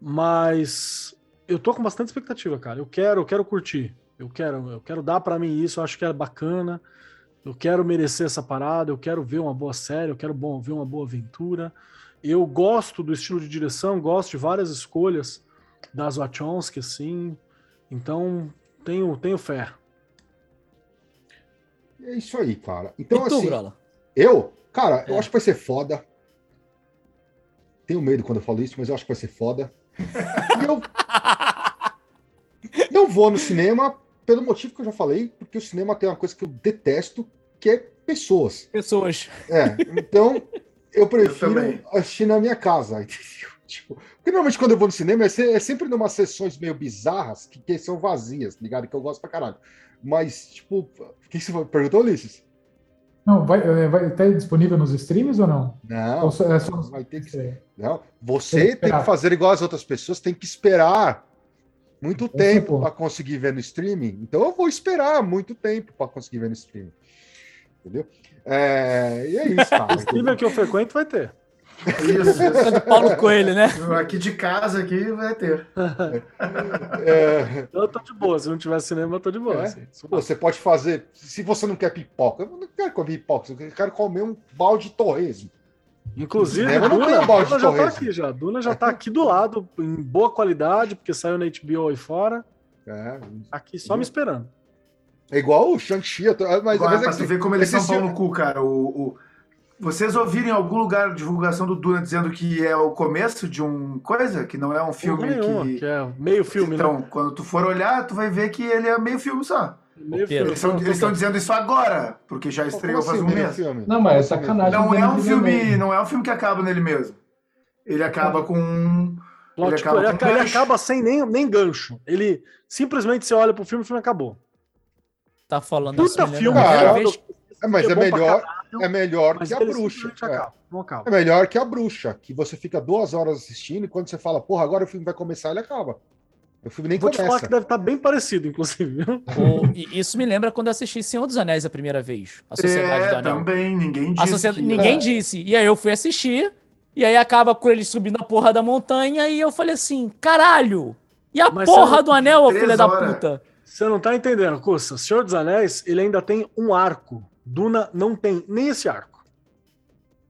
Mas eu tô com bastante expectativa, cara. Eu quero, eu quero curtir. Eu quero, eu quero dar pra mim isso, eu acho que é bacana. Eu quero merecer essa parada, eu quero ver uma boa série, eu quero bom, ver uma boa aventura. Eu gosto do estilo de direção, gosto de várias escolhas das Wachowski, assim. Então, tenho, tenho fé. É isso aí, cara. Então, e tu, assim, eu, cara, eu É. acho que vai ser foda. Tenho medo quando eu falo isso, mas eu acho que vai ser foda. E eu não vou no cinema pelo motivo que eu já falei, porque o cinema tem uma coisa que eu detesto, que é pessoas. Pessoas. É, então eu prefiro também. assistir na minha casa. entendeu? Tipo, porque normalmente quando eu vou no cinema é, se- é sempre numa sessões meio bizarras que, que são vazias, tá ligado? Que eu gosto pra caralho. Mas, tipo, o que você perguntou, Ulisses? Não, vai, é, vai estar disponível nos streams ou não? Não, Ou só- é só- vai ter que Não, Tem você que tem que, fazer igual as outras pessoas, tem que esperar muito o tempo para conseguir ver no streaming. Então eu vou esperar muito tempo para conseguir ver no streaming. Entendeu? É, e é isso, cara. Streamer que eu frequento vai ter. Isso, É do Paulo Coelho, né? isso. Aqui de casa aqui vai ter. É, Eu tô de boa. Se não tiver cinema, eu tô de boa. É? assim. você pode fazer. Se você não quer pipoca, eu não quero comer pipoca, eu quero comer um balde de torresmo. Inclusive, Cinema não Duna, um Duna de já tá torresmo. aqui já. Duna já tá aqui do lado, em boa qualidade, porque saiu na HBO aí fora. É, Aqui só me esperando. É igual o Shang-Chi, tô- mas, Agora, é pra que tu assim, ver como eles são esse pau no cu, cara. O, o- Vocês ouviram em algum lugar a divulgação do Duna dizendo que é o começo de um coisa? Que não é um filme Porra nenhuma, que. que é meio filme, então, né? quando tu for olhar, tu vai ver que ele é meio filme só. Meio filme. Eles estão eles estão dizendo isso agora, porque já estreou assim, faz um meio mês. filme? Não, mas é assim, sacanagem. Não é um filme, Villeneuve. não é um filme que acaba nele mesmo. Ele acaba com um. Plot, Ele tipo, acaba ele, com ele gancho. acaba sem nem, nem gancho. Ele simplesmente você olha pro filme e o filme acabou. Tá falando Puta me lembra filme, cara. vez- É, mas É é melhor, caralho, é melhor que a bruxa. É. É melhor que a bruxa, que você fica duas horas assistindo e quando você fala, porra, agora o filme vai começar, ele acaba. O filme nem Vou te falar começa. que deve estar bem parecido, inclusive. viu? O- e isso me lembra quando eu assisti Senhor dos Anéis a primeira vez. A Sociedade do É, Anel. também, ninguém A disse. sociedade- que- Ninguém É. disse. E aí eu fui assistir, e aí acaba com ele subindo a porra da montanha, e eu falei assim, caralho! E a Mas porra do anel, filha da horas. puta? Você não tá entendendo, Custa. Senhor dos Anéis, ele ainda tem um arco. Duna não tem nem esse arco.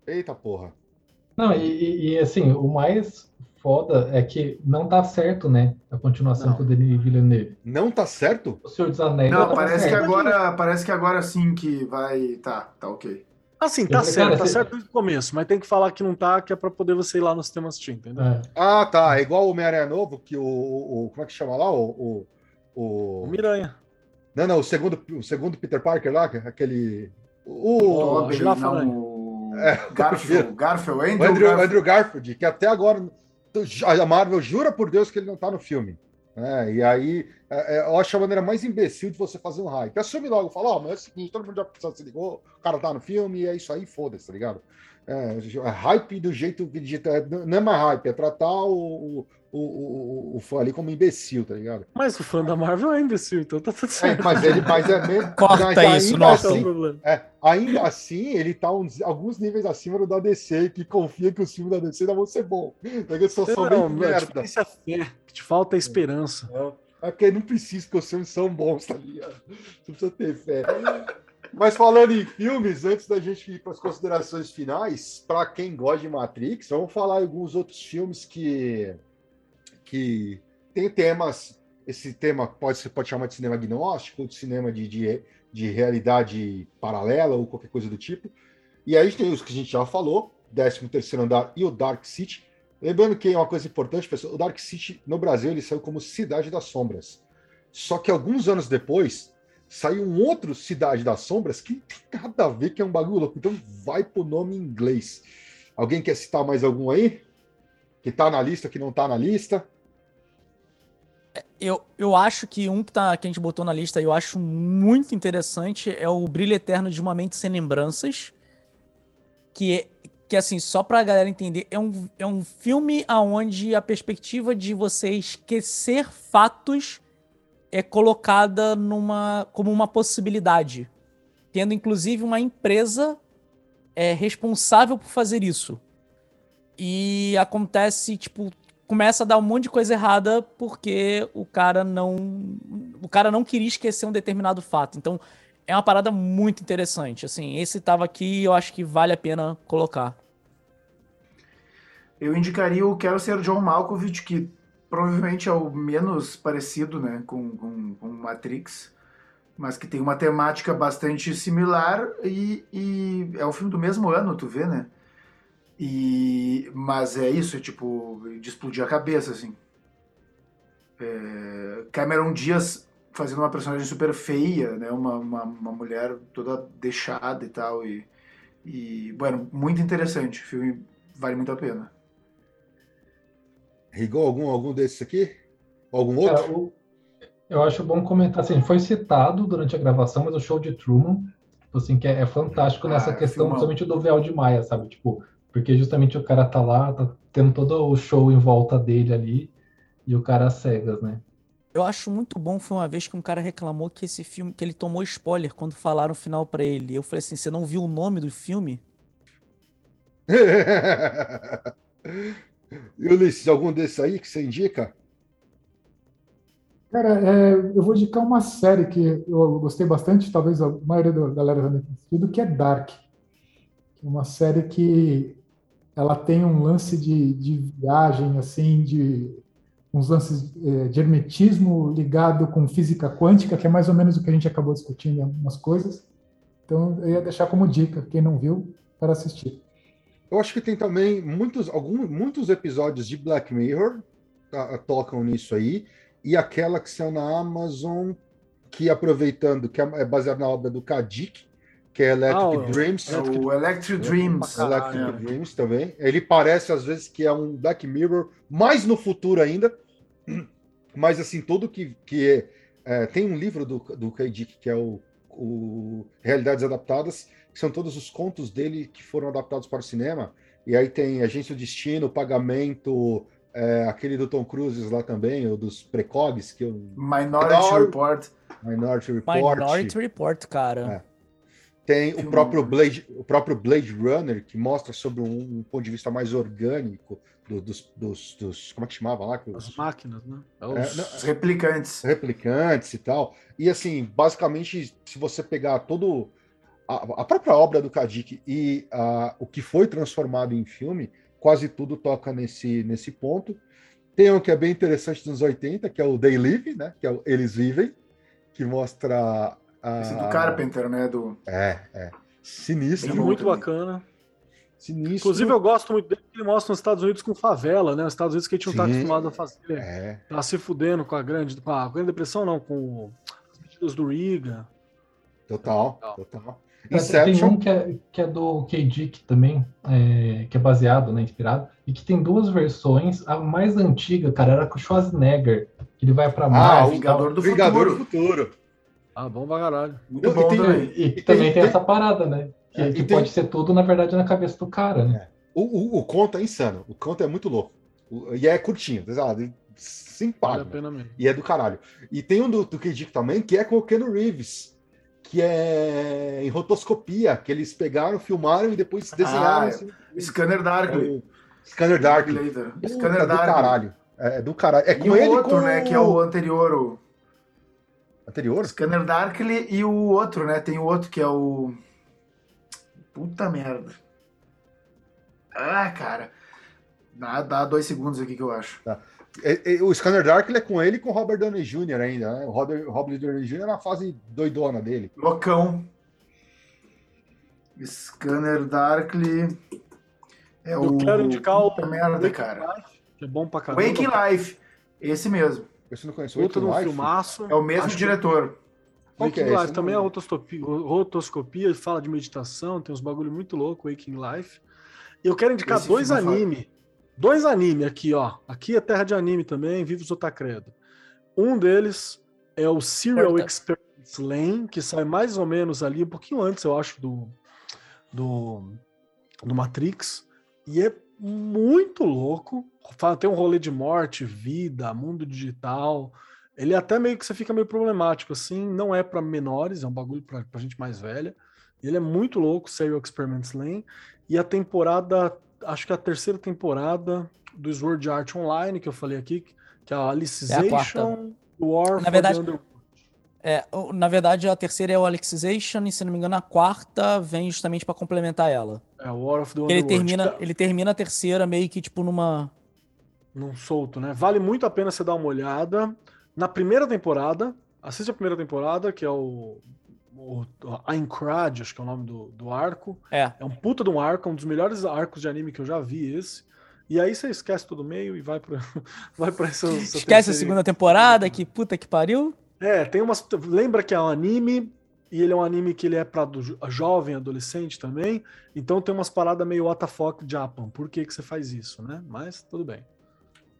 Eita porra. Não, e, e- assim, o mais foda é que não tá certo, né? A continuação Não. com o Denis Villeneuve. Não tá certo? O Senhor dos Anéis já Não, tava parece que certo. agora, parece que agora sim que vai. Tá, tá ok. Assim, tá Eu- certo, cara, tá você- certo desde o começo, mas tem que falar que não tá, que é pra poder você ir lá no sistema assistir, entendeu? É. Ah, tá. É igual o Homem-Aranha Novo, que o, o- o- Como é que chama lá? O. o, o- O Miranha. Não, não, o segundo, o segundo Peter Parker lá, aquele. O, girafa não, o É, Garfield, Garfield, o Andrew, Andrew, Garfield. Andrew Garfield, que até agora a Marvel jura por Deus que ele não tá no filme. É, e aí, é, é, eu acho a maneira mais imbecil de você fazer um hype. Assume logo, fala, ó, mas é o seguinte, todo mundo já se ligou, o cara tá no filme, e é isso aí, foda-se, tá ligado? É, é hype do jeito que digita, é, não é mais hype, é tratar o, o, o, o, o fã ali como imbecil, tá ligado? Mas o fã da Marvel é imbecil, então tá tudo É, certo. mas ele mas é mesmo. Corta mas isso, ainda nossa. É o assim-. É, ainda assim, ele tá uns, alguns níveis acima do da DC, que confia que os filmes da DC não vão ser bons. Porque só são Não, bem não, a merda. é a fé, o que te falta é esperança. É porque não precisa que os filmes são bons, tá ligado? Não precisa ter fé. Mas falando em filmes, antes da gente ir para as considerações finais, para quem gosta de Matrix, vamos falar alguns outros filmes que, que tem temas. Esse tema pode ser pode chamar de cinema agnóstico, de cinema de, de, de realidade paralela, ou qualquer coisa do tipo. E aí tem os que a gente já falou, 13 terceiro andar e o Dark City. Lembrando que é uma coisa importante, pessoal, o Dark City no Brasil ele saiu como Cidade das Sombras. Só que alguns anos depois saiu um outro Cidade das Sombras que tem nada a ver, que é um bagulho louco. Então vai pro nome em inglês. Alguém quer citar mais algum aí? Que tá na lista, que não tá na lista? Eu, eu acho que um que, tá, que a gente botou na lista eu acho muito interessante é o Brilho Eterno de Uma Mente Sem Lembranças. Que, é- que assim, só pra galera entender, é um, é um filme onde a perspectiva de você esquecer fatos é colocada numa, como uma possibilidade. Tendo inclusive uma empresa é, responsável por fazer isso. E acontece, tipo, começa a dar um monte de coisa errada porque o cara não o cara não queria esquecer um determinado fato. Então, é uma parada muito interessante. Assim, esse tava aqui eu acho que vale a pena colocar. Eu indicaria o Quero Ser John Malkovich, que provavelmente é o menos parecido né, com, com, com Matrix, mas que tem uma temática bastante similar e, e é um filme do mesmo ano, tu vê, né? E, mas é isso, é tipo, de explodir a cabeça, assim. É, Cameron Diaz fazendo uma personagem super feia, né? Uma, uma, uma mulher toda deixada e tal. E, e, bueno, muito interessante. O filme vale muito a pena. Rigou algum, algum desses aqui? Algum outro? o- eu acho bom comentar assim, foi citado durante a gravação, mas o show de Truman, tipo assim, que é, é fantástico nessa Ah, questão, filmão. principalmente do véu de Maia, sabe? Tipo, porque justamente o cara tá lá, tá tendo todo o show em volta dele ali, e o cara cegas, né? Eu acho muito bom foi uma vez que um cara reclamou que esse filme, que ele tomou spoiler quando falaram o final pra ele. Eu falei assim, você não viu o nome do filme? E Ulisses, algum desses aí que você indica? Cara, é, eu vou indicar uma série que eu gostei bastante, talvez a maioria da galera já tenha assistido, que é Dark. É uma série que ela tem um lance de, de viagem, assim, de uns lances é, de hermetismo ligado com física quântica, que é mais ou menos o que a gente acabou discutindo em algumas coisas. Então, eu ia deixar como dica, quem não viu, para assistir. Eu acho que tem também muitos, alguns, muitos episódios de Black Mirror tá, tocam nisso aí, e aquela que saiu na Amazon, que aproveitando, que é é baseada na obra do Kadik, que é Electric Ah, Dreams. É o Electric Dreams. Electric Dreams também. Ele parece, às vezes, que é um Black Mirror, mais no futuro ainda. Mas, assim, tudo que, que é, é, Tem um livro do, do K. Dick, que é o, o Realidades Adaptadas, que são todos os contos dele que foram adaptados para o cinema. E aí tem Agência do Destino, Pagamento, é, aquele do Tom Cruise lá também, o dos Precogs, que é o Minority Minor- Report. Minority Report. Minority Report, cara. Tem o próprio? Blade, o próprio Blade Runner, que mostra sobre um, um ponto de vista mais orgânico do- dos, dos, dos- Como é que chamava lá? Que As Os máquinas, né? É É, os- não, Os replicantes. replicantes e tal. E assim, basicamente, se você pegar todo. A, a própria obra do Kadik e a, o que foi transformado em filme, quase tudo toca nesse, nesse ponto. Tem um que é bem interessante dos anos 80, que é o They Live, né? Que é o Eles Vivem, que mostra. A, Esse do Carpenter, né? Do... É, é. Sinistro. Bom muito também. bacana. Sinistro. Inclusive, eu gosto muito dele, porque ele mostra os Estados Unidos com favela, né? Os Estados Unidos que a gente não tá Sim. acostumado a fazer. É. Tá se fudendo com a grande, com a grande depressão, não, com o- as medidas do Reagan. Total, total. Tem Inception. um que é, que é do K. Dick também, é, que é baseado, né, inspirado, e que tem duas versões. A mais antiga, cara, era com o Schwarzenegger, que ele vai pra Ah, Marte. o e tal. Vingador do Vingador Futuro. Futuro. Ah, bom pra caralho. Muito E bom tem- também. E, e também tem, tem- essa parada, né? Que, É, e que tem- pode ser tudo, na verdade, na cabeça do cara, né? O, o, o conto é insano. O conto é muito louco. O- e é curtinho, de cinco Vale a páginas. pena mesmo. E é do caralho. E tem um do, do K. Dick também, que é com o Keanu Reeves, que é em rotoscopia, que eles pegaram, filmaram e depois desenharam. Ah, assim, Scanner é Darkly. o Scanner Dark. Puta, Scanner do Darkly. caralho. É do caralho. É E com o ele outro, com né, que é o anterior, o anterior. Scanner Darkly e o outro, né? Tem o outro que é o. Puta merda. Ah, cara. Dá, dá dois segundos aqui que eu acho. É- é- o Scanner Dark ele é com ele e com o Robert Downey Jr. ainda, né? O Robert, Robert Downey Jr. na fase doidona dele. Loucão. Scanner Darkly. É Eu o. quero indicar o Puta merda, Waking cara. Life, que é bom pra caramba. Waking Life. Esse mesmo. Você não conhece o Outro Life? filmaço. É o mesmo Acho diretor. Que Waking é Life esse? Também é rotoscopia, rotoscopia, fala de meditação, tem uns bagulho muito louco, Waking Life. Eu quero indicar Esse dois é anime. Dois anime aqui, ó. Aqui é terra de anime também, Vivos Otacredo. Um deles é o Serial Corta. Experiments Lane, que sai mais ou menos ali, um pouquinho antes, eu acho, do, do, do Matrix. E é muito louco. Tem um rolê de morte, vida, mundo digital. Ele até meio que você fica meio problemático, assim, não é pra menores, é um bagulho pra gente mais velha. Ele é muito louco, Serial Experiments Lane. E a temporada, acho que é a terceira temporada do Sword Art Online, que eu falei aqui, que é a Alicization War Na verdade- the Underworld. É, o- na verdade, a terceira é o Alexization, e se não me engano, a quarta vem justamente pra complementar ela. É, War of the Ele termina, é ele termina a terceira meio que tipo numa. Num solto, né? Vale muito a pena você dar uma olhada. Na primeira temporada, assiste a primeira temporada, que é o, o, o Aincrad, acho que é o nome do, do arco. É. É um puta de um arco, um dos melhores arcos de anime que eu já vi esse. E aí você esquece todo meio e vai pra, vai pra essa, essa Esquece a terceira- segunda temporada, que puta que pariu. É, tem umas. Lembra que é um anime, e ele é um anime que ele é pra do, jo- jovem, adolescente também. Então tem umas paradas meio WTF Japan. Por que, que você faz isso, né? Mas tudo bem.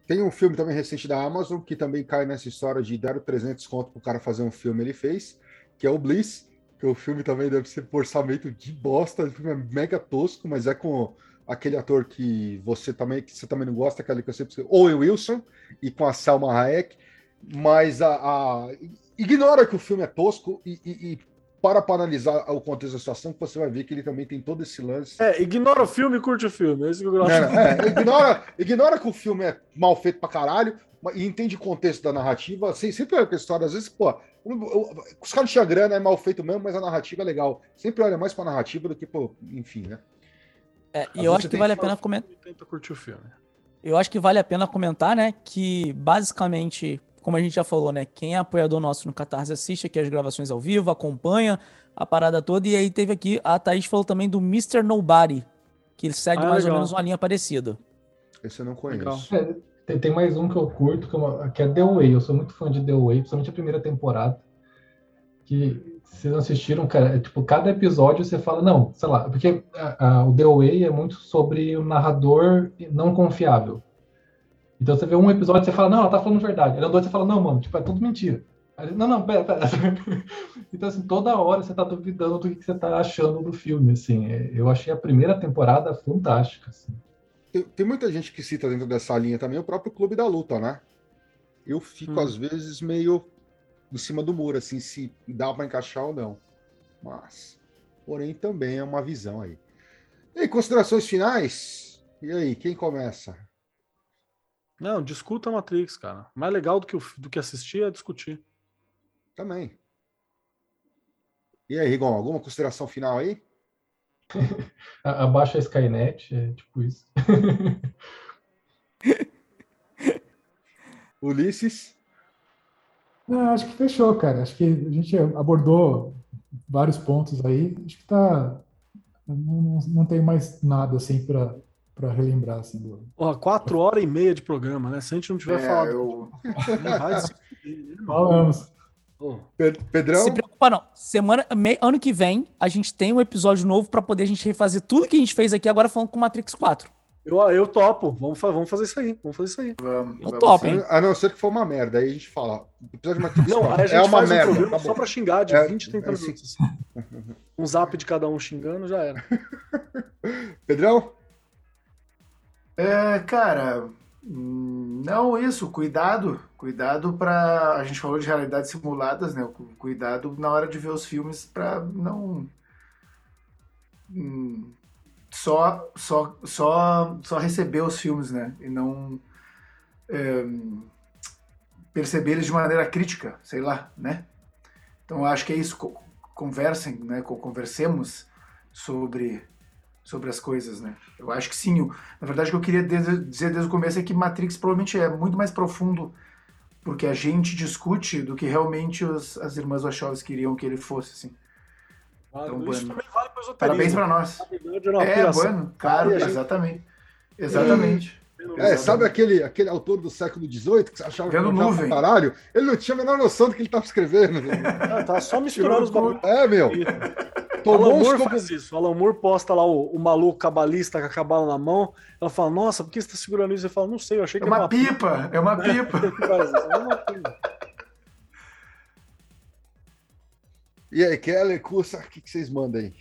Tem um filme também recente da Amazon que também cai nessa história de dar o 300 conto pro cara fazer um filme, ele fez, que é o Bliss, que o filme também deve ser por orçamento de bosta, o filme é mega tosco, mas é com aquele ator que você também que você também não gosta, aquele que eu sempre Owen Wilson e com a Selma Hayek, mas a, a- ignora que o filme é tosco e, e- e para para analisar o contexto da situação, que você vai ver que ele também tem todo esse lance É, ignora o filme e curte o filme. É isso que eu gosto. não, é, ignora, ignora que o filme é mal feito pra caralho e entende o contexto da narrativa. Assim, sempre olha com a história, às vezes, pô, eu- eu- os caras tinham grana, é mal feito mesmo, mas a narrativa é legal. Sempre olha mais pra narrativa do que, pô, enfim, né? É, e eu acho que vale a pena comentar. filme Tenta curtir o filme. Eu acho que vale a pena comentar, né? Que basicamente, como a gente já falou, né? Quem é apoiador nosso no Catarse assiste aqui as gravações ao vivo, acompanha a parada toda. E aí teve aqui, a Thaís falou também do Mr. Nobody, que ele segue Ah, mais ou legal. menos uma linha parecida. Esse eu não conheço. É, tem, tem mais um que eu curto, que é, uma- que é The Way. Eu sou muito fã de The Way, principalmente a primeira temporada. Que vocês não assistiram, cara, é, tipo, cada episódio você fala, não, sei lá, porque a- a- o The Way é muito sobre o narrador não confiável. Então você vê um episódio e você fala, não, ela tá falando verdade. Aí no dois você fala, não, mano, tipo, é tudo mentira. Aí, não, não, pera, pera. Então, assim, toda hora você tá duvidando do que você tá achando do filme, assim. É, Eu achei a primeira temporada fantástica, assim. Tem, tem muita gente que cita dentro dessa linha também o próprio Clube da Luta, né? Eu fico, Hum. às vezes, meio em cima do muro, assim, se dá pra encaixar ou não. Mas, porém, também é uma visão aí. E aí, considerações finais? E aí, quem começa? Não, discuta a Matrix, cara. Mais legal do que, do que assistir é discutir. Também. E aí, Rigon, alguma consideração final aí? Abaixa a Skynet, é tipo isso. Ulisses? Não, acho que fechou, cara. Acho que a gente abordou vários pontos aí. Acho que tá, não, não, não tenho mais nada assim para para relembrar assim do. Ó, quatro horas e meia de programa, né? Se a gente não tiver É, falado. eu- vai desistir. Falamos. Pedrão? Se preocupa não. Semana, me- ano que vem, a gente tem um episódio novo pra poder a gente refazer tudo que a gente fez aqui agora falando com Matrix 4. Eu, eu topo. Vamos, vamos fazer isso aí. Vamos fazer isso aí. Vamos, Eu topo, hein? A não ser que for uma merda, aí a gente fala. Episódio de Matrix Não, aí a gente é uma faz um merda. programa tá só pra xingar de É, 20, 30 é, minutos. Um zap de cada um xingando já era. Pedrão? É, cara, não isso, cuidado, cuidado pra. A gente falou de realidades simuladas, né? Cu- Cuidado na hora de ver os filmes pra não hum, só, só, só, só receber os filmes, né? E não é, perceber eles de maneira crítica, sei lá, né? Então acho que é isso. co- Conversem, né? co- Conversemos sobre sobre as coisas, né? Eu acho que sim. Na verdade, o que eu queria dizer desde o começo é que Matrix provavelmente é muito mais profundo porque a gente discute do que realmente os- as irmãs Wachowski queriam que ele fosse, assim. Então, isso bueno. também vale para os Parabéns pra nós. É, bueno, claro, exatamente. Exatamente. É, sabe aquele, aquele autor do século XVIII que você achava que Vendo manjava nuvem. pra caralho? Ele não tinha a menor noção do que ele estava escrevendo. Ah, tá só misturando os bagulhos. É, meu. Alan Tomou uns Moore faz isso. Alan Moore posta lá o, o maluco cabalista com a cabala na mão. Ela fala, nossa, por que você tá segurando isso? Ele fala, não sei, eu achei É que era uma pipa, é uma pipa. Isso, é uma coisa. E aí, Keller, Cursa, o que, que vocês mandam aí?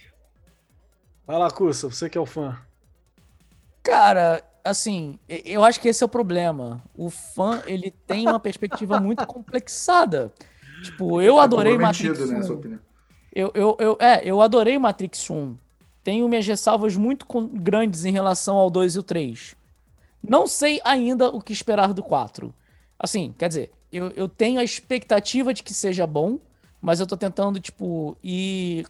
Vai lá, Cursa, você que é o fã. Cara, assim, eu acho que esse é o problema. O fã, ele tem uma perspectiva muito complexada. Tipo, eu adorei Comprometido, Matrix né, 1. sua opinião. Eu, eu, eu, é, eu adorei Matrix 1. Tenho minhas ressalvas muito grandes em relação ao 2 e o 3. Não sei ainda o que esperar do 4. Assim, quer dizer, eu, eu tenho a expectativa de que seja bom, mas eu tô tentando, tipo, ir.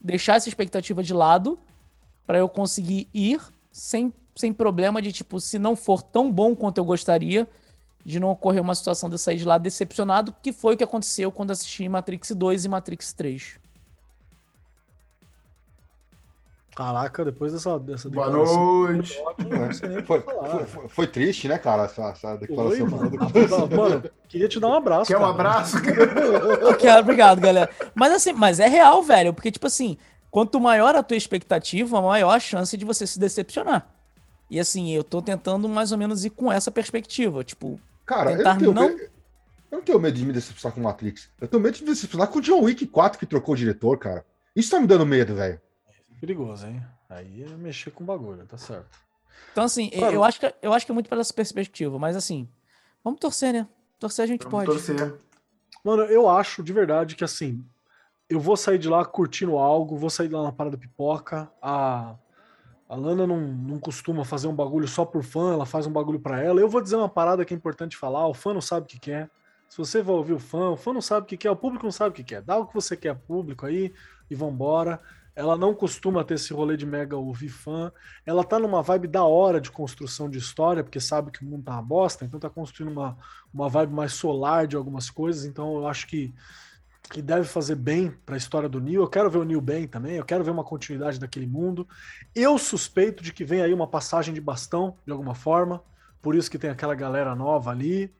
deixar essa expectativa de lado para eu conseguir ir sem, sem problema de, tipo, se não for tão bom quanto eu gostaria, de não ocorrer uma situação de eu sair de lá decepcionado, que foi o que aconteceu quando assisti Matrix 2 e Matrix 3. Caraca, depois dessa, dessa Boa declaração, noite. Foi, foi, foi- foi triste, né, cara, essa, essa Oi, declaração. mano. Mano, queria te dar um abraço. Quer um cara. abraço? Eu quero, obrigado, galera. Mas assim, mas é real, velho, porque tipo assim, quanto maior a tua expectativa, maior a chance de você se decepcionar. E assim, eu tô tentando mais ou menos ir com essa perspectiva, tipo, Cara, eu Tentar não, tenho não- medo, eu não tenho medo de me decepcionar com Matrix. Eu tenho medo de me decepcionar com o John Wick 4 que trocou o diretor, cara. Isso tá me dando medo, velho. Perigoso, hein? Aí é mexer com bagulho, tá certo. então assim, Claro. eu acho que eu acho que é muito pela essa perspectiva, mas assim, vamos torcer, né? Torcer a gente Vamos pode. torcer. Mano, eu acho de verdade que assim, eu vou sair de lá curtindo algo, vou sair de lá na parada pipoca. A, a Lana não, não costuma fazer um bagulho só por fã, ela faz um bagulho pra ela. Eu vou dizer uma parada que é importante falar: o fã não sabe o que quer. Se você vai ouvir o fã, o fã não sabe o que quer, o público não sabe o que quer. Dá o que você quer, público aí, e vambora. Ela não costuma ter esse rolê de mega ouvir fã. Ela tá numa vibe da hora de construção de história, porque sabe que o mundo tá uma bosta, então tá construindo uma, uma vibe mais solar de algumas coisas. Então eu acho que, que deve fazer bem para a história do Neil. Eu quero ver o Neil bem também, eu quero ver uma continuidade daquele mundo. Eu suspeito de que vem aí uma passagem de bastão, de alguma forma. Por isso que tem aquela galera nova ali.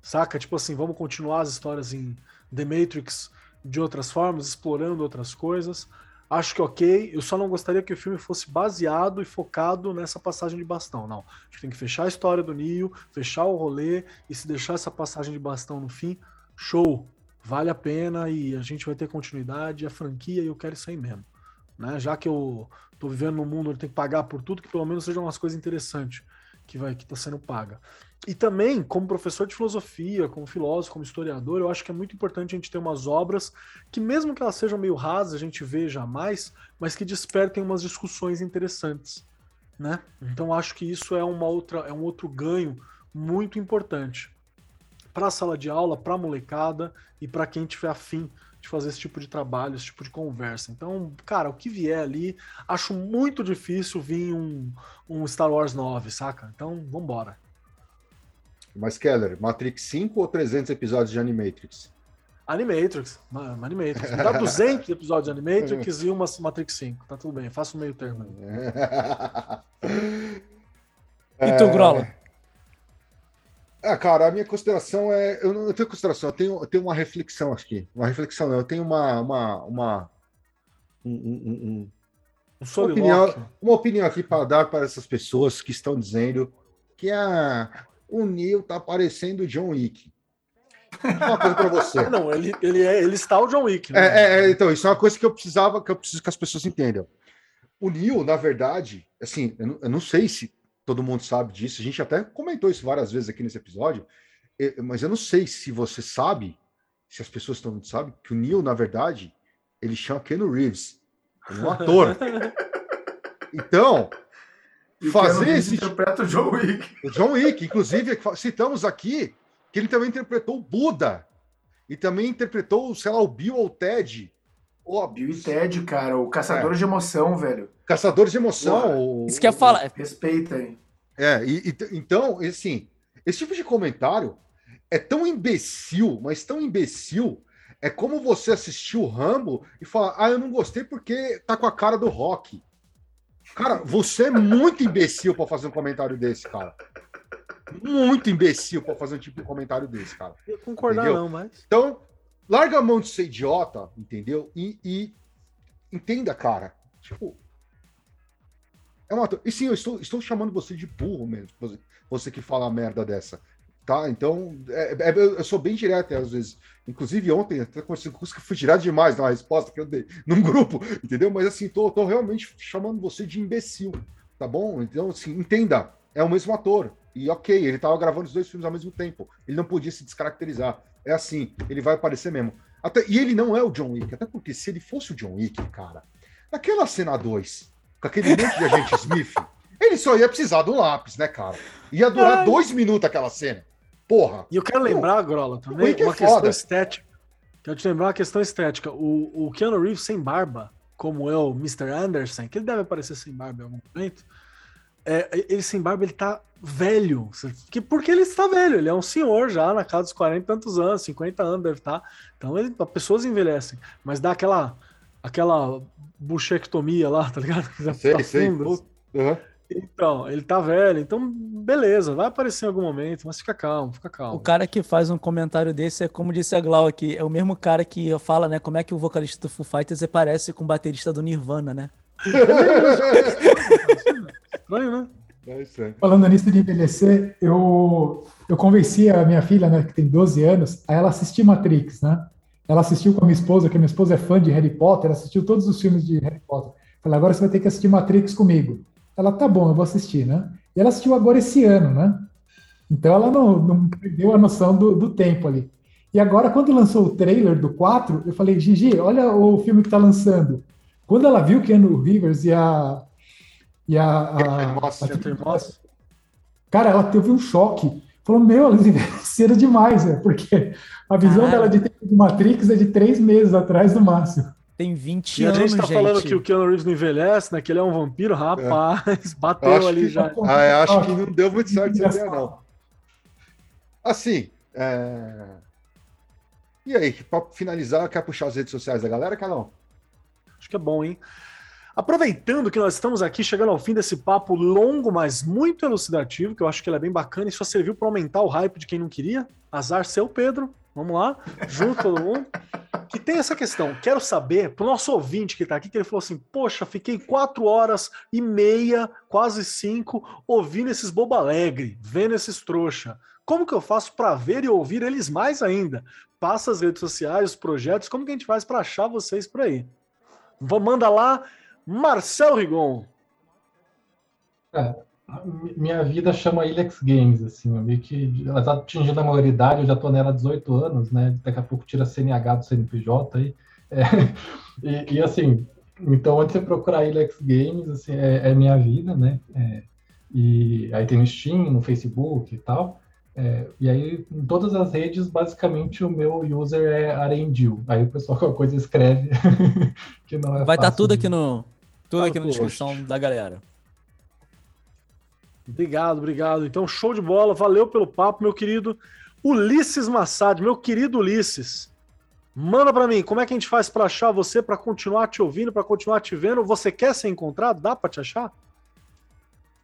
Saca? Tipo assim, vamos continuar as histórias em The Matrix de outras formas, explorando outras coisas. Acho que ok. Eu só não gostaria que o filme fosse baseado e focado nessa passagem de bastão. Não. A gente tem que fechar a história do Neo, fechar o rolê e se deixar essa passagem de bastão no fim, show. Vale a pena e a gente vai ter continuidade, a franquia e eu quero isso aí mesmo. Né? Já que eu tô vivendo num mundo onde tem que pagar por tudo, que pelo menos sejam umas coisas interessantes que vai que tá sendo paga. E também, como professor de filosofia, como filósofo, como historiador, eu acho que é muito importante a gente ter umas obras que, mesmo que elas sejam meio rasas, a gente veja mais, mas que despertem umas discussões interessantes, né? Então acho que isso é uma outra, é um outro ganho muito importante para a sala de aula, para a molecada e para quem tiver afim de fazer esse tipo de trabalho, esse tipo de conversa. Então, cara, o que vier ali, acho muito difícil vir um, um Star Wars 9, saca? Então, vambora. Mas, Keller, Matrix 5 ou 300 episódios de Animatrix? Animatrix. Ma- Animatrix. Me dá 200 episódios de Animatrix e uma Matrix 5. Tá tudo bem, faço o meio termo. E tu, Grola? Ah, cara, a minha consideração é. Eu não tenho consideração, eu tenho, eu tenho uma reflexão aqui. Uma reflexão, eu tenho uma. uma, uma um- um- um- um- Um uma, opinião, uma opinião aqui para dar para essas pessoas que estão dizendo que ah, o Neil tá parecendo o John Wick. Uma coisa para você. Não, ele, ele, é, ele está o John Wick. Né? É, é, é, então, isso é uma coisa que eu precisava, que eu preciso que as pessoas entendam. O Neil, na verdade, assim, eu não, eu não sei se todo mundo sabe disso, a gente até comentou isso várias vezes aqui nesse episódio, mas eu não sei se você sabe, se as pessoas estão sabem, que o Neil, na verdade, ele chama Keanu Reeves. É um ator. Então, E fazer esse interpreta o John Wick. o John Wick, inclusive, citamos aqui que ele também interpretou o Buda. E também interpretou, sei lá, o Bill ou o Ted. Ó, Bill e Ted, cara, o caçador de emoção, velho. Caçadores de emoção. O- Isso que eu ia falar. Respeita aí. É, e, e- então, assim, esse tipo de comentário é tão imbecil, mas tão imbecil. É como você assistir o Rambo e falar, ah, eu não gostei porque tá com a cara do rock. Cara, você é muito imbecil para fazer um comentário desse, cara. Muito imbecil para fazer um tipo de comentário desse, cara. Eu concordar Entendeu? não, mas... Então, larga a mão de ser idiota, entendeu? E, e entenda, cara. Tipo. É uma. E sim, eu estou, estou chamando você de burro mesmo. Você, que fala merda dessa. Tá? Então, é- é- eu sou bem direto às vezes. Inclusive, ontem, até com esse curso que fui direto demais na resposta que eu dei num grupo, entendeu? Mas assim, tô, tô realmente chamando você de imbecil, tá bom? Então, assim, entenda, é o mesmo ator. E ok, ele tava gravando os dois filmes ao mesmo tempo. Ele não podia se descaracterizar. É assim, ele vai aparecer mesmo. Até, e ele não é o John Wick, até porque se ele fosse o John Wick, cara, naquela cena 2, com aquele monte de agente Smith, ele só ia precisar do lápis, né, cara? Ia durar dois minutos aquela cena. Porra. E eu quero lembrar, Grola, também, Wick é uma questão foda. estética. Quero te lembrar uma questão estética. O, o Keanu Reeves sem barba, como é o Mr. Anderson, que ele deve aparecer sem barba em algum momento, é, ele sem barba, ele tá velho. Que, porque ele está velho, ele é um senhor já, na casa dos 40 e tantos anos, 50 anos deve estar. Então, ele, as pessoas envelhecem. Mas dá aquela, aquela buchectomia lá, tá ligado? Sei, tá sei. assim. Aham. Então, ele tá velho, então beleza, vai aparecer em algum momento, mas fica calmo, fica calmo. O cara que faz um comentário desse é como disse a Glau aqui, é o mesmo cara que fala, né, como é que o vocalista do Foo Fighters parece com o baterista do Nirvana, né? Estranho, né? É. Falando nisso de envelhecer, eu, eu convenci a minha filha, né, que tem 12 anos, a ela assistir Matrix, né? Ela assistiu com a minha esposa, que a minha esposa é fã de Harry Potter, assistiu todos os filmes de Harry Potter. Falei, agora você vai ter que assistir Matrix comigo. Ela, tá bom, eu vou assistir, né? E ela assistiu agora esse ano, né? Então ela não, não perdeu a noção do, do tempo ali. E agora, quando lançou o trailer do 4, eu falei, Gigi, olha o filme que tá lançando. Quando ela viu que Keanu Rivers e a. E a, a, a- Moss. Cara, ela teve um choque. Falou, meu, eles envelheceram demais, né? Porque a visão Caralho. dela de tempo de Matrix é de três meses atrás do máximo. Tem 20 E a anos, gente tá falando gente. que o Keanu Reeves não envelhece, né? Que ele é um vampiro, rapaz, Eu bateu acho ali que- já. Ah, eu acho que não deu muito certo essa ideia, não. Assim, é... e aí, para finalizar, quer puxar as redes sociais da galera, Calão? Acho que é bom, hein? Aproveitando que nós estamos aqui chegando ao fim desse papo longo, mas muito elucidativo, que eu acho que ele é bem bacana e só serviu para aumentar o hype de quem não queria. Azar seu, Pedro. Vamos lá, junto todo mundo. Que tem essa questão. Quero saber, pro nosso ouvinte que tá aqui, que ele falou assim: Poxa, fiquei quatro horas e meia, quase cinco, ouvindo esses bobo alegre, vendo esses trouxa. Como que eu faço para ver e ouvir eles mais ainda? Passa as redes sociais, os projetos, como que a gente faz para achar vocês por aí? Vou- Manda lá, Marcel Rigon. Mi- Minha vida chama Ilex Games, assim, eu vi que tá atingindo a maioridade, eu já tô nela há 18 anos, né? Daqui a pouco tira CNH do CNPJ aí. É, e, e, assim, então onde você procurar Ilex Games, assim, é, é minha vida, né? É, e aí tem no Steam, no Facebook e tal. É, e aí, em todas as redes, basicamente o meu user é Arendil. Aí o pessoal qualquer coisa escreve que não é Vai estar fácil tudo de- aqui no tudo Tá aqui na descrição da galera. Obrigado, obrigado. Então, show de bola. Valeu pelo papo, meu querido Ulisses Massad, meu querido Ulisses. Manda pra mim, como é que a gente faz pra achar você, pra continuar te ouvindo, pra continuar te vendo? Você quer ser encontrado? Dá pra te achar?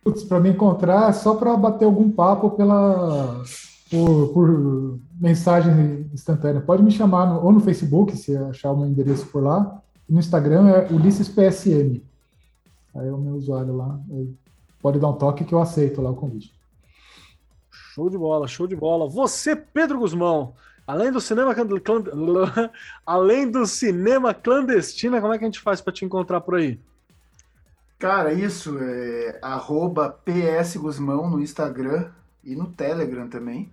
Putz, para me encontrar é só para bater algum papo pela por, por, mensagem instantânea. Pode me chamar no, ou no Facebook, se achar o meu endereço por lá. No Instagram é Ulisses PSM. Aí é o meu usuário lá. Pode dar um toque que eu aceito lá o convite. Show de bola, show de bola. Você, Pedro Guzmão, além do cinema além do cinema clandestina, como é que a gente faz para te encontrar por aí? Cara, isso é arroba PS Guzmão no Instagram e no Telegram também.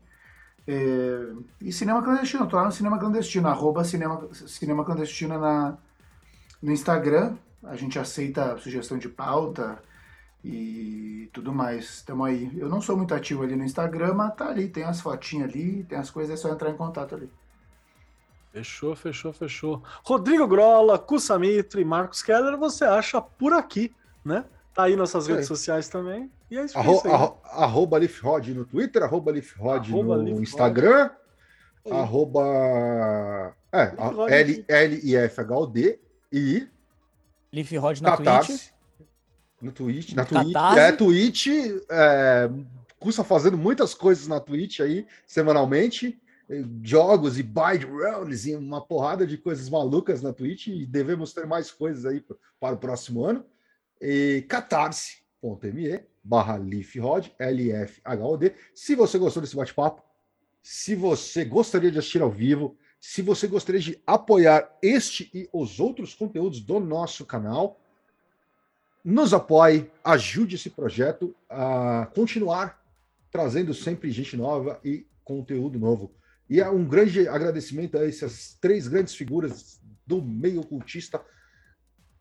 É, e Cinema Clandestino, tô lá no Cinema Clandestino, arroba Cinema, cinema Clandestino na, no Instagram. A gente aceita sugestão de pauta e tudo mais. Tamo aí. Eu não sou muito ativo ali no Instagram, mas tá ali, tem as fotinhas ali, tem as coisas, é só entrar em contato ali. Fechou, fechou, fechou. Rodrigo Grola, Kussamitri, Marcos Keller, você acha por aqui né? Tá aí nossas redes sociais também. E é isso, arro, isso aí. Arro, arroba Lifrod no Twitter, arroba Lifrod no Leaf Instagram, Rod. arroba é, L, L I F H O D e Lifrod na Catarse, Twitch. No Twitch, na Twitch, é Twitch, é, custa fazendo muitas coisas na Twitch aí semanalmente jogos e buy runs e uma porrada de coisas malucas na Twitch e devemos ter mais coisas aí para o próximo ano e catarse.me barra LifRod, L-F-H-O-D. Se você gostou desse bate-papo, se você gostaria de assistir ao vivo, se você gostaria de apoiar este e os outros conteúdos do nosso canal, nos apoie, ajude esse projeto a continuar trazendo sempre gente nova e conteúdo novo. E é um grande agradecimento a essas três grandes figuras do meio ocultista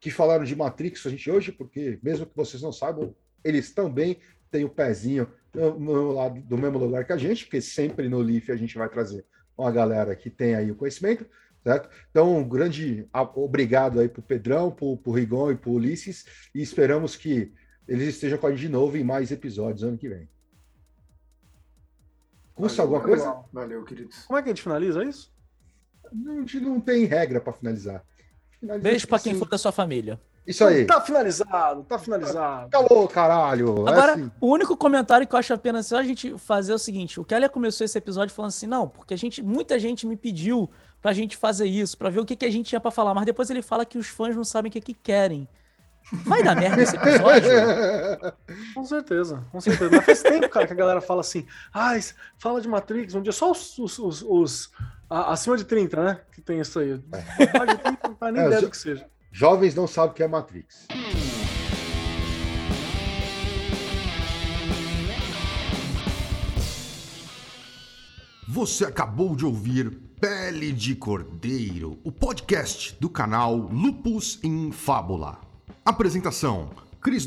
que falaram de Matrix a gente hoje, porque mesmo que vocês não saibam, eles também têm o pezinho no, no lado, do mesmo lugar que a gente, porque sempre no Leaf a gente vai trazer uma galera que tem aí o conhecimento, certo? Então, um grande obrigado aí para o Pedrão, para o Rigon e para o Ulisses, e esperamos que eles estejam com a gente de novo em mais episódios ano que vem. Custa alguma coisa? Valeu, queridos. Como é que a gente finaliza isso? A gente não tem regra para finalizar. Beijo pra quem for da sua família. Isso aí. Tá finalizado, tá finalizado. Calou, caralho. É Agora, é assim. o único comentário que eu acho apenas só a gente fazer é o seguinte: o Keller começou esse episódio falando assim, não, porque a gente, muita gente me pediu pra gente fazer isso, pra ver o que, que a gente tinha pra falar, mas depois ele fala que os fãs não sabem o que, que querem. Vai dar merda esse episódio? com certeza, com certeza. Mas faz tempo, cara, que a galera fala assim, ah, fala de Matrix, um dia só os, os, os, os acima de 30, né? Que tem isso aí. É. de 30 não faz nem é, ideia do que seja. Jovens não sabem o que é Matrix. Você acabou de ouvir Pele de Cordeiro, o podcast do canal Lupus em Fábula. Apresentação: Cris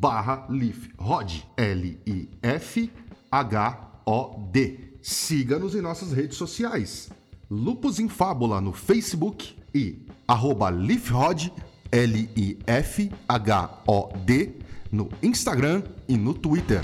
barra lifrod, L-I-F-H-O-D. Siga-nos em nossas redes sociais. Lupus em Fábula no Facebook e arroba lifrod, L-I-F-H-O-D, no Instagram e no Twitter.